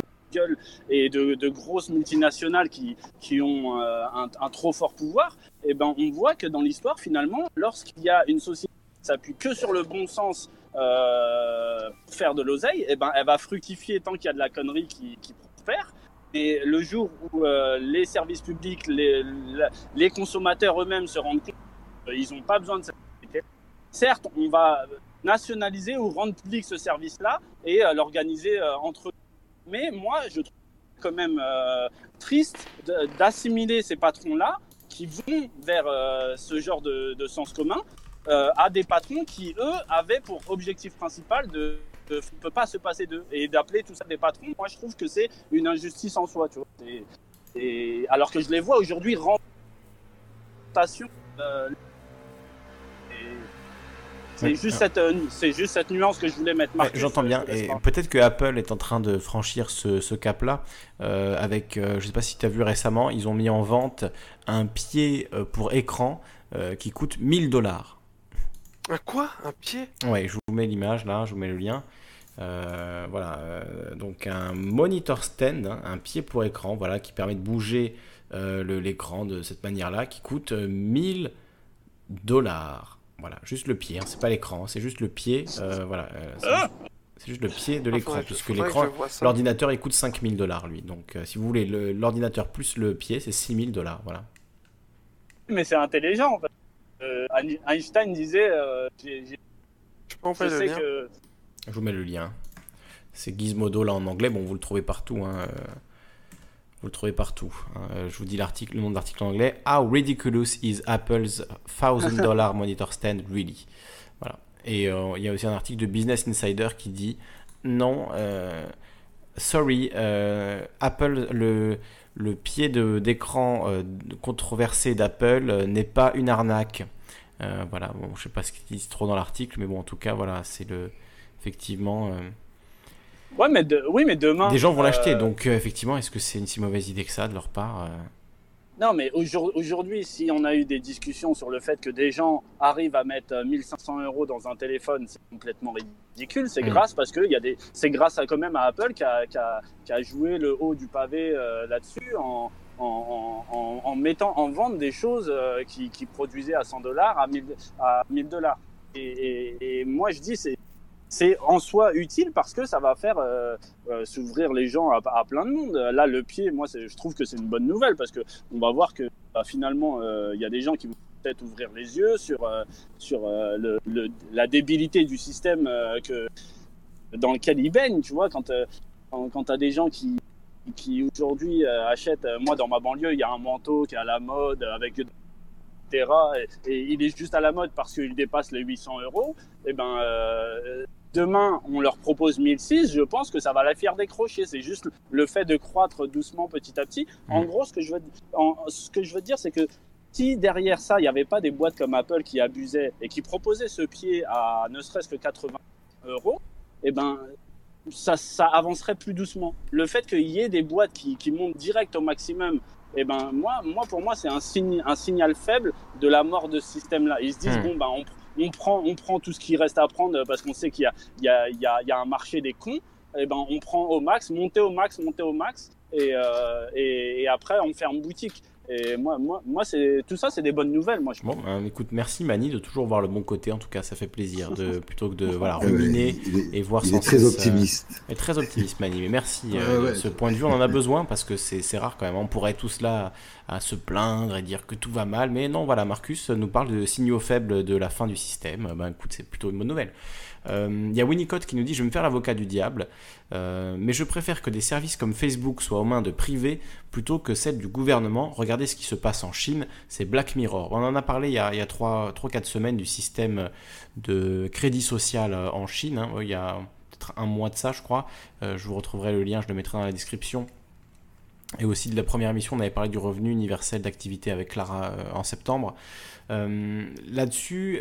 Et de, grosses multinationales qui, qui ont euh, un, trop fort pouvoir, et eh ben, on voit que dans l'histoire, finalement, lorsqu'il y a une société qui s'appuie que sur le bon sens euh, pour faire de l'oseille, et eh ben, elle va fructifier tant qu'il y a de la connerie qui, qui prospère. Et le jour où euh, les services publics, les, les consommateurs eux-mêmes se rendent compte qu'ils n'ont pas besoin de cette société, certes, on va nationaliser ou rendre public ce service-là et l'organiser entre eux mais moi, je trouve quand même euh, triste d'assimiler ces patrons-là qui vont vers euh, ce genre de, sens commun euh, à des patrons qui, eux, avaient pour objectif principal de ne peut pas se passer d'eux et d'appeler tout ça des patrons. Moi, je trouve que c'est une injustice en soi, tu vois. Alors que je les vois aujourd'hui rendre c'est juste, cette, euh, c'est juste cette nuance que je voulais mettre. J'entends bien. Et peut-être que Apple est en train de franchir ce, cap-là. Euh, avec, euh, je ne sais pas si tu as vu récemment, ils ont mis en vente un pied pour écran qui coûte 1000 dollars. Un quoi? Un pied? Ouais, je vous mets l'image là, je vous mets le lien. voilà, donc un monitor stand, hein, un pied pour écran, voilà, qui permet de bouger l'écran de cette manière-là, qui coûte 1000 dollars. Voilà, juste le pied, hein, c'est pas l'écran, c'est juste le pied. Euh, voilà, euh, ah c'est juste le pied de l'écran, puisque l'écran, l'ordinateur, il coûte 5000 dollars lui. Donc, euh, si vous voulez, l'ordinateur plus le pied, c'est 6000 dollars. Voilà. Mais c'est intelligent. En fait. Einstein disait, je sais que. Je vous mets le lien. C'est Gizmodo là en anglais. Bon, vous le trouvez partout. Hein, vous le trouvez partout. Euh, je vous dis l'article, le nom de l'article en anglais. How ridiculous is Apple's $1000 monitor stand really? Voilà. Et euh, il y a aussi un article de Business Insider qui dit non, euh, sorry, Apple, le, le pied d'écran controversé d'Apple n'est pas une arnaque. voilà, bon, je sais pas ce qu'ils disent trop dans l'article, mais bon, en tout cas, voilà, c'est le. Effectivement. Ouais, mais oui, mais demain. Des gens vont l'acheter, euh, donc euh, effectivement, est-ce que c'est une si mauvaise idée que ça de leur part euh? Non, mais aujourd'hui, si on a eu des discussions sur le fait que des gens arrivent à mettre 1500 euros dans un téléphone, c'est complètement ridicule. C'est grâce parce que y a des, c'est grâce à, quand même à Apple qui a, qui a, qui a joué le haut du pavé là-dessus en, en, en, mettant en vente des choses qui, qui produisaient à 100 dollars à 1000 à 1000 dollars. Et, et, et, moi, je dis, c'est c'est en soi utile parce que ça va faire euh, euh, s'ouvrir les gens à, plein de monde. Là, le pied, moi, je trouve que c'est une bonne nouvelle parce que on va voir que bah, finalement, euh, il y a des gens qui vont peut-être ouvrir les yeux sur sur la débilité du système dans lequel ils baignent. Tu vois, quand quand, tu as des gens qui qui aujourd'hui achètent, moi dans ma banlieue, il y a un manteau qui est à la mode avec et, et, il est juste à la mode parce qu'il dépasse les 800 euros, et eh ben demain on leur propose 1006, je pense que ça va la faire décrocher. C'est juste le fait de croître doucement petit à petit. En mm. gros, ce que je veux, ce que je veux dire, c'est que si derrière ça, il n'y avait pas des boîtes comme Apple qui abusaient et qui proposaient ce pied à ne serait-ce que 80 euros, eh ben, ça, ça avancerait plus doucement. Le fait qu'il y ait des boîtes qui, qui montent direct au maximum et eh ben moi, moi pour moi c'est un signe, un signal faible de la mort de ce système-là. Ils se disent hmm. bon ben on, on prend, on prend tout ce qui reste à prendre parce qu'on sait qu'il y a, il y, a, il y, a, il y a un marché des cons. Et eh ben, on prend au max, monter au max, monter au max, et, euh, et, et, après on ferme boutique. Et moi, moi, moi c'est tout ça, c'est des bonnes nouvelles. Moi, je bon, euh, écoute, merci Mani de toujours voir le bon côté. En tout cas, ça fait plaisir de plutôt que de voilà ruminer et voir. Il est très euh, optimiste. Euh, très optimiste, Mani. Mais merci. de ce point de vue, on en a besoin parce que c'est rare quand même. On pourrait tous là à se plaindre et dire que tout va mal, mais non. Voilà, Marcus nous parle de signaux faibles de la fin du système. Ben écoute, c'est plutôt une bonne nouvelle. Il euh, y a Winnicott qui nous dit Je vais me faire l'avocat du diable, euh, mais je préfère que des services comme Facebook soient aux mains de privés plutôt que celles du gouvernement. Regardez ce qui se passe en Chine, c'est Black Mirror. On en a parlé il y a, 3-4 semaines du système de crédit social euh, en Chine. Hein. Il y a peut-être un mois de ça, je crois. je vous retrouverai le lien, je le mettrai dans la description. Et aussi de la première émission, on avait parlé du revenu universel d'activité avec Clara en septembre. Là-dessus,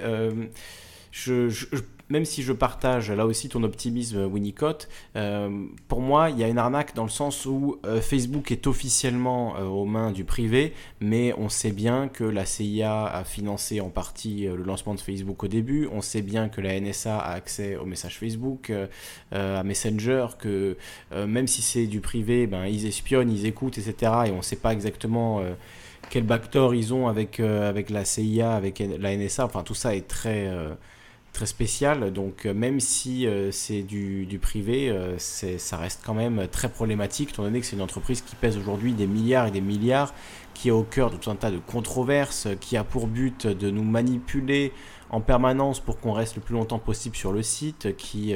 je, même si je partage là aussi ton optimisme, Winnicott, euh, pour moi, il y a une arnaque dans le sens où euh, Facebook est officiellement euh, aux mains du privé, mais on sait bien que la CIA a financé en partie le lancement de Facebook au début, on sait bien que la NSA a accès aux messages Facebook, à Messenger, que même si c'est du privé, ben, ils espionnent, ils écoutent, etc. Et on ne sait pas exactement quel backdoor ils ont avec, avec la CIA, avec la NSA. Enfin, tout ça est très très spécial. Donc euh, même si euh, c'est du, du, privé, euh, ça reste quand même très problématique, étant donné que c'est une entreprise qui pèse aujourd'hui des milliards et des milliards, qui est au cœur de tout un tas de controverses, qui a pour but de nous manipuler en permanence pour qu'on reste le plus longtemps possible sur le site, qui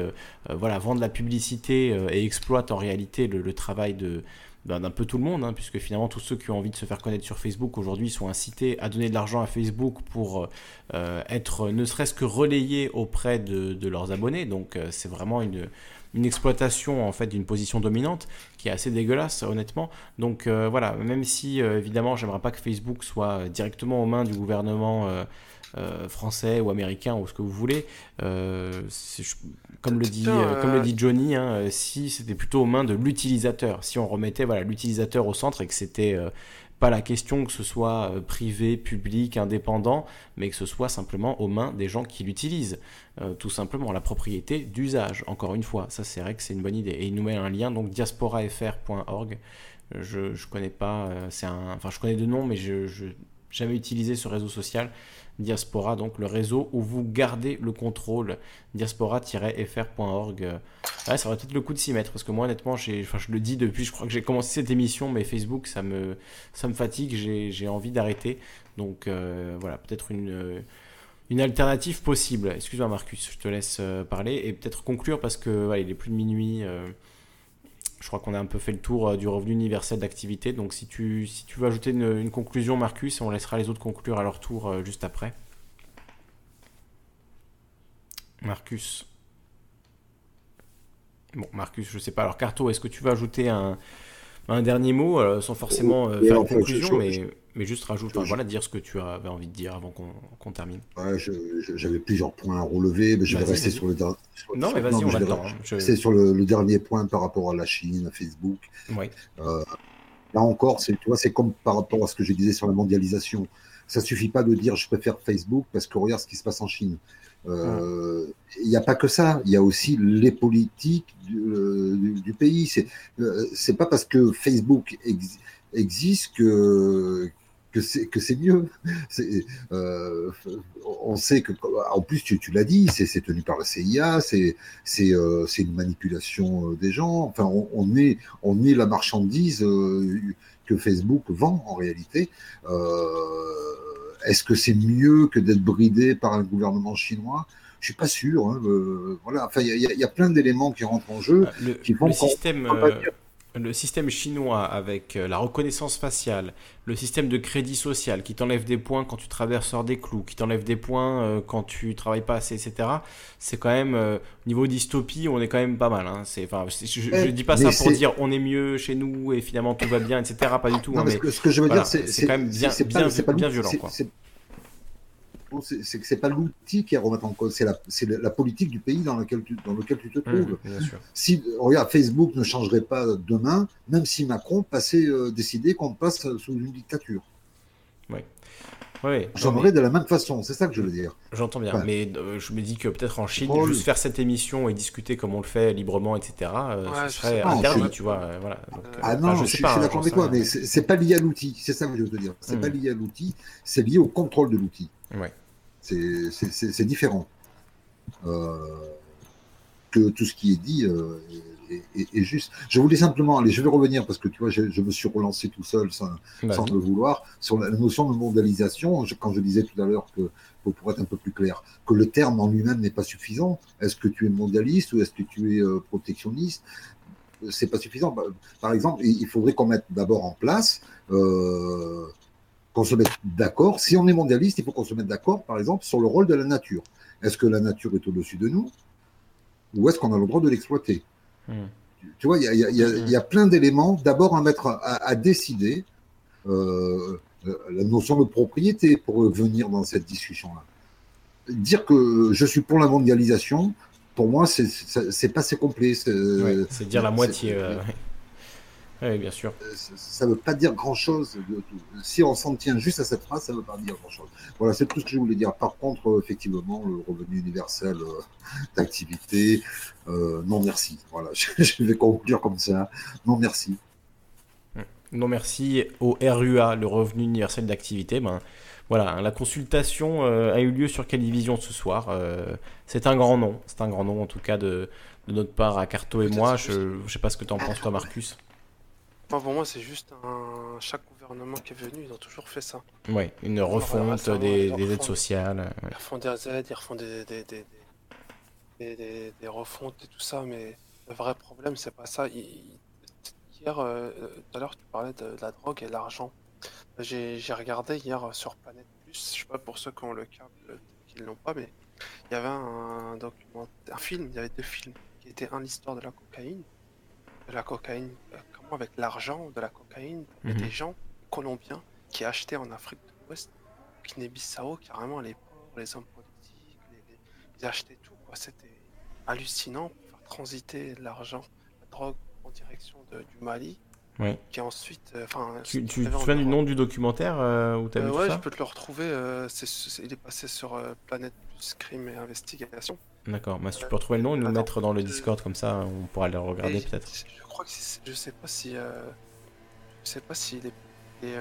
voilà, vend de la publicité et exploite en réalité le travail de, d'un peu tout le monde, hein, puisque finalement tous ceux qui ont envie de se faire connaître sur Facebook aujourd'hui sont incités à donner de l'argent à Facebook pour euh, être ne serait-ce que relayés auprès de, leurs abonnés. Donc euh, c'est vraiment une, une, exploitation en fait d'une position dominante qui est assez dégueulasse honnêtement. Donc euh, voilà, même si évidemment j'aimerais pas que Facebook soit directement aux mains du gouvernement euh, français ou américain ou ce que vous voulez. Euh, comme, le dit, euh, comme le dit Johnny, hein, si c'était plutôt aux mains de l'utilisateur, si on remettait voilà l'utilisateur au centre et que c'était pas la question que ce soit privé, public, indépendant, mais que ce soit simplement aux mains des gens qui l'utilisent. tout simplement, la propriété d'usage. Encore une fois, ça c'est vrai que c'est une bonne idée. Et il nous met un lien, donc diasporafr.org. Je, je connais pas, c'est un, enfin je connais de nom, mais je, je jamais utilisé ce réseau social. Diaspora, donc le réseau où vous gardez le contrôle, diaspora-fr.org. Ouais, ça aurait peut-être le coup de s'y mettre, parce que moi honnêtement, enfin, je le dis depuis, je crois que j'ai commencé cette émission, mais Facebook, ça me, ça me fatigue, j'ai envie d'arrêter. Donc euh, voilà, peut-être une, une alternative possible. Excuse-moi Marcus, je te laisse euh, parler et peut-être conclure, parce que il est plus de minuit. Euh, je crois qu'on a un peu fait le tour du revenu universel d'activité. Donc si tu, veux ajouter une, conclusion, Marcus, on laissera les autres conclure à leur tour juste après. Marcus. Bon, Marcus, je sais pas. Alors, Carto, est-ce que tu veux ajouter un, dernier mot, sans forcément faire une conclusion, mais, mais juste rajouter, voilà, dire ce que tu avais envie de dire avant qu'on termine. J'avais plusieurs points à relever, mais je vais rester sur le dernier. Non, mais vas-y, on va C'est sur le, dernier point par rapport à la Chine, à Facebook. Oui. Euh, là encore, tu vois, c'est comme par rapport à ce que je disais sur la mondialisation. Ça suffit pas de dire je préfère Facebook parce que regarde ce qui se passe en Chine. Euh, il n'y a pas que ça, il y a aussi les politiques du, euh, pays. C'est c'est pas parce que Facebook existe que que c'est mieux. Euh, on sait que en plus tu, tu l'as dit, c'est tenu par la CIA, c'est euh, une manipulation euh, des gens. Enfin, on, est on est la marchandise euh, que Facebook vend en réalité. Est-ce que c'est mieux que d'être bridé par un gouvernement chinois? Je suis pas sûr. Hein, voilà. Enfin, il y, y, a plein d'éléments qui rentrent en jeu. Le, qui font le système, le système chinois avec euh, la reconnaissance faciale, le système de crédit social qui t'enlève des points quand tu traverses hors des clous, qui t'enlève des points euh, quand tu travailles pas assez, etc. C'est quand même, euh, niveau dystopie, on est quand même pas mal. Hein. C'est, je, ne dis pas ça pour dire on est mieux chez nous et finalement tout va bien, etc. Pas du tout. Non, hein, mais ce que je veux dire, c'est, quand même bien, bien, bien violent. Quoi c'est que c'est pas l'outil qui est à remettre en cause, c'est la, la, politique du pays dans lequel tu, dans lequel tu te mmh, trouves. si regarde, Facebook ne changerait pas demain, même si Macron passait euh, décidait qu'on passe sous une dictature. Oui. Oui, J'aimerais de la même façon, c'est ça que je veux dire. J'entends bien, mais euh, je me dis que peut-être en Chine, juste faire cette émission et discuter comme on le fait librement, etc., euh, ce serait interdit, tu vois. voilà. ah non, je, suis hein, d'accord avec toi, mais c'est pas lié à l'outil, c'est ça que je veux te dire. C'est mmh. pas lié à l'outil, c'est lié au contrôle de l'outil. Ouais. C'est différent. Euh, que tout ce qui est dit euh, est, juste. Je voulais simplement, allez, je vais revenir parce que tu vois, je, me suis relancé tout seul sans, le vouloir sur la notion de mondialisation. quand je disais tout à l'heure que, pour être un peu plus clair, que le terme en lui-même n'est pas suffisant. Est-ce que tu es mondialiste ou est-ce que tu es euh, protectionniste? C'est pas suffisant. Par exemple, il faudrait qu'on mette d'abord en place qu'on se mette d'accord. Si on est mondialiste, il faut qu'on se mette d'accord, par exemple, sur le rôle de la nature. Est-ce que la nature est au-dessus de nous? Ou est-ce qu'on a le droit de l'exploiter? Tu vois, il y, a, plein d'éléments. D'abord, à mettre à, décider euh, euh, la notion de propriété pour venir dans cette discussion-là. dire que je suis pour la mondialisation, pour moi, c'est pas assez complet. C'est dire la moitié. Oui, bien sûr. Ça ne veut pas dire grand-chose. Si on s'en tient juste à cette phrase, ça ne veut pas dire grand-chose. Voilà, c'est tout ce que je voulais dire. Par contre, effectivement, le revenu universel d'activité, non merci. Voilà, je vais conclure comme ça. Non merci. Non merci au RUA, le revenu universel d'activité. Ben, voilà, hein, la consultation euh, a eu lieu sur Calivision ce soir. Euh, c'est un grand nom, c'est un grand nom en tout cas de, notre part à Carto et moi. Je ne sais pas ce que tu en penses toi Marcus. Pour moi c'est juste un... Chaque gouvernement qui est venu, ils ont toujours fait ça. Oui, une refonte des, aides sociales. Ils refont des aides, ils refont des, des, des, des, refontes et tout ça, mais le vrai problème c'est pas ça. Hier, euh, tout à l'heure tu parlais de la drogue et l'argent. J'ai regardé hier sur Planète Plus, je sais pas pour ceux qui ont le câble, qui ne l'ont pas, mais il y avait un document, un film, il y avait deux films, qui étaient un l'histoire de la cocaïne, de la cocaïne, euh, avec l'argent de la cocaïne, il y a mhm. des gens colombiens qui achetaient en Afrique de l'Ouest, Guinée-Bissau, carrément les pauvres, les hommes politiques, ils achetaient tout. C'était hallucinant pour faire transiter l'argent, la drogue en direction du Mali oui. Qui ensuite. Euh, tu, tu te souviens du nom du documentaire euh, où as euh, vu Ouais, je peux te le retrouver. il est passé sur Planète Plus Crime et Investigation. D'accord, bah, si tu peux retrouver le nom et nous le mettre dans le Discord comme ça, on pourra le regarder peut-être. Je crois que je sais pas si. je sais pas s'il est. Il est,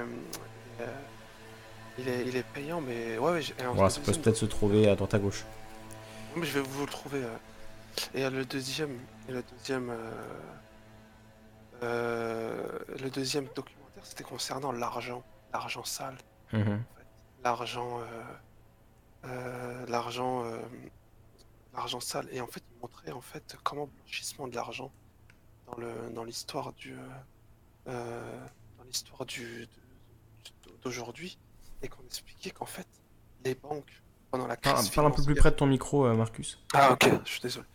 il est, il est payant, mais ouais, ouais, ça peut peut-être se trouver à droite à gauche. Mais je vais vous le trouver. Et le deuxième, et le deuxième, euh, le deuxième documentaire, c'était concernant l'argent, l'argent sale, mhm. l'argent, euh, euh, l'argent, l'argent sale. Et en fait, il montrait en fait comment blanchissement de l'argent dans le dans l'histoire du dans l'histoire du d'aujourd'hui et qu'on expliquait qu'en fait les banques pendant la crise. parle un peu plus près de ton micro, Marcus. Ah ok, je suis désolé.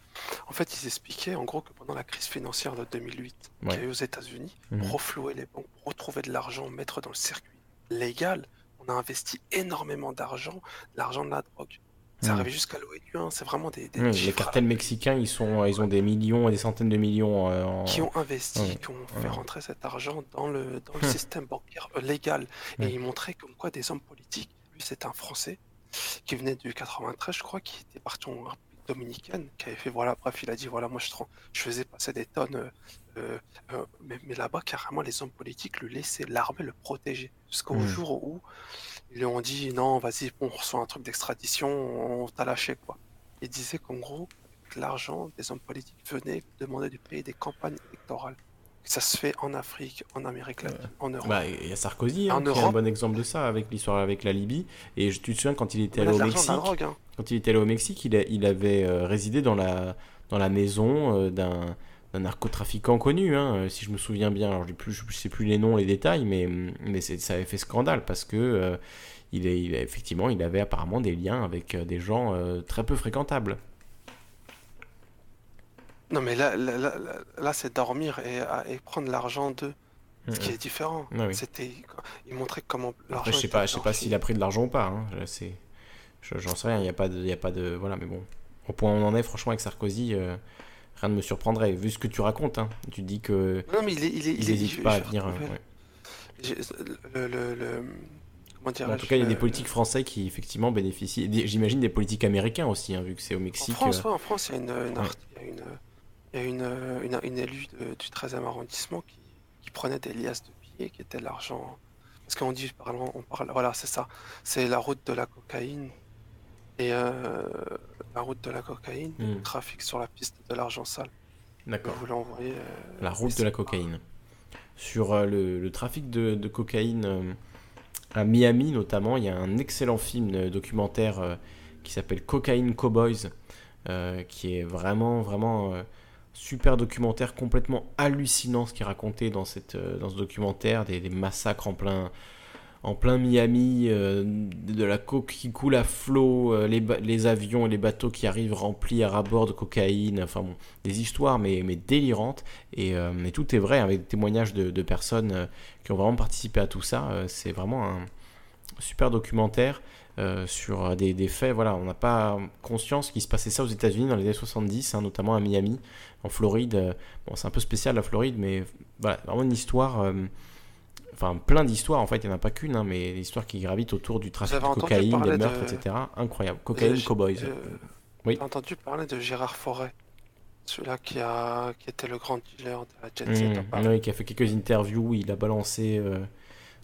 En fait, ils expliquaient en gros que pendant la crise financière de 2008 qu'il y a eu aux États-Unis, mhm. reflouer les banques, retrouver de l'argent, mettre dans le circuit légal, on a investi énormément d'argent, l'argent de la drogue. Ça mhm. arrivait jusqu'à l'ONU, hein, c'est vraiment des. les cartels mexicains, ils, sont, ils ont des millions et des centaines de millions. Euh, qui ont investi, qui ont fait rentrer cet argent dans le, dans le système bancaire euh, légal. Et ils montraient comme quoi des hommes politiques, lui c'est un Français, qui venait du 93, je crois, qui était parti en dominicaine qui avait fait voilà bref il a dit voilà moi je, je faisais passer des tonnes euh, euh, euh, mais, là-bas carrément les hommes politiques le laissaient l'armée le protéger jusqu'au hmm. jour où ils lui ont dit non vas-y on reçoit un truc d'extradition on t'a lâché quoi il disait qu'en gros avec l'argent des hommes politiques venaient demander de payer des campagnes électorales ça se fait en Afrique, en Amérique latine, en Europe. Bah, il y a Sarkozy hein, qui est un bon exemple de ça avec l'histoire avec la Libye. Et je, tu te souviens quand il était allé au Mexique, hein. quand il était allé au Mexique, il, il avait euh, résidé dans la, dans la maison euh, d'un narcotrafiquant connu, hein, euh, si je me souviens bien. Alors, je ne sais plus les noms, les détails, mais, mais ça avait fait scandale parce que il, est, il, effectivement, il avait apparemment des liens avec des gens très peu fréquentables. Non, mais là, là, là, c'est dormir et, et prendre l'argent d'eux. Ce qui est différent. Ah C'était, il montrait comment l'argent. Je sais pas, je sais pas s'il a pris de l'argent ou pas. Hein. C'est, j'en sais rien. Il n'y a pas de, il y a pas de, voilà. Mais bon, au point où on en est, franchement, avec Sarkozy, euh, rien ne me surprendrait. Vu ce que tu racontes, hein. tu dis que. Non, mais il est, il est, n'hésite pas à venir. Le, le, le, en tout cas, il y a des politiques français qui effectivement bénéficient. J'imagine des politiques américains aussi, hein, vu que c'est au Mexique. En France, euh. en France, il y a une, il y a une il y a une, une, élue du 13e arrondissement qui, qui, prenait des liasses de billets qui étaient l'argent. Parce qu'on dit, on parle, voilà, c'est ça. C'est la route de la cocaïne. Et euh, la route de la cocaïne, le hmm. trafic sur la piste de l'argent sale. D'accord. Vous l'envoyez. Euh, la route de la cocaïne. Sur euh, le, le, trafic de, de cocaïne à Miami, notamment, il y a un excellent film documentaire qui s'appelle Cocaine Cowboys, qui est vraiment, vraiment super documentaire complètement hallucinant ce qui est raconté dans, cette, euh, dans ce documentaire, des, massacres en plein, en plein Miami, euh, de la coke qui coule à flot, euh, les, avions et les bateaux qui arrivent remplis à bord de cocaïne, enfin bon, des histoires mais, délirantes, et, tout est vrai, avec des témoignages de, personnes qui ont vraiment participé à tout ça, c'est vraiment un super documentaire. sur des, des, faits. Voilà, on n'a pas conscience qu'il se passait ça aux États-Unis dans les années 70, hein, notamment à Miami, en Floride. Bon, c'est un peu spécial la Floride, mais voilà, vraiment une histoire enfin plein d'histoires en fait, il n'y en a pas qu'une, hein, mais l'histoire qui gravite autour du trafic de cocaïne, des meurtres, etc. Incroyable. Cocaïne, cowboys. Euh, oui. J'ai entendu parler de Gérard Forêt, celui-là qui, a... qui était le grand dealer de la Jet Set. Mmh, oui, qui a fait quelques interviews il a balancé euh,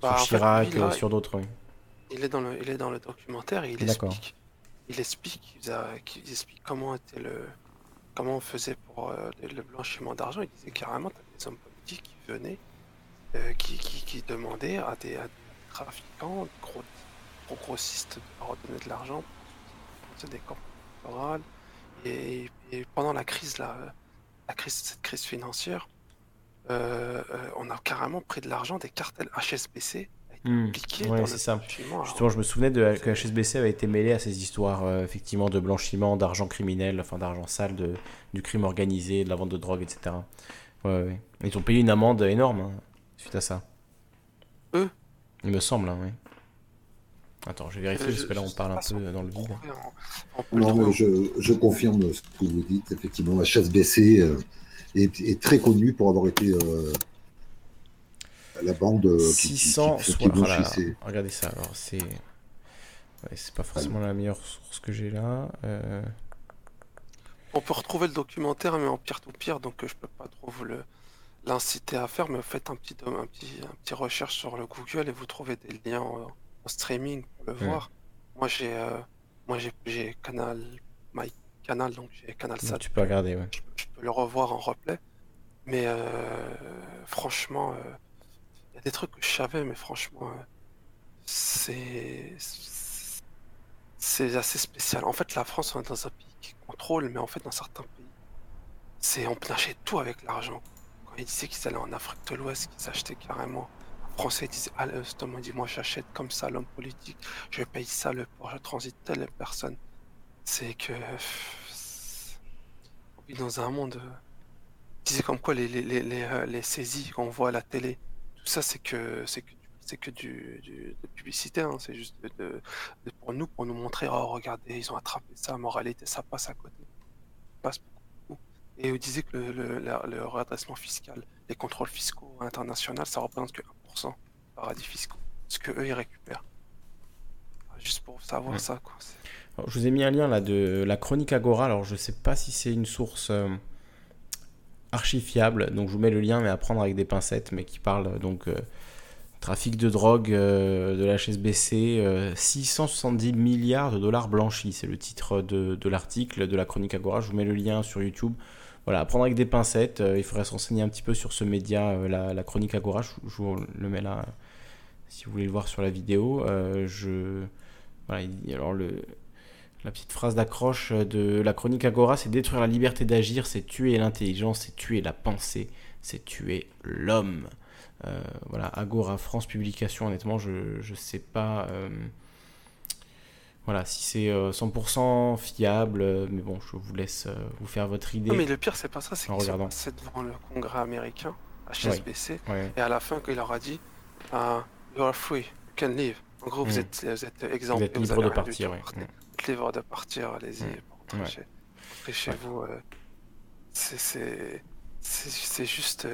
bah, sur Chirac, et sur d'autres. Il, est dans le... il est dans le documentaire et il explique, il explique, il, explique comment était le comment on faisait pour euh, le blanchiment d'argent. Il disait carrément, des hommes politiques qui venaient euh, qui, qui, qui, demandait à des, trafiquants, gros, gros grossistes de leur donner de l'argent pour des camps. Et, et, pendant la crise, la crise, cette crise financière, euh, euh, on a carrément pris de l'argent des cartels HSBC. Mmh. Ouais, c'est ça. Justement, je me souvenais de, que HSBC avait été mêlé à ces histoires effectivement de blanchiment, d'argent criminel, enfin d'argent sale, de, du crime organisé, de la vente de drogue, etc. Ouais, ouais. Ils ont payé une amende énorme. Hein suite à ça Eux Il me semble, hein, oui. Attends, je vais vérifier parce que là on parle un peu dans le vide. Non, je, je, confirme ce que vous dites. Effectivement, la chasse baissée euh, est, très connue pour avoir été euh, la bande 600 qui, qui, Regardez ça, alors c'est. Ouais, c'est pas forcément la meilleure source que j'ai là. Euh. On peut retrouver le documentaire, mais en pire tout pire, donc je peux pas trop vous le l'inciter à faire, mais faites un petit, un, petit, un petit recherche sur le Google et vous trouvez des liens en, streaming pour le voir. Moi j'ai euh, moi j'ai Canal My Canal donc j'ai Canal Sat. Tu peux regarder, ouais. Je, peux le revoir en replay. Mais euh, franchement, euh, il y a des trucs que je savais, mais franchement, c'est c'est assez spécial. En fait, la France on est dans un pays qui contrôle, mais en fait dans certains pays, c'est on peut acheter tout avec l'argent il disait qu'ils allaient en Afrique de l'Ouest, qu'ils achetaient carrément. Français disait, ah, il dit, moi j'achète comme ça l'homme politique, je paye ça, le port, je transite telle personne. C'est que. On vit dans un monde. Euh, disait comme quoi les, les, les, les, euh, saisies qu'on voit à la télé, tout ça c'est que c'est que c'est que du, de publicité, hein. c'est juste de, pour nous, pour nous montrer, oh regardez, ils ont attrapé ça, moralité, ça passe à côté. Et vous disait que le, le, redressement fiscal, les contrôles fiscaux internationaux, ça représente que 1% paradis fiscaux. Ce que eux, ils récupèrent. Juste pour savoir ça. Quoi. je vous ai mis un lien là de la chronique Agora. Alors, je ne sais pas si c'est une source euh, archi fiable. Donc, je vous mets le lien, mais à prendre avec des pincettes, mais qui parle donc. Euh, trafic de drogue euh, de la HSBC, 670 milliards de dollars blanchis, c'est le titre de, de l'article de la chronique Agora. Je vous mets le lien sur YouTube voilà, prendre avec des pincettes. Euh, il faudrait s'enseigner un petit peu sur ce média, euh, la, chronique Agora. Je, vous le mets là, si vous voulez le voir sur la vidéo. Euh, voilà, alors la petite phrase d'accroche de la chronique Agora, c'est détruire la liberté d'agir, c'est tuer l'intelligence, c'est tuer la pensée, c'est tuer l'homme. voilà, Agora France Publication, honnêtement, je ne sais pas. Voilà, si c'est 100% euh, fiable, euh, mais bon, je vous laisse euh, vous faire votre idée. Non, mais le pire, c'est pas ça, c'est qu'ils sont devant le congrès américain, HSBC, et à la fin, il leur a dit uh, You are free, you can leave. En gros, vous, mm. êtes, vous êtes exempt. Vous êtes libre de partir. Vous êtes libre de partir, allez-y, mm. rentrez, chez, vous. c'est juste,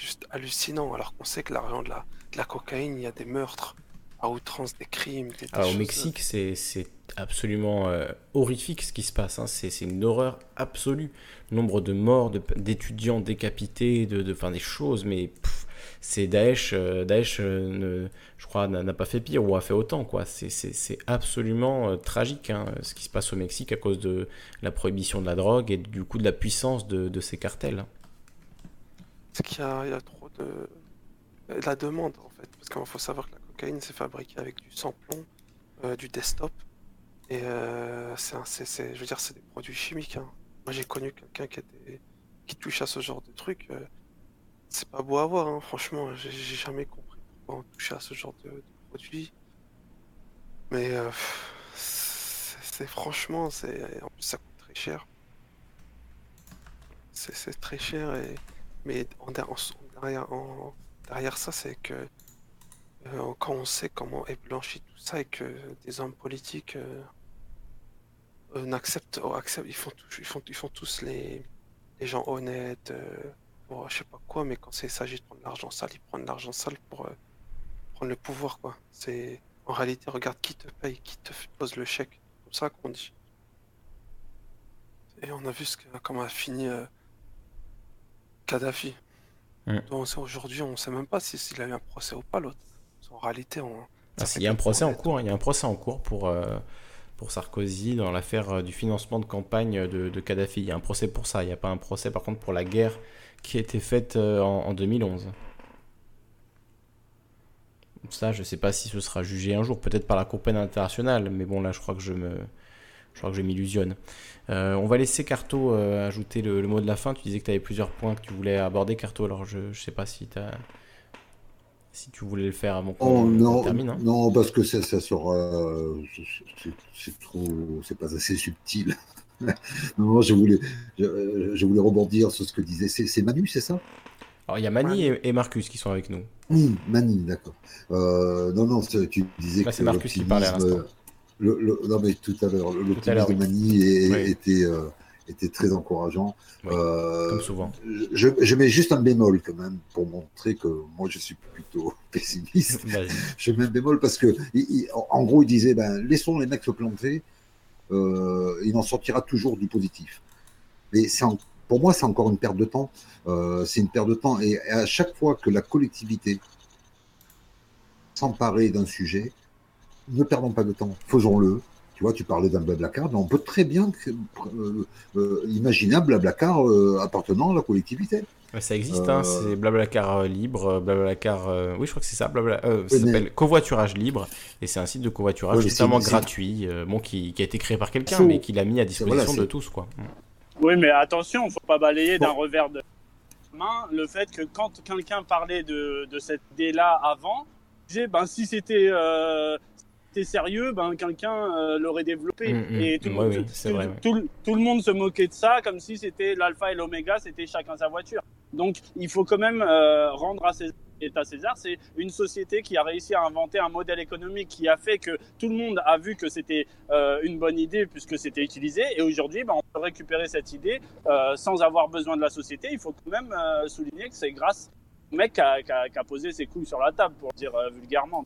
juste hallucinant, alors qu'on sait que l'argent de la, de la cocaïne, il y a des meurtres à outrance des crimes. au Mexique, c'est absolument euh, horrifique ce qui se passe. Hein. C'est une horreur absolue. Nombre de morts, d'étudiants décapités, de, de, des choses, mais c'est Daesh. Euh, Daesh, euh, je crois, n'a pas fait pire ou a fait autant. quoi. C'est absolument tragique hein, ce qui se passe au Mexique à cause de la prohibition de la drogue et du coup de la puissance de, de ces cartels. Parce qu'il y, y, a trop de la demande en fait, parce qu'il faut savoir que la c'est fabriqué avec du samplon, euh, du desktop. Et euh, c'est, je veux dire, c'est des produits chimiques. Hein. Moi, j'ai connu quelqu'un qui, était, qui touche à ce genre de truc. Euh, c'est pas beau à voir, hein. franchement. J'ai, jamais compris pourquoi on touche à ce genre de, produits. Mais c'est, franchement, c'est en plus ça coûte très cher. C'est, très cher et mais en, derrière, en, derrière ça, c'est que euh, quand on sait comment est blanchi tout ça et que des hommes politiques n'acceptent, oh, acceptent, ils font, ils font, ils font tous les, les gens honnêtes, pour je sais pas quoi, mais quand il s'agit de prendre l'argent sale, ils prennent l'argent sale pour prendre le pouvoir, quoi. C'est en réalité, regarde qui te paye, qui te pose le chèque, comme ça qu'on dit. Et on a vu ce que, comment a fini Kadhafi. Mm. aujourd'hui, on ne sait même pas s'il a eu un procès ou pas l'autre. En réalité, on. Ah, il y a un procès en cours. Il y a un procès en cours pour euh, pour Sarkozy dans l'affaire euh, du financement de campagne de, Kadhafi. Il y a un procès pour ça. Il n'y a pas un procès par contre pour la guerre qui a été faite euh, en, 2011. Ça, je ne sais pas si ce sera jugé un jour, peut-être par la Cour pénale internationale, mais bon, là, je crois que je me, je crois que je m'illusionne. Euh, on va laisser Carto euh, ajouter le, mot de la fin. Tu disais que tu avais plusieurs points que tu voulais aborder, Carto. Alors je ne sais pas si, as... si tu voulais le faire avant qu'on oh, non, termine. Hein. Non, parce que ça, ça sera. C'est trop. C'est pas assez subtil. non, je voulais, je, voulais rebondir sur ce que disait. C'est Manu, c'est ça? Alors il y a Mani et, Marcus qui sont avec nous. Oui, Mani, d'accord. Euh, non, non, tu disais que c'est Marcus qui parlait à l'instant non, mais tout à l'heure, l'optimisme de Mani était, euh, était très encourageant. Euh, comme souvent. Je, mets juste un bémol quand même pour montrer que moi je suis plutôt pessimiste. je mets un bémol parce que, en gros, il disait ben, laissons les mecs se planter, euh, il en sortira toujours du positif. Mais pour moi, c'est encore une perte de temps. c'est une perte de temps. Et à chaque fois que la collectivité s'emparait d'un sujet, ne perdons pas de temps, faisons-le. Tu vois, tu parlais d'un Blablacar, mais on peut très bien euh, euh, imaginer un Blablacar euh, appartenant à la collectivité. Ça existe, hein, c'est Blablacar libre, Blablacar, oui, je crois que c'est ça, Blabla, ça s'appelle covoiturage libre, et c'est un site de covoiturage justement gratuit, bon, qui, a été créé par quelqu'un, mais qui l'a mis à disposition de tous, quoi. Oui, mais attention, il ne faut pas balayer d'un revers de main le fait que quand quelqu'un parlait de, de cette idée-là avant, disait, ben si c'était sérieux, ben, quelqu'un euh, l'aurait développé. Mm, mm. et tout, le monde se moquait de ça comme si c'était l'alpha et l'oméga, c'était chacun sa voiture. Donc il faut quand même euh, rendre à César à César. C'est une société qui a réussi à inventer un modèle économique qui a fait que tout le monde a vu que c'était euh, une bonne idée puisque c'était utilisé. Et aujourd'hui, ben, on peut récupérer cette idée sans avoir besoin de la société. Il faut quand même souligner que c'est grâce au mec qui a, qui a, posé ses couilles sur la table, pour dire vulgairement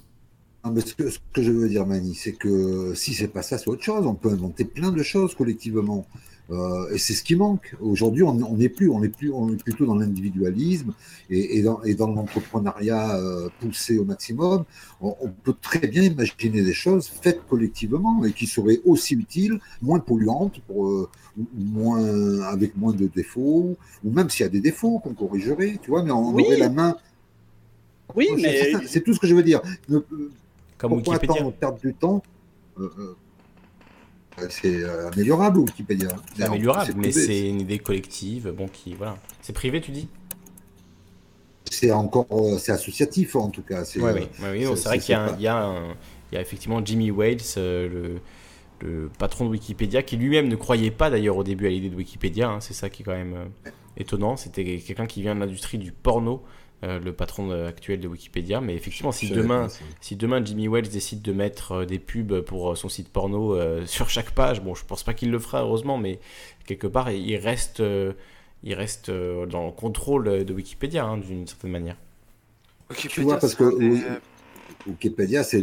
ce, que, je veux dire, Mani, c'est que si c'est pas ça, c'est autre chose. On peut inventer plein de choses collectivement. Euh, et c'est ce qui manque. Aujourd'hui, on n'est plus, on est plus, on est plutôt dans l'individualisme et, dans, l'entrepreneuriat euh, poussé au maximum. On, peut très bien imaginer des choses faites collectivement et qui seraient aussi utiles, moins polluantes, pour, euh, moins avec moins de défauts, ou même s'il y a des défauts qu'on corrigerait, tu vois, mais on aurait la main. Oui, mais c'est tout ce que je veux dire. Comme Pourquoi Wikipédia. attendre, perdre du temps euh, euh, C'est améliorable Wikipédia. C'est améliorable, mais c'est une idée collective. Bon, qui voilà. C'est privé, tu dis? C'est encore, euh, c'est associatif en tout cas. Oui, oui, oui, c'est vrai qu'il y, y, a effectivement Jimmy Wales, le, le, patron de Wikipédia, qui lui-même ne croyait pas d'ailleurs au début à l'idée de Wikipédia. Hein, c'est ça qui est quand même étonnant. C'était quelqu'un qui vient de l'industrie du porno euh, le patron actuel de Wikipédia. Mais effectivement, si demain, si demain Jimmy Wells décide de mettre euh, des pubs pour euh, son site porno sur chaque page, bon, je pense pas qu'il le fera heureusement, mais quelque part, il reste, il reste dans le contrôle de Wikipédia hein, d'une certaine manière. tu vois, parce que Wikipédia, ça,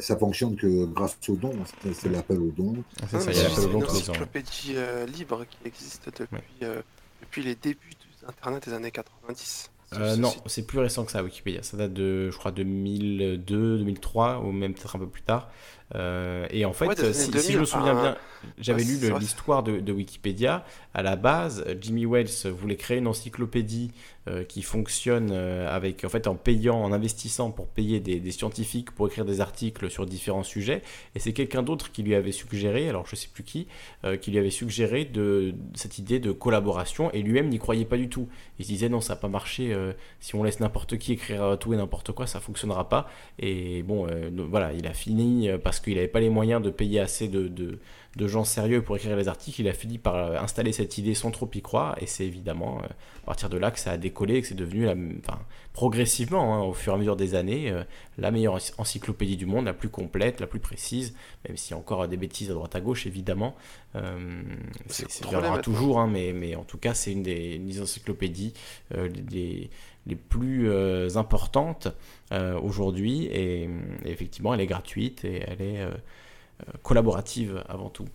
ça, fonctionne que grâce aux dons. C'est l'appel aux dons. Ah, c'est ça, il y a l'appel aux dons tous les ans. encyclopédie libre qui existe depuis, depuis les débuts d'Internet des années 90. Euh, non, c'est plus récent que ça, Wikipédia. Ça date de, je crois, 2002, 2003, ou même peut-être un peu plus tard. Euh, et en fait, si, je me souviens bien, j'avais lu l'histoire de, Wikipédia. À la base, Jimmy Wells voulait créer une encyclopédie euh, qui fonctionne euh, avec, en fait, en payant, en investissant pour payer des, scientifiques pour écrire des articles sur différents sujets. Et c'est quelqu'un d'autre qui lui avait suggéré, alors je sais plus qui, qui lui avait suggéré de, cette idée de collaboration. Et lui-même n'y croyait pas du tout. Il se disait non, ça n'a pas marché. si on laisse n'importe qui écrire tout et n'importe quoi, ça fonctionnera pas. Et bon, voilà, il a fini parce parce qu'il n'avait pas les moyens de payer assez de, de gens sérieux pour écrire les articles, il a fini par euh, installer cette idée sans trop y croire, et c'est évidemment euh, à partir de là que ça a décollé, que c'est devenu, la, enfin, progressivement, hein, au fur et à mesure des années, euh, la meilleure encyclopédie du monde, la plus complète, la plus précise, même s'il y a encore des bêtises à droite à gauche, évidemment. c'est, c'est toujours, hein, mais, mais en tout cas, c'est une des, encyclopédies les, les, plus importantes aujourd'hui, et, et, effectivement, elle est gratuite et elle est euh, collaborative avant tout.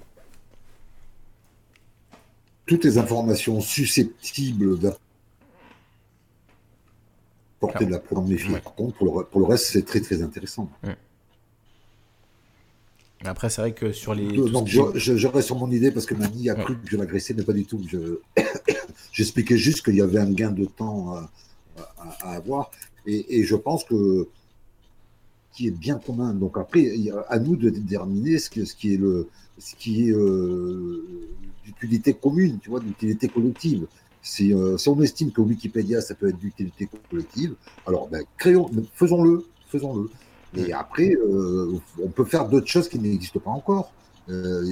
Toutes les informations susceptibles d'apporter de la preuve méfier. Par contre, pour le, reste, c'est très très intéressant. Après, c'est vrai que sur les. Donc, je, reste sur mon idée parce que Mani a cru que je l'agressais, mais pas du tout. J'expliquais juste qu'il y avait un gain de temps à, avoir. Et, je pense que qui est bien commun. Donc après, à nous de déterminer ce, ce qui est le, ce qui est euh, d'utilité commune, tu vois, d'utilité collective. Si, euh, si, on estime que Wikipédia, ça peut être d'utilité collective, alors ben, créons, faisons-le, faisons-le. Et après, euh, on peut faire d'autres choses qui n'existent pas encore. Euh,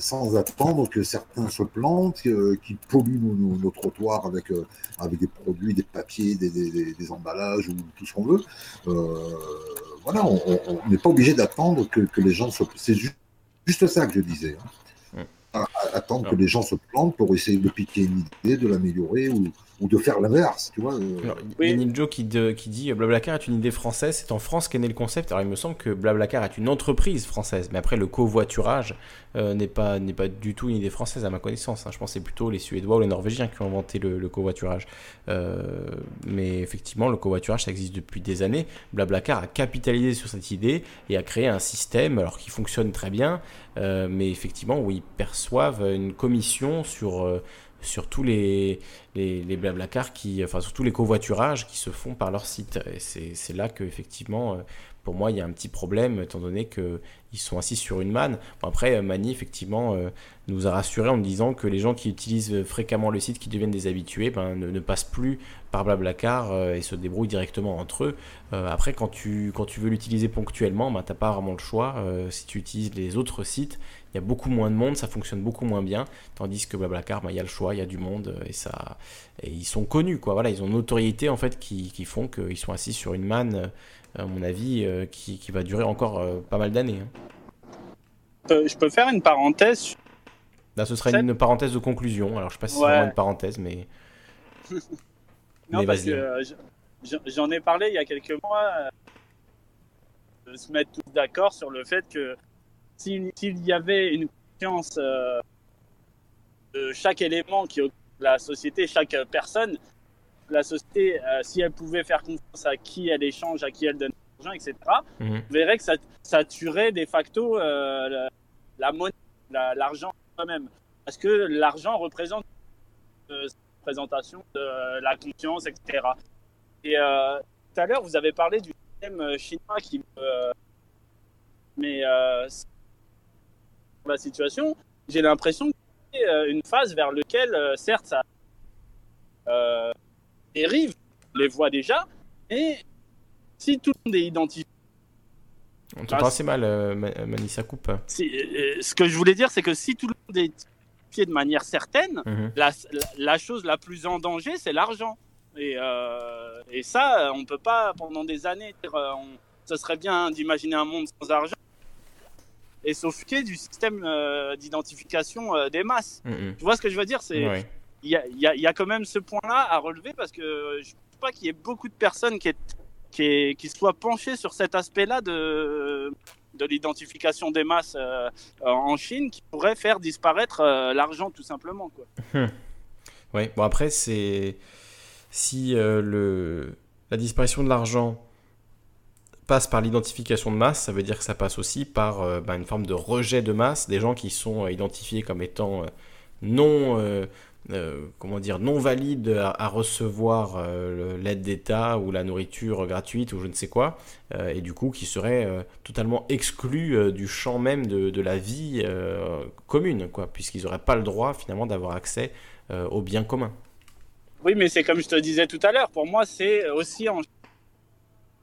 sans attendre que certains se plantent, euh, qui polluent nos, trottoirs avec, euh, avec des produits, des papiers, des, des, emballages ou tout ce qu'on veut. voilà, on n'est pas obligé d'attendre que, que, les gens se... C'est juste, ça que je disais. Hein. Attendre que les gens se plantent pour essayer de piquer une idée, de l'améliorer ou, ou de faire l'inverse, tu vois. Euh. Il y a Ninjo qui, qui dit Blablacar est une idée française, c'est en France qu'est né le concept. Alors il me semble que Blablacar est une entreprise française, mais après le covoiturage euh, n'est pas, n'est pas du tout une idée française à ma connaissance. Hein. Je pense que c'est plutôt les Suédois ou les Norvégiens qui ont inventé le, covoiturage. Euh, mais effectivement, le covoiturage ça existe depuis des années. Blablacar a capitalisé sur cette idée et a créé un système alors qui fonctionne très bien, mais effectivement où ils perçoivent une commission sur sur tous les, les, les blablacar, qui, enfin sur tous les covoiturages qui se font par leur site. Et c'est là que effectivement, euh, pour moi, il y a un petit problème, étant donné qu'ils sont assis sur une manne. après, euh, Mani, effectivement, euh, nous a rassuré en disant que les gens qui utilisent fréquemment le site, qui deviennent des habitués, ben, ne, passent plus par Blablacar et se débrouillent directement entre eux. après, quand tu, quand tu veux l'utiliser ponctuellement, ben, tu n'as pas vraiment le choix. si tu utilises les autres sites, il y a beaucoup moins de monde, ça fonctionne beaucoup moins bien. Tandis que Blablacar, bah, il y a le choix, il y a du monde euh, et ça, et ils sont connus quoi. Voilà, ils ont une notoriété en fait qui, qui font qu'ils sont assis sur une manne, euh, à mon avis, euh, qui, qui va durer encore pas mal d'années. Hein. Je peux faire une parenthèse. Là, ce serait une parenthèse de conclusion. Alors, je sais pas si c'est vraiment une parenthèse, mais. non, parce que j'en ai parlé il y a quelques mois de se mettre tous d'accord sur le fait que s'il y avait une conscience euh, de chaque élément qui la société, chaque personne, la société, euh, si elle pouvait faire confiance à qui elle échange, à qui elle donne l'argent, etc., vous verrez que ça, ça tuerait de facto euh, la, monnaie, l'argent même. Parce que l'argent représente la représentation de la conscience, etc. Et tout à l'heure, vous avez parlé du système chinois qui mais la situation, j'ai l'impression que c'est euh, une phase vers laquelle, euh, certes, ça euh, dérive, on les voit déjà, mais si tout le monde est identifié. On t'entend assez mal, euh, Mani, ça coupe. ce que je voulais dire, c'est que si tout le monde est identifié de manière certaine, mhm. la, chose la plus en danger, c'est l'argent. Et, et, ça, on peut pas pendant des années dire, ce serait bien d'imaginer un monde sans argent et s'offusquer du système euh, d'identification euh, des masses. Mm, mm. Tu vois ce que je veux dire? C'est il y, a, y, a, quand même ce point-là à relever parce que je ne pense pas qu'il y ait beaucoup de personnes qui, qui, qui soient penchées sur cet aspect-là de, de l'identification des masses euh, en Chine qui pourrait faire disparaître l'argent tout simplement. Quoi. Hum. Oui, bon après, c'est si le... la disparition de l'argent passe par l'identification de masse, ça veut dire que ça passe aussi par euh, bah, une forme de rejet de masse, des gens qui sont euh, identifiés comme étant euh, non, comment dire, non valides à, recevoir l'aide d'État ou la nourriture gratuite ou je ne sais quoi, et du coup qui seraient totalement exclus du champ même de, de la vie commune, quoi, puisqu'ils n'auraient pas le droit finalement d'avoir accès aux biens communs. Oui, mais c'est comme je te disais tout à l'heure, pour moi c'est aussi en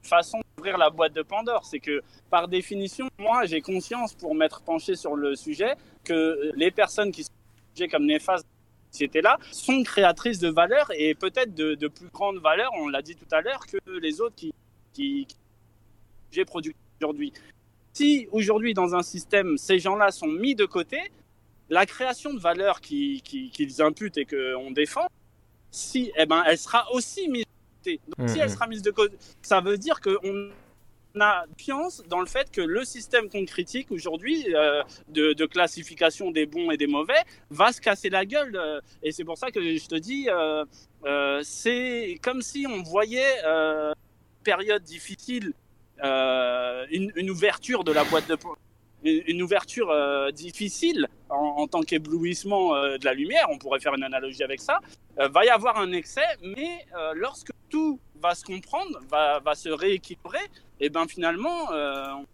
façon d'ouvrir la boîte de Pandore. C'est que, par définition, moi, j'ai conscience, pour m'être penché sur le sujet, que les personnes qui sont jugées comme néfastes là sont créatrices de valeur et peut-être de, plus grandes valeurs, on l'a dit tout à l'heure, que les autres qui, qui, j'ai produit aujourd'hui. Si aujourd'hui dans un système ces gens-là sont mis de côté, la création de valeur qu'ils imputent et qu'on défend, si, eh ben, elle sera aussi mise côté. Donc, si elle sera mise de côté, ça veut dire qu'on a confiance dans le fait que le système qu'on critique aujourd'hui euh, de, classification des bons et des mauvais va se casser la gueule. Euh, et c'est pour ça que je te dis, euh, c'est comme si on voyait une période difficile, une, une, ouverture de la boîte de une ouverture euh, difficile en, tant qu'éblouissement euh, de la lumière, on pourrait faire une analogie avec ça, euh, va y avoir un excès, mais lorsque tout va se comprendre, va, se rééquilibrer, et ben finalement, on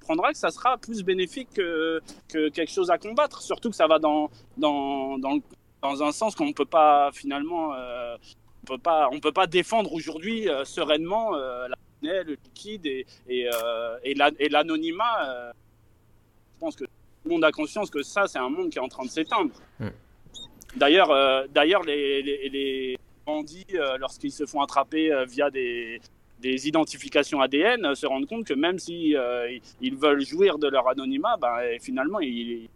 prendra que ça sera plus bénéfique que, que, quelque chose à combattre, surtout que ça va dans, dans, dans, un sens qu'on ne peut pas finalement... peut pas, on peut pas défendre aujourd'hui sereinement la le liquide et, et, l'anonymat pense que tout le monde a conscience que ça, c'est un monde qui est en train de s'éteindre. D'ailleurs, euh, d'ailleurs, les, les, bandits, euh, lorsqu'ils se font attraper euh, via des, des, identifications ADN, se rendent compte que même si ils veulent jouir de leur anonymat, ben, finalement, ils,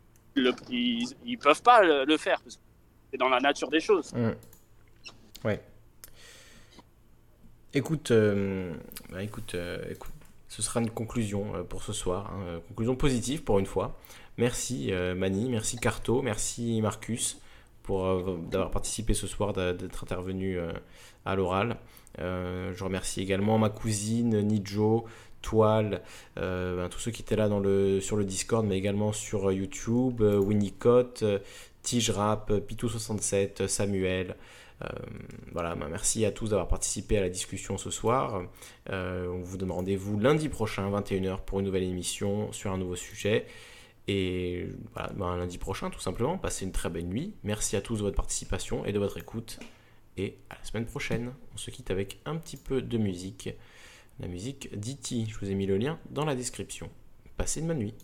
ils, peuvent pas le, faire parce que c'est dans la nature des choses. Hmm. Ouais. Écoute, bah, écoute, écoute, ce sera une conclusion euh, pour ce soir, hein, euh, conclusion positive pour une fois. Merci euh, Mani, merci Carto, merci Marcus d'avoir participé ce soir, d'être intervenu à l'oral. je remercie également ma cousine Nijo, Toile, ben, tous ceux qui étaient là sur le Discord, mais également sur YouTube, Winnicott, Tige Rap, Pitou67, Samuel, voilà, bah, merci à tous d'avoir participé à la discussion ce soir. Euh, on vous donne rendez-vous lundi prochain, 21h, pour une nouvelle émission sur un nouveau sujet. Et bah, lundi prochain, tout simplement. Passez une très belle nuit. Merci à tous de votre participation et de votre écoute. Et à la semaine prochaine. On se quitte avec un petit peu de musique. La musique d'E.T. Je vous ai mis le lien dans la description. Passez une bonne nuit.